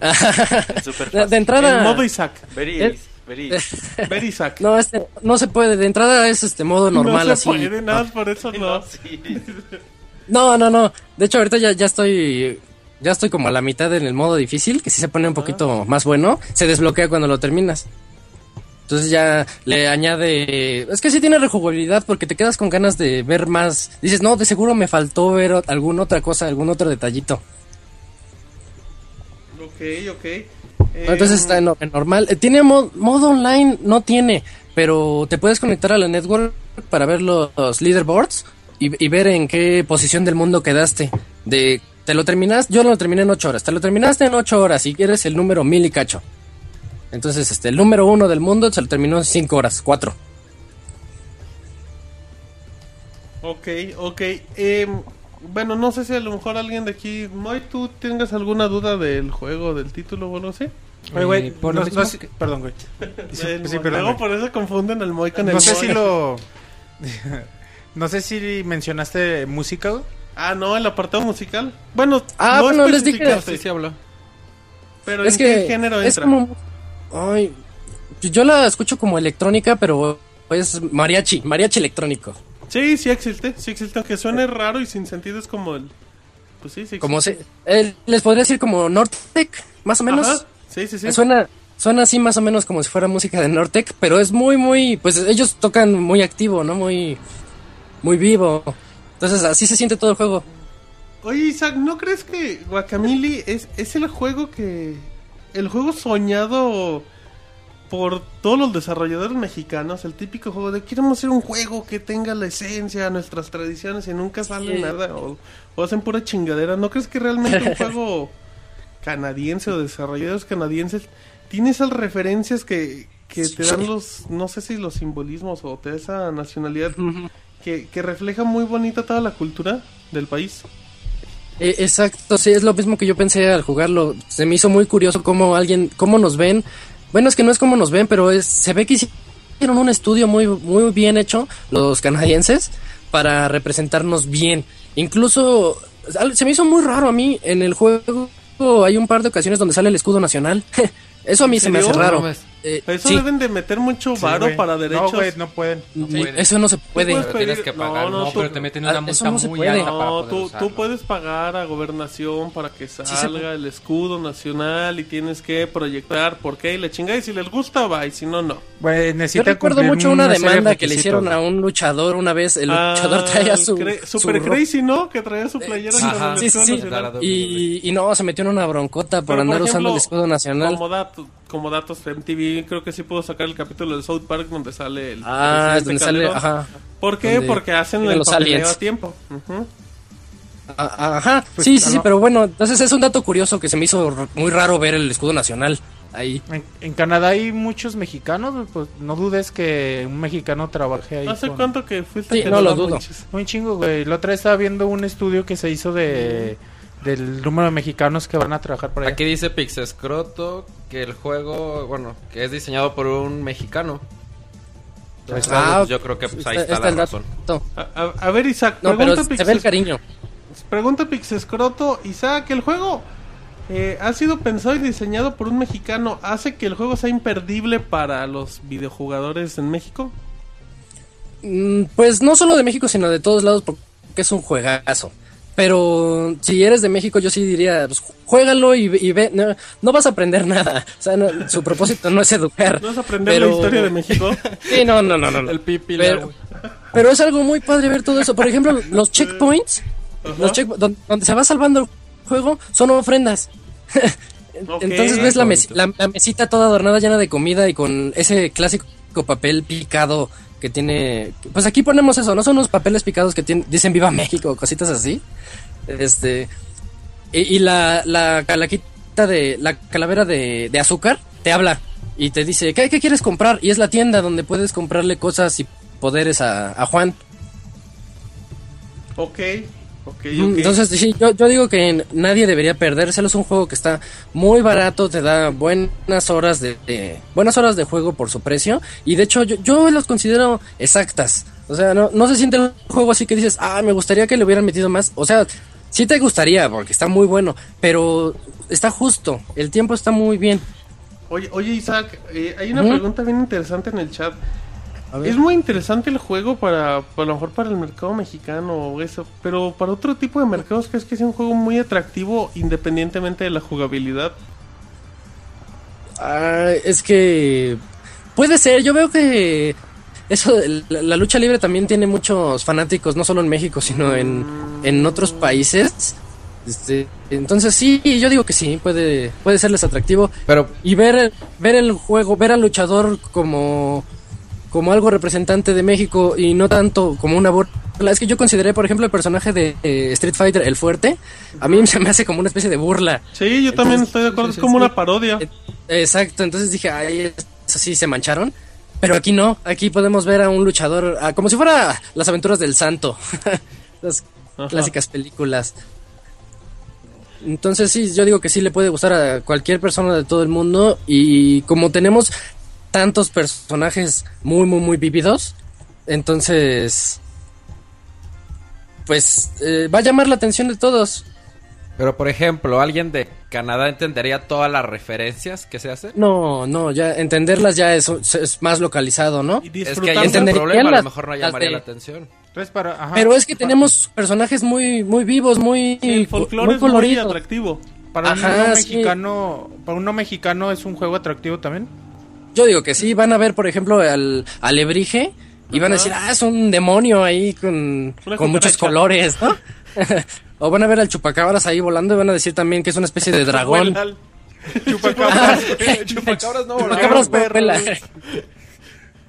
De, entrada En modo Isaac. Very, Eh, very. Ver Isaac. no este no se puede de entrada es este modo normal no así. se puede, nada más por eso no. Sí. No, no, no. De hecho ahorita ya ya estoy ya estoy como a la mitad en el modo difícil, que sí se pone un poquito más bueno. Se desbloquea cuando lo terminas. Entonces ya le añade... Es que sí tiene rejugabilidad porque te quedas con ganas de ver más. Dices, no, de seguro me faltó ver alguna otra cosa, algún otro detallito. Ok, ok. Entonces está en, en normal. Eh, Tiene mo- modo online, no tiene, pero te puedes conectar a la network para ver los, los leaderboards y, y ver en qué posición del mundo quedaste. De, te lo terminas, yo lo terminé en 8 horas. Te lo terminaste en 8 horas y quieres el número mil y cacho. Entonces, este, el número uno del mundo se lo terminó en 5 horas, 4. Ok, ok. em, bueno, no sé si a lo mejor alguien de aquí, Moy, tú tengas alguna duda del juego, del título o algo así. Oye, güey, Eh, lo no- mismo no sé- que- perdón, güey. Sí, El sí, Moy. perdón, Luego güey. por eso confunden el Moy con el No sé Moy. si lo... no sé si mencionaste musical. Ah, no, el apartado musical. Bueno, Ah, no bueno, les dije- Sí, sí habló. Pero Es ¿en que qué género es entra? como... Ay, yo la escucho como electrónica, pero es mariachi, mariachi electrónico. Sí, sí existe, sí existe, aunque suene raro y sin sentido es como el... Pues sí, sí existe. Como se, eh, les podría decir como Nortec, más o menos. Ajá, Sí, sí, sí. Suena, suena así más o menos como si fuera música de Nortec, pero es muy, muy, pues ellos tocan muy activo, ¿no? Muy, muy vivo. Entonces así se siente todo el juego. Oye, Isaac, ¿no crees que Guacamole es, es el juego que... El juego soñado por todos los desarrolladores mexicanos, el típico juego de queremos hacer un juego que tenga la esencia, nuestras tradiciones y nunca sale Sí. nada o, o hacen pura chingadera. ¿No crees que realmente un juego canadiense o desarrolladores canadienses tiene esas referencias que, que te dan los, no sé si los simbolismos o te da esa nacionalidad que, que refleja muy bonita toda la cultura del país? Eh, exacto, sí, es lo mismo que yo pensé al jugarlo. Se me hizo muy curioso cómo alguien, cómo nos ven. Bueno, es que no es como nos ven, pero es, se ve que hicieron un estudio muy, muy bien hecho los canadienses para representarnos bien. Incluso se me hizo muy raro a mí en el juego. Hay un par de ocasiones donde sale el escudo nacional. Eso a mí ¿En se me hace raro. No. Eh, Eso sí, deben de meter mucho varo para derechos. No, güey, no pueden. puede. eso no se puede. puedes Pero tienes pedir- que pagar, no, No, no, tú- pero te meten Ah, una eso multa no se muy puede. alta para No, poder tú, usarlo. tú puedes pagar a gobernación para que salga el escudo nacional y tienes que proyectar por qué y le chingada y si les gusta va y si no no. Güey, Yo recuerdo mucho una de demanda que le hicieron a un luchador una vez. El Ah, luchador traía su, cre- su Super ropa. Crazy, ¿no? Que traía su playera sí, sí. Y, y no, se metió en una broncota por Pero, andar por usando el escudo nacional. Como, dato- como datos de Creo que sí puedo sacar el capítulo de South Park donde sale el Ah, es donde sale, ajá. ¿Por qué? Porque hacen el los aliens. a tiempo. Ujú. A- Ajá, Pues, sí, sí, sí, no. pero bueno, entonces es un dato curioso que se me hizo muy raro ver el escudo nacional ahí. En, en Canadá hay muchos mexicanos, pues no dudes que un mexicano trabaje ahí. ¿Hace con- cuánto que fuiste Sí, no lo dudo. Un chingo, güey. La otra vez estaba viendo un estudio que se hizo de del número de mexicanos que van a trabajar por allá. Aquí dice Pixescroto que el juego, bueno, que es diseñado por un mexicano. Entonces, Ah, pues, yo creo que pues, ahí está, está la el razón. dato. A, a- a ver, Isaac, No, pregunta el cariño. Pregunta Pixescroto, Isaac, el juego eh, ha sido pensado y diseñado por un mexicano. ¿Hace que el juego sea imperdible para los videojugadores en México? Mm, Pues no solo de México, sino de todos lados, porque es un juegazo. Pero si eres de México, yo sí diría, pues, juégalo y, y ve. No, no vas a aprender nada. O sea, no- su propósito no es educar. ¿No vas a aprender pero- la historia de México? Sí, no, no, no, no. no. El pipi, pero, pero es algo muy padre ver todo eso. Por ejemplo, los checkpoints, los check, don- donde, se va salvando el juego, son ofrendas. Entonces ves la, mes- la- la mesita toda adornada llena de comida y con ese clásico papel picado que tiene... Pues aquí ponemos eso, ¿no? Son unos papeles picados que tienen, dicen Viva México, cositas así. Este... Y, y la, la calaquita de... La calavera de, de azúcar te habla y te dice, ¿qué, ¿qué quieres comprar? Y es la tienda donde puedes comprarle cosas y poderes a, a Juan. ok, Mm, Entonces, sí, yo, yo digo que nadie debería perdérselo. Es un juego que está muy barato, te da buenas horas de, de- buenas horas de juego por su precio. Y de hecho, yo, yo los considero exactas. O sea, no, no se siente un juego así que dices, ah, me gustaría que le hubieran metido más. O sea, sí te gustaría porque está muy bueno, pero está justo. El tiempo está muy bien. Oye, oye Isaac, eh, hay una pregunta bien interesante en el chat. A ver. Es muy interesante el juego para, para a lo mejor para el mercado mexicano o eso, pero para otro tipo de mercados que es que es un juego muy atractivo independientemente de la jugabilidad. Ah, es que puede ser, yo veo que eso, de la, la lucha libre también tiene muchos fanáticos, no solo en México, sino en, en otros países. Este, entonces sí, yo digo que sí, puede, puede serles atractivo. Pero Y ver, ver el juego, ver al luchador como, como algo representante de México y no tanto como una burla. Es que yo consideré, por ejemplo, el personaje de eh, Street Fighter, el fuerte, a mí se me hace como una especie de burla. Sí, yo también estoy de acuerdo, es como una parodia. Eh, Exacto, entonces dije, ay, eso sí se mancharon. Pero aquí no, aquí podemos ver a un luchador como si fuera las aventuras del santo. las Ajá. clásicas películas. Entonces sí, yo digo que sí le puede gustar a cualquier persona de todo el mundo y como tenemos tantos personajes muy, muy, muy vívidos, entonces pues eh, va a llamar la atención de todos. Pero por ejemplo, ¿alguien de Canadá entendería todas las referencias que se hacen? No, no, ya entenderlas ya es, es más localizado, ¿no? Y Es que ahí el problema, a las- lo mejor no llamaría de- la atención. Entonces, para, ajá, Pero es que para- tenemos personajes muy muy vivos, muy, Sí, el folclore muy es muy coloridos. atractivo. para un Ajá, no sí. mexicano, para un no mexicano es un juego atractivo también. Yo digo que sí, van a ver, por ejemplo, al alebrije y van a decir, ah, es un demonio ahí con, con muchos colores, ¿no? o van a ver al chupacabras ahí volando y van a decir también que es una especie de dragón. Chupacabras, güey. Chupacabras no. Chupacabras pela.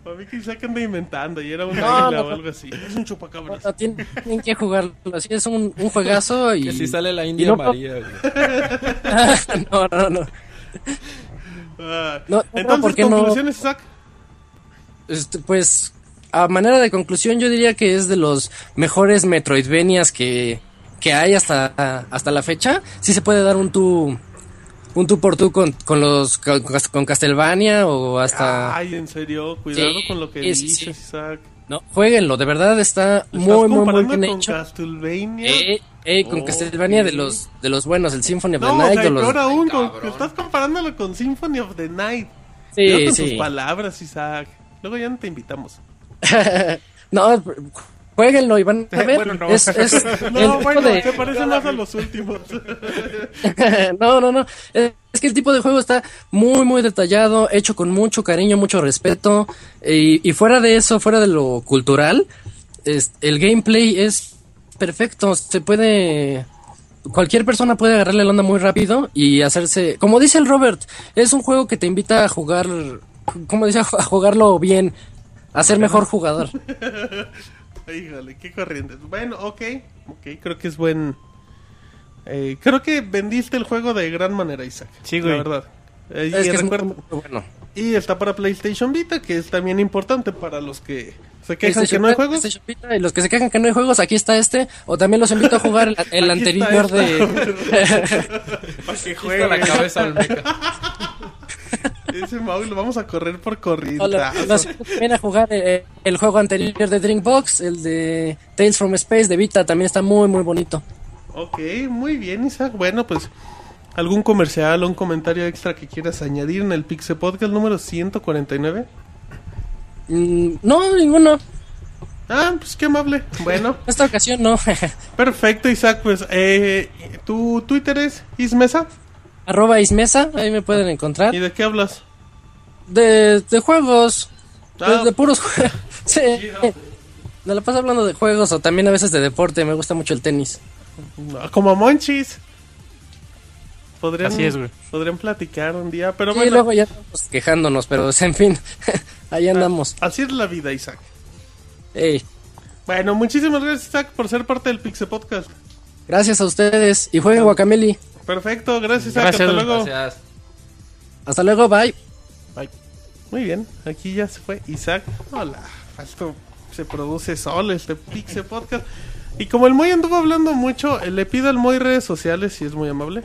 Para mí que Isaac anda inventando y era un No, águila no, o algo así. Es un chupacabras. No, tienen, tienen que jugarlo. Así es un, un juegazo y. Que si sale la India no- María, güey. no, no, no. Ah, No, Entonces, ¿por qué no? conclusiones, Isaac. Este, pues, a manera de conclusión, yo diría que es de los mejores Metroidvanias que, que hay hasta, hasta la fecha. Sí se puede dar un tú, un tú por tú con, con los, con, con Castlevania o hasta... Ay, en serio, cuidado Sí, con lo que sí, dices, sí. Isaac. No, jueguenlo, de verdad está ¿Lo muy, estás muy, muy bien con hecho. Castlevania? Eh, eh, con Oh, Castlevania de los, de los buenos, el Symphony of the Night o sea, o los... peor aún, con- estás comparándolo con Symphony of the Night. Sí, con sí. tus palabras, Isaac. Luego ya no te invitamos. no, jueguenlo y van a ver. Bueno, no. Es, es No, bueno, de- te parece más a los últimos. no, no, no. Es es que el tipo de juego está muy, muy detallado, hecho con mucho cariño, mucho respeto. Y, y fuera de eso, fuera de lo cultural, es- el gameplay es perfecto. Se puede. Cualquier persona puede agarrarle la onda muy rápido y hacerse. Como dice el Robert, es un juego que te invita a jugar. Como dice, a jugarlo bien. A ser mejor jugador. Híjole, qué corrientes. Bueno, ok. Ok, creo que es buen. eh, creo que vendiste el juego de gran manera, Isaac. Sí, güey. La verdad. Eh, Es y, que es muy, recuerda- muy bueno. y está para PlayStation Vita, que es también importante para los que se quejan que PlayStation no hay Vita, juegos. Vita, y los que se quejan que no hay juegos, aquí está este. O también los invito a jugar el, el anterior esta. de. Para que Juega la juegue. cabeza al meca. Ese Mau lo vamos a correr por invito también a jugar eh, el juego anterior de Drinkbox, el de Tales from Space de Vita, también está muy, muy bonito. Ok, muy bien, Isaac. Bueno, pues algún comercial o un comentario extra que quieras añadir en el Pixel Podcast número 149. Mm, no, ninguno. Ah, pues qué amable. Bueno, En esta ocasión no. perfecto, Isaac. Pues, eh, ¿tu Twitter es Ismesa? Arroba Ismesa, ahí me pueden encontrar. ¿Y de qué hablas? De, de juegos. De, Ah. de puros juegos. sí. Me la paso hablando de juegos o también a veces de deporte. Me gusta mucho el tenis. No, Como Monchis. Podrían, Así es, güey. Podrían platicar un día, pero y bueno, luego ya estamos quejándonos, pero en fin, ahí andamos. así es la vida, Isaac. Ey, Bueno, muchísimas gracias, Isaac, por ser parte del Pixel Podcast. gracias a ustedes y jueguen Guacameli. Perfecto, gracias, Isaac. Gracias, Hasta luego. Gracias. Hasta luego, bye. Muy bien, aquí ya se fue Isaac. Hola, esto se produce solo este Pixel Podcast. Y como el Moy anduvo hablando mucho, le pido al Moy redes sociales si es muy amable.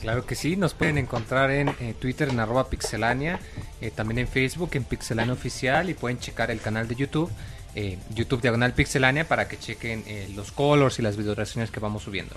Claro que sí, nos pueden encontrar en eh, Twitter en arroba pixelania, eh, también en Facebook en pixelania oficial y pueden checar el canal de YouTube, eh, YouTube diagonal pixelania para que chequen los colors y las videoreacciones que vamos subiendo.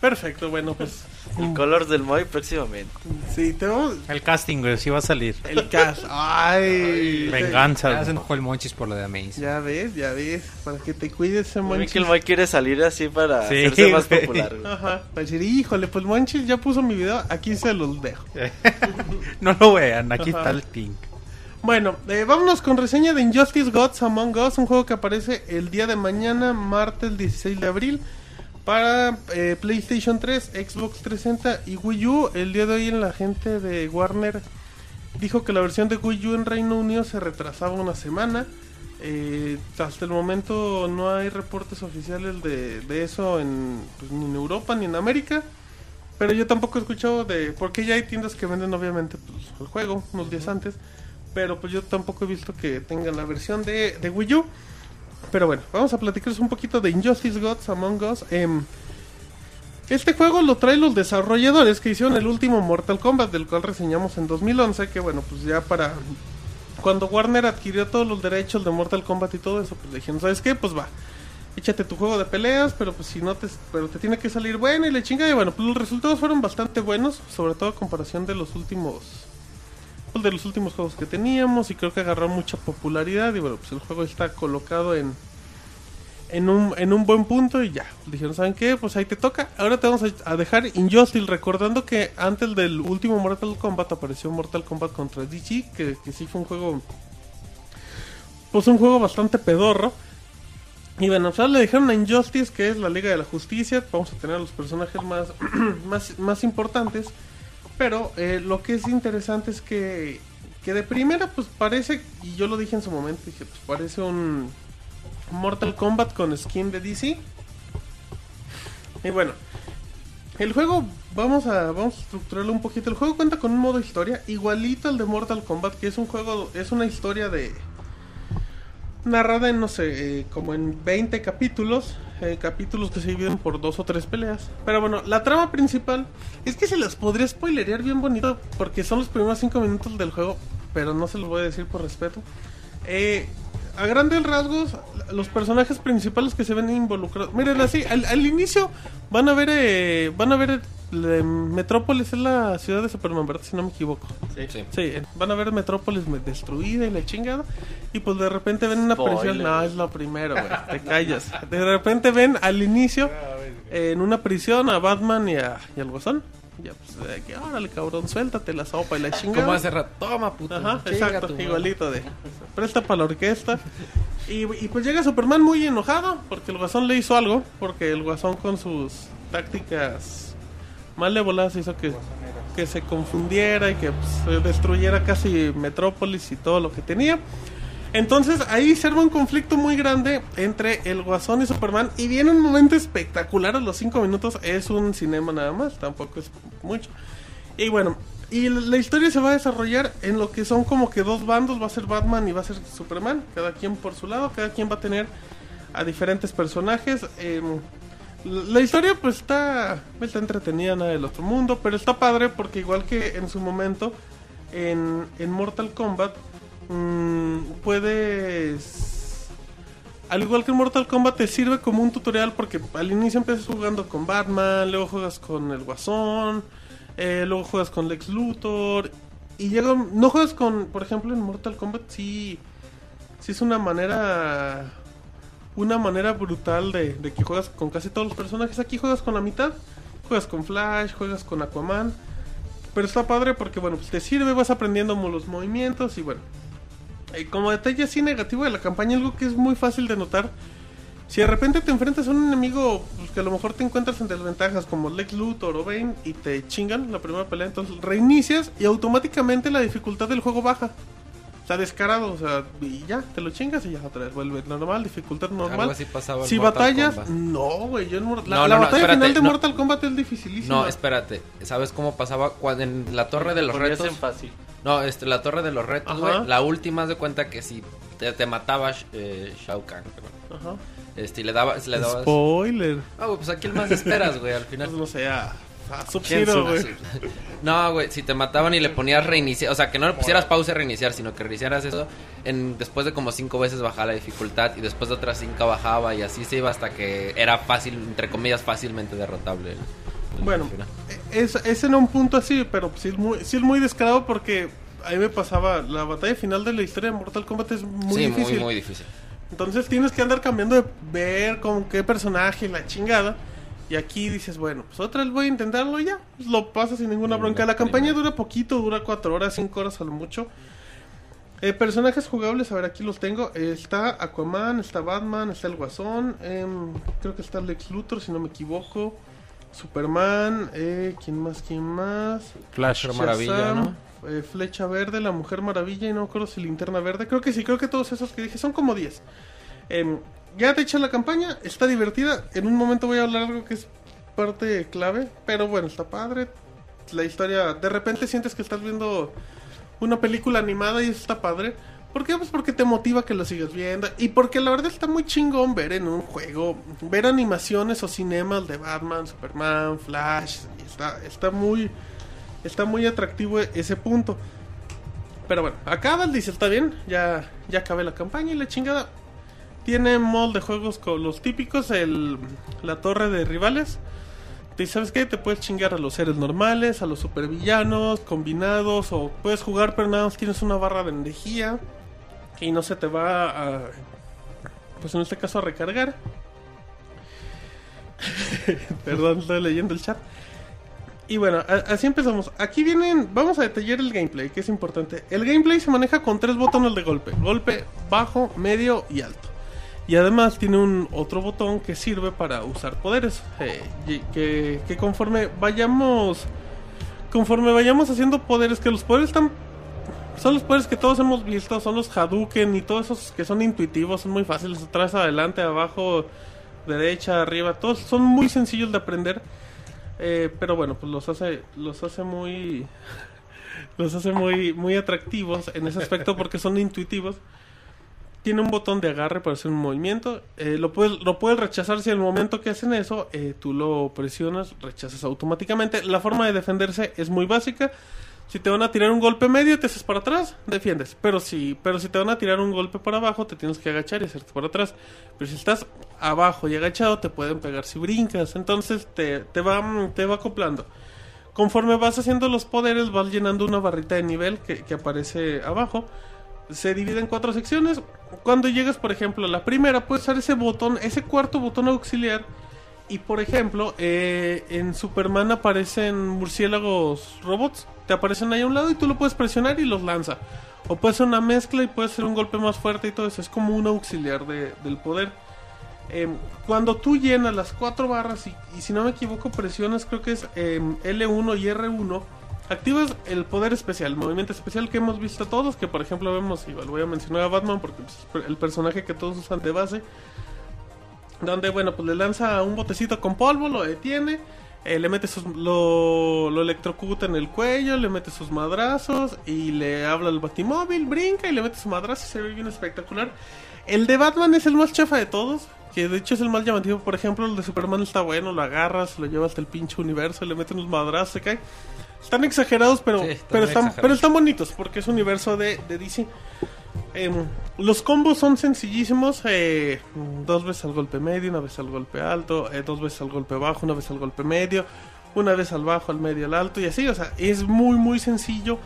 Perfecto, bueno, pues El color del Moy próximamente. sí, tenemos El casting, güey, sí va a salir. el cast. Ay, Venganza. Ya güey. se enojó el Monchis por lo de Amaze. Ya ves, ya ves, para que te cuides ese bien que el Monchis. Moy quiere salir así para Sí, hacerse más güey. popular. güey. Ajá, para decir, híjole, pues Monchis ya puso mi video, aquí se los dejo. No lo vean, aquí Ajá. está el link. Bueno, eh, vámonos con reseña de Injustice Gods Among Us, un juego que aparece el día de mañana, martes 16 de abril, para eh, PlayStation 3, Xbox 360 y Wii U. El día de hoy la gente de Warner dijo que la versión de Wii U en Reino Unido se retrasaba una semana. Eh, hasta el momento no hay reportes oficiales de, de eso en, pues, ni en Europa ni en América. Pero yo tampoco he escuchado de... Porque ya hay tiendas que venden obviamente pues, el juego unos días antes. Pero pues yo tampoco he visto que tengan la versión de, de Wii U. Pero bueno, vamos a platicaros un poquito de Injustice Gods Among Us. Em, este juego lo traen los desarrolladores que hicieron el último Mortal Kombat, del cual reseñamos en 2011. Que bueno, pues ya para... Cuando Warner adquirió todos los derechos de Mortal Kombat y todo eso, pues dijeron, ¿sabes qué? Pues va, échate tu juego de peleas, pero pues si no te... Pero te tiene que salir bueno y le chinga. Y bueno, pues los resultados fueron bastante buenos, sobre todo a comparación de los últimos de los últimos juegos que teníamos y creo que agarró mucha popularidad y bueno, pues el juego está colocado en en un, en un buen punto y ya. Dijeron, ¿saben qué? Pues ahí te toca. Ahora te vamos a, dejar Injustice, recordando que antes del último Mortal Kombat apareció Mortal Kombat contra DC, que, que sí fue un juego... Pues un juego bastante pedorro. Y bueno, pues ahora le dijeron a Injustice, que es la Liga de la Justicia. Vamos a tener a los personajes más, más, más importantes. Pero eh, lo que es interesante es que, que de primera, pues parece, y yo lo dije en su momento, dije, pues parece un Mortal Kombat con skin de DC. Y bueno, el juego, vamos a, vamos a estructurarlo un poquito. El juego cuenta con un modo historia igualito al de Mortal Kombat, que es un juego, es una historia de narrada en, no sé, eh, como en 20 capítulos. eh, capítulos que se dividen por dos o tres peleas. Pero bueno, la trama principal es que se las podría spoilerear bien bonito porque son los primeros 5 minutos del juego, pero no se los voy a decir por respeto. Eh, a grandes rasgos, los personajes principales que se ven involucrados. Miren, así, al, al inicio van a ver, eh, van a ver, Metrópolis es la ciudad de Superman, ¿verdad? Si no me equivoco. Sí. Sí, eh, van a ver Metrópolis me- destruida y la chingada. Y pues de repente ven una prisión. No, es lo primero, güey. Te callas. De repente ven al inicio eh, en una prisión a Batman y, a, y al Guasón. Ya, pues, de que, órale, cabrón, suéltate la sopa y la chingada. Como hace rato, toma puto. Ajá, exacto, tu madre". igualito de presta para la orquesta. Y, y pues llega Superman muy enojado porque el guasón le hizo algo, porque el guasón con sus tácticas malévolas hizo que, que se confundiera y que pues, se destruyera casi Metrópolis y todo lo que tenía. Entonces ahí se arma un conflicto muy grande entre el Guasón y Superman y viene un momento espectacular a los 5 minutos. Es un cinema nada más, tampoco es mucho. Y bueno, y la- la historia se va a desarrollar en lo que son como que dos bandos, va a ser Batman y va a ser Superman, cada quien por su lado, cada quien va a tener a diferentes personajes. em, la historia pues está, está entretenida, nada del otro mundo, pero está padre porque igual que en su momento en, en Mortal Kombat, mm, puedes... Al igual que en Mortal Kombat te sirve como un tutorial porque al inicio empiezas jugando con Batman, luego juegas con el Guasón, eh, luego juegas con Lex Luthor y llega... No juegas con, por ejemplo, en Mortal Kombat sí, sí es una manera... Una manera brutal de, que juegas con casi todos los personajes. Aquí juegas con la mitad. Juegas con Flash, juegas con Aquaman. Pero está padre porque, bueno, pues te sirve, vas aprendiendo los movimientos y bueno. Eh, como detalle así negativo de la campaña, algo que es muy fácil de notar. Si de repente te enfrentas a un enemigo pues, que a lo mejor te encuentras en desventajas como Lex Luthor o Bane y te chingan la primera pelea, entonces reinicias y automáticamente la dificultad del juego baja. Está descarado, o sea, y ya, te lo chingas y ya otra vez vuelve normal, dificultad normal. Algo así pasaba en Si Mortal batallas, Kombat. no, güey, yo en Mor- la, No, la no, no, batalla espérate, final de no. Mortal Kombat es dificilísima. No, espérate. ¿Sabes cómo pasaba cuando en la torre de los Ponías retos? en fácil. No, este, la torre de los retos, güey. La última, haz de cuenta que si te, te mataba eh, Shao Kahn. Ajá. Este, y le dabas, le dabas. Spoiler. Ah, güey, pues aquí el más esperas, güey, al final. Pues no sé, a, a ¿Quién Sub-Zero, güey. No, güey, si te mataban y le ponías reiniciar, o sea, que no le pusieras pausa y reiniciar, sino que reiniciaras eso, en, después de como cinco veces bajaba la dificultad y después de otras cinco bajaba y así se iba hasta que era fácil, entre comillas, fácilmente derrotable. el- el Bueno, final. es, es en un punto así, pero sí es muy, sí es muy descarado porque ahí me pasaba, la batalla final de la historia de Mortal Kombat es muy sí, difícil. muy, muy difícil. Entonces tienes que andar cambiando de ver con qué personaje, la chingada. Y aquí dices, bueno, pues otra vez voy a intentarlo y ya. Pues lo pasas sin ninguna bronca. La campaña dura poquito, dura cuatro horas, cinco horas a lo mucho. Eh, personajes jugables, a ver, aquí los tengo. Eh, está Aquaman, está Batman, está el Guasón. em, creo que está Lex Luthor, si no me equivoco. Superman, eh, ¿quién más? ¿Quién más? Flash. Shazam. Maravilla, eh, Flecha Verde, la Mujer Maravilla y no me acuerdo si Linterna Verde. Creo que sí, creo que todos esos que dije son como 10. Ya te echas la campaña, está divertida. En un momento voy a hablar algo que es parte clave, pero bueno, está padre. La historia, de repente sientes que estás viendo una película animada y está padre. ¿Por qué? Pues porque te motiva que lo sigas viendo. Y porque la verdad está muy chingón ver en un juego, ver animaciones o cinemas de Batman, Superman, Flash. Está, está muy, está muy atractivo ese punto. Pero bueno, acaba, dice, está bien, ya, ya acabé la campaña y la chingada. Tiene mod de juegos con los típicos, el, la torre de rivales. ¿Y sabes qué? Te puedes chingar a los seres normales, a los supervillanos, combinados, o puedes jugar pero nada más tienes una barra de energía y no se te va a... Pues en este caso a recargar. Perdón, estoy leyendo el chat. Y bueno, así empezamos. Aquí vienen, vamos a detallar el gameplay, que es importante. El gameplay se maneja con tres botones de golpe. Golpe bajo, medio y alto. Y además tiene un otro botón que sirve para usar poderes. eh, que, que conforme vayamos conforme vayamos haciendo poderes, que los poderes están... Son los poderes que todos hemos visto, son los Hadouken y todos esos que son intuitivos, son muy fáciles, atrás, adelante, abajo, derecha, arriba, todos son muy sencillos de aprender. Eh, pero bueno, pues los hace, los hace muy, los hace muy, muy atractivos en ese aspecto porque son intuitivos. Tiene un botón de agarre para hacer un movimiento. eh, lo, puedes, lo puedes rechazar si en el momento que hacen eso, eh, tú lo presionas, rechazas automáticamente. La forma de defenderse es muy básica. Si te van a tirar un golpe medio, te haces para atrás, defiendes. Pero si, pero si te van a tirar un golpe para abajo, te tienes que agachar y hacerte para atrás. Pero si estás abajo y agachado, te pueden pegar si brincas. Entonces te, te, va, te va acoplando. Conforme vas haciendo los poderes, vas llenando una barrita de nivel que, que aparece abajo. Se divide en cuatro secciones. Cuando llegas, por ejemplo, a la primera, puedes usar ese botón, ese cuarto botón auxiliar. Y por ejemplo, eh, en Superman aparecen murciélagos robots. Te aparecen ahí a un lado y tú lo puedes presionar y los lanza. O puede ser una mezcla y puede ser un golpe más fuerte y todo eso. Es como un auxiliar de- del poder. Em, cuando tú llenas las cuatro barras y, si no me equivoco presionas creo que es em, L1 y R1 activas el poder especial, el movimiento especial que hemos visto todos, que por ejemplo vemos, igual voy a mencionar a Batman porque pues, es el personaje que todos usan de base, donde bueno pues le lanza un botecito con polvo, lo detiene, eh, le mete sus, lo, lo electrocuta en el cuello, le mete sus madrazos y le habla al batimóvil, brinca y le mete su madrazo y se ve bien espectacular. El de Batman es el más chafa de todos, que de hecho es el más llamativo. Por ejemplo, el de Superman está bueno, lo agarras, lo llevas hasta el pinche universo, le meten unos madrazos, se cae. Están exagerados, pero, Sí, están pero, están, exagerados. pero están bonitos porque es universo de, de DC. Em, los combos son sencillísimos. eh, dos veces al golpe medio, una vez al golpe alto, eh, dos veces al golpe bajo, una vez al golpe medio, una vez al bajo, al medio, al alto y así. O sea, es muy, muy sencillo.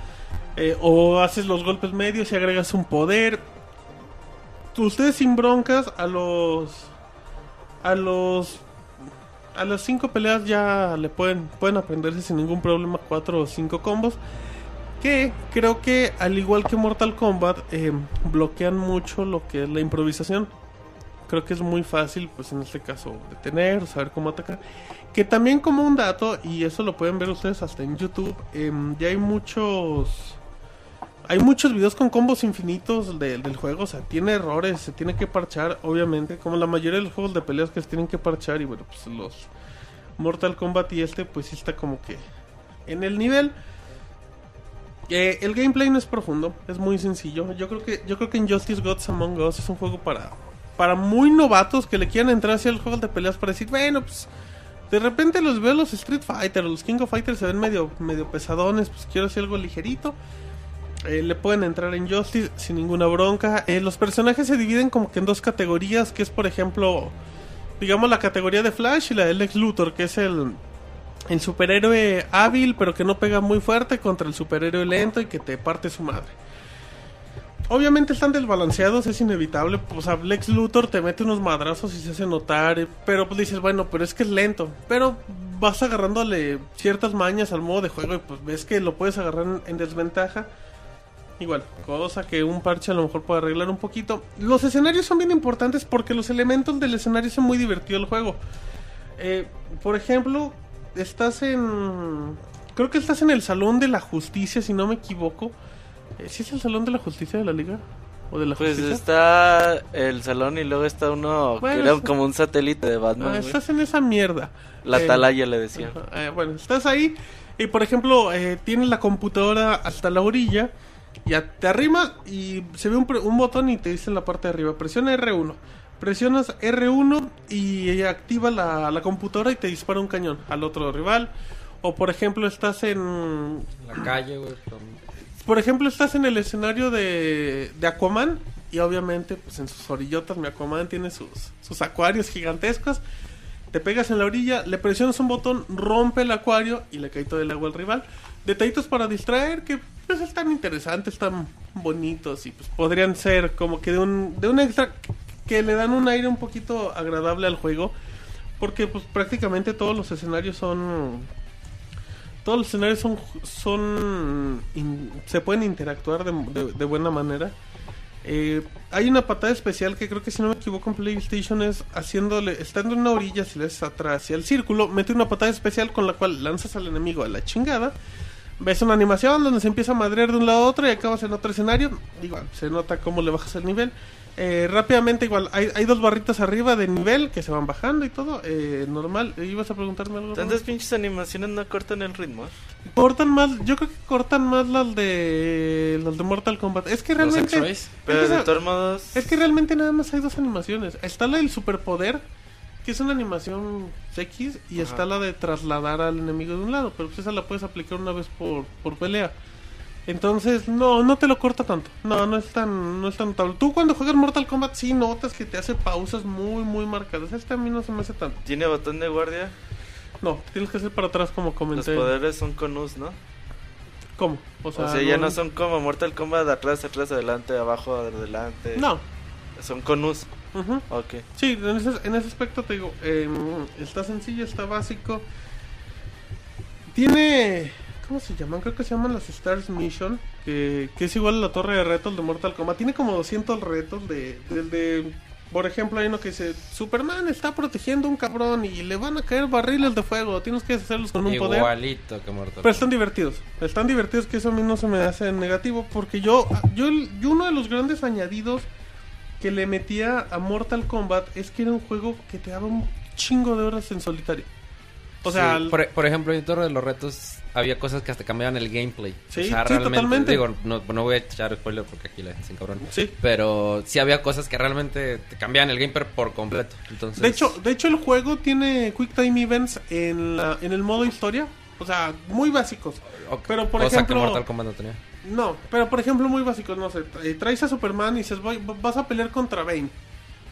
eh, o haces los golpes medios y agregas un poder. Ustedes sin broncas a los... A los... A las cinco peleas ya le pueden, pueden aprenderse sin ningún problema cuatro o cinco combos que creo que al igual que Mortal Kombat eh, bloquean mucho lo que es la improvisación. Creo que es muy fácil, pues en este caso, detener, saber cómo atacar. Que también como un dato, y eso lo pueden ver ustedes hasta en YouTube, em, ya hay muchos... Hay muchos videos con combos infinitos de- del juego, o sea, tiene errores, se tiene que parchar, obviamente, como la mayoría de los juegos de peleas que se tienen que parchar, y bueno, pues los Mortal Kombat y este, pues sí está como que en el nivel. Eh, el gameplay no es profundo, es muy sencillo. Yo creo que yo creo que Injustice Gods Among Us es un juego para para muy novatos que le quieran entrar hacia el juego de peleas para decir, bueno, pues de repente los veo los Street Fighter, los King of Fighters se ven medio medio pesadones, pues quiero hacer algo ligerito. Eh, le pueden entrar en Justice sin ninguna bronca. Eh, los personajes se dividen como que en dos categorías, que es por ejemplo, digamos la categoría de Flash y la del Lex Luthor, que es el superhéroe hábil pero que no pega muy fuerte contra el superhéroe lento y que te parte su madre. Obviamente están desbalanceados, es inevitable. O sea, Lex Luthor te mete unos madrazos y se hace notar. eh, Pero pues dices, bueno, pero es que es lento. Pero vas agarrándole ciertas mañas al modo de juego y pues ves que lo puedes agarrar en desventaja. Igual, cosa que un parche a lo mejor puede arreglar un poquito. Los escenarios son bien importantes porque los elementos del escenario son muy divertidos el juego. Eh, por ejemplo, estás en. Creo que estás en el Salón de la Justicia, si no me equivoco. Eh, ¿Sí es el Salón de la Justicia de la Liga? ¿O de la Pues Justicia? está el salón y luego está uno Bueno, que era como un satélite de Batman. Ah, estás en esa mierda. La Eh, atalaya le decían. Eh, bueno, estás ahí y por ejemplo eh, tienes la computadora hasta la orilla, ya te arrima y se ve un, botón y te dice en la parte de arriba, presiona R1. Presionas R1 y activa la, la computadora y te dispara un cañón al otro rival. O por ejemplo estás en... La calle, güey. Por ejemplo estás en el escenario de, de Aquaman y obviamente pues en sus orillotas mi Aquaman tiene sus, sus acuarios gigantescos. Te pegas en la orilla, le presionas un botón, rompe el acuario y le cae todo el agua al rival. Detallitos para distraer que pues están interesantes, están bonitos y pues podrían ser como que de un, de un extra que le dan un aire un poquito agradable al juego. Porque pues prácticamente todos los escenarios son... Todos los escenarios son... son se pueden interactuar de buena manera. Eh, hay una patada especial que creo que si no me equivoco en PlayStation es haciéndole, estando en una orilla, si le haces atrás y al círculo, mete una patada especial con la cual lanzas al enemigo a la chingada. Ves una animación donde se empieza a madrear de un lado a otro y acabas en otro escenario. Igual, se nota cómo le bajas el nivel. Eh, rápidamente, igual, hay, hay dos barritas arriba de nivel que se van bajando y todo. Eh, normal, ¿ibas a preguntarme algo? Tantas pinches animaciones no cortan el ritmo. Cortan más, yo creo que cortan más las de las de Mortal Kombat. Es que Los realmente. Pero Es que de todos modos. es que realmente nada más hay dos animaciones. Está la del superpoder, que es una animación X, y está la de trasladar al enemigo de un lado, pero pues esa la puedes aplicar una vez por, por pelea. Entonces, no, no te lo corta tanto. No, no es tan, no es tan notable. Tú cuando juegas Mortal Kombat sí notas que te hace pausas muy, muy marcadas. Este a mí no se me hace tanto. Tiene botón de guardia. No, tienes que hacer para atrás como Los comenté. poderes son con US, ¿no? ¿Cómo? O sea, ya no son como Mortal Kombat atrás, atrás, adelante, abajo, adelante. No. Son con US. Ujú. Ok. Sí, en ese, en ese aspecto te digo, eh, está sencillo, está básico. Tiene, ¿cómo se llaman? Creo que se llaman las Stars Mission, que, que es igual a la torre de retos de Mortal Kombat. Tiene como 200 retos de, de, de- por ejemplo, hay uno que dice, Superman está protegiendo a un cabrón y le van a caer barriles de fuego, tienes que hacerlos con un poder. Igualito que Mortal Pero están divertidos. Están divertidos que eso a mí no se me hace negativo. Porque yo, yo, yo uno de los grandes añadidos que le metía a Mortal Kombat es que era un juego que te daba un chingo de horas en solitario. O sea, Sí, por, por ejemplo, en Torre de los Retos había cosas que hasta cambiaban el gameplay. Sí, o sea, sí, realmente, totalmente. Digo, no, no voy a echar spoiler porque aquí la gente se encabrona. Sí. Pero sí había cosas que realmente te cambiaban el gameplay por completo. Entonces, de hecho, de hecho el juego tiene Quick Time Events en, la, en el modo historia. O sea, muy básicos. ok, pero, por cosa ejemplo- que Mortal Kombat no tenía. No, pero por ejemplo muy básicos, no sé, tra- traes a Superman y dices, voy, vas a pelear contra Bane.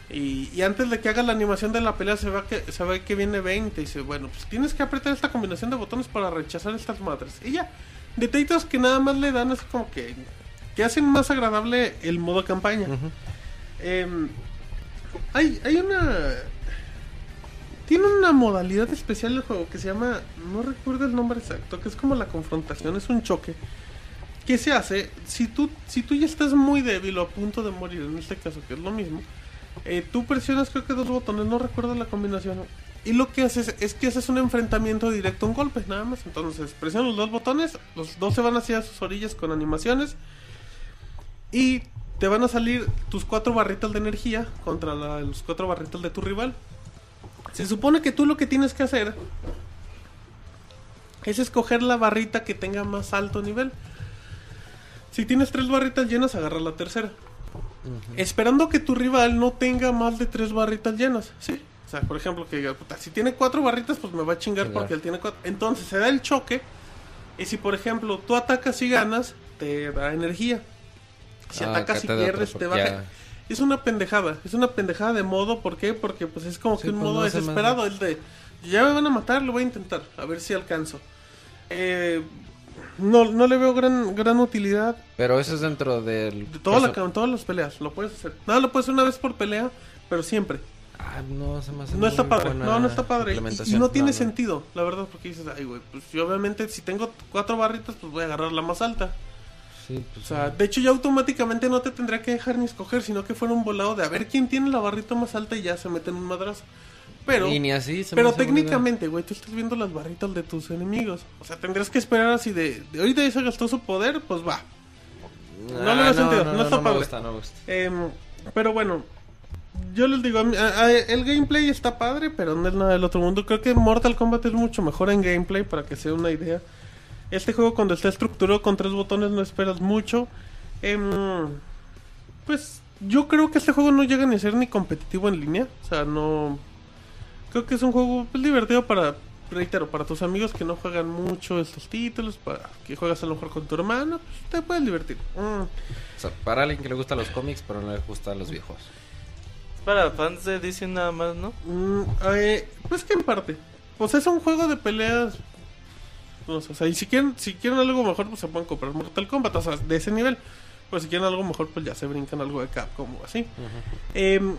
Y, y antes de que haga la animación de la pelea se ve que, se ve que viene Bane y te dice, bueno, pues tienes que apretar esta combinación de botones para rechazar estas madres. Y ya, detallitos que nada más le dan así como que, que hacen más agradable el modo campaña. Em, hay, hay una... Tiene una modalidad especial el juego que se llama, no recuerdo el nombre exacto, que es como la confrontación, es un choque. ¿Qué se hace? Si tú, si tú ya estás muy débil o a punto de morir, en este caso, que es lo mismo, eh, tú presionas creo que dos botones, no recuerdo la combinación. Y lo que haces es que haces un enfrentamiento directo un golpe, nada más. Entonces, presionas los dos botones, los dos se van hacia sus orillas con animaciones. Y te van a salir tus cuatro barritas de energía contra los cuatro barritas de tu rival. Se supone que tú lo que tienes que hacer es escoger la barrita que tenga más alto nivel. Si tienes tres barritas llenas, agarra la tercera. Esperando que tu rival no tenga más de tres barritas llenas. Sí. O sea, por ejemplo, que diga, "Puta, si tiene cuatro barritas, pues me va a chingar Chingar. porque él tiene cuatro. Entonces se da el choque. Y si, por ejemplo, tú atacas y ganas, te da energía. Si Ah, atacas y pierdes, te baja. ya- Es una pendejada. Es una pendejada de modo. ¿Por qué? Porque pues es como Sí, que un pues, modo no desesperado. El de, ya me van a matar, lo voy a intentar. A ver si alcanzo. Eh, no, no le veo gran, gran utilidad. Pero eso es dentro del... De toda la, todas las peleas, lo puedes hacer. Nada, lo puedes hacer una vez por pelea, pero siempre. Ah, no, se me hace No está padre, no, no está padre. Y- no tiene no. sentido, la verdad, porque dices, ay, güey, pues yo obviamente si tengo cuatro barritas, pues voy a agarrar la más alta. Sí, pues, O sea, de hecho ya automáticamente no te tendría que dejar ni escoger, sino que fuera un volado de a ver quién tiene la barrita más alta y ya se mete en un madrazo. Pero, y ni así se me pero hace buena idea. técnicamente, güey, tú estás viendo las barritas de tus enemigos. O sea, tendrías que esperar así de, de ahorita ya se gastó su poder, pues va. No le veo Ah, sentido, no está me padre. gusta, no me gusta. Em, pero bueno, yo les digo, a- a- el gameplay está padre, pero no es nada del otro mundo. Creo que Mortal Kombat es mucho mejor en gameplay, para que sea una idea. Este juego cuando está estructurado con tres botones no esperas mucho. Em, pues yo creo que este juego no llega ni a ser ni competitivo en línea. O sea, no... Creo que es un juego pues, divertido para, reitero, para tus amigos que no juegan mucho estos títulos, para que juegas a lo mejor con tu hermano, pues, te puedes divertir. Mm. O sea, para alguien que le gustan los cómics, pero no le gustan los viejos. Es para fans de DC nada más, ¿no? Mm, eh, pues que en parte. Pues es un juego de peleas. No sé, o sea, y si quieren, si quieren algo mejor, pues se pueden comprar Mortal Kombat, o sea, de ese nivel. Pues si quieren algo mejor, pues ya se brincan algo de Capcom o así. Em,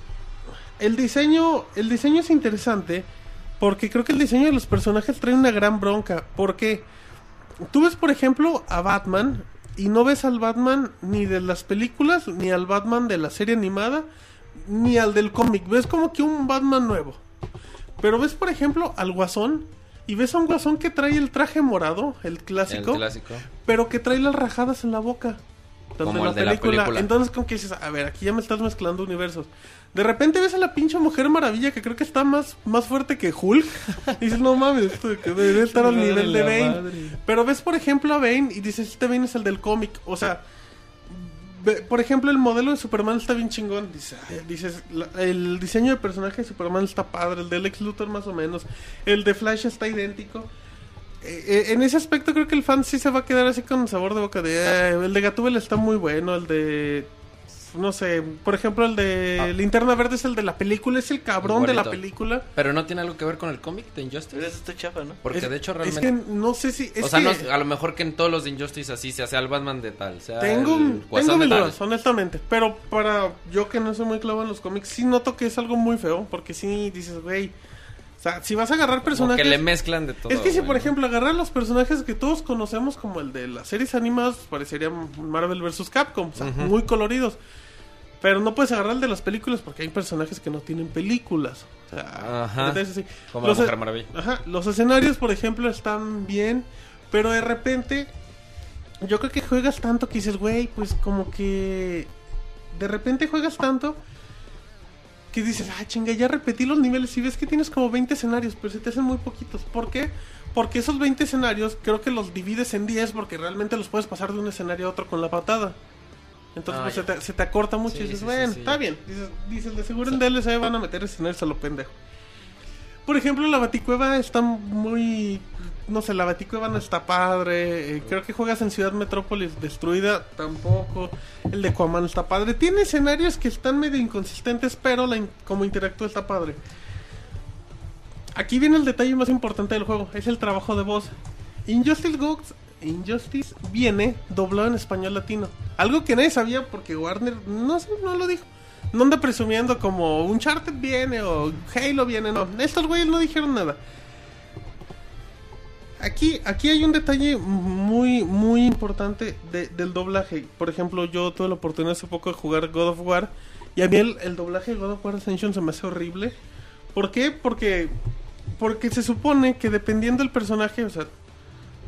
el diseño, el diseño es interesante porque creo que el diseño de los personajes trae una gran bronca. Porque tú ves, por ejemplo, a Batman y no ves al Batman ni de las películas, ni al Batman de la serie animada, ni al del cómic. Ves como que un Batman nuevo. Pero ves, por ejemplo, al Guasón y ves a un guasón que trae el traje morado, el clásico, El clásico. pero que trae las rajadas en la boca. Como la película. Entonces, como que dices, a ver, aquí ya me estás mezclando universos. De repente ves a la pinche Mujer Maravilla que creo que está más, más fuerte que Hulk. Y dices, no mames, esto que debe estar al nivel de Bane. madre. Pero ves, por ejemplo, a Bane y dices, este Bane es el del cómic. O sea, ve- por ejemplo, el modelo de Superman está bien chingón. Dices, ay, dices, la- el diseño de personaje de Superman está padre. El de Lex Luthor más o menos. El de Flash está idéntico. Eh, eh, en ese aspecto creo que el fan sí se va a quedar así con sabor de boca de "Eh, el de Gatúbela está muy bueno el de no sé por ejemplo el de Linterna Verde es el de la película es el cabrón de la película Pero no tiene algo que ver con el cómic de Injustice. Eso está chafa, ¿no? Porque Es- de hecho es realmente... que no sé si es o sea, que no es- a lo mejor que en todos los de Injustice así sea, sea el Batman de tal, sea tengo el tengo mis dudas honestamente pero para yo que no soy muy clavo en los cómics sí noto que es algo muy feo porque sí dices güey o sea si vas a agarrar Como personajes que le mezclan de todo. Es que si, por ejemplo, agarrar los personajes que todos conocemos, como el de las series animadas, parecería Marvel vs. Capcom, o sea, muy coloridos. Pero no puedes agarrar el de las películas porque hay personajes que no tienen películas. O sea, Ajá. Como Los la Mujer Maravilla. Ajá, los escenarios, por ejemplo, están bien, pero de repente, yo creo que juegas tanto que dices, güey, pues como que de repente juegas tanto que dices, ah, chinga, ya repetí los niveles y ves que tienes como 20 escenarios, pero se te hacen muy poquitos. ¿Por qué? Porque esos 20 escenarios creo que los divides en 10 porque realmente los puedes pasar de un escenario a otro con la patada. Entonces Ah, pues, se, ya. te, se te acorta mucho Sí, y dices, sí, bueno, sí, está bien. Dices, dices, de seguro en DLC van a meter escenarios a lo pendejo. Por ejemplo, la Baticueva está muy... No sé, la Baticueva no está padre. eh, creo que juegas en Ciudad Metrópolis destruida tampoco. El de Aquaman está padre. Tiene escenarios que están medio inconsistentes, pero la in- como interactúa está padre. Aquí viene el detalle más importante del juego. Es el trabajo de voz. Injustice Gods... Injustice viene doblado en español latino. Algo que nadie sabía porque Warner no, no lo dijo. No anda presumiendo como Uncharted viene o Halo viene, no. Estos güeyes no dijeron nada. Aquí, aquí hay un detalle muy, muy importante de- del doblaje. Por ejemplo, yo tuve la oportunidad hace poco de jugar God of War. Y a mí el, el doblaje de God of War Ascension se me hace horrible. ¿Por qué? Porque, porque se supone que dependiendo del personaje, o sea,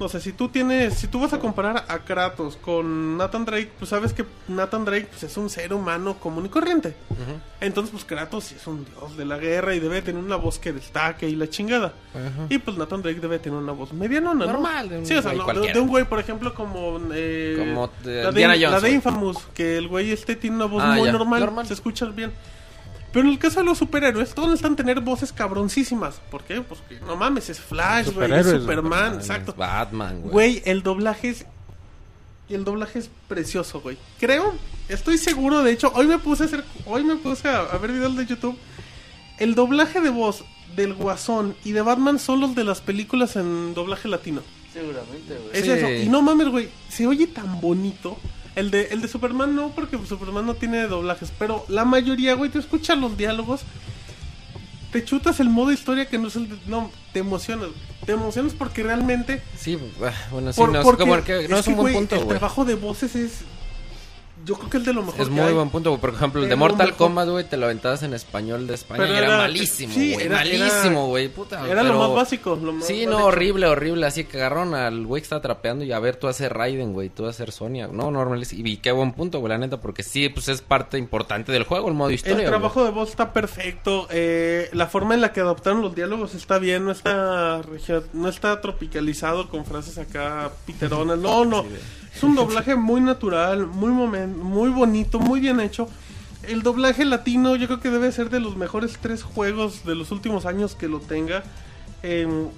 no sé, si tú tienes, si tú vas a comparar a Kratos con Nathan Drake, pues sabes que Nathan Drake pues, es un ser humano común y corriente. Ujú. Entonces, pues Kratos sí es un dios de la guerra y debe tener una voz que destaque y la chingada. Ajá. Y pues Nathan Drake debe tener una voz medianona, ¿no? Normal, de un sí, o sea, güey no, de, un güey, por ejemplo, como... eh, Como de- la, de, la de. Infamous, que el güey este tiene una voz Ah, muy normal. se escucha bien. Pero en el caso de los superhéroes, todos necesitan tener voces cabroncísimas. ¿Por qué? Pues que no mames, es Flash, güey, es Superman, exacto. es Batman, güey. Güey, el doblaje es. El doblaje es precioso, güey. Creo, estoy seguro, de hecho, hoy me puse a hacer. Hoy me puse a, a ver videos de YouTube. El doblaje de voz del Guasón y de Batman son los de las películas en doblaje latino. Seguramente, güey. Es Sí. eso. Y no mames, güey. Se oye tan bonito. El de, el de Superman no, porque Superman no tiene doblajes. Pero la mayoría, güey, te escuchas los diálogos. Te chutas el modo historia que no es el de- No, te emocionas. Te emocionas porque realmente Sí, ah, bueno, sí, por- no, es porque como que no es, que, un buen güey, punto, El güey. trabajo de voces es. Yo creo que es de lo mejor. Es que muy hay. buen punto. Por ejemplo, el de lo Mortal. Kombat, güey, te lo aventabas en español de España Pero y era, era- malísimo, sí, güey. malísimo, güey. Puta. Era lo más básico. Lo más Sí, no, horrible, horrible. Así que agarraron al güey que estaba trapeando y a ver, tú haces Raiden, güey, tú haces Sonia. No, normal. Y qué buen punto, güey, la neta, porque sí, pues es parte importante del juego, el modo historia. El trabajo de voz está perfecto. eh, la forma en la que adaptaron los diálogos está bien. No está no está tropicalizado con frases acá piteronas. No, no. Es un doblaje muy natural, muy muy bonito, muy bien hecho. El doblaje latino yo creo que debe ser de los mejores tres juegos de los últimos años que lo tenga. Em,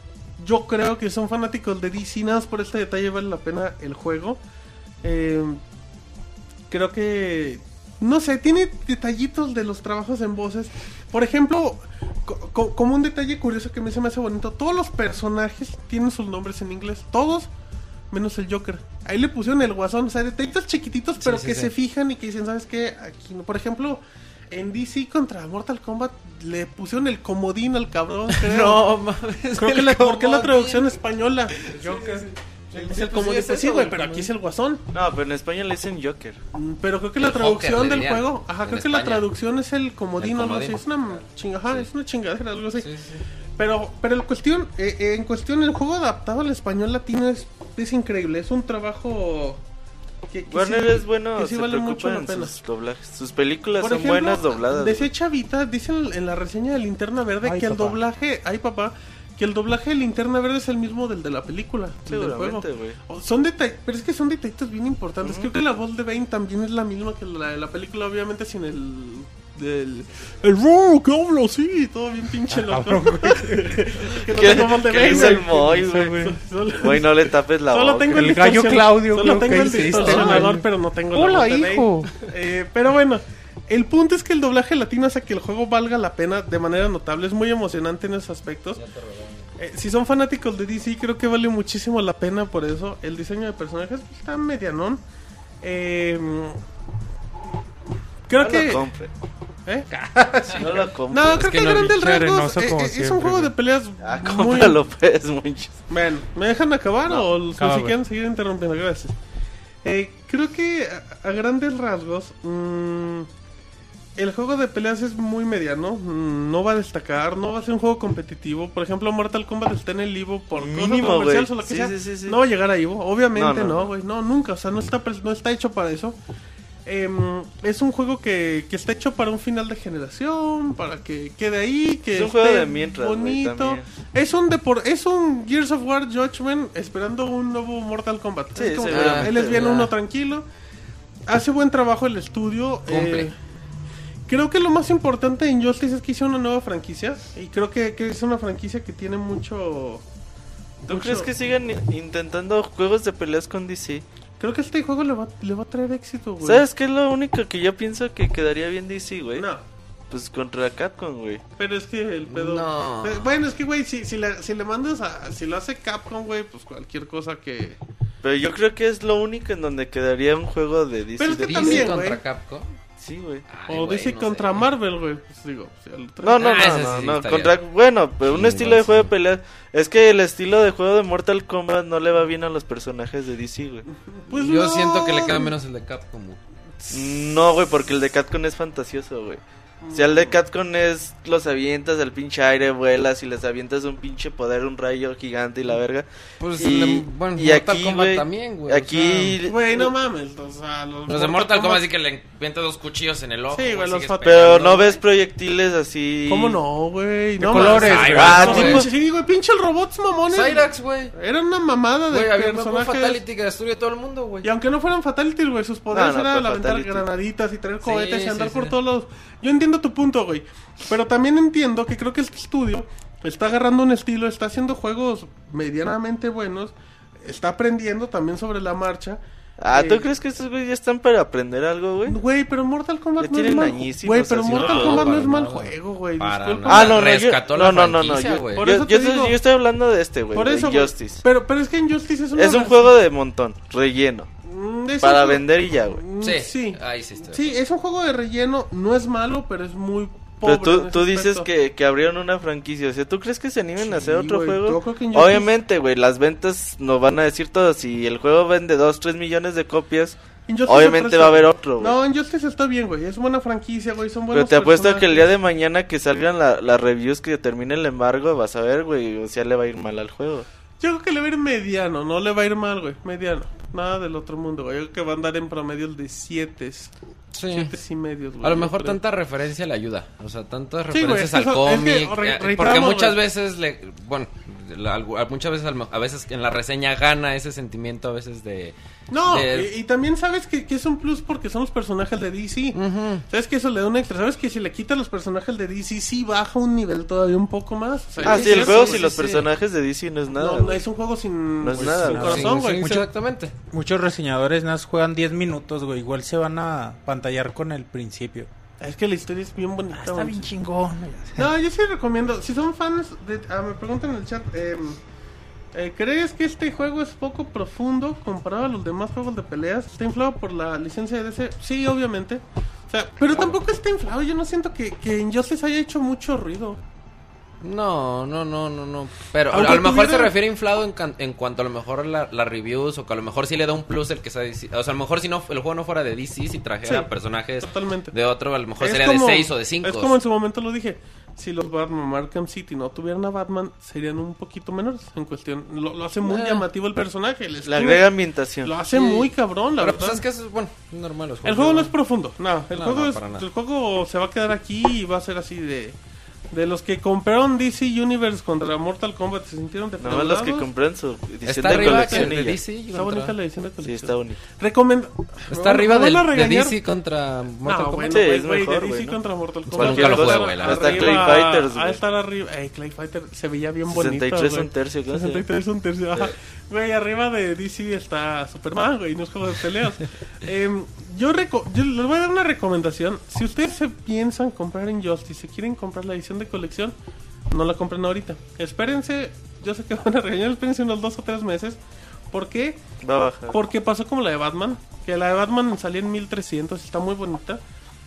yo creo que son fanáticos de DC, nada más por este detalle vale la pena el juego. Em, creo que no sé, tiene detallitos de los trabajos en voces. Por ejemplo, co- co- como un detalle curioso que a mí se me hace bonito, todos los personajes tienen sus nombres en inglés, todos menos el Joker. Ahí le pusieron el guasón, o sea, detallitos chiquititos, pero sí, que sí. se fijan y que dicen, ¿sabes qué? Aquí, no". por ejemplo, en DC contra Mortal Kombat le pusieron el comodín al cabrón, creo. No, mames. Creo que el la, porque es la traducción española. Es el comodín, pues sí, güey, pero aquí es el guasón. No, pero en español le dicen Joker. Mm, Pero creo que la El traducción Joker, del juego, ajá, en creo que la España. traducción es el comodín El o algo así. Es una chinga, ajá, es una chingadera, algo así. Sí, sí. Pero, pero en cuestión, eh, eh, en cuestión, el juego adaptado al español latino es, es increíble. Es un trabajo que, que Warner sí- es bueno, que sí se vale mucho la pena. sus doblajes. Sus películas Por son ejemplo, buenas dobladas. Decía. Chavita, dicen en la reseña de Linterna Verde Ay, que el doblaje, ay papá, que el doblaje de Linterna Verde es el mismo del de la película, el del juego. Seguramente, güey. O- Son detalles, pero es que son detallitos bien importantes. Creo que la voz de Bane también es la misma que la de la película, obviamente sin el del el "Wow, que hablo así, todo bien pinche loco. que no ¿Qué, tengo dice el. Moy, güey? Güey, no le tapes la Solo boca. tengo el, El gallo Claudio, Solo tengo que el distorsionador, ¿no? pero no tengo Hola, la hijo. Eh, pero bueno, el punto es que el doblaje latino hace que el juego valga la pena de manera notable. Es muy emocionante en esos aspectos. Eh, si son fanáticos de DC, creo que vale muchísimo la pena por eso. El diseño de personajes está medianón. Eh, creo no que. lo compre. ¿Eh? No lo compre. No, creo que que, como eh, es un juego de güey. peleas Ah, muy, cómpralo, pues, bueno, ¿me dejan acabar o los- si güey. quieren seguir interrumpiendo? Gracias. Eh, creo que a, a grandes rasgos, mm, el juego de peleas es muy mediano. mm, no va a destacar, no va a ser un juego competitivo. Por ejemplo, Mortal Kombat está en el Evo por Mínimo, comerciales güey. o lo que Sí, sea. sí, sí, sí. No va a llegar a Evo, obviamente No, no, no, no. güey. No, nunca, o sea, no está, pres- no está hecho para eso. Em, es un juego que, que está hecho para un final de generación, para que quede ahí, que Es un juego esté de mientras, güey, bonito. es un depor es un Gears of War Judgment esperando un nuevo Mortal Kombat. Sí, Es como que seguramente, él es bien uno tranquilo. Hace buen trabajo el estudio. Cumple. eh, creo que lo más importante de Injustice es que hizo una nueva franquicia y creo que, que es una franquicia que tiene mucho ¿Tú mucho- crees que sigan intentando juegos de peleas con DC? Creo que este juego le va, le va a traer éxito, güey. ¿Sabes qué es lo único que yo pienso que quedaría bien DC, güey? No. Pues contra Capcom, güey. Pero es que el pedo. No. Eh, Bueno, es que, güey, si, si, le, si le mandas a. Si lo hace Capcom, güey, pues cualquier cosa que. Pero yo creo que es lo único en donde quedaría un juego de DC. Pero es que de DC también, contra. Capcom. Sí, güey. O güey, dice no contra sé. Marvel, güey. Pues digo, No, no, Ah, no, no, sí no, estaría contra, bueno, pero un estilo de sí. juego de peleas. Es que el estilo de juego de Mortal Kombat no le va bien a los personajes de DC, güey. Pues Yo no. siento que le queda menos el de Capcom. güey. No, güey, porque el de Catcon es fantasioso, güey. Si el de Catcon es los avientas al pinche aire, vuelas y les avientas un pinche poder, un rayo gigante y la verga. Pues y, el de- bueno, y Mortal aquí, Kombat también, güey. Aquí, Güey, no mames. O sea, los, sea, los de Mortal Kombat sí que le inventa dos cuchillos en el ojo. Sí, güey, los pero no ves proyectiles así. ¿Cómo no, güey? No colores. Ah, tipo- pinche- Sí, güey, pinche robots mamones. Cyrax, güey. Era una mamada de Güey, había un. Fatality que destruye todo el mundo, güey. Y aunque no fueran fatalities, güey, sus poderes No, no, eran pero aventar granaditas y traer Sí, cohetes y andar sí, por sí. todos lados. Yo entiendo tu punto, güey. Pero también entiendo que creo que este estudio está agarrando un estilo, está haciendo juegos medianamente buenos, está aprendiendo también sobre la marcha. Ah, ¿tú Eh, crees que estos güeyes ya están para aprender algo, güey? Güey, pero Mortal Kombat Ya no es tienen mal añísimos Güey, pero Mortal juegos. Kombat no No, es mal juego, güey. Ah, no, no, yo, Rescató no, la no, no, no, yo, güey. Por yo- eso yo estoy- digo. yo estoy hablando de este, güey, Por eso. Injustice. Pero, pero es que Injustice es una Es un juego de montón, relleno, Mm, es un para juego- vender y ya, güey. Mm, Sí, sí. ahí sí estoy. Sí, es un juego de relleno, no es malo, pero es muy pobre. Pero tú, tú dices que, que abrieron una franquicia, o sea, ¿tú crees que se animen a hacer Sí, otro güey, juego? yo creo que Injustice- Obviamente, güey, las ventas nos van a decir todo. Si el juego vende 2, 3 millones de copias, Injustice obviamente va a haber otro, güey. No, Injustice está bien, güey. Es buena franquicia, güey. Son buenos Pero te apuesto que el personajes. día de mañana que salgan la- las reviews que termine el embargo, vas a ver, güey, o sea, le va a ir mal al juego. Yo creo que le va a ir mediano, no le va a ir mal, güey. Mediano. Nada del otro mundo, güey. Yo creo que va a andar en promedio de 7. Sí. 7 y medios, güey. A lo mejor tanta referencia le ayuda. O sea, tantas Sí, güey, referencias es que al eso- es que cómic. eh, porque muchas güey. veces le. Bueno, la- muchas veces, a veces en la reseña gana ese sentimiento a veces de. No, de- y, y también sabes que, que es un plus porque son los personajes de DC. Sabes que eso le da un extra. Sabes que si le quitas los personajes de DC, sí baja un nivel todavía un poco más. O sea, Ah, sí, el juego sin los sí, personajes de DC no es nada. No, no es un juego sin, No es pues, nada, sin no. corazón, güey. sí, Mucho- exactamente. Muchos reseñadores nada juegan 10 minutos, güey. Igual se van a pantallar con el principio. Es que la historia es bien bonita. Está güey. bien chingón. No, yo sí recomiendo. Si son fans, de, ah, me preguntan en el chat. eh, eh, ¿Crees que este juego es poco profundo comparado a los demás juegos de peleas? ¿Está inflado por la licencia de DC? Sí, obviamente. O sea, pero tampoco está inflado. Yo no siento que, que Injustice haya hecho mucho ruido. No, no, no, no, no. Pero Aunque a lo mejor tuviera- se refiere inflado en, can- en cuanto a lo mejor la- las reviews o que a lo mejor sí le da un plus el que sea DC. O sea, a lo mejor si no el juego no fuera de DC, si trajera Sí, personajes Totalmente. de otro, a lo mejor Es sería como- de 6 o de 5. Es como en su momento lo dije. si los Batman Arkham City no tuvieran a Batman, serían un poquito menores en cuestión. Lo, lo hace muy Eh. llamativo el personaje. El agrega ambientación. lo hace muy cabrón, la Pero verdad. pues es que es, bueno, normal los El juego no es profundo, no, el No, juego no, es, nada. el juego se va a quedar aquí y va a ser así de de los que compraron DC Universe contra Mortal Kombat se sintieron Nada más los que defraudados. compran su edición Está de arriba colección de. DC. Está contra- bonita la edición de Sí, colección. está bonito. Recomend... Está arriba ¿Me del, de? DC contra Mortal No, Kombat. bueno, Sí, es güey, mejor, de DC ¿no? contra Mortal Kombat. Cualquier Arriba- cosa, güey. Hasta Clay Fighters, A güey. estar arriba... Eh, Clay Fighter se veía bien bonito, 63 güey. un tercio, ¿cómo se llama? 63 un tercio. ajá. Güey, arriba de DC está Superman, güey, no es juego de peleas. Em, yo, reco- yo les voy a dar una recomendación. Si ustedes se piensan comprar Injustice, si quieren comprar la edición de colección, no la compren ahorita. Espérense, yo sé que van a regañar, espérense unos dos o tres meses. ¿Por qué? Bajar. Porque pasó como la de Batman, que la de Batman salía en 1300, está muy bonita.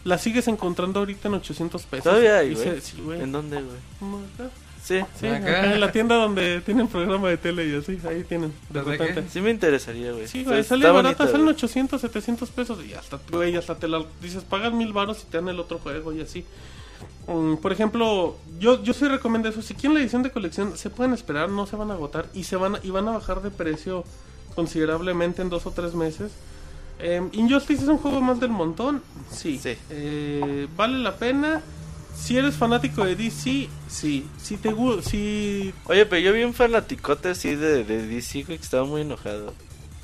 La sigues encontrando ahorita en 800 pesos. Todavía hay, se- güey. sí. ¿En dónde, güey? Sí. Sí, Acá. acá en la tienda donde tienen programa de tele y así, ahí tienen, de ¿Desde repente. Sí me interesaría, güey. Sí, güey, sale barata, salen güey. 800, 700 pesos y hasta, güey, hasta te la dices, pagas mil baros y te dan el otro juego y así. Mm, por ejemplo, yo, yo sí recomiendo eso. Si quieren la edición de colección, se pueden esperar, no se van a agotar y se van a, y van a bajar de precio considerablemente en dos o tres meses. Em, Injustice es un juego más del montón, sí. Sí. Eh, vale la pena. Si eres fanático de DC, sí. Si te gu- si Oye, pero yo vi un fanaticote así de, de DC, güey, que estaba muy enojado.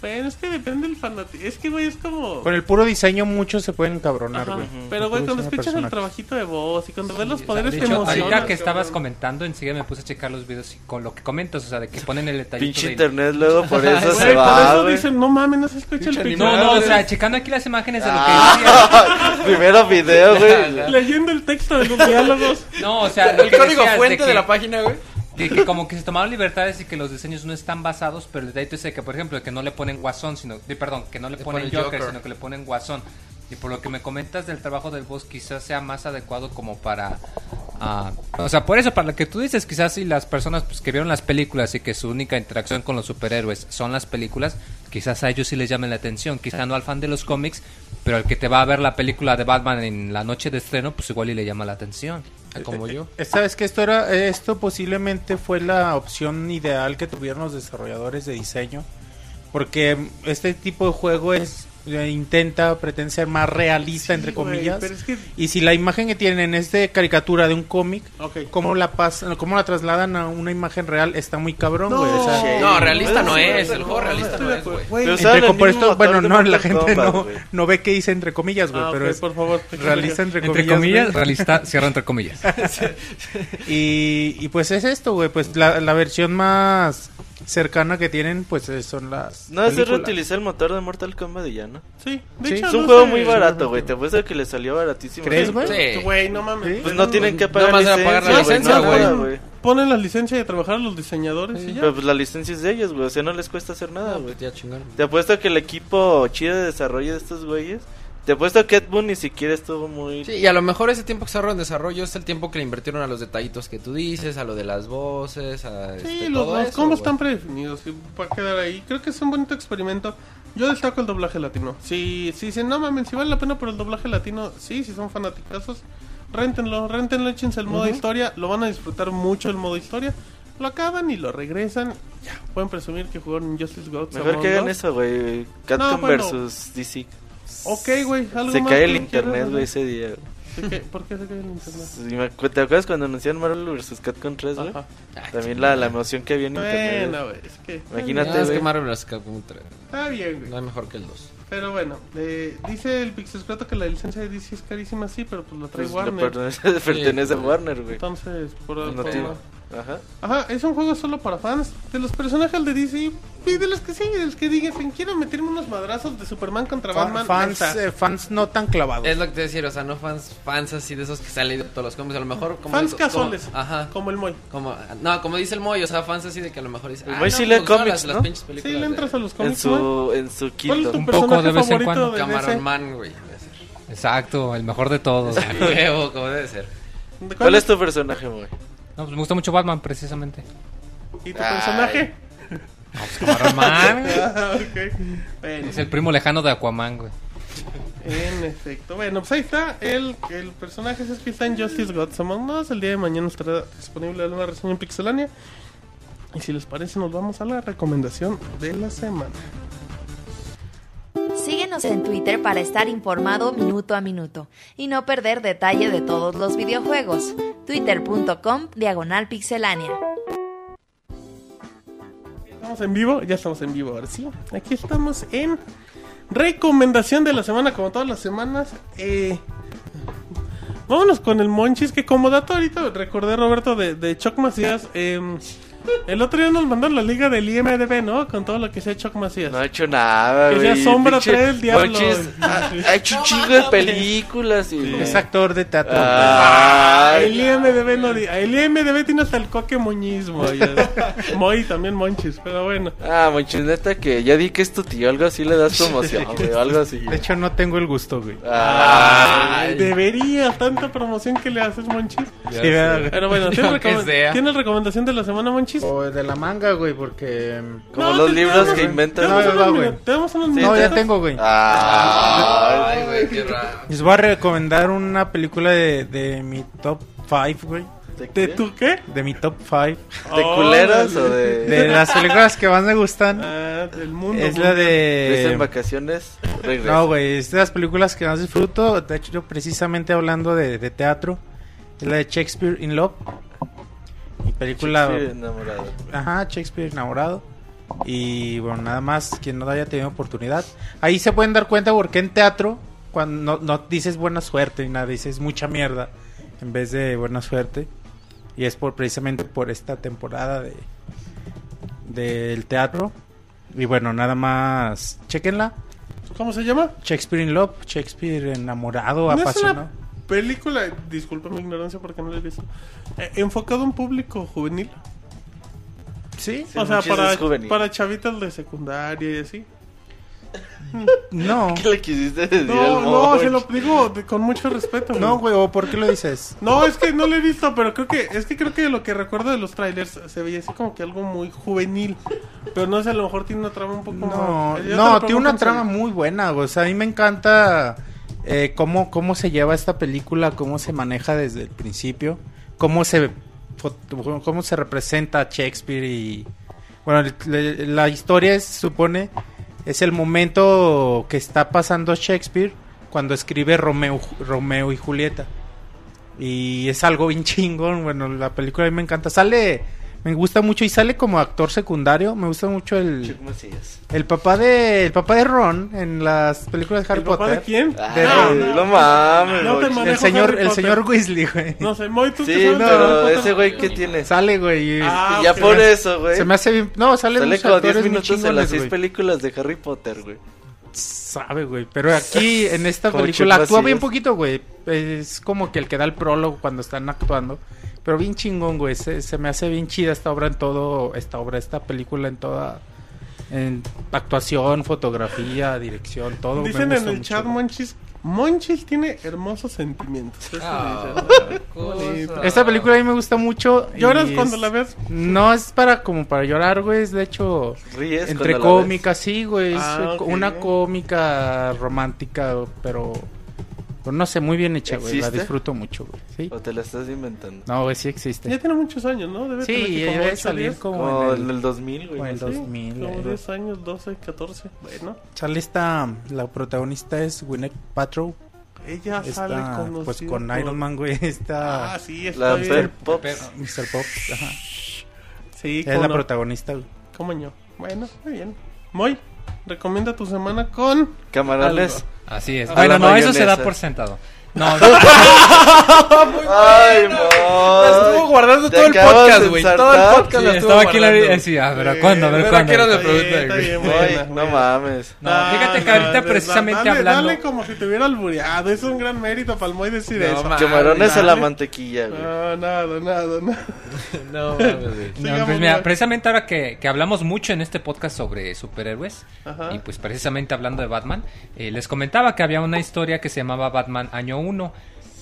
Bueno, es que depende del fanático. Es que güey, es como Con el puro diseño muchos se pueden encabronar, Ajá, güey. Pero, güey, cuando escuchas el trabajito de voz y cuando ves los O sea, poderes de te hecho, emocionan. ahorita que estabas cabrón. comentando, enseguida me puse a checar los videos y con lo que comentas, o sea, de que ponen el detallito Pinche de- internet luego por eso se por va, eso dicen, no mames, no se escucha el Pinche. No, no, o sea, checando aquí las imágenes de lo que Ah, Primero video, güey. Leyendo el texto de los diálogos. No, o sea, El código fuente de la página, güey. Que, que como que se tomaron libertades y que los diseños no están basados, pero el detalle es que, por ejemplo, que no le ponen guasón, sino, perdón, que no le, Le ponen ponen Joker, Joker. sino que le ponen guasón. Y por lo que me comentas del trabajo del boss, quizás sea más adecuado como para... ah, o sea, por eso, para lo que tú dices, quizás si las personas pues, que vieron las películas y que su única interacción con los superhéroes son las películas, quizás a ellos sí les llamen la atención. Quizás no al fan de los cómics, pero al que te va a ver la película de Batman en la noche de estreno, pues igual y le llama la atención. Como yo. Eh, Sabes que esto era, esto posiblemente fue la opción ideal que tuvieron los desarrolladores de diseño, porque este tipo de juego es eh, intenta pretende ser más realista entre Sí, comillas. pero es que- Y si la imagen que tienen es de caricatura de un cómic, Ok. cómo la pasan, cómo la trasladan a una imagen real está muy cabrón, No, güey. o sea, Sí. No, realista no es. El juego realista no es, güey. Pero entre por esto, bueno, no, la gente Kombat, no, no ve qué dice entre comillas, güey, Ah, pero es por favor. realista entre comillas. Entre comillas, güey. realista, cierra entre comillas. Y, y pues es esto, güey, pues la, la versión más cercana que tienen, pues eh, son las... No, películas. reutilizar el motor de Mortal Kombat y ya, ¿no? Sí, de Sí. hecho, Es un no juego sé. muy barato, güey. Te apuesto que le salió baratísimo. ¿Crees, güey? Sí. Güey, no mames. Sí. Pues no tienen que pagar Nomás era licencia, pagar la licencia, güey. Ponen la licencia y a trabajar a los diseñadores y ya. Pero pues la licencia es de ellos, güey. O sea, no les cuesta hacer nada, güey. pues ya chingaron. Te apuesto que el equipo chido de desarrollo de estos güeyes. Te apuesto que Ed Boon ni siquiera estuvo muy. Sí, y a lo mejor ese tiempo que se ahorró en desarrollo es el tiempo que le invirtieron a los detallitos que tú dices, a lo de las voces, a Sí, este, los, todo los eso, combos están predefinidos y va a quedar ahí. Creo que es un bonito experimento. Yo destaco el doblaje latino. Si, si dicen, no mames, si vale la pena por el doblaje latino, sí, si son fanaticazos, réntenlo, réntenlo, échense el modo historia, lo van a disfrutar mucho el modo historia. Lo acaban y lo regresan. Ya, pueden presumir que jugaron Justice Gods. Mejor que hagan eso, güey. Capcom No, bueno. versus DC. Ok, güey, algo Se más cae que el internet, güey, ese día. güey. ¿Se cae- ¿Por qué se cae el internet? Sí, me acu- ¿Te acuerdas cuando anunciaron Marvel vs. Capcom 3, güey? Ajá. También la, la emoción que había en internet. Bueno, güey, es que. Imagínate, Ah, es que Marvel vs. Capcom 3. Está bien, güey. No es mejor que el 2. Pero bueno, eh, dice el Pixescroto que la licencia de DC es carísima, sí, pero pues la trae Pues, Warner. pertenece, pertenece a Sí, Warner, güey. Entonces, por El por- motivo. Ajá. Ajá, es un juego solo para fans. De los personajes de DC, y de los que sí, de los que digan, quiero meterme unos madrazos de Superman contra Fa- Batman. fans, eh, fans no tan clavados. Es lo que te decía, o sea, no fans, fans así de esos que se han leído todos los cómics, a lo mejor como... fans como- casuales, ajá. como el Moy. Como, no, como dice el Moy, o sea, fans así de que a lo mejor dice... El ah, Moy no, sí me lee gustaron cómics, las, las ¿no? pinches Sí, películas le entras de- a los En cómics, Moy. su, en su ¿Cuál es quinto. tu Un poco personaje de vez en favorito cuando. de Cameron DC? Man, güey. debe ser. Exacto, el mejor de todos. Huevo, como debe ser. ¿De ¿Cuál es tu personaje, güey? No, pues me gusta mucho Batman, precisamente. ¿Y tu Ay. personaje? No, pues Cameron Man, güey. Ah. Bueno. Es el primo lejano de Aquaman, güey. En efecto. Bueno, pues ahí está. El, el personaje es que está en Justice Gods Among Us. El día de mañana estará disponible una reseña en Pixelania. Y si les parece, nos vamos a la recomendación de la semana. Síguenos en Twitter para estar informado minuto a minuto y no perder detalle de todos los videojuegos. Twitter.com Diagonal Pixelánea. Estamos en vivo, ya estamos en vivo ahora sí. Aquí estamos en recomendación de la semana, como todas las semanas. Eh, vámonos con el Monchis, que como dato ahorita recordé Roberto de, de Macías. em, el otro día nos mandaron la liga del IMDB, ¿no? Con todo lo que sea Choc Macías. No ha hecho nada, Que güey. sea sombra Pinche trae el diablo. Monchis ha, ha hecho un chingo de películas y... Es actor de teatro. Ay, El IMDB no El IMDB tiene hasta el coque moñismo. Moy también Monchis, pero bueno. Ah, Monchis, neta que ya di que es tu tío, algo así le das promoción, güey, algo así. De hecho, no tengo el gusto, güey. Ay, Debería, tanta promoción que le haces, Monchis. Sí. Pero bueno, ¿tienes, sea. ¿tienes recomendación de la semana, Monchis? O de la manga, güey, porque... como No, los libros que inventan. No, va, güey. minu- te damos unos No, minutos. ya tengo, güey. Ay, Ay, güey, qué raro. Les voy a recomendar una película de, de mi top 5, güey. ¿De tu qué? De mi top 5. ¿De culeras o de...? De las películas que más me gustan. Ah, del mundo. Es la ¿Ves en de... vacaciones? Regresa. No, güey, es de las películas que más disfruto. De hecho, yo precisamente hablando de, de teatro. Es la de Shakespeare in Love. Película... Shakespeare enamorado. Ajá, Shakespeare enamorado. Y bueno, nada más quien no haya tenido oportunidad. Ahí se pueden dar cuenta porque en teatro, cuando no, no dices buena suerte ni nada, dices mucha mierda en vez de buena suerte. Y es por precisamente por esta temporada de del teatro. Y bueno, nada más, chequenla. ¿Cómo se llama? Shakespeare in Love, Shakespeare enamorado, No apasionado. Película, disculpa mi ignorancia porque no la he visto, eh, enfocado a un público juvenil. Sí, Sí, o sea, para, chavitas de secundaria y así. no. ¿Qué le quisiste decir No, al no, se lo digo de- con mucho respeto. No, güey, ¿o ¿por qué lo dices? No, es que no lo he visto, pero creo que es que creo que lo que recuerdo de los trailers se veía así como que algo muy juvenil, pero no sé, a lo mejor tiene una trama un poco No, más. No, tiene una trama muy buena, güey. O sea, a mí me encanta eh, cómo, cómo se lleva esta película, cómo se maneja desde el principio, cómo se, cómo se representa Shakespeare y... Bueno, la historia es, supone, es el momento que está pasando Shakespeare cuando escribe Romeo, Romeo y Julieta. Y es algo bien chingón, bueno, la película a mí me encanta. Sale, me gusta mucho y sale como actor secundario, me gusta mucho el... Chuck Macías. El papá de el papá de Ron en las películas de Harry ¿El papá Potter. de quién? Ay, No, no, no, mames, no te El señor el señor Weasley, güey. No sé, Moy, tú Sí, de pero ese güey que tiene. Sale, güey. y- Ah, ya por eso, güey. Se me hace bien. No, sale, Sale como 10 actores muy minutos en las chingones, 6 güey. películas de Harry Potter, güey. Sabe, güey. Pero aquí en esta película actúa bien poquito, güey. Es como que el que da el prólogo cuando están actuando. Pero bien chingón, güey. Se, se me hace bien chida esta obra en todo. Esta obra, esta película en toda. En actuación, fotografía, dirección, todo. me Dicen en el chat. Monchis. Monchis tiene hermosos sentimientos. Ah. Esta película a mí me gusta mucho. ¿Lloras es- cuando la ves? No es para como para llorar, güey. Es de hecho Ríes entre cómica, sí, güey. Es Ah, una cómica romántica, pero, pero no sé, muy bien hecha, güey. La disfruto mucho, güey. ¿Sí? O te la estás inventando. No, güey, sí Ya existe. tiene muchos años, ¿no? Debe Sí, tener que como debe salir como, Como en en el, el 2000, como en güey. el Sí, 2000. Como eh. 10 años, 12, 14. Bueno, Sale esta, la protagonista es Gwyneth Paltrow. ella sale Está, conocida pues con por- Iron Man, güey. Está Ah, sí, está La bien. Per Pops. Mr. Pop. Ajá. Sí, Es la no. protagonista, güey. ¿Cómo no? Bueno, muy bien. Moy, recomienda tu semana con... Camarones. Así es. A Bueno, la no, eso se da por sentado. No, Ay, La no. estuvo guardando todo el podcast, güey. Todo el podcast sí, lo estuvo estaba aquí la eh, sí, a ver, ¿a cuándo? A ver, Pero ¿cuándo? quiero de Ay, buena, no mames. No, fíjate que ahorita precisamente dale, hablando- Dale como si te hubiera albureado. Es un gran mérito para el Moy decir No, eso. ma- Camarones a la mantequilla, güey. No, nada, nada, nada. No mames, güey. No, pues mira, precisamente ahora que, que hablamos mucho en este podcast sobre superhéroes Ajá. y pues precisamente hablando de Batman, eh, les comentaba que había una historia que se llamaba Batman Año 1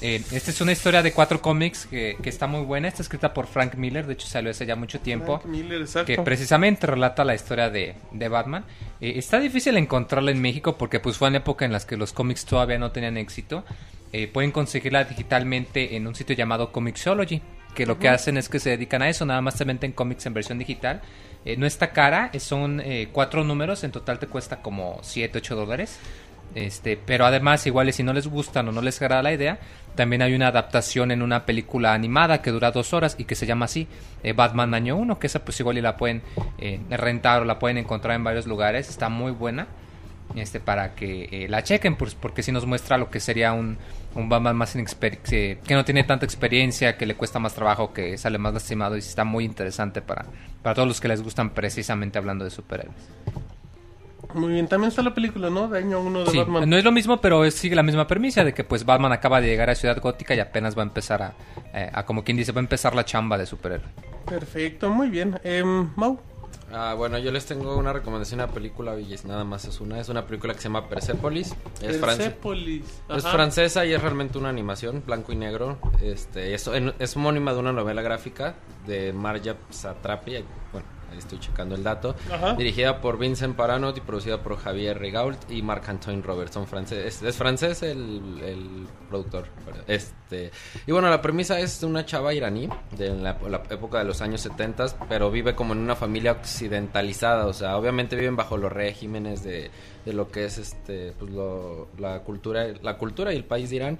Eh, esta es una historia de cuatro cómics que, que está muy buena. Está escrita por Frank Miller, de hecho salió hace ya mucho tiempo. Frank Miller, exacto. que precisamente relata la historia de, de Batman. Eh, está difícil encontrarla en México porque pues fue en época en las que los cómics todavía no tenían éxito. Eh, pueden conseguirla digitalmente en un sitio llamado Comixology, que lo que hacen es que se dedican a eso, nada más se venden cómics en versión digital. Eh, no está cara, son eh, cuatro números, en total te cuesta como 7, 8 dólares. Este, pero además, igual si no les gustan o no les agrada la idea, también hay una adaptación en una película animada que dura dos horas y que se llama así, eh, Batman Año 1, que esa pues igual y la pueden eh, rentar o la pueden encontrar en varios lugares, está muy buena. Este, para que eh, la chequen, pues, porque si nos muestra lo que sería un, un Batman más que no tiene tanta experiencia, que le cuesta más trabajo, que sale más lastimado y está muy interesante para, para todos los que les gustan precisamente hablando de superhéroes. Muy bien, también está la película, ¿no? De año 1 de Sí, Batman. no es lo mismo, pero es- sigue la misma premisa de que pues Batman acaba de llegar a Ciudad Gótica y apenas va a empezar a, eh, a como quien dice, va a empezar la chamba de superhéroe. Perfecto, muy bien. Em, Mau, Ah, bueno, yo les tengo una recomendación, una película, y es nada más es una. Es una película que se llama Persepolis. Es, Persepolis. es francesa y es realmente una animación, blanco y negro. Este, es, es homónima de una novela gráfica de Marja Satrapi. Bueno, estoy checando el dato. Ajá. Dirigida por Vincent Paranot y producida por Javier Rigault y Marc-Antoine Robertson. Francés, es, es francés el, el productor. Este, y bueno, la premisa es una chava iraní de la, la época de los años 70, pero vive como en una familia occidentalizada. O sea, obviamente viven bajo los regímenes de, de lo que es este, pues, lo- la, cultura, la cultura y el país de Irán.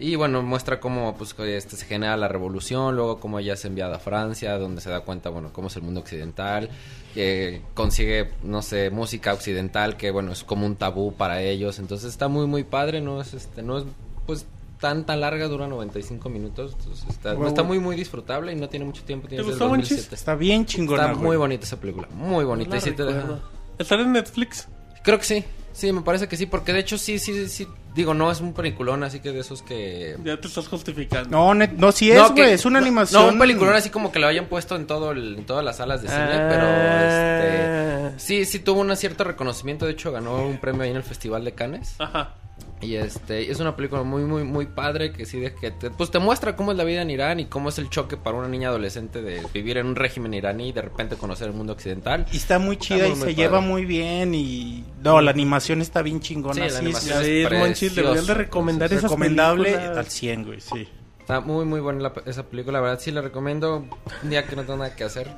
Y bueno, muestra cómo pues, que, este, se genera la revolución, luego cómo ella es enviada a Francia, donde se da cuenta, bueno, cómo es el mundo occidental, que consigue, no sé, música occidental, que bueno, es como un tabú para ellos. Entonces está muy, muy padre, no es, este, no es, pues, tan, tan larga, dura 95 minutos. Entonces está, está muy, muy disfrutable y no tiene mucho tiempo. Tiene ¿Te gustó, 2007. Monchis? Está bien chingona, Está güey. muy bonita esa película, muy bonita. y sí te deja-. ¿Está en Netflix? Creo que sí. Sí, me parece que sí, porque de hecho sí, sí, sí. Digo, no es un peliculón, así que de esos que. Ya te estás justificando. No, net- no, sí es, No, que- güey, es una animación. No, un peliculón así como que lo hayan puesto en todo el- en todas las salas de cine, pero Ah. este sí, sí tuvo un cierto reconocimiento, de hecho ganó un premio ahí en el Festival de Cannes. Ajá. Y este, es una película muy, muy, muy padre que sí, de que te, pues te muestra cómo es la vida en Irán y cómo es el choque para una niña adolescente de vivir en un régimen iraní y de repente conocer el mundo occidental. Y está muy chida muy, y muy se padre. lleva muy bien y... No, la animación está bien chingona. Sí, la sí, animación sí, Sí, Monchis, deberían de recomendar esas recomendable películas. al 100, güey, sí. Está muy, muy buena la- esa película, la verdad sí la recomiendo un día que no tengo nada que hacer.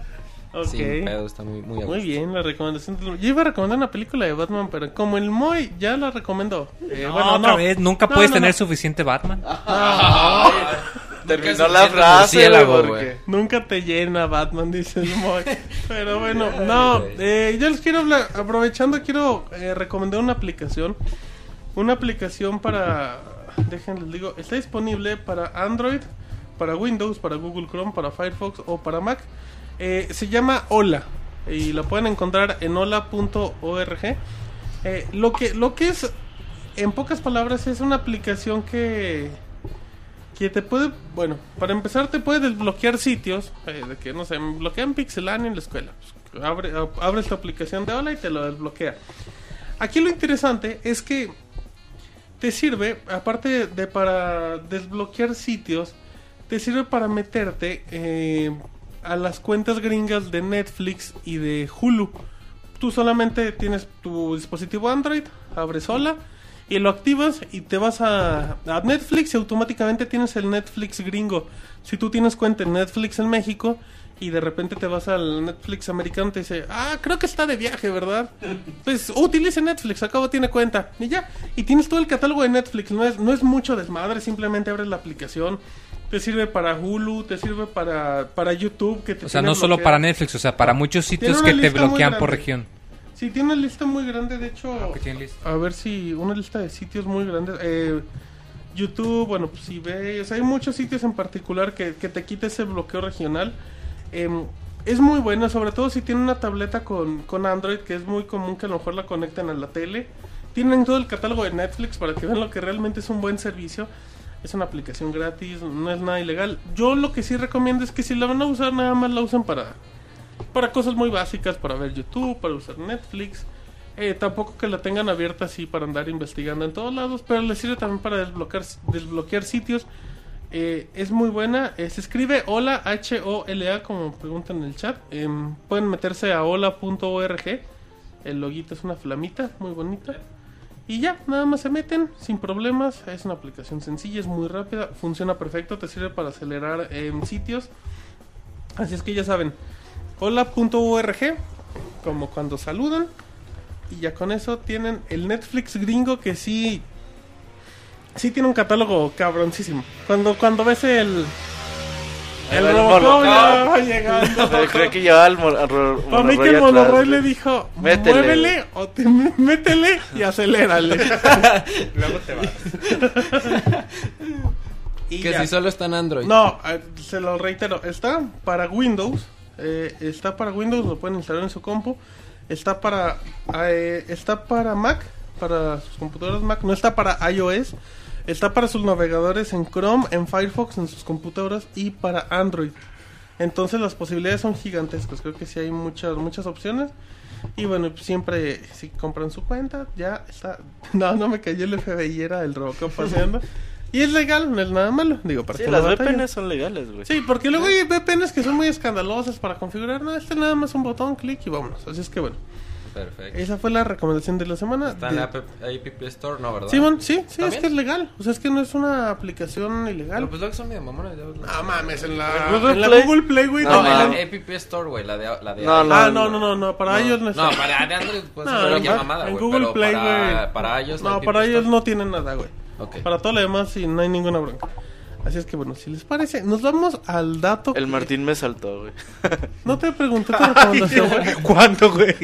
Ok. Sin pedo, está muy, bien, la recomendación. Yo iba a recomendar una película de Batman, pero como el Moy ya la recomendó. Eh, No, bueno, otra no. vez, nunca No, puedes no, tener no. suficiente Batman. Terminó Nunca la frase, porque... Nunca te llena Batman, dice el Moy. Pero bueno, no. eh, yo les quiero hablar, aprovechando, quiero eh, recomendar una aplicación. Una aplicación para. Déjenles digo, está disponible para Android, para Windows, para Google Chrome, para Firefox o para Mac. Eh, se llama Hola. Y la pueden encontrar en hola.org. Eh, lo, que, lo que es, en pocas palabras, es una aplicación que que te puede, bueno, para empezar te puede desbloquear sitios, eh, de que no sé, bloquean Pixelania en la escuela. Pues, abre, ab- abres tu aplicación de Hola y te lo desbloquea. Aquí lo interesante es que te sirve, aparte de para desbloquear sitios, te sirve para meterte a las cuentas gringas de Netflix y de Hulu. Tú solamente tienes tu dispositivo Android, abres Hola y lo activas y te vas a, a Netflix y automáticamente tienes el Netflix gringo. Si tú tienes cuenta en Netflix en México y de repente te vas al Netflix americano te dice, ah, creo que está de viaje, ¿verdad? Pues utilice Netflix, acabo tiene cuenta y ya. Y tienes todo el catálogo de Netflix, no es, no es mucho desmadre, simplemente abres la aplicación. Te sirve para Hulu, te sirve para, para YouTube. Que te O sea, no solo para Netflix, o sea, para muchos sitios que te bloquean por región. Sí, tiene una lista muy grande, de hecho. ¿Qué tiene lista? A ver si. Una lista de sitios muy grandes. Eh, YouTube, bueno, pues eBay. O sea, hay muchos sitios en particular que, que te quita ese bloqueo regional. Em, es muy bueno, sobre todo si tiene una tableta con, con Android, que es muy común que a lo mejor la conecten a la tele. Tienen todo el catálogo de Netflix para que vean lo que realmente es un buen servicio. Es una aplicación gratis, no es nada ilegal. Yo lo que sí recomiendo es que si la van a usar, nada más la usen para, para cosas muy básicas, para ver YouTube, para usar Netflix. Eh, tampoco que la tengan abierta así para andar investigando en todos lados, pero les sirve también para desbloquear, desbloquear sitios. Eh, es muy buena. eh, se escribe hola, H-O-L-A, como preguntan en el chat. Em, pueden meterse a hola.org. El loguito es una flamita, muy bonita. Y ya, nada más se meten sin problemas. Es una aplicación sencilla, es muy rápida, funciona perfecto, te sirve para acelerar en sitios. Así es que ya saben, hola.org, como cuando saludan. Y ya con eso tienen el Netflix gringo que sí. Sí tiene un catálogo cabroncísimo. Cuando, cuando ves el. El El Robocop ya va llegando. Creo que llevaba ro- Para mí que monorroy el monorroy le dijo, Métele. muévele o te métele y acelérale. Luego te vas. Y Que ya. si solo está en Android. No, eh, se lo reitero, está para Windows, eh, está para Windows, lo pueden instalar en su compu, está para eh, está para Mac, para sus computadoras Mac, no está para iOS, está para sus navegadores en Chrome, en Firefox, en sus computadoras y para Android. Entonces las posibilidades son gigantescas, creo que sí hay muchas muchas opciones. Y bueno, siempre si compran su cuenta, ya está. No, no me cayó el FBI, era el Robocop paseando. Y es legal, no es nada malo. Digo, para Sí, que las no. VPNs son legales, güey. Sí, porque luego hay VPNs que son muy escandalosas para configurar. No, este nada más un botón, clic y vámonos. Así es que bueno, Perfecto. esa fue la recomendación de la semana. Está en De- la App, Store, ¿no, verdad? Simón, sí, sí, ¿Está es que es legal. O sea, es que no es una aplicación ilegal. Pero pues luego son medio mamones. ya ¿no? No mames, en la, ¿En Google en la Play? Google Play, güey. No, no, en la no. App Store, güey, la de, la de No, iOS. Ah, no, no, no, no, para ellos no No, está. para de Android pues No, en- mamada, Google pero Play, para, güey. para ellos No, para ellos no tienen nada, güey. Para todo lo demás sí, no hay ninguna bronca. Así es que bueno, si les parece, nos vamos al dato. El que- Martín me saltó, güey. No te pregunté tu recomendación, güey. ¿Cuándo, güey?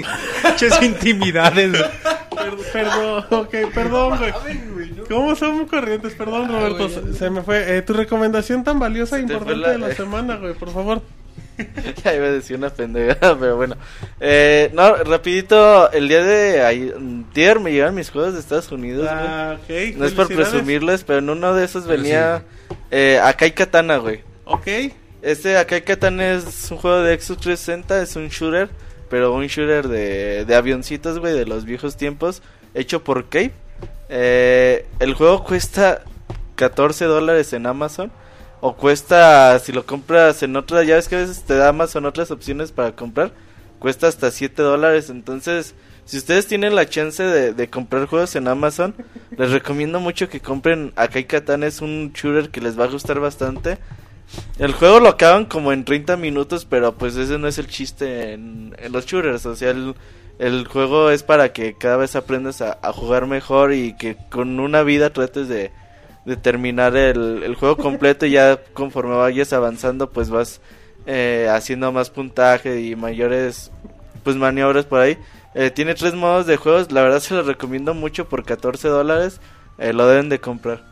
Muchas intimidades. Per- Perdón, ok, perdón, güey. ¿Cómo son corrientes? Perdón, Roberto, se, me fue. Eh, tu recomendación tan valiosa e importante la- de la semana, güey, por favor. ya iba a decir una pendejada, pero bueno. Eh, no, rapidito, el día de ayer me llegaron mis juegos de Estados Unidos. Ah, ok. No es por presumirles, pero en uno de esos Pero venía eh, Akai Katana, güey. Ok. Este Akai Katana es un juego de Xbox 360, es un shooter, pero un shooter de, de avioncitos, güey, de los viejos tiempos, hecho por Cape. Eh, el juego cuesta 14 dólares en Amazon. O cuesta, si lo compras en otra, ya ves que a veces te da Amazon otras opciones para comprar. Cuesta hasta 7 dólares. Entonces, si ustedes tienen la chance de, de comprar juegos en Amazon, les recomiendo mucho que compren Akai Katana. Es un shooter que les va a gustar bastante. El juego lo acaban como en 30 minutos, pero pues ese no es el chiste en, en los shooters. O sea, el, el juego es para que cada vez aprendas a, a jugar mejor y que con una vida trates de, de terminar el, el juego completo y ya conforme vayas avanzando pues vas eh, haciendo más puntaje y mayores pues maniobras por ahí. Eh, tiene tres modos de juegos, la verdad se los recomiendo mucho por 14 dólares, eh, lo deben de comprar.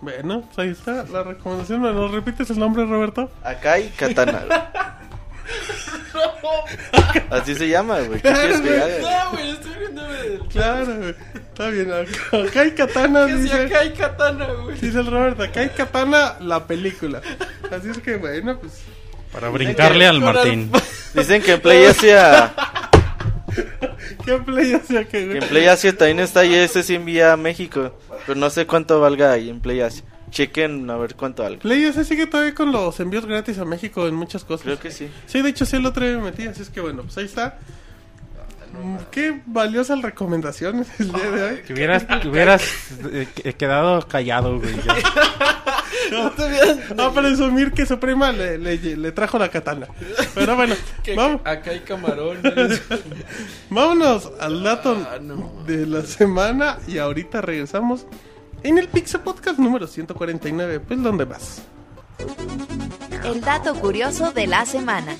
Bueno, pues ahí está la recomendación. ¿Me lo repites el nombre, Roberto? Akai Katana. Así se llama, güey. ¿Qué quieres que haga? No, güey, estoy viendo el... Claro, güey. Está bien. Acá acá hay katana, Que dice. acá hay katana, güey. Dice el Roberto, acá hay katana, la película. Así es que, bueno, pues. Para brincarle al Martín. Dicen que en Play Asia, ¿Qué play hacía que, que güey? en Play Asia también está y ese sí envía a México. Pero no sé cuánto valga ahí en Play Asia. Chequen a ver cuánto valga. Play ese sigue todavía con los envíos gratis a México en muchas cosas. Creo que sí. Sí, de hecho sí el otro día me metí, así es que bueno, pues ahí está. Mm, Qué valiosas recomendaciones el día de hoy. Te hubieras, te hubieras eh, que- quedado callado, güey. ya. No, presumir que su prima le, le, le trajo la katana. Pero bueno, Que- vamos, acá hay camarones. vámonos al dato Ah, no. de la semana y ahorita regresamos en el Pixel Podcast número 149. Pues, ¿dónde vas? El dato curioso de la semana.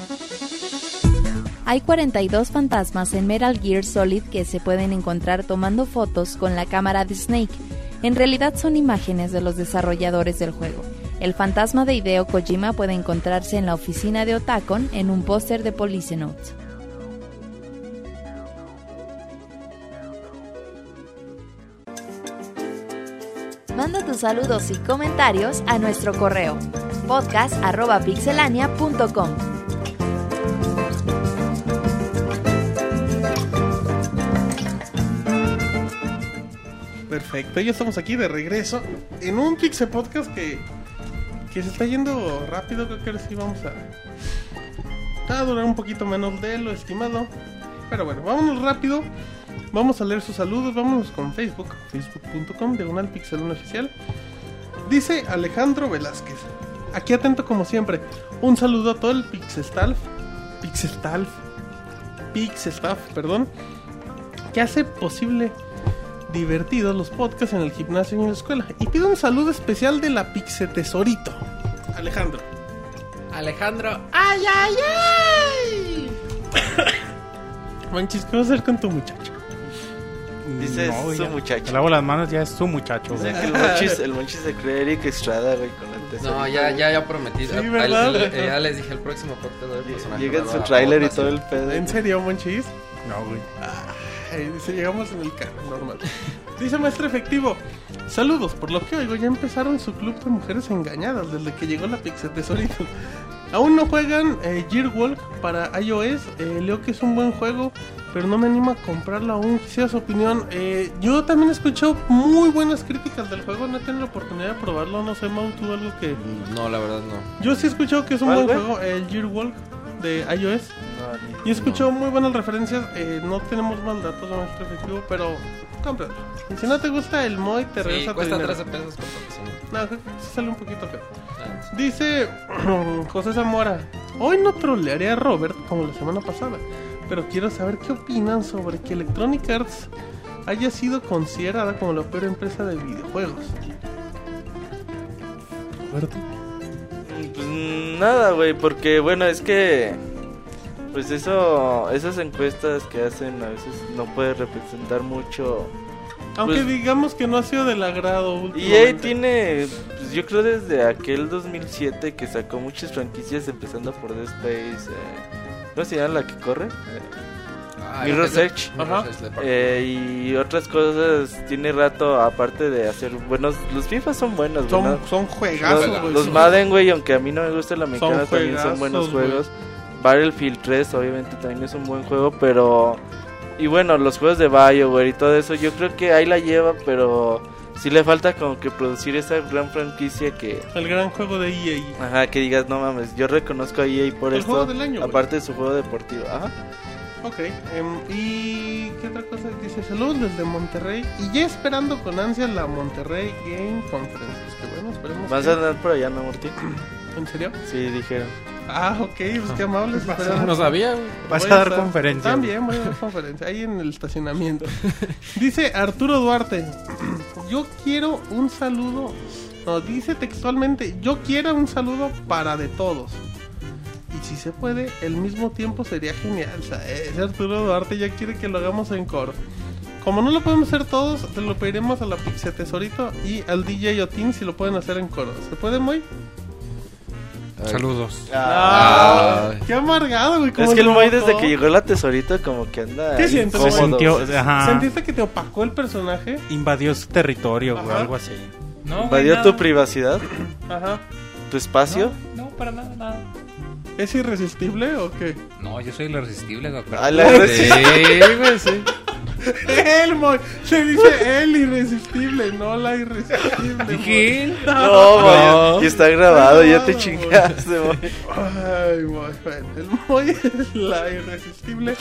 Hay 42 fantasmas en Metal Gear Solid que se pueden encontrar tomando fotos con la cámara de Snake. En realidad son imágenes de los desarrolladores del juego. El fantasma de Hideo Kojima puede encontrarse en la oficina de Otacon en un póster de Police Note. Manda tus saludos y comentarios a nuestro correo podcast.pixelania.com. Perfecto, ya estamos aquí de regreso en un Pixel Podcast que, que se está yendo rápido. Creo que ahora sí vamos a, a durar un poquito menos de lo estimado. Pero bueno, vámonos rápido. Vamos a leer sus saludos. Vámonos con Facebook, facebook.com, diagonal Pixel 1 oficial. Dice Alejandro Velázquez. Aquí atento como siempre. Un saludo a todo el Pixestaff. Pixestaff. Pixestaff, perdón. Que hace posible divertidos los podcasts en el gimnasio y en la escuela. Y pido un saludo especial de la Pixe Tesorito. Alejandro. Alejandro. ¡Ay, ay, ay! Manchis, ¿qué vas a hacer con tu muchacho? Dice No, su ya. muchacho. Me lavo las manos, ya es su muchacho. Dice que el monchis, el monchis se cree Eric Estrada, güey, con el. No, ya, ya, ya prometí. Sí, Ahí- ¿verdad? ahí- eh, ya les dije el próximo podcast de personaje. Llega en su tráiler y todo el pedo. ¿En serio, Monchis? No, güey. Ay, dice, llegamos en el carro, normal. Dice maestro efectivo, saludos, por lo que oigo ya empezaron su club de mujeres engañadas desde que llegó la Pixel Tesorito. Aún no juegan eh, Gearwalk para iOS, eh, leo que es un buen juego, pero no me animo a comprarlo aún, quisiera su opinión. Eh, yo también he escuchado muy buenas críticas del juego, no he tenido la oportunidad de probarlo, no sé, Mau, tú algo que... No, la verdad no. Yo sí he escuchado que es un ¿Cuál, buen juego, el Gearwalk de iOS. No, Y he escuchado muy buenas referencias. eh, no tenemos más datos de nuestro efectivo, pero cómpralo. Y si no te gusta el Moy, te Sí, regresa tu cuesta dinero. 13 pesos. con sí. No, creo que sí sale un poquito feo. Ah, Dice José Zamora: Hoy no trolearé a Robert como la semana pasada, pero quiero saber qué opinan sobre que Electronic Arts haya sido considerada como la peor empresa de videojuegos. Roberto. Pues nada, güey, porque bueno, es que pues eso esas encuestas que hacen a veces no puede representar mucho. Aunque Pues- digamos que no ha sido del agrado EA últimamente. tiene pues, yo creo desde aquel 2007 que sacó muchas franquicias empezando por Dead Space, eh, ¿cómo se llama la que corre? Ah, Ajá. Edge de parte. eh, y otras cosas tiene rato aparte de hacer buenos los FIFA son buenos, güey, Son, son juegazos, Los, güey. los Sí. Madden, güey, aunque a mí no me gusta la mecánica, Son también son buenos güey. juegos. Battlefield 3, obviamente, también es un buen juego, pero. Y bueno, los juegos de BioWare y todo eso, yo creo que ahí la lleva, pero. Sí le falta como que producir esa gran franquicia que. El gran juego de EA. Ajá, que digas, no mames, yo reconozco a EA por El esto. juego del año, aparte de su juego deportivo. Ajá. Ok, em, y qué otra cosa dice saludos desde Monterrey y ya esperando con ansia la Monterrey Game Conference. Pues que bueno, esperemos. ¿Vas que- a andar por allá, no, Martín? ¿En serio? Sí, dijeron. Ah, ok, pues qué amables. pero- No sabía, güey. Vas Voy a dar estar- conferencia. También voy a dar conferencia, ahí en el estacionamiento. Dice Arturo Duarte, yo quiero un saludo, no, dice textualmente, yo quiero un saludo para de todos. Y si se puede, el mismo tiempo sería genial. O sea, ese Arturo Duarte ya quiere que lo hagamos en coro. Como no lo podemos hacer todos, te lo pediremos a la Pixe Tesorito y al DJ Otin si lo pueden hacer en coro. ¿Se puede, muy? Saludos. Ah. ¡Qué amargado, güey! Es que el notó. desde que llegó la tesorita como que anda ¿Qué sientes, Se sintió, güey. ajá, ¿Sentiste que te opacó el personaje? invadió su territorio, güey, Ajá. algo así. No, güey, Invadió tu privacidad, Ajá. tu espacio. No, no, para nada, nada. ¿Es irresistible o qué? No, yo soy el irresistible, güey. Ah, la irresistible. Sí, güey, sí. Él, Moy. Se dice el irresistible, no la irresistible. Dije él. No, y está grabado, ya te chingaste, güey. Ay, bueno, El Moy es la irresistible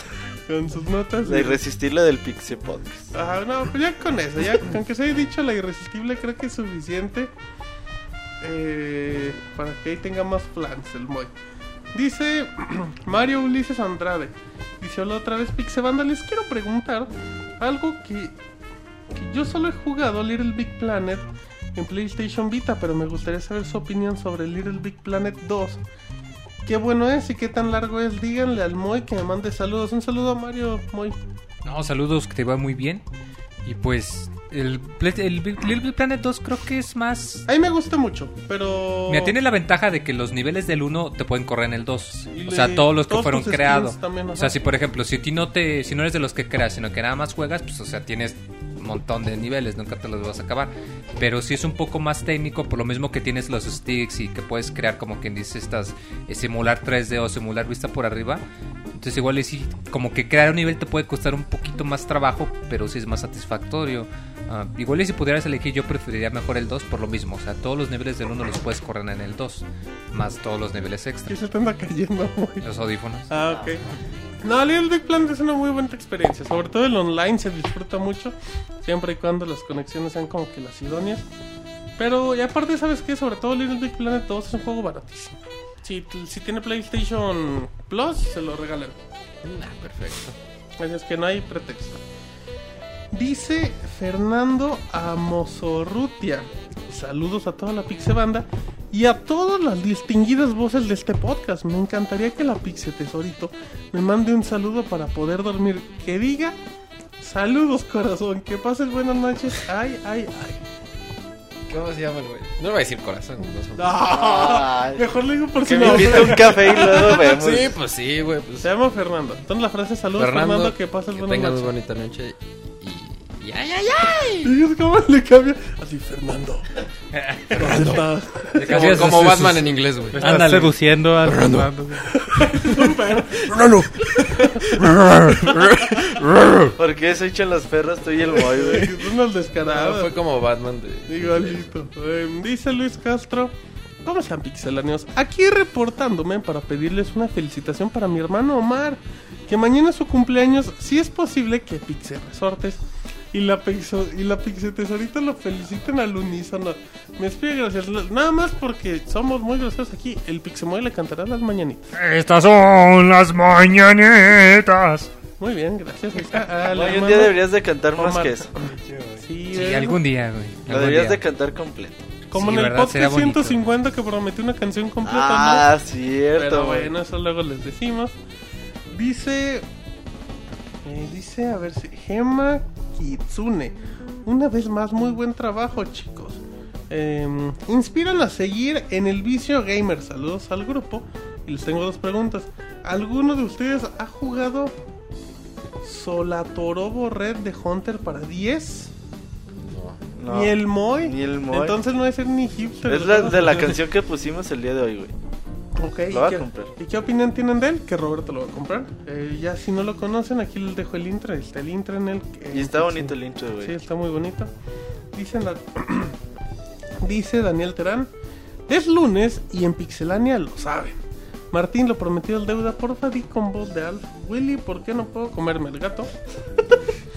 con sus notas. La irresistible del Pixie Podcast. Ajá, no, pues ya con eso, ya con que se haya dicho la irresistible, creo que es suficiente eh, para que ahí tenga más plans el Moy. Dice Mario Ulises Andrade. Dice, hola otra vez Pixe Banda, les quiero preguntar algo que, que yo solo he jugado Little Big Planet en PlayStation Vita, pero me gustaría saber su opinión sobre Little Big Planet 2. Qué bueno es y qué tan largo es. Díganle al Moy que me mande saludos. Un saludo a Mario Moy. No, saludos, que te va muy bien. Y pues, el, el Little Big Planet 2 creo que es más... A mí me gusta mucho, pero. Mira, tiene la ventaja de que los niveles del 1 te pueden correr en el 2. Y O sea, todos los que todos fueron creados. o sea, si por ejemplo, si ti no te, si no eres de los que creas, sino que nada más juegas, pues o sea, tienes un montón de niveles, nunca te los vas a acabar. Pero sí es un poco más técnico, por lo mismo que tienes los sticks y que puedes crear, como quien dice, estas eh, simular 3D o simular vista por arriba. Entonces igual sí, como que crear un nivel te puede costar un poquito más trabajo, pero sí es más satisfactorio. Ah, igual y si pudieras elegir yo preferiría mejor el 2 por lo mismo. O sea, todos los niveles del 1 los puedes correr en el 2, más todos los niveles ¿Qué extra. se te anda cayendo? Los audífonos. Ah, ok. No, Little Big Planet es una muy buena experiencia. Sobre todo el online se disfruta mucho. Siempre y cuando las conexiones sean como que las idóneas. Pero, y aparte, ¿sabes qué? Sobre todo Little Big Planet 2 es un juego baratísimo. Si, si tiene PlayStation Plus, se lo regalan. Perfecto. Así es que no hay pretexto. Dice Fernando Amosorrutia. Saludos a toda la Pixe Banda y a todas las distinguidas voces de este podcast. Me encantaría que la Pixe Tesorito me mande un saludo para poder dormir. Que diga: Saludos, corazón. Que pases buenas noches. Ay, ay, ay. ¿Cómo se llama el güey? No le voy a decir corazón. no son- mejor le digo por si Que me un café y luego vemos. Sí, pues sí, güey. Pues, Se llama Fernando. Entonces la frase saludos, Fernando, que pases que buenas tengas muy noches. bonita noche. Y, ay, ay, ay. Y es como le cambia. Así, Fernando. ¿Dónde estás? Como, como Batman en inglés, güey. Estás Ándale. seduciendo al Fernando. ¿Por qué se echan los perros tú y el boy, güey? Ah, descarados. fue como Batman de. Igualito. Eh, dice Luis Castro. ¿Cómo están, pixelanios? Aquí reportándome para pedirles una felicitación para mi hermano Omar. Que mañana es su cumpleaños. Si es posible que Pixe Resortes y la, Pixo, y la Pixe Tesorito lo feliciten al unísono. Me despido, gracias. Nada más porque somos muy groseros aquí. El Pixemoy le cantará las mañanitas. Estas son las mañanitas. Muy bien, gracias. Al Hoy un día deberías de cantar más Omar. que eso. Sí, Sí, algún día, güey. Lo deberías día. de cantar completo. Como Sí, en el podcast bonito. 150 que prometí una canción completa, ¿no? Ah, cierto, Pero bueno, eso luego les decimos. Dice. eh, dice, a ver si. Gema Kitsune. Una vez más, muy buen trabajo, chicos. Em, inspiran a seguir en el vicio gamer. Saludos al grupo. Y les tengo dos preguntas. ¿Alguno de ustedes ha jugado Solatorobo Red de Hunter para 10? No. Ni el Moy. Ni el Moy. Entonces no es ser ni hipster. Es la, de la canción que pusimos el día de hoy, güey. Lo va ¿y a comprar. ¿Y qué opinión tienen de él? Que Roberto lo va a comprar. Eh, ya si no lo conocen, aquí les dejo el intro. Está el intro en el. Y está bonito el intro, Sí, güey. está muy bonito. Dicen la- Dice Daniel Terán. Es lunes y en Pixelania lo saben. Martín, lo prometido al deuda, porfa di con voz de Alf. Willy, ¿por qué no puedo comerme el gato?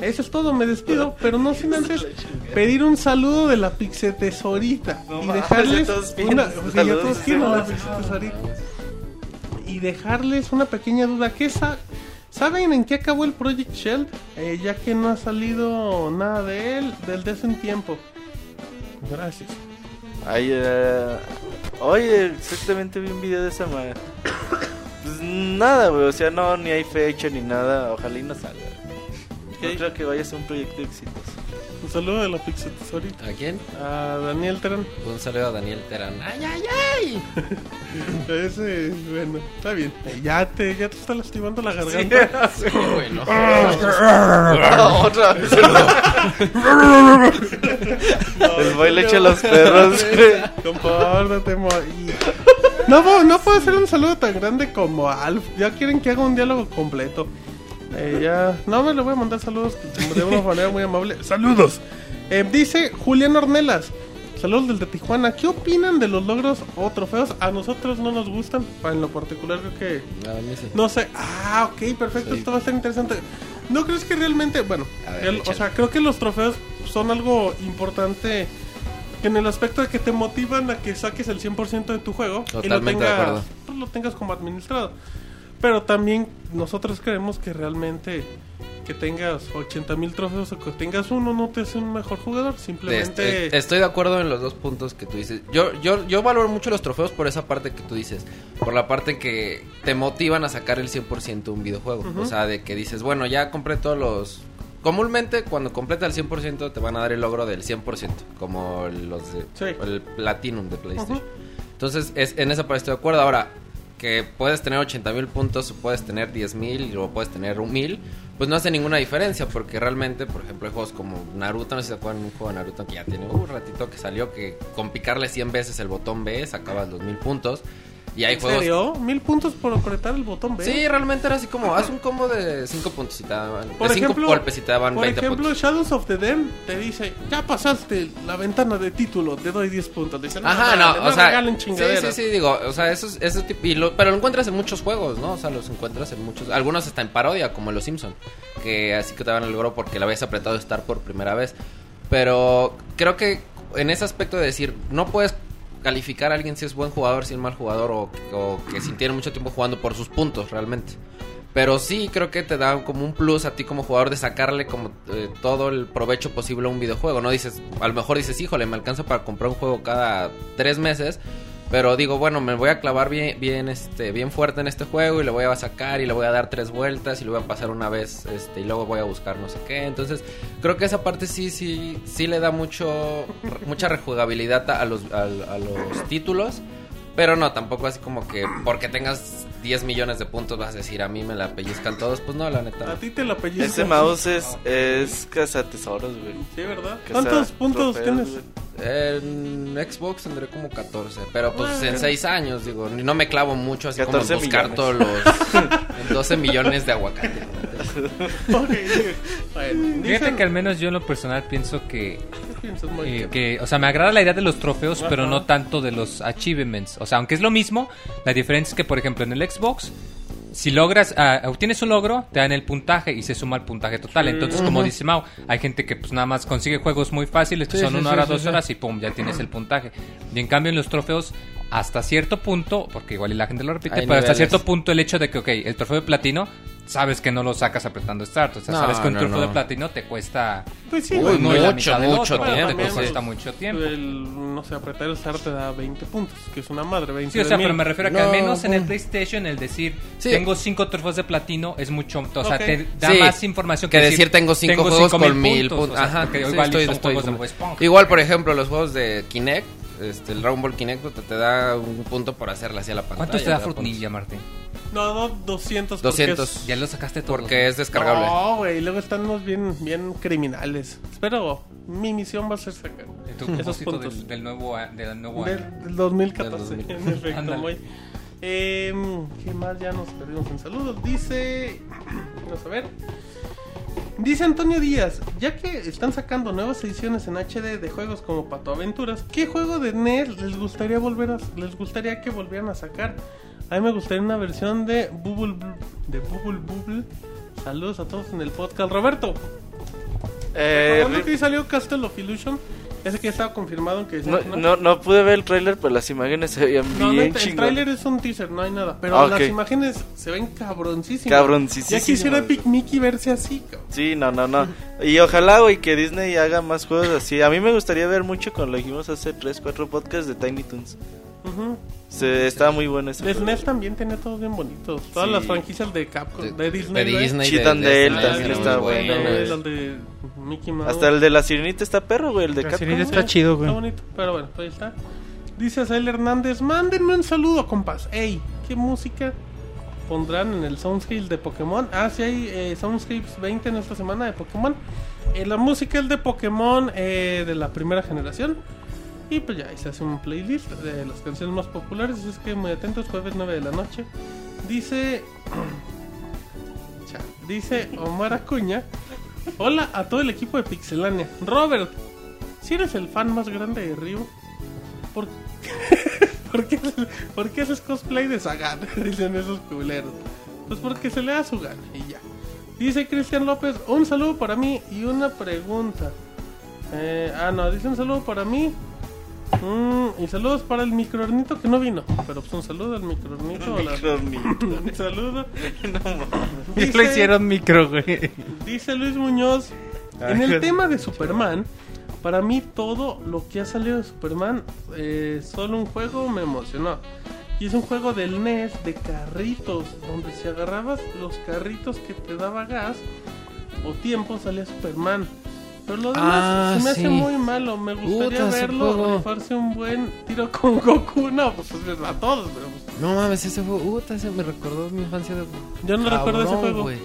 Eso es todo, me despido, pero no sin antes pedir un saludo de la Pixe Tesorita No y dejarles todos una, ya todos la y dejarles una pequeña duda. ¿Qué sa- ¿Saben en qué acabó el Project Shell? Eh, ya que no ha salido nada de él desde hace un tiempo. Gracias. Ay, eh, oye, exactamente vi un video de esa madre. Pues nada, güey, o sea, no, ni hay fecha ni nada, ojalá y no salga. Yo Ok. creo que vaya a ser un proyecto exitoso. Un saludo de la Tesorita. ¿A quién? A Daniel Terán. Un saludo a Daniel Terán. ¡Ay, ay, ay! Ese, bueno, está bien. Ya te, ya te está lastimando la garganta. bueno. otra vez. El boy le echa los perros. Compórtate, No, puedo- no puedo hacer un saludo tan grande como Alf. Ya quieren que haga un diálogo completo. Eh, ya. No, me le voy a mandar saludos de una manera muy amable. ¡Saludos! Eh, dice Julián Ornelas. Saludos del de Tijuana. ¿Qué opinan de los logros o trofeos? A nosotros no nos gustan. En lo particular creo que A mí sí. no sé. Ah, ok, perfecto. Sí. Esto va a ser interesante. ¿No crees que realmente, bueno, ver, el- o sea, creo que los trofeos son algo importante en el aspecto de que te motivan a que saques el 100% de tu juego y lo tengas, pues, lo tengas como administrado. Pero también nosotros creemos que realmente que tengas 80 mil trofeos o que tengas uno no te hace un mejor jugador. Simplemente... Este, estoy de acuerdo en los dos puntos que tú dices. Yo, yo, yo valoro mucho los trofeos por esa parte que tú dices. Por la parte que te motivan a sacar el 100% de un videojuego. O sea, de que dices, bueno, ya compré todos los... Comúnmente cuando completa el 100% te van a dar el logro del 100%. Como los de... Sí. El Platinum de PlayStation. Entonces, es, en esa parte estoy de acuerdo. Ahora, que puedes tener 80 mil puntos o puedes tener 10 mil o puedes tener un mil, pues no hace ninguna diferencia porque realmente, por ejemplo, hay juegos como Naruto, no sé si se acuerdan un juego de Naruto que ya tiene un ratito que salió que con picarle 100 veces el botón B sacabas los mil puntos. Y hay ¿En juegos serio? ¿Mil puntos por apretar el botón B? Sí, realmente era así como, haz un combo de 5 puntos y te daban, Por de 5 ejemplo, golpes y te daban Por 20 ejemplo, puntos. Shadows of the Dam te dice, ya pasaste la ventana de título, te doy 10 puntos. Dice, Ajá, dale, no, o sea, sí, sí, sí, digo, o sea, eso es, tipo, y lo- pero lo encuentras en muchos juegos, ¿no? O sea, los encuentras en muchos, algunos hasta en parodia, como en Los Simpson, que así que te van el logro porque le habías apretado estar por primera vez. Pero creo que en ese aspecto de decir, no puedes calificar a alguien si es buen jugador, si es mal jugador, o, que si tiene mucho tiempo jugando por sus puntos, realmente. Pero sí creo que te da como un plus a ti como jugador de sacarle como eh, todo el provecho posible a un videojuego. No dices, a lo mejor dices, híjole, me alcanza para comprar un juego cada tres meses. Pero digo, bueno, me voy a clavar bien, bien, este, bien fuerte en este juego y le voy a sacar y le voy a dar tres vueltas y lo voy a pasar una vez, este, y luego voy a buscar no sé qué. Entonces, creo que esa parte sí, sí, sí le da mucho, mucha rejugabilidad a los, a los títulos. Pero no, tampoco así como que porque tengas 10 millones de puntos vas a decir a mí me la pellizcan todos. Pues no, la A neta. ti te la pellizcas. Ese mouse es, es cazatesoros, güey. Sí, ¿verdad? Caza ¿Cuántos puntos trofeos, tienes? En Xbox tendré como 14. Pero pues Ah, en 6 años, digo, no me clavo mucho así como en 14 buscar millones. todos los en 12 millones de aguacates. Ok, bueno, Fíjate que al menos yo en lo personal pienso que, eh, que, o sea, me agrada la idea de los trofeos, pero no tanto de los achievements. O sea, aunque es lo mismo, la diferencia es que, por ejemplo, en el Xbox, si logras, ah, obtienes un logro, te dan el puntaje y se suma el puntaje total. Entonces, como dice Mau, hay gente que pues nada más consigue juegos muy fáciles, que Sí, son sí, una hora, sí, dos sí. horas y pum, ya tienes el puntaje. Y en cambio en los trofeos, hasta cierto punto, porque igual y la gente lo repite, Hay pero hasta cierto punto el hecho de que, ok, el trofeo de platino, sabes que no lo sacas apretando Start. O sea, No, sabes que un no, trofeo no. de platino te cuesta Pues sí, Uy, mucho, mucho otro, tiempo, Te cuesta mucho tiempo. El, no sé, apretar el start te da 20 puntos, que es una madre, 20 Sí, o sea, pero me refiero a que No, al menos en el. PlayStation el decir Sí. tengo cinco trofeos de platino es mucho, o sea, te da Sí, más información que decir tengo cinco juegos cinco con mil o puntos. sea, Ajá, igual estoy- estoy. Igual, por ejemplo, los juegos de Kinect, este, el Dragon Ball Kinect te, te da un punto por hacerle hacia la pantalla. ¿Cuántos te da. Fruit Ninja, Martín? No, no, 200. 200. Porque Ya lo sacaste todos. Porque es es... descargable. No, güey, y luego están bien, bien criminales. Espero, mi misión va a ser sacar esos propósito puntos. del, del nuevo, del nuevo Del, año. del 2014, Del 2000. en efecto, muy. Em, ¿Qué más? Ya nos perdimos en saludos. Dice. Vamos a ver. Dice Antonio Díaz: Ya que están sacando nuevas ediciones en HD de juegos como Pato Aventuras, ¿qué juego de NES les gustaría volver a, les gustaría que volvieran a sacar? A mí me gustaría una versión de Bubble de Bubble Bubble. Saludos a todos en el podcast. Roberto, Eh, ¿recuerdan que hoy salió Castle of Illusion? Ese que estaba confirmado que no, no, no pude ver el trailer, pero las imágenes se veían No, no, bien el chingonas. trailer es un teaser, no hay nada. Pero Ah, las imágenes se ven cabroncísimas. Cabroncísimas. Ya quisiera Epic Mickey verse así, cabrón. Sí, no, no, no. Y ojalá, güey, que Disney haga más juegos así. A mí me gustaría ver mucho, como lo dijimos hace 3, 4 podcasts de Tiny Toons. Se, está muy bueno ese De juego. SNES también tenía todos bien bonitos. Todas Sí. las franquicias de Capcom, de, De, Disney. de. Disney. De- and de- Dale de- también de- está bueno. El de Mickey Mouse. Hasta el de la sirenita está perro, güey, el de La Capcom. sirenita está chido, Está güey. bonito, pero bueno, pues ahí está. Dice Azael Hernández, mándenme un saludo, compas. Ey, ¿qué música pondrán en el Soundscape de Pokémon? Ah, sí hay eh, Soundscapes 20 en esta semana de Pokémon. Eh, la música es de Pokémon eh, de la primera generación. Y pues ya, ahí se hace un playlist de las canciones más populares. Es que muy atentos, jueves 9 de la noche. Dice... Dice Omar Acuña. Hola a todo el equipo de Pixelania. Robert, si eres el fan más grande de Ryu, ¿por, ¿por, qué, por qué haces cosplay de Sagan? Dicen esos culeros. Pues porque se le da su gana y ya. Dice Cristian López, un saludo para mí y una pregunta. Eh, ah, no, dice un saludo para mí. Mm, y saludos para el microornito que no vino. Pero pues un saludo al microornito. hola. Microornito. un saludo. Y lo hicieron micro, güey. Dice Luis Muñoz, en el tema de Superman, para mí todo lo que ha salido de Superman, eh, solo un juego me emocionó. Y es un juego del NES de carritos, donde si agarrabas los carritos que te daba gas o tiempo salía Superman. Pero lo demás Ah, se me hace sí. muy malo. Me gustaría Puta, verlo rifarse un buen tiro con Goku. No, pues a todos, pero pues, No mames, ese juego. Puta, ese me recordó mi infancia de. yo no recuerdo ese Cabrón, juego. güey.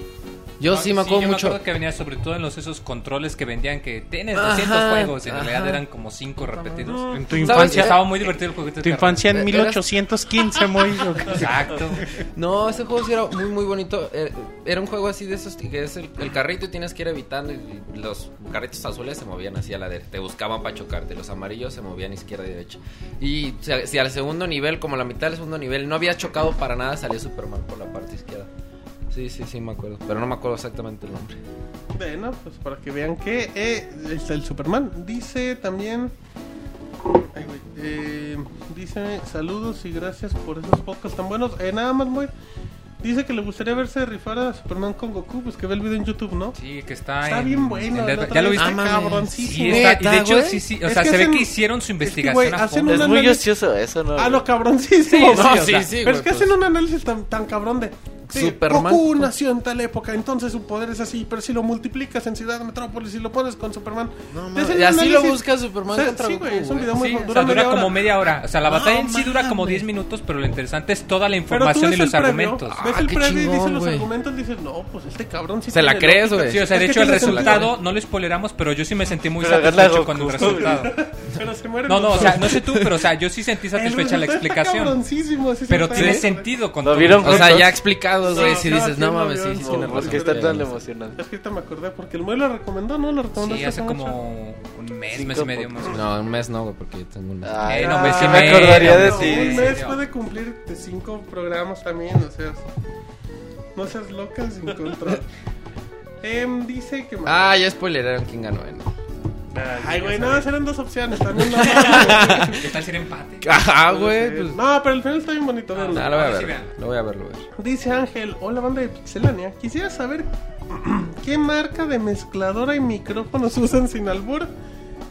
Yo No, sí me acuerdo yo mucho. que venía sobre todo en los esos controles que vendían que tienes Ajá, 200 juegos y en ajá. realidad eran como 5 repetidos. En tu ¿Sabes? infancia, Estaba muy divertido el jueguito. tu infancia en Eras- 1815, muy... Exacto. No, ese juego sí era muy, muy bonito. Eh, Era un juego así de esos que es el, el carrito y tienes que ir evitando. Y los carritos azules se movían así a la derecha. Te buscaban para chocarte. Los amarillos se movían izquierda y derecha. Y si, si al segundo nivel, como la mitad del segundo nivel, no había chocado para nada, salía Superman por la parte izquierda. Sí, sí, sí, me acuerdo. Pero no me acuerdo exactamente el nombre. Bueno, pues para que vean que eh, es el Superman. Dice también. Ay, güey, eh, dice saludos y gracias por esos podcasts tan buenos. Eh, nada más, muy. Dice que le gustaría verse rifar a Superman con Goku. Pues que ve el video en YouTube, ¿no? Sí, que está. Está en- bien bueno. otra ¿Ya lo viste? está Ah, cabroncísimo. Sí, está, y de hecho, güey. sí, sí. O Es sea, que se ve hacen- que hicieron su es que, investigación a hacen Es muy ocioso eso, ¿no? Ah, lo cabroncísimo. Sí, güey. no, O sí, sea, sí, Pero güey, es que pues. hacen un análisis tan, tan cabrón de. Sí, Superman Goku nació en tal época, entonces su poder es así. Pero si lo multiplicas en Ciudad Metrópolis y lo pones con Superman. No, mames, y así lo busca Superman Sí, contra sí, Goku, güey, es un video muy Sí, o sea, dura dura media hora. como media hora. O sea, la batalla en sí mames. dura como 10 minutos, pero lo interesante es toda la información y ves los el previo, argumentos. ves Ah, el qué previo y dices chingón, los güey. argumentos, dices, no, pues este cabrón sí Se la crees, lógica". güey. Sí, o sea, de hecho el resultado no lo spoileramos, pero yo sí me sentí muy satisfecho con el resultado. Pero se No, no, o sea, no sé tú, pero o sea, yo sí sentí El satisfecha la explicación. Pero tiene sentido con ¿Lo todo. vieron? O sea, ya explicados, güey. No, si dices, no mames, sí, sí, su- tienes ¿Por razón. qué está tan emocionante? Es que ahorita me acordé porque el Moy lo recomendó, ¿no? Lo recomendó Sí, hace como un mes, mes y medio más. No, un mes no, güey, porque yo tengo un mes. Ay, Eh, no, no, mes y me acordaría de no, ti. Un mes puede cumplir de cinco programas también, o sea, no seas loca sin control. Em, dice que... Ah, ya spoileraron quién ganó, eh, ¿no? Ay, güey, no, eran dos opciones también. No, ¿Qué tal si era empate? Ajá, güey. Pues... no, pero el final está bien bonito. Ah, lo voy a sí ver. Lo voy a ver, lo voy a ver. Dice Ángel, hola banda de Pixelania. Quisiera saber qué marca de mezcladora y micrófonos usan sin albur.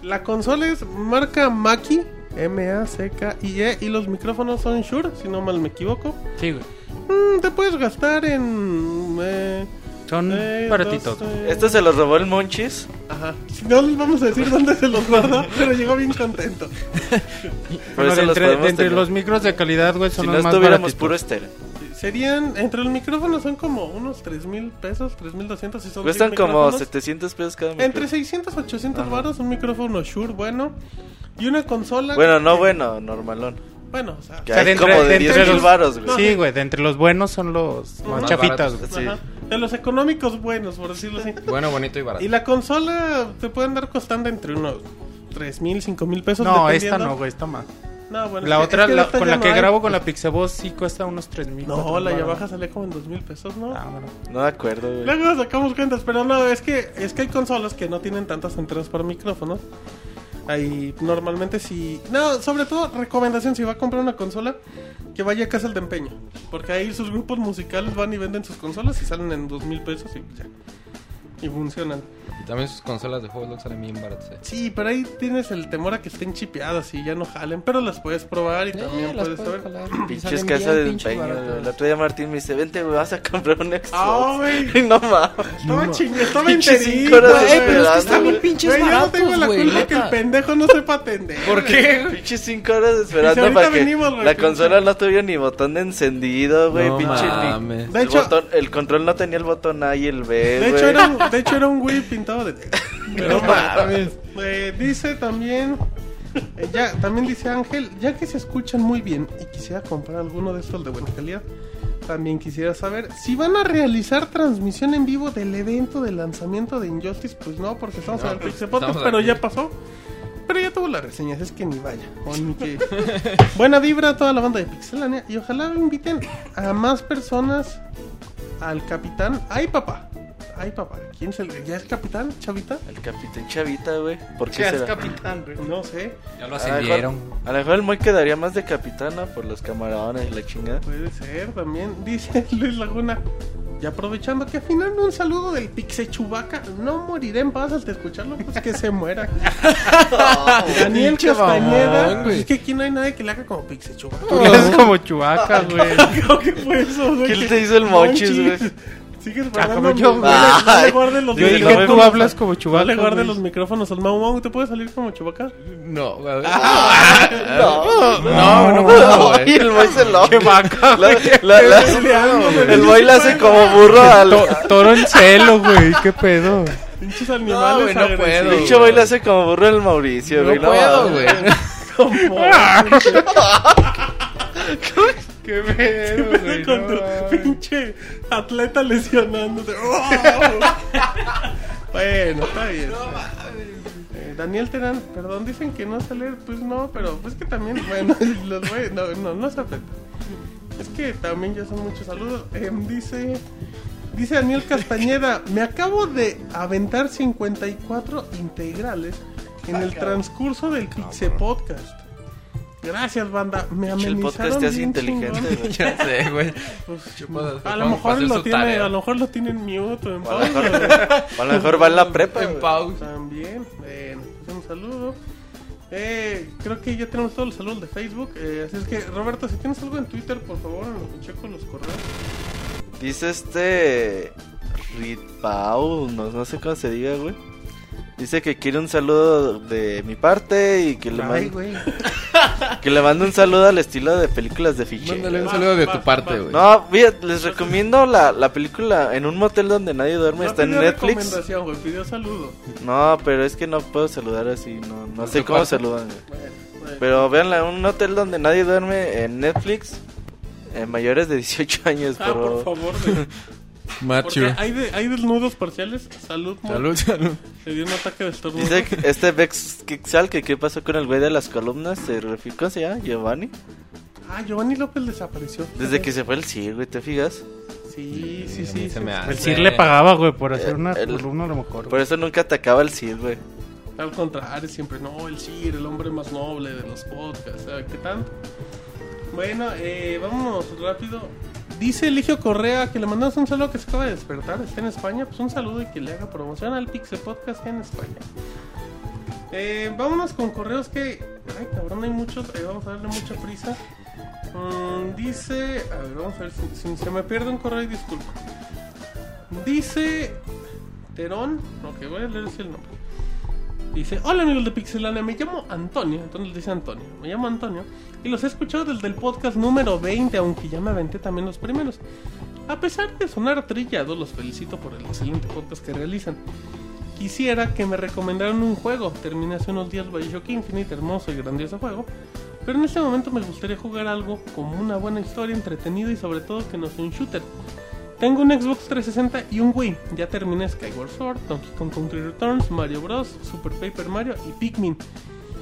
La consola es marca Maki, M-A-C-K-I-E, y los micrófonos son Shure, si no mal me equivoco. Sí, güey. Mm, te puedes gastar en... Eh, Son eh, baratitos. dos, eh, ¿Esto se lo robó el Monchis? Ajá. No les vamos a decir dónde se los guardó, pero llegó bien contento. Bueno, de los entre, de entre los micros de calidad, güey, Si son no los más estuviéramos baratitos. puro estéreo. Serían, entre los micrófonos son como unos 3 mil pesos, 3 mil 200 y son Cuestan como micrófonos. 700 pesos cada Entre micrófono. 600 a 800 Ajá. baros, un micrófono Shure bueno. Y una consola. Bueno, no que- bueno, normalón. Bueno, o sea. Que O sea, hay de como entre- de de 10 entre mil los- baros, güey. Sí, güey, de entre los buenos son los más Más chafitas, baratos. güey. Sí. Ajá. De los económicos buenos, por decirlo así. Bueno, bonito y barato. Y la consola te pueden dar costando entre unos 3 mil, 5 mil pesos. No, esta no, güey, esta más. No, bueno, La es otra, la- con ya la no que hay. grabo con la Pixeboss sí cuesta unos 3 mil. No, la Yamaha sale como en 2 mil pesos, ¿no? Ah, bueno. No me acuerdo, güey. Luego sacamos cuentas, pero no, es que es que hay consolas que no tienen tantas entradas para micrófonos. Ahí normalmente si... No, sobre todo recomendación, si va a comprar una consola, que vaya a casa de empeño. Porque ahí sus grupos musicales van y venden sus consolas y salen en dos mil pesos y ya. Y funcionan. Y también sus consolas de juegos salen bien baratas. eh. Sí, pero ahí tienes el temor a que estén chipeadas y ya no jalen. Pero las puedes probar y también las puedes saber. Pinches casas bien de empeño. El otro día Martín me dice, vente, güey, vas a comprar un Xbox. Ah, güey. no mames. Estaba ching, estaba Pinches enterito, cinco horas güey. esperando, Pero es que están bien pinches yo no baratos, tengo la güey, culpa que el pendejo no sepa atender. ¿Por qué? Pinches 5 horas esperando para que la consola no tuviera ni botón de encendido, güey. No pinche. De el, hecho- botón- el control no tenía el botón A y el B, De hecho, güey. era un, de hecho, era un Wii pintado de. No mames. Eh, dice también. eh, ya, también dice Ángel, ya que se escuchan muy bien y quisiera comprar alguno de estos de buena calidad, también quisiera saber si van a realizar transmisión en vivo del evento de lanzamiento de Injustice. Pues no, porque estamos No, en el pues, Pixel Podcast, pero aquí. ya pasó. Pero ya tuvo las reseñas, es que ni vaya. o ni que- Buena vibra a toda la banda de Pixelania y ojalá inviten a más personas al capitán. ¡Ay, papá! ¡Ay, papá! ¿Quién es el ¿Ya es capitán, chavita? El capitán Chavita, güey. ¿Por qué Ya es será? capitán, güey. No sé. Ya lo ascendieron. A lo mejor el Moy quedaría más de capitana por los camarones y la chingada. Puede ser también. Dice Luis Laguna. Y aprovechando que al final un saludo del Pixe Chubaca. No moriré en paz al escucharlo, pues que se muera. Daniel Pinche Castañeda. Pues es que aquí no hay nadie que le haga como Pixe Chubaca. Tú le haces como chubaca, güey. ¿Qué fue eso, güey? ¿Qué te hizo el Monchis, güey? Sigues Ah, guardando. como yo, no, le- no le Ay, guardes los Yo dije, micrófonos. tú hablas como No Chewbacca, le guardes güey. los micrófonos al Mau Mau. ¿Te puede salir como Chubaca? No, güey. No, No, no puedo, güey. Y el boy se lo. Qué vaca, La- la- la- el boy le hace como burro al. To- Toro en celo, güey. ¿Qué pedo? Pinches No, animales. güey, no agresivos. puedo. De hecho, boy le hace como burro al Mauricio, No güey. puedo, güey. Como- Qué pedo, güey. con tu pinche atleta lesionándote. ¡Oh! bueno, está bien. Eh, Daniel Terán, perdón, dicen que no sé leer, pues no, pero pues que también, bueno, los voy, no, no, no se afecta. Es que también ya son muchos saludos. Em, dice, dice Daniel Castañeda, me acabo de aventar 54 integrales en el transcurso del Pixe Podcast. Gracias, banda. Me Pinche, el amenizaron podcast te hace inteligente, chingón. güey. Ya sé, güey. Pues, a lo mejor lo tiene, tarea. a lo mejor lo tiene en mute o en O a lo pausa. mejor- a lo mejor va en la prepa, En pausa. También, bueno, pues un saludo. Eh, creo que ya tenemos todos los saludos de Facebook. eh, así es que, Roberto, si tienes algo en Twitter, por favor, en lo que checo los correos. Dice este. Ritpau, no, no sé cómo se diga, güey. Dice que quiere un saludo de mi parte y que le güey. que le mande un saludo al estilo de películas de fiche. Mándale un saludo de tu parte, güey. No, les recomiendo la, la película En un motel donde nadie duerme, No está en Netflix. recomendación, güey, pidió saludo. No, pero es que no puedo saludar así, no, no sé cómo parte? saludan. güey. Bueno, bueno. Pero véanla, un hotel donde nadie duerme en Netflix. eh, mayores de 18 años, Ah, por por favor. Macho. Porque hay, de- hay desnudos parciales. Salud, Mo. Salud, salud. Le dio un ataque de estornudo. Dice que este Vex Quixal que qué pasó con el güey de las columnas, se refiere, ¿cómo se llama? Giovanni. Ah, Giovanni López desapareció. Desde que se fue el CIR, güey, ¿te fijas? Sí, sí, sí. se sí. me hace. El CIR le pagaba, güey, por hacer Eh, una el- columna a lo mejor. Por eso nunca atacaba el CIR, güey. Al contrario, siempre, no, el Sir, el hombre más noble de los podcasts, ¿sabe qué tanto? Bueno, eh, vámonos rápido. Dice Eligio Correa que le mandamos un saludo que se acaba de despertar, está en España, pues un saludo y que le haga promoción al Pixel Podcast en España. Eh, vámonos con correos que, ay cabrón, hay muchos, vamos a darle mucha prisa. Mm, dice, a ver, vamos a ver si, si se me pierde un correo y disculpa. Dice Terón, ok, voy a leer así el nombre. Dice, hola amigos de Pixelania, me llamo Antonio, entonces dice Antonio, me llamo Antonio y los he escuchado desde el podcast número 20, aunque ya me aventé también los primeros. A pesar de sonar trillado, los felicito por el excelente podcast que realizan. Quisiera que me recomendaran un juego, terminé hace unos días Bioshock Infinite, hermoso y grandioso juego, pero en este momento me gustaría jugar algo como una buena historia, entretenido y sobre todo que no sea un shooter. Tengo un Xbox 360 y un Wii. Ya terminé Skyward Sword, Donkey Kong Country Returns, Mario Bros, Super Paper Mario y Pikmin.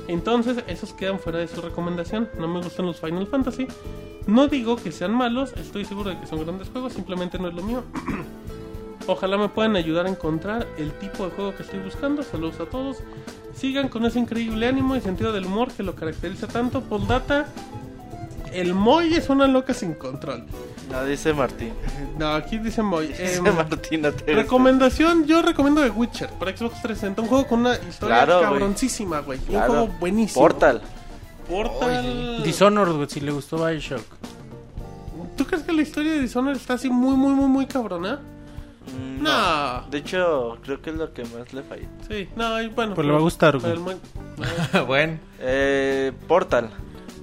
Entonces, esos quedan fuera de su recomendación. No me gustan los Final Fantasy. No digo que sean malos, estoy seguro de que son grandes juegos, simplemente no es lo mío. Ojalá me puedan ayudar a encontrar el tipo de juego que estoy buscando. Saludos a todos. Sigan con ese increíble ánimo y sentido del humor que lo caracteriza tanto. Postdata, el Moy es una loca sin control. No, dice Martín. No, aquí dice Moy. Dice Em, Martín, no te recomendación, yo recomiendo The Witcher para Xbox 360. Un juego con una historia Claro, güey. cabroncísima, güey. Claro. Un juego buenísimo. Portal. Portal. Dishonored, güey, si le gustó Bioshock. ¿Tú crees que la historia de Dishonored está así muy, muy, muy, muy cabrona? Mm, No. De hecho, creo que es lo que más le falla. Sí, no, y bueno. Pues le va a gustar, güey. Moy- bueno. Eh, Portal.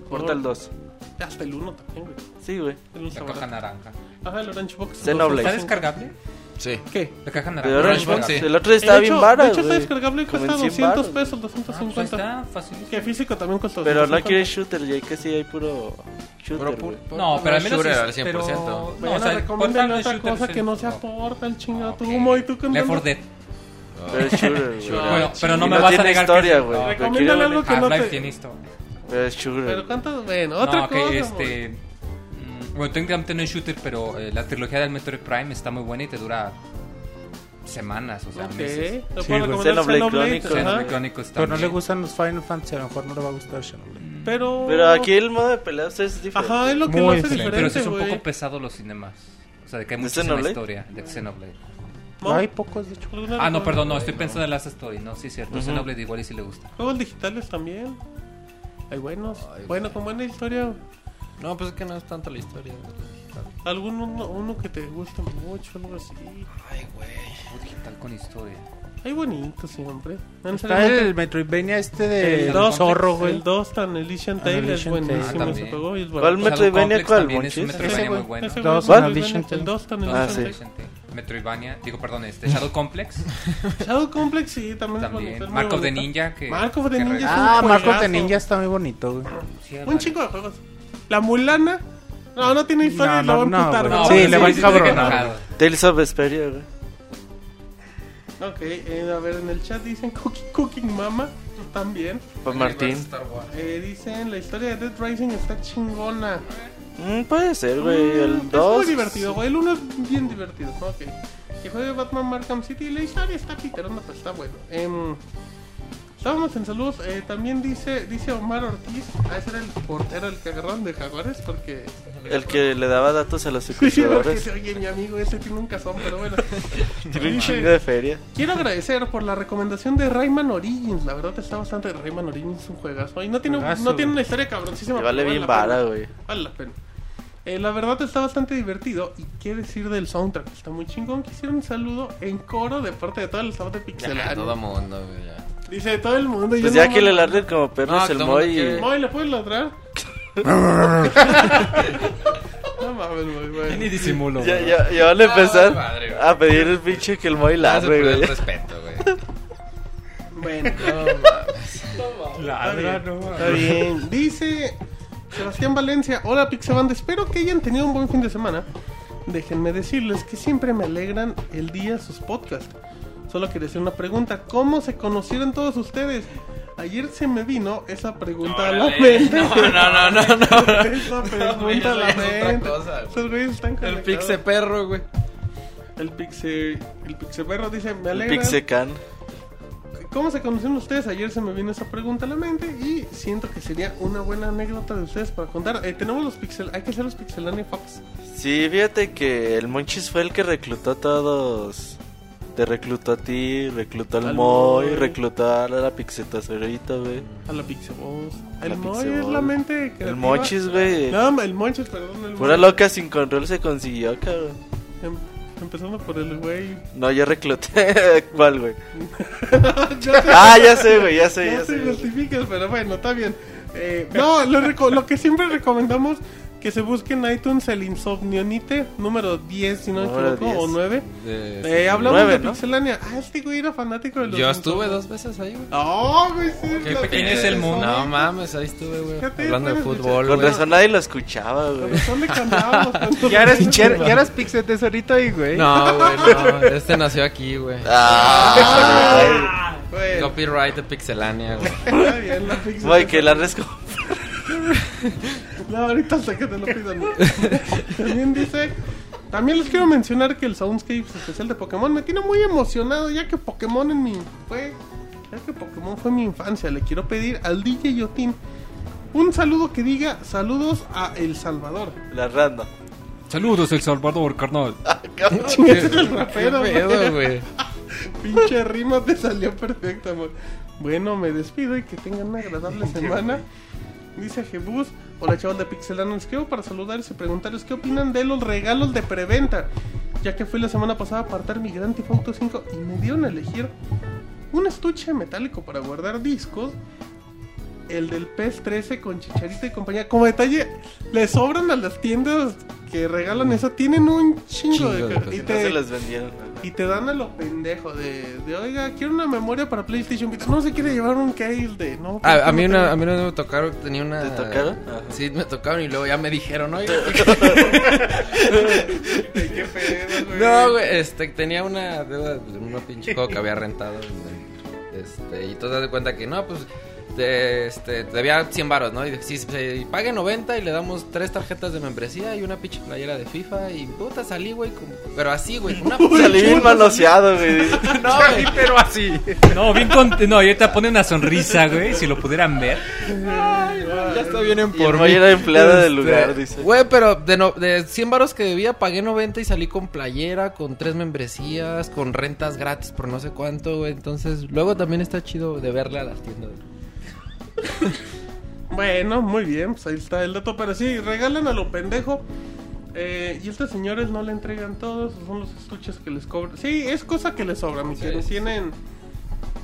Portal 2. Hasta el 1 también, güey. Sí, güey. El La está caja naranja. Ajá, el Orange Box. Xenoblade. ¿Está descargable? Sí. ¿Qué? La caja naranja. Orange Box, Box. sí. El otro estaba de bien hecho, barato. de hecho está descargable y cuesta en 100 200 varos. pesos, Ah, pues 250. está, facilísimo. que físico también cuesta Pero no 250. quiere shooter, ya que sí hay puro shooter, Pero güey. pu- No, pero al menos shooter es- al 100%. pero- Bueno, No, o sea, recomiéndale Portal otra cosa que no se aporta el chingado. Tú, Ok. Moy, tú con Left 4 Dead. Pero es shooter, güey. Bueno, pero no Y me no vas a negar historia, que... Recomiéndale algo que no Half-Life te... tiene historia. Pero es shooter. Pero cuánto... Bueno, otra no, cosa, este... mm, Bueno, técnicamente no es shooter, pero eh, la trilogía del Metroid Prime está muy buena y te dura semanas, o sea, Ok. meses. ¿Le Sí, recomendar Xenoblade Xenoblade? Chronicles. Xenoblade Chronicles Pero no le gustan los Final Fantasy, a lo mejor no le va a gustar Xenoblade. Pero... Pero aquí el modo de peleas es diferente. Ajá, es lo que Muy lo hace excelente. Pero sí diferente, es un poco pesado los cinemas. O sea, de que hay ¿De muchísima historia de Xenoblade. Mo, Hay pocos, de hecho. ¿alguna Ah, no, perdón, no, estoy pensando en Last Story, no, sí es cierto. Ujú. Xenoblade igual y sí le gusta. Juegos digitales también. Hay buenos. Ay, bueno, con buena historia. No, pues es que no es tanto la historia. Algún uno, uno que te guste mucho, algo así. Ay, güey. Digital con historia. Hay bonito siempre. No Está necesariamente- el Metroidvania este de el 2, zorro, güey. El 2 tan Elysian Tale es Elysian Tale. buenísimo Ah, ese también. juego y es ¿Cuál bueno. Metroidvania? Complex ¿Cuál, también es un Monchis? Metroidvania muy bueno. ese Dos güey, en el Elysian. El 2 tan Ah, Elysian sí. Metroidvania, digo, perdón, este Shadow Complex Shadow Complex sí, también, es también. es muy Mark of the bonito. Ninja que Mark of the que Ninja re- es Ah, Marco de juegazo. Ninja está muy bonito, güey. Sí, Un chico de juegos. La Mulana. No, no tiene historia, No, la voy a no, no, güey. Sí, pues le va a encabronar. Tales of Vesperia, güey. Ok, eh, a ver, en el chat dicen Cooking, Cooking Mama. También. Pues Martín. Eh, dicen la historia de Dead Rising está chingona. Mm, puede ser, güey. Mm, El Es 2. muy divertido, güey. El 1 es bien divertido. Ok. Que juegue Batman Arkham City. La historia está piterona, pero está bueno. Em, estábamos en saludos. Eh, también dice dice Omar Ortiz. Ah, ese era el portero, el que agarraron de Jaguares. Porque. El que le daba datos a los Sí, secuestradores. dice, oye, mi amigo ese tiene un cazón, pero bueno. Tiene un chingo de feria. Quiero agradecer por la recomendación de Rayman Origins. La verdad está bastante. Rayman Origins es un juegazo. Y no tiene, Juegazo, no tiene una historia cabroncísima. Vale bien la pena. vara, güey. Vale la pena. Eh, la verdad está bastante divertido. ¿Y qué decir del soundtrack? Está muy chingón. Quisiera un saludo en coro de parte de todo el staff de Ya, Pixelania. todo mundo, güey. Dice todo el mundo. y Pues yo ya no que le mames. ladren como perros No, el Moy. quiere- y- Moy, ¿le puedes ladrar? no mames, Moy, güey. Ni disimulo. Ya, güey. ya, ya van a empezar madre, güey. a pedir el pinche que el Moy ladre, güey. respeto, güey. Bueno, No mames. Ladra, está bien. no, Está bien. Dice Sebastián Valencia. Hola, Pixaband. Espero que hayan tenido un buen fin de semana. Déjenme decirles que siempre me alegran el día sus podcasts. Solo quería hacer una pregunta. ¿Cómo se conocieron todos ustedes? Ayer se me vino esa pregunta a la mente. No, no, no, no, no. Esa pregunta güey, a la ya es otra mente. cosa, güey. Esos güeyes están El conectados. pixe perro, güey. El pixe... El pixe perro dice... Me El alegra. Pixecan. ¿Cómo se conocieron ustedes? Ayer se me vino esa pregunta a la mente y siento que sería una buena anécdota de ustedes para contar. Eh, tenemos los pixel, hay que hacer los pixelania Fox. Sí, fíjate que el Monchis fue el que reclutó a todos. Te reclutó a ti, reclutó al Al Moy, Moy. a la Pixetacerita, güey. A la Pixeboss. El Moy es la mente creativa. El Monchis, güey. No, el Monchis, perdón. El Pura Moy. loca sin control se consiguió, cabrón. Em- empezando por el güey. No, yo recluté. ¿Cuál, güey? Ya sé- Ah, ya sé, güey, ya sé, no ya te sé. justificas, pero bueno, está bien. Eh, no, lo, lo que siempre recomendamos que se busque en iTunes el Insomnionite número 10, si no me equivoco, 10. o 9. De- Eh, hablamos Nueve, de ¿no? Pixelania. Ah, este güey era fanático de los Yo estuve dos veces ahí, güey. ¡Oh, güey! Sí, Qué pequeño es el mundo. No mames, ahí estuve, güey. Hablando de puedes fútbol, Con güey. razón nadie lo escuchaba, güey. Con razón Ya eres, ya, ya eres Pixel tesorito ahí, güey. No, güey, no. Este nació aquí, güey. Ah, Bueno, Copyright de Pixelania, güey. está bien, la Pixel- Güey, que la resco. No, ahorita hasta que te lo pidan. También dice... También les quiero mencionar que el Soundscapes especial de Pokémon me tiene muy emocionado, ya que Pokémon en mi... fue... Ya que Pokémon fue mi infancia. Le quiero pedir al DJ Yotin un saludo que diga saludos a El Salvador. La randa. Saludos, El Salvador, carnal. Ese es el rapero, ¿Qué pedo, güey? Pinche rima te salió perfecta, amor. Bueno, me despido y que tengan una agradable semana. Dice Jebus, hola chavos de Pixelano, les escribo para saludarles y preguntarles qué opinan de los regalos de preventa. Ya que fui la semana pasada a apartar mi Grand Theft Auto 5 y me dieron a elegir un estuche metálico para guardar discos. El del PS13 con chicharita y compañía. Como detalle, le sobran a las tiendas que regalan eso. Tienen un chingo, Chingo de... de y te- se las vendieron. Y te dan a lo pendejo de, de oiga, quiero una memoria para PlayStation Vita. No se quiere llevar un case de, no. A, a mí no una, a mí una vez me tocaron, tenía una... ¿Te tocaron? Ajá. Sí, me tocaron y luego ya me dijeron, oye, ¿Qué pedo, güey? No, güey, este, tenía una deuda de un pinche juego que había rentado. güey. Este, y tú te das cuenta que no, pues, te, este, debía 100 baros, ¿no? Y si se pague 90 y le damos tres tarjetas de membresía y una pinche playera de FIFA y puta salí, güey, como- pero así, güey, una Salí bien manoseado, güey. No, güey, pero así. No, bien con... No, ahorita pone una sonrisa, güey, si lo pudieran ver. ya está bien en Y por mí. era empleado del Este, lugar, dice. Güey, pero de, no, de 100 baros que debía, pagué 90 y salí con playera, con tres membresías, con rentas gratis por no sé cuánto, güey. Entonces, luego también está chido de verle a las tiendas. Bueno, muy bien, pues ahí está el dato. Pero sí, regalan a lo pendejo. Eh, y estos señores no le entregan todos, son los estuches que les cobran. Sí, es cosa que les sobra, mis queridos. Tienen.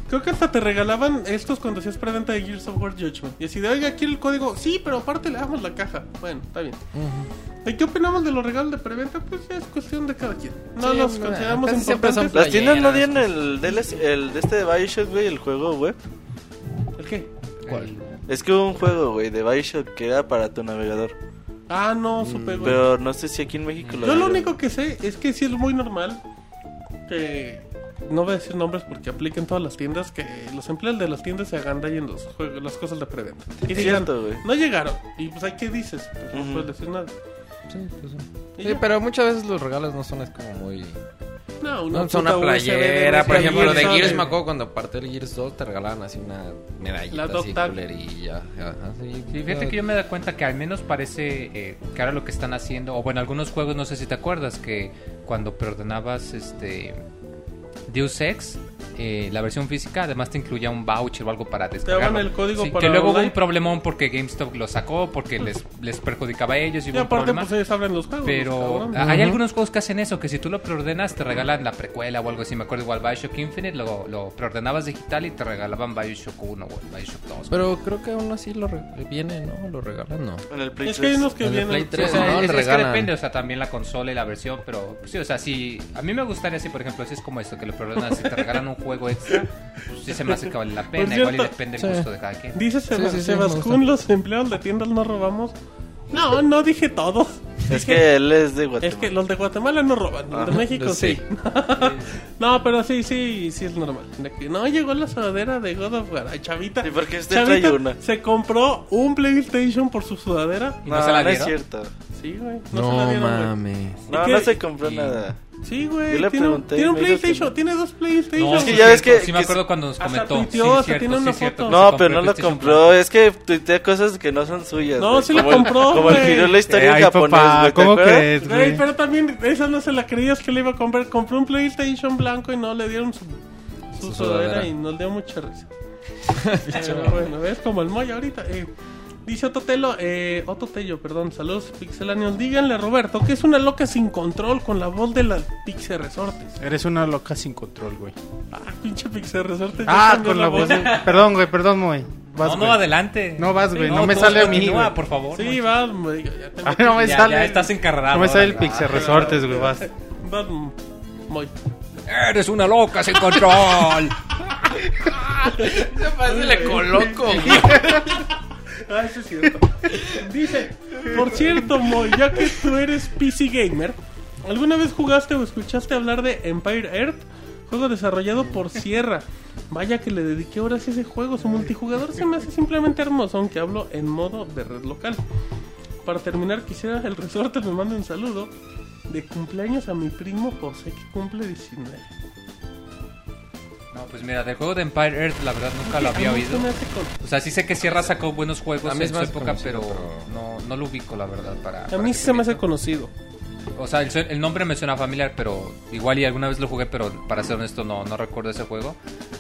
Creo que hasta te regalaban estos cuando hacías preventa de Gears of War Judgment. Y así de, oiga, aquí el código. Sí, pero aparte le damos la caja. Bueno, está bien. ¿Y qué opinamos de los regalos de preventa? Pues ya es cuestión de cada quien. No Sí, los no, consideramos importantes. Las tiendas no dieron el, DLC el de este de Bioshock, güey, el juego web. ¿El qué? ¿Cuál? Es que hubo un juego, güey, de Bioshock que era para tu navegador. Ah, no, supe, güey. Pero no sé si aquí en México lo Yo lo único que sé es que sí es muy normal que no voy a decir nombres porque apliquen todas las tiendas que los empleados de las tiendas se agandallen los juegos, las cosas de preventa. Y Es digan, cierto, güey. no llegaron. Y pues, ¿ahí qué dices? Pues no puedes decir nada. Sí, pues sí. Sí, pero muchas veces los regalos no son es como muy... No, No, una USB de playera, por ejemplo, lo de Gear Gears me acuerdo cuando parte el Gears 2 te regalaban así una medallita La así culerilla. Ajá, sí, Sí, fíjate que yo me da cuenta que al menos parece eh, que ahora lo que están haciendo, o bueno, algunos juegos, no sé si te acuerdas, que cuando preordenabas este Deus Ex, eh, la versión física, además te incluía un voucher o algo para descargarlo. el código Sí, para Que luego hubo un problemón porque GameStop lo sacó, porque les, les perjudicaba a ellos y Y hubo un aparte, problema. pues ellos abren los juegos. los Pero hay algunos juegos que hacen eso, que si tú lo preordenas te regalan la precuela o algo así. Me acuerdo igual Bioshock Infinite, lo, lo preordenabas digital y te regalaban Bioshock 1 o Bioshock 2. Pero creo que aún así lo viene, ¿no? Lo regalan, ¿no. En el Play Es que hay 3. unos que En el vienen. Play Sí, 3, o sea, no, es, que depende, o sea, también la consola y la versión, pero pues, sí, o sea, si a mí me gustaría así, por ejemplo, si es como esto, que lo preordenas, si te regalan un juego extra, pues sí se me hace que vale la pena, Por igual y cierto, depende sí. el gusto de cada quien. Dice Seba- sí, sí, Sebascún, me los empleados de tiendas no robamos. No, no dije todos. Es que él es de Es Guatemala. que los de Guatemala no roban, los de México sí. sí. no, pero sí, sí, sí es normal. De que no llegó la sudadera de God of War. Ay, Chavita. ¿Y por qué usted Chavita trae una? se compró un PlayStation por su sudadera. ¿Y No, no se la no es dieron? cierto. Sí, güey. No, No, se la dieron, güey. mames. No, qué? no se compró Y- nada. Sí, güey. Yo le tiene, un- pregunté tiene un que PlayStation, no. tiene dos PlayStation. No, Es que sí ya es ves que- sí me que acuerdo cuando nos hasta comentó. tuiteó, sí, cierto, tiene sí, una cierto, foto. que No, pero no lo compró. Es que tuitea cosas que no son suyas. No, sí el- compró, Como el giró la historia Ay, en japonés, papá, güey. ¿te ¿cómo crees, Güey, pero también esa no se la creías que le iba a comprar. Compró un PlayStation blanco y no le dieron su, su Su sudadera sudadera. y nos dio mucha risa. Pero bueno, es como el Moy ahorita. Eh, dice Ototelo, eh, Ototello, perdón, saludos pixelanios. Díganle a Roberto que es una loca sin control con la voz de las Pixel Resortes. Eres una loca sin control, güey. Ah, pinche Pixel Resortes. Ah, con la voz. de- Perdón, güey, perdón, güey. Vas, No, no, güey. adelante. No vas, güey, no me sale a mí, continúa, güey. por favor. Sí, Monchis. va, me- ya te Ay, no me Ya, sale. ya estás encarrado. No me sale el. Pixel Resortes, güey, vas. va, Moy. Eres una loca sin control. Se parece le coloco. Ah, eso es cierto. Dice, por cierto, Moy, ya que tú eres PC gamer, ¿alguna vez jugaste o escuchaste hablar de Empire Earth? Juego desarrollado por Sierra. Vaya que le dediqué horas a ese juego. Su multijugador se me hace simplemente hermoso, aunque hablo en modo de red local. Para terminar, quisiera el resorte me mande un saludo de cumpleaños a mi primo José, que cumple 19. No, pues mira, del juego de Empire Earth, la verdad nunca lo había oído. O sea, sí sé que Sierra sacó buenos juegos en su época, conocido, pero pero- no, no lo ubico, la verdad. Para, A mí sí se me hace conocido. O sea, el, nombre me suena familiar, pero igual y alguna vez lo jugué, pero para ser honesto no, no recuerdo ese juego.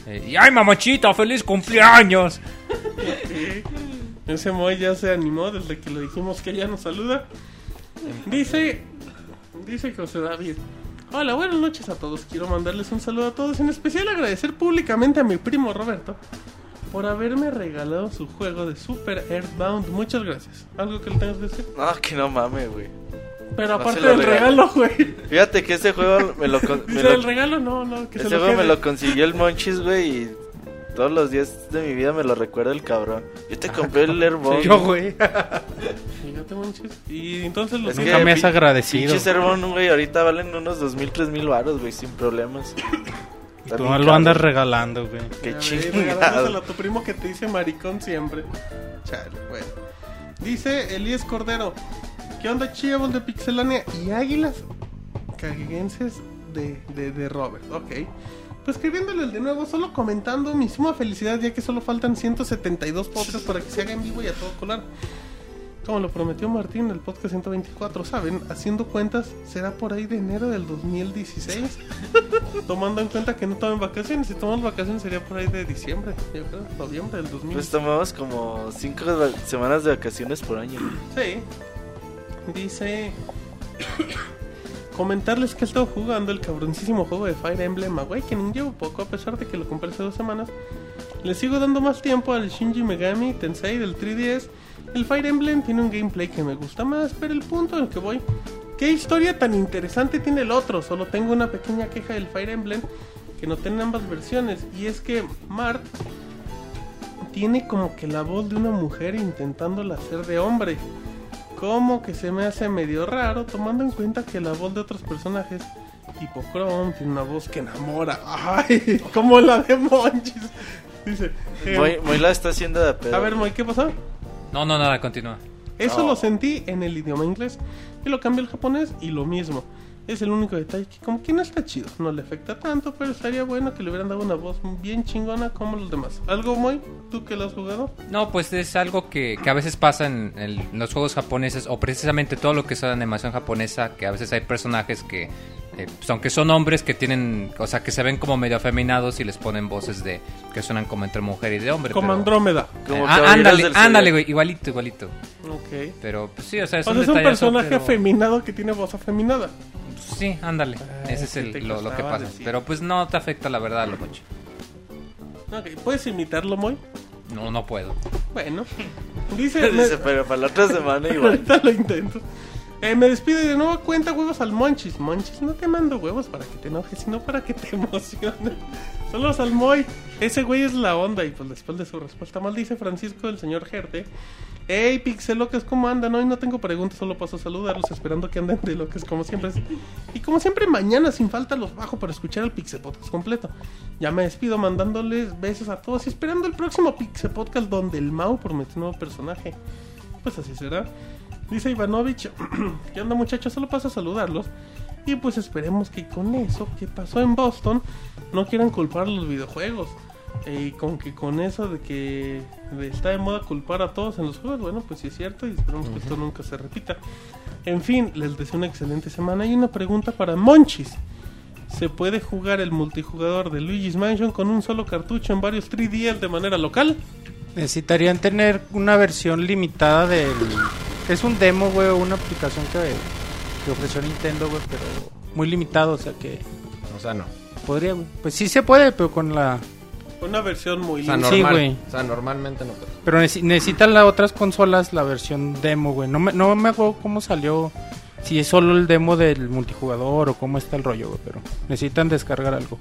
Eh, y ¡ay, mamachita! ¡Feliz cumpleaños! Ese Moy ya se animó desde que le dijimos que ella nos saluda. Dice, dice José David. Hola, buenas noches a todos. Quiero mandarles un saludo a todos. En especial agradecer públicamente a mi primo Roberto por haberme regalado su juego de Super Earthbound. Muchas gracias. ¿Algo que le tengas que decir? No, que no mames, güey. Pero No aparte del regalo. güey. Fíjate que ese juego me lo, me lo- el regalo, no, no, que se lo juego me quede. lo consiguió el Monchis, güey, y todos los días de mi vida me lo recuerda el cabrón. Yo te compré el Airborne. Yo, güey. Fíjate, manches. Y entonces lo Es Nunca me has agradecido. Pinches Airborne, güey, ahorita valen unos dos mil, tres mil baros, güey, sin problemas. Y tú bien lo andas regalando, güey. Qué chingado. regalándoselo a tu primo que te dice maricón siempre. Chale, bueno. Dice Elías Cordero. ¿Qué onda, chivos de Pixelania y águilas caguenses de, de, de Robert? Ok. Pues escribiéndoles de nuevo, solo comentando mi suma felicidad, ya que solo faltan 172 podcasts para que se haga en vivo y a todo colar. Como lo prometió Martín el podcast 124, ¿saben? Haciendo cuentas, será por ahí de enero del 2016. Tomando en cuenta que no toman vacaciones. Si tomamos vacaciones sería por ahí de diciembre, yo creo, noviembre del 2016. Pues tomamos como cinco va- semanas de vacaciones por año. Sí. Dice Comentarles que he estado jugando el cabroncísimo juego de Fire Emblem Awakening. Llevo poco, a pesar de que lo compré hace dos semanas. Le sigo dando más tiempo al Shinji Megami Tensei del 3DS. El Fire Emblem tiene un gameplay que me gusta más, pero el punto en el que voy... ¿Qué historia tan interesante tiene el otro? Solo tengo una pequeña queja del Fire Emblem que no tiene ambas versiones. Y es que Mart tiene como que la voz de una mujer intentándola hacer de hombre. Como que se me hace medio raro tomando en cuenta que la voz de otros personajes tipo Chrome tiene una voz que enamora. Ay, como la de Monchis. Dice, eh, Moy, Moy la está haciendo de pedo. a ver, Moy, ¿qué pasó? No, no, nada, continúa. Eso lo sentí en el idioma inglés y lo cambié al japonés y lo mismo. Es el único detalle que como que no está chido, no le afecta tanto, pero estaría bueno que le hubieran dado una voz bien chingona como los demás. ¿Algo muy? ¿Tú que lo has jugado? No, pues es algo que, que a veces pasa en, los juegos japoneses, o precisamente todo lo que es la animación japonesa, que a veces hay personajes que, eh, pues, aunque son hombres, que tienen, o sea, que se ven como medio afeminados y les ponen voces de que suenan como entre mujer y de hombre. Como pero- Andrómeda. Como Eh, ah, ándale, ándale, güey, igualito, igualito. Ok. Pero, pues sí, o sea, es O un sea, es un personaje pero- afeminado que tiene voz afeminada. Sí, ándale. Ah, Ese es el, lo, lo que pasa. decir. Pero pues no te afecta la verdad lo mucho. Ok, ¿puedes imitarlo, Moy? No, no puedo. Bueno. Dice... me- Dice, pero para la otra semana igual. Ahorita lo intento. Eh, me despido y de nuevo cuenta huevos al Monchis. Monchis, no te mando huevos para que te enojes, sino para que te emociones. Saludos al Moy. Ese güey es la onda. Y pues después de su respuesta mal dice Francisco, el señor Gerte. Hey, Pixelocas, ¿cómo andan? Hoy no tengo preguntas, solo paso a saludarlos, esperando que anden de locas como siempre. Y como siempre, mañana sin falta los bajo para escuchar el Pixel Podcast completo. Ya me despido mandándoles besos a todos y esperando el próximo Pixel Podcast donde el Mau promete un nuevo personaje. Pues así será. Dice Ivanovich, ¿qué onda muchachos? Solo paso a saludarlos. Y pues esperemos que con eso que pasó en Boston no quieran culpar los videojuegos. Eh, Y con que con eso de que está de moda culpar a todos en los juegos, bueno, pues sí es cierto y esperemos que esto nunca se repita. En fin, les deseo una excelente semana y una pregunta para Monchis. ¿Se puede jugar el multijugador de Luigi's Mansion con un solo cartucho en varios 3DS de manera local? Necesitarían tener una versión limitada del... Es un demo, güey, una aplicación que, que ofreció Nintendo, güey, pero muy limitado, o sea que O sea, no. podría, güey. Pues sí se puede, pero con la... Una versión muy O sea. Sí, güey. o sea, normalmente no puede. Pero necesi- necesitan las otras consolas la versión demo, güey. No me, no me acuerdo cómo salió, si es solo el demo del multijugador o cómo está el rollo, güey, pero necesitan descargar algo.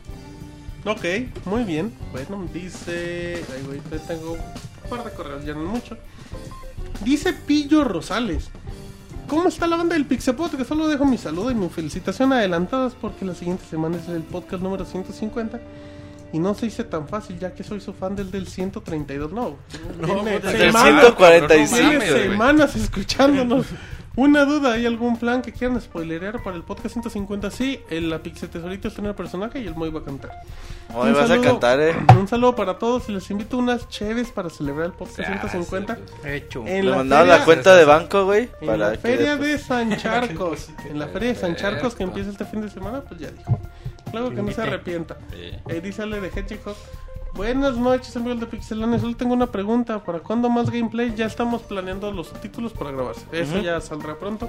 Ok, muy bien. Bueno, dice. Ay, güey, pues tengo un par de correos, ya no mucho. Dice Pillo Rosales. ¿Cómo está la banda del Pixepot? Que solo dejo mi saludo y mi felicitación adelantadas porque la siguiente semana es el podcast número 150. Y no se dice tan fácil ya que soy su fan del del 132. No, tiene Desde el semanas- 145. tiene mames, güey. semanas escuchándonos. Una duda, ¿hay algún plan que quieran spoilerear para el podcast 150? Sí, el la Pixel Tesorito es tener personaje y el Moy va a cantar. Hoy Un vas a cantar, eh. Un saludo para todos y les invito unas cheves para celebrar el podcast 150. Hecho. En Le la mandaron feria, la cuenta de banco, güey. en Para la feria de San Charcos. En la feria de San Charcos que empieza este fin de semana, pues ya dijo. Luego que no se arrepienta. Eh, dice Ale de Hedgehog. Buenas noches, amigos de Pixelanes. Solo tengo una pregunta. ¿Para cuándo más gameplay? Ya estamos planeando los títulos para grabarse. Eso ya saldrá pronto.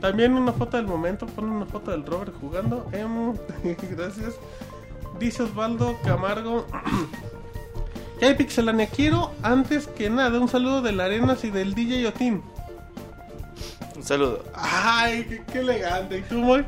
También una foto del momento. Pon una foto del Robert jugando. Em, gracias. Dice Osvaldo Camargo. ¿Qué hay, Pixelania? Quiero, antes que nada, un saludo de la Arenas y del DJ Otin. Un saludo. Ay, qué, qué elegante. ¿Y tú, Moy?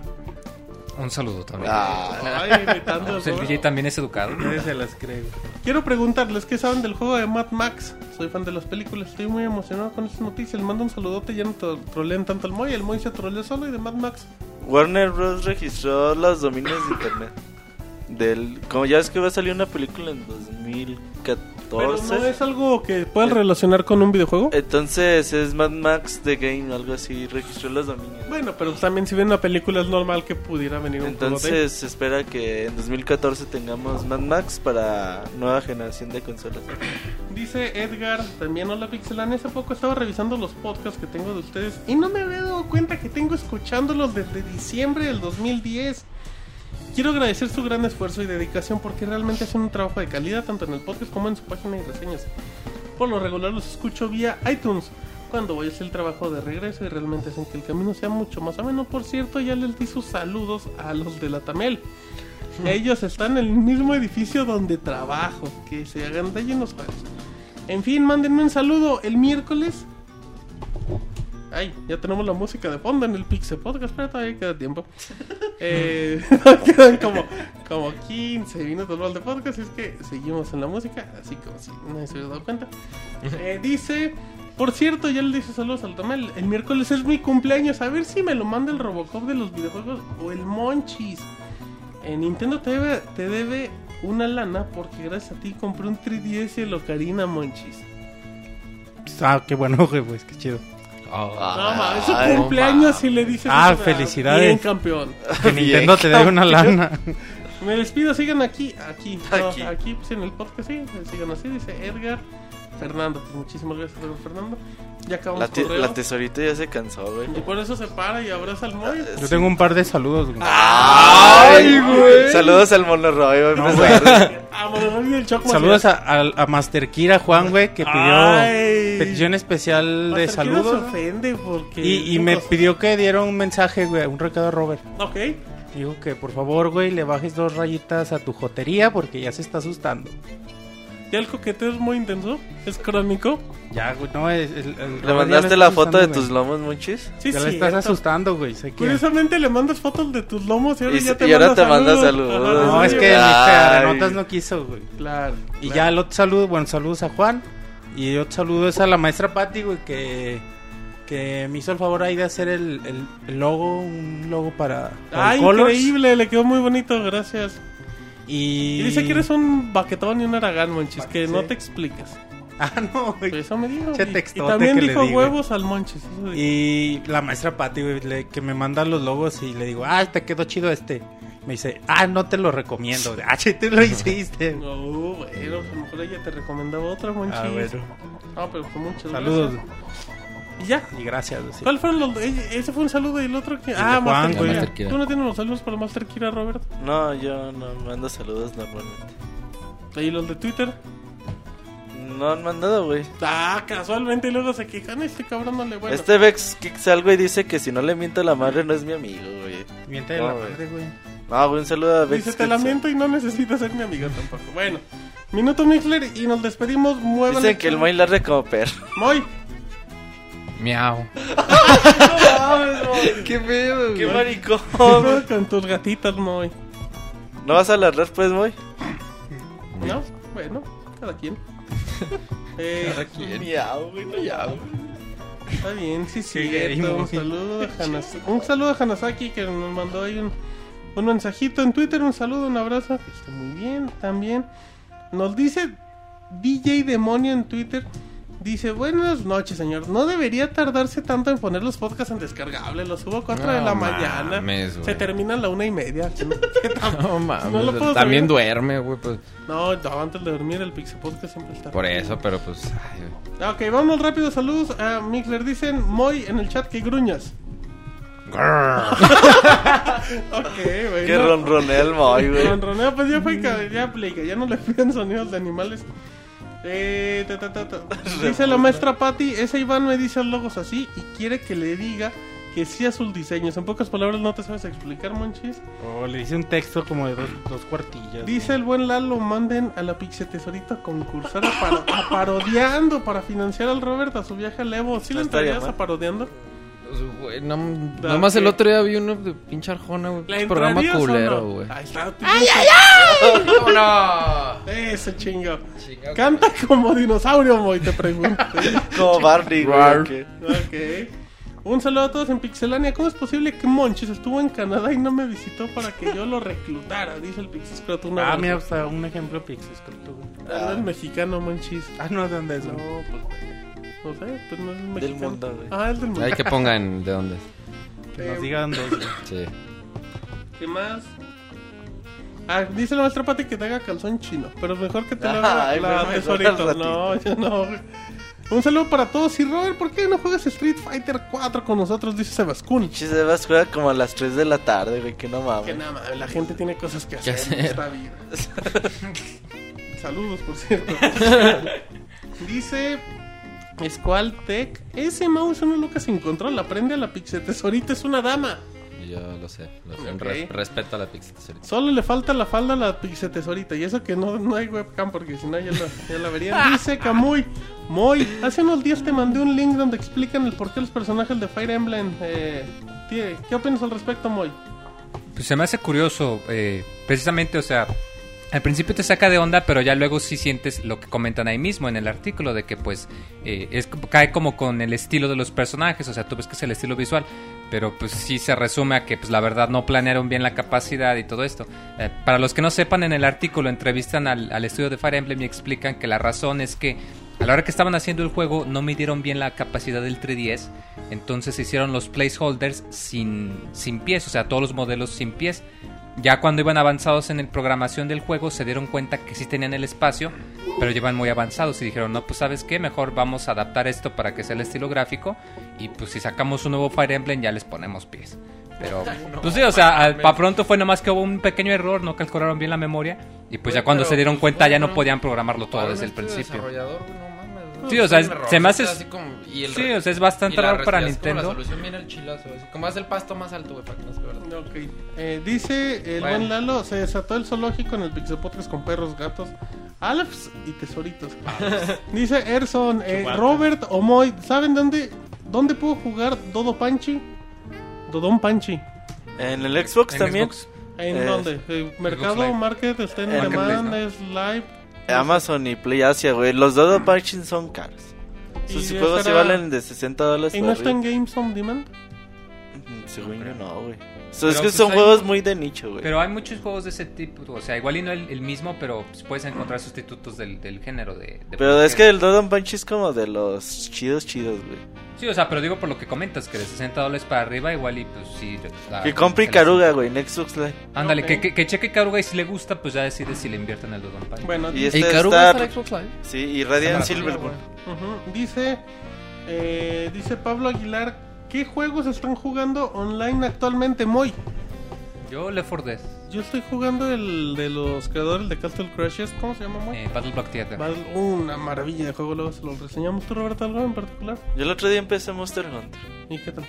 Un saludo también. Ah, Ay, al Pues el. DJ también es educado. Se las cree, güey. Quiero preguntarles qué saben del juego de Mad Max. Soy fan de las películas, estoy muy emocionado con esta noticia. Les mando un saludote, ya no tro- trolean tanto al Moy. El Moy se troleó solo y de Mad Max. Warner Bros. registró los dominios de internet. Del, como ya ves que va a salir una película en 2014. Pero no es algo que puedan relacionar con un videojuego. Entonces es Mad Max The Game, algo así. Registró los dominios. Bueno, pero también si ven una película es normal que pudiera venir un. Entonces se espera que en 2014 tengamos Mad Max para nueva generación de consolas. Dice Edgar, también hola Pixelan, hace poco estaba revisando los podcasts que tengo de ustedes y no me había dado cuenta que tengo escuchándolos desde diciembre del 2010. Quiero agradecer su gran esfuerzo y dedicación porque realmente hacen un trabajo de calidad tanto en el podcast como en su página y reseñas. Por lo regular los escucho vía iTunes. cuando voy a hacer el trabajo de regreso y realmente hacen que el camino sea mucho más ameno. Por cierto, ya les di sus saludos a los de la Tamel. Ellos están en el mismo edificio donde trabajo. Que se hagan de llenos juegos. En fin, mándenme un saludo el miércoles. Ay, ya tenemos la música de fondo en el Pixel Podcast, pero todavía queda tiempo. Eh, quedan como, como 15 minutos más de podcast, y es que seguimos en la música, así como si nadie se hubiera dado cuenta. Eh, dice, por cierto, ya le dice saludos al Tomel, el miércoles es mi cumpleaños, a ver si me lo manda el Robocop de los videojuegos o el Monchis. Eh, Nintendo te debe, te debe una lana porque gracias a ti compré un 3DS y el Ocarina Monchis. Ah, qué bueno, güey, pues, qué chido. No, ma, es su Ay, cumpleaños y le dices Ah, eso, felicidades. Bien campeón. Que Nintendo te dé una lana. Me despido, sigan aquí, aquí, no, Aquí. aquí, pues en el podcast, sí, sigan así, dice Edgar Fernando. Pues muchísimas gracias, Edgar Fernando. Ya acabamos La, la tesorita ya se cansó, güey. Y por eso se para y abraza al Moy. Yo tengo un par de saludos, güey. ¡Ay, güey! Saludos al Monorroy, güey. No. Ah, y el Choc Saludos a, a, a Master Kira Juan, güey, que pidió Ay. petición especial de el Kira saludos. se ofende porque... Y, y me pidió que diera un mensaje, güey, un recado a Robert. Ok. Dijo que por favor, güey, le bajes dos rayitas a tu jotería porque ya se está asustando. ¿Ya el coqueteo es muy intenso? ¿Es crónico? Ya, güey, no, es, el, el ¿Le mandaste la foto de tus lomos, Monchis? Sí. Ya sí. le estás asustando, güey. Sé que... Curiosamente le mandas fotos de tus lomos y ahora Y ya te y ahora manda te manda saludos. Ajá, No, es que Ay. notas no quiso, güey. Claro. Y claro. ya el otro saludo, bueno, saludos a Juan. Y otro saludo es a la maestra Patti, güey, que, que me hizo el favor ahí de hacer el, el- el logo, un logo para, para Ay, Colors. increíble, le quedó muy bonito, gracias. Y... Y dice que eres un baquetón y un aragán, Monchis, que Sí. no te explicas. Ah, no, güey. Eso me dijo. Che Y, también dijo huevos al dijo. Y la maestra güey, le- que me manda los logos y le digo, ah, te quedó chido este. Me dice, ah, no te lo recomiendo. Ah, che, tú lo hiciste. No, bueno, a lo mejor ella te recomendaba otra, Monchis. Ah, bueno. No, pero con muchas Saludos. gracias. Y ya. Y gracias. sí. ¿Cuál fueron los.? e- Ese fue un saludo y el otro que. Ah, Juan, Master. Kira. Master Kira. ¿Tú no tienes los saludos para Master Kira, Robert? No, yo no mando saludos normalmente. ¿Y los de Twitter? No han mandado, güey. Ah, casualmente y luego se quejan. Este cabrón no le bueno. Este Vex Kicks algo y dice que si no le miento a la madre no es mi amigo, güey. Miente de No, la güey. madre, güey. No, güey, un saludo a Vex Dice, te Kicks. lamento y no necesitas ser mi amigo tampoco. Bueno, minuto Mixler y nos despedimos. Muevan Dicen que el Moy larde como perro. Moy. Miau. ¿Qué pedo, Qué ¿Qué maricón. pedo con tus gatitas, Moy? ¿No vas a ladrar, pues, Moy? ¿No? Bueno, cada quien. Eh, Miau, güey, miau. Está bien, sí, sí. Qué Un saludo a Hanasaki. Un saludo a Hanasaki que nos mandó ahí un, un mensajito en Twitter. Un saludo, un abrazo. Esté muy bien también. Nos dice DJ Demonio en Twitter. Dice, buenas noches, señor. No debería tardarse tanto en poner los podcasts en descargable. Los subo a 4 de la mañana. mames. Se terminan a la una y media. No mames. No lo puedo También duerme, güey. Pues, No, no, antes de dormir el Pixel Podcast siempre está. por eso, pero pues. ay, güey. Ok, vamos rápido. Saludos a Mixler. Dicen Moy en el chat que gruñas. Ok, güey. Qué no. ronronea el Moy, güey. Ronroneo, pues ya fue que ya aplica, ya no le piden sonidos de animales. Eh, ta, ta, ta, ta. Dice la maestra Patty, ese Iván me dice logos así y quiere que le diga que sí a sus diseños. En pocas palabras no te sabes explicar, Monchis. O le hice un texto como de dos, dos cuartillas. Dice el buen Lalo, manden a la Pixie Tesorito a concursar a, paro- a parodiando para financiar al Robert a su viaje al Evo. ¿Sí le No estaría entrarías a parodiando? Pues, güey, no, nomás el otro día vi uno de pinche Arjona, güey. ¿Le pinche Programa o culero, no? güey. Ahí está. ¡Ay, ay, ay! Ese chingo. Canta como dinosaurio, Moy, te pregunto. Como Barney, güey. Ok. Un saludo a todos en Pixelania. ¿Cómo es posible que Monchis estuvo en Canadá y no me visitó para que yo lo reclutara? Dice el Pixiscrot. Un Ah, mira, hasta un ejemplo Pixis. Ah, no es mexicano, Monchis. Ah, no, ¿de dónde es? No, pues. No sé, pues no es mexicano. Del mundo, güey. Ah, es del mundo. Hay que pongan de dónde. Que nos diga dónde. Sí. ¿Qué más? Ah, dice la maestra Pati que te haga calzón chino. Pero es mejor que te lo haga Ay, la tesorito. al No, yo no. Un saludo para todos. Y Robert, ¿por qué no juegas Street Fighter 4 con nosotros? Dice Sebascun. Pinche Sebas juega como a las 3 de la tarde, güey. Que no Que mames. nada, más, la gente tiene cosas que hacer, hacer? en esta vida. Saludos, por cierto. Dice Squaltech. Ese mouse no loca sin control. Aprende a la pixel tesorita, es una dama. Yo lo sé, lo sé. Res- respeto a la Pixel ahorita. Solo le falta la falda a la pixel tesorita. Y eso que no, no hay webcam, porque si no ya, la- ya la verían. Dice Kamui. Moy, hace unos días te mandé un link donde explican el por qué los personajes de Fire Emblem. Eh, tie- ¿Qué opinas al respecto, Moy? Pues se me hace curioso, eh, precisamente, o sea, al principio te saca de onda, pero ya luego sí sientes lo que comentan ahí mismo en el artículo, de que pues eh, cae como con el estilo de los personajes, o sea, tú ves que es el estilo visual, pero pues sí se resume a que pues la verdad no planearon bien la capacidad y todo esto. Eh, para los que no sepan, en el artículo entrevistan al, al estudio de Fire Emblem y explican que la razón es que a la hora que estaban haciendo el juego no midieron bien la capacidad del 3DS, entonces hicieron los placeholders sin, sin pies, o sea, todos los modelos sin pies. Ya cuando iban avanzados en la programación del juego se dieron cuenta que sí tenían el espacio, pero llevan muy avanzados y dijeron, no, pues sabes qué, mejor vamos a adaptar esto para que sea el estilo gráfico y pues si sacamos un nuevo Fire Emblem ya les ponemos pies. Pero, pues sí, o sea, para pronto fue nomás que hubo un pequeño error, no calcularon bien la memoria y pues ya cuando se dieron cuenta ya no podían programarlo todo desde el principio. Sí, o sea, es- se me hace- Sí, o sea, es bastante raro para Nintendo. La solución viene el chilazo, así como es el pasto más alto, güey, para que no se vea. Ok. Eh, dice el Bueno. buen Lalo, se desató el zoológico en el Pixel Podcast con perros, gatos, alfs y tesoritos. dice Erson, eh. Robert o Moy, ¿saben dónde, dónde puedo jugar Dodo Panchi? Dodon Panchi. En el Xbox En también. Xbox. ¿En Eh, dónde? Eh, Mercado. Market, está en Eh, Demand, es Live. Amazon y Play Asia, güey. Los Dodo Punching son caros. Sus juegos sí valen de 60 dólares. ¿Y no está en. Games on Demand? Mm, Según yo no, güey. So, es que pues, son hay- juegos muy de nicho, güey. Pero hay muchos juegos de ese tipo, o sea, igual y no el, el mismo, pero pues, puedes encontrar sustitutos del, del género de... de Pero es que el Dodon Punch es como de los chidos, chidos, güey. Sí, o sea, pero digo por lo que comentas, que de 60 dólares para arriba igual y pues sí... la- Que compre Caruga, güey, en Xbox Live. Ándale, que, que, que cheque Caruga y si le gusta, pues ya decide si le invierte en el Dodon Punch. Bueno, Y este ¿Y Caruga está- en Xbox Live? Sí, y Radiant Está Silver, barato, güey. ujú, dice, eh, dice Pablo Aguilar, ¿qué juegos están jugando online actualmente, Moy? Yo Left 4 Dead, Yo estoy jugando el de los creadores de Castle Crashes. ¿Cómo se llama, Moy? eh, Battle Block Theater. Battle- una maravilla de juego, luego se lo reseñamos. ¿Tú, Roberto, algo en particular? Yo el otro día empecé Monster Hunter. ¿Y qué tal?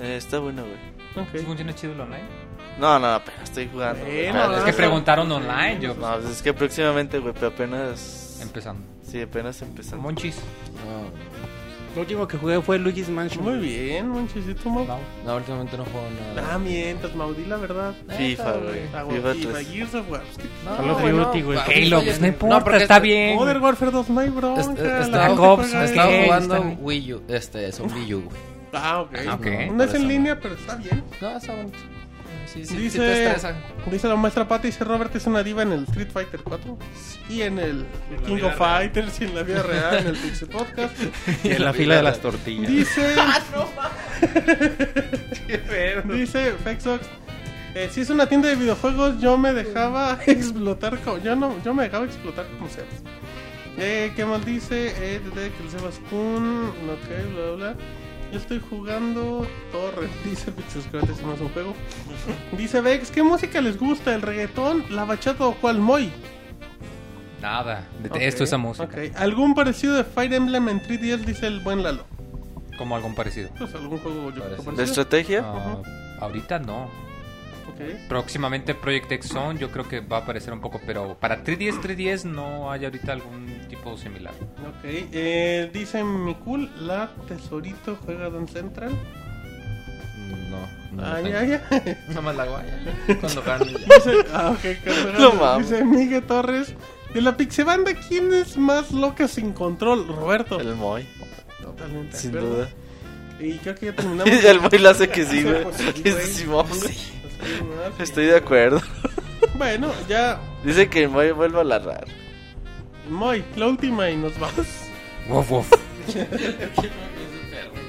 Eh, está bueno, güey. Ok. ¿Sí funciona chido el online? No, no, apenas estoy jugando. Apenas- es que preguntaron online, yo No, pues es que próximamente, güey, pero apenas... empezando. Sí, apenas empezando. Monchis. Lo último que jugué fue Luigi's Mansion. Muy bien, manchecito, Mau. No, últimamente no juego nada. Ah, mientras, Maudí, la verdad. FIFA, güey. Ah, FIFA bueno, FIFA, 3. Gears of War. Pues, ¿qué- No, Call of güey, no. Duty, güey. Halo, pues no importa, porque está este- bien. Modern Warfare 2, no hay bronca. Est- la estaba- gente Ops, juega está Estaba jugando está- Wii U, este, es un Wii U, güey. Ah, ok. Ah, ok. No es Por en línea, pero está bien. No, está bonito. Sí, sí, sí te Dice, estresa. dice la maestra Pati, dice Robert es una diva en el Street Fighter 4 y en el King of real. Fighters y en la vida real, en el Pixel Podcast. Y en la fila de las tortillas. Dice. Dice Fexox. Eh, si es una tienda de videojuegos, yo me dejaba explotar como. Yo no, yo me dejaba explotar como sea. Eh, ¿Qué más dice? Eh, desde que el Sebas Kun. Ok, bla, bla, bla. Yo estoy jugando Torre. Dice Pixel Scratch, es más un juego. Dice Vex, ¿qué música les gusta? ¿El reggaetón, la bachata o cuál Moy? Nada, detesto esa música. ok. ¿Algún parecido de Fire Emblem en 3DS? Dice el buen Lalo. Como algo parecido. Pues algún juego yo creo que Parecido. ¿De estrategia? Ah, ahorita no. Próximamente Project X Zone yo creo que va a aparecer un poco, pero para 3DS 3DS no hay ahorita algún tipo similar. Ok, eh, dice mi cool, la tesorito juega Don Central. No, no. ah, ya, ya. Nada más la guaya. Cuando ganan ya. dice, ah, ok, carnal. No. Dice Miguel Torres. De la Pixebanda, ¿quién es más loca sin control? Roberto. El Moy, Totalmente. sin duda. Y creo que ya terminamos. Y el Moy lo hace que sí, güey. Sí, Es. Simón. Sí, Estoy de acuerdo. Bueno, ya. Dice que Moy vuelva a ladrar. Moy, la última y nos vamos. Wof, wof.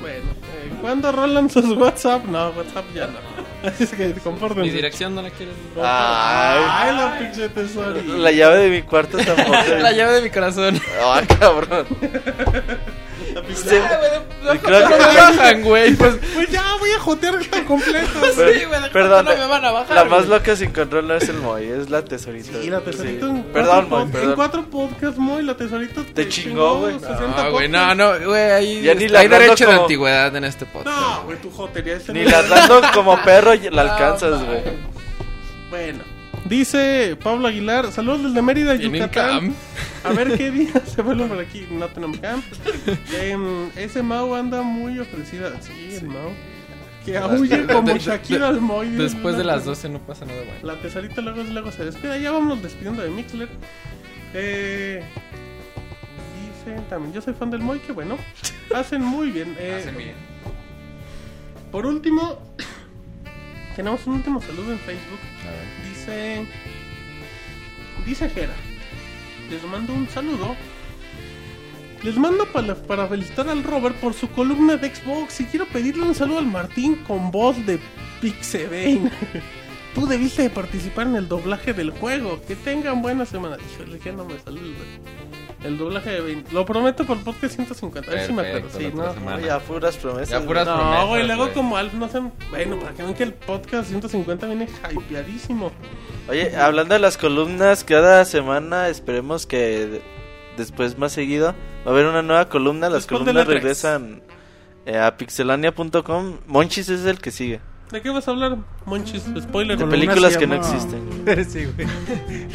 Bueno, eh, ¿cuándo rolan sus WhatsApp? No, WhatsApp ya no. Así es que compórtense. Mi dirección no la quieres. Ay, Ay, la pinche tesorito. la llave de mi cuarto tampoco. La llave de mi corazón. Ah, cabrón. Sí, y creo No que- me bajan, güey. Pues, Pues ya voy a jotear completo. Sí, güey, ¿de perdón, no me van a bajar, la más güey? loca sin control no es el Moy, es la tesorita. Y la tesorito Sí. en, Perdón, Moy, pod- en cuatro podcasts, Moy, la tesorito Te chingó, güey. 60 Ah, güey, no, no, güey, ahí Ya ni hay la hablando derecho de como- antigüedad en este podcast. No, güey, tu jotería es Ni ladrando como perro y la alcanzas, güey. Bueno. Dice Pablo Aguilar, saludos desde Mérida, ¿Tienen Yucatán. A ver qué día se vuelven por aquí. No tenemos cam. Em, ese Mau anda muy ofrecida. Sí, el Mau. Que aúlle De- como Shakira al Moy. Después de La- las 12 no pasa nada bueno. La tesorita luego, luego se despide. Ya vamos despidiendo de Mixler. Eh, dicen también, yo soy fan del Moy, que bueno. Hacen muy bien. Eh, Hacen bien. Por último, tenemos un último saludo en Facebook. Dice. Dice Jera. Les mando un saludo. Les mando para, felicitar al Robert por su columna de Xbox. Y quiero pedirle un saludo al Martín con voz de Pixebane. Tú debiste de participar en el doblaje del juego. Que tengan buena semana. Híjole, que no me sale el, el doblaje de Bane. Lo prometo por el podcast 150. A ver si me acuerdo. Sí, no. semana. Ya puras promesas. Ya puras. No, promesas, güey, luego como Alf, no sé. Bueno, para que vean que el podcast 150 viene hypeadísimo. Oye, hablando de las columnas, cada semana esperemos que de- después más seguido va a haber una nueva columna. Las Después columnas regresan eh, a pixelania.com. Monchis es el que sigue. ¿De qué vas a hablar, Monchis? Spoiler. De películas que no existen. sí, güey.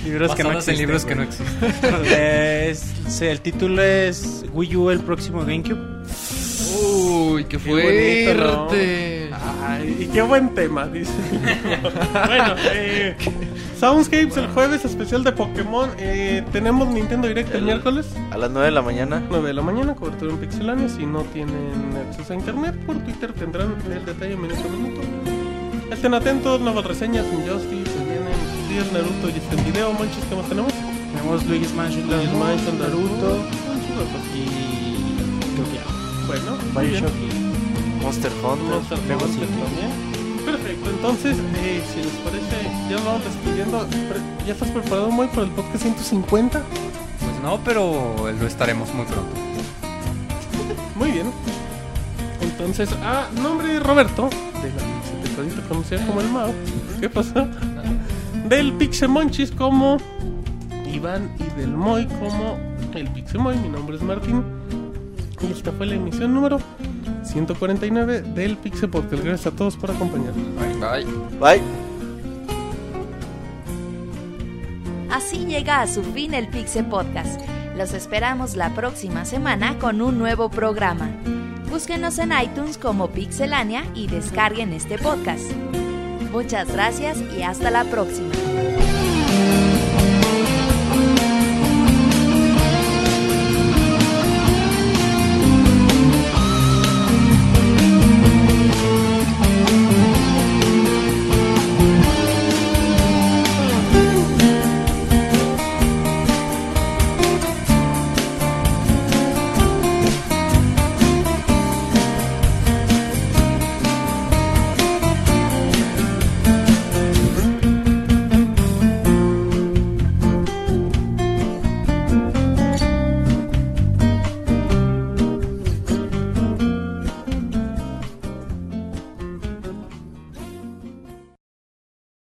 Libros que no existen. libros que no existen. El título es Wii U el próximo GameCube. Uy, qué Qué bonito, ¿no? fuerte. Ay, y qué buen tema, dice. bueno, eh, Soundscapes el jueves, especial de Pokémon. Eh, tenemos Nintendo Direct el, El- miércoles, A las 9 de la mañana. 9 de la mañana, cobertura en Pixelania. Si no tienen acceso a internet, por Twitter tendrán el detalle minuto a minuto. Estén atentos, nuevas reseñas, Injustice, se vienen días Naruto y este video, Monchis, ¿qué más tenemos? Tenemos Luigi's Mansion, Luigi's Mansion, Naruto Naruto. y creo que ya. Bueno. Bioshock y Monster Hunter. Monster Hunter también. Perfecto, entonces, eh, si les parece, ya vamos despidiendo. ¿Ya estás preparado muy por el podcast 150? Pues no, pero lo estaremos muy pronto. Muy bien. Entonces, a nombre de Roberto, de la Pixelitadita conocida como el Mao, ¿qué pasó? Del Pixemonchis como Iván y del Moy como el Pixemoy, mi nombre es Martín. Y esta fue la emisión número 149 del Pixel Podcast. Gracias a todos por acompañarnos. Bye. Bye. Así llega a su fin el Pixel Podcast. Los esperamos la próxima semana con un nuevo programa. Búsquenos en iTunes como Pixelania y descarguen este podcast. Muchas gracias y hasta la próxima.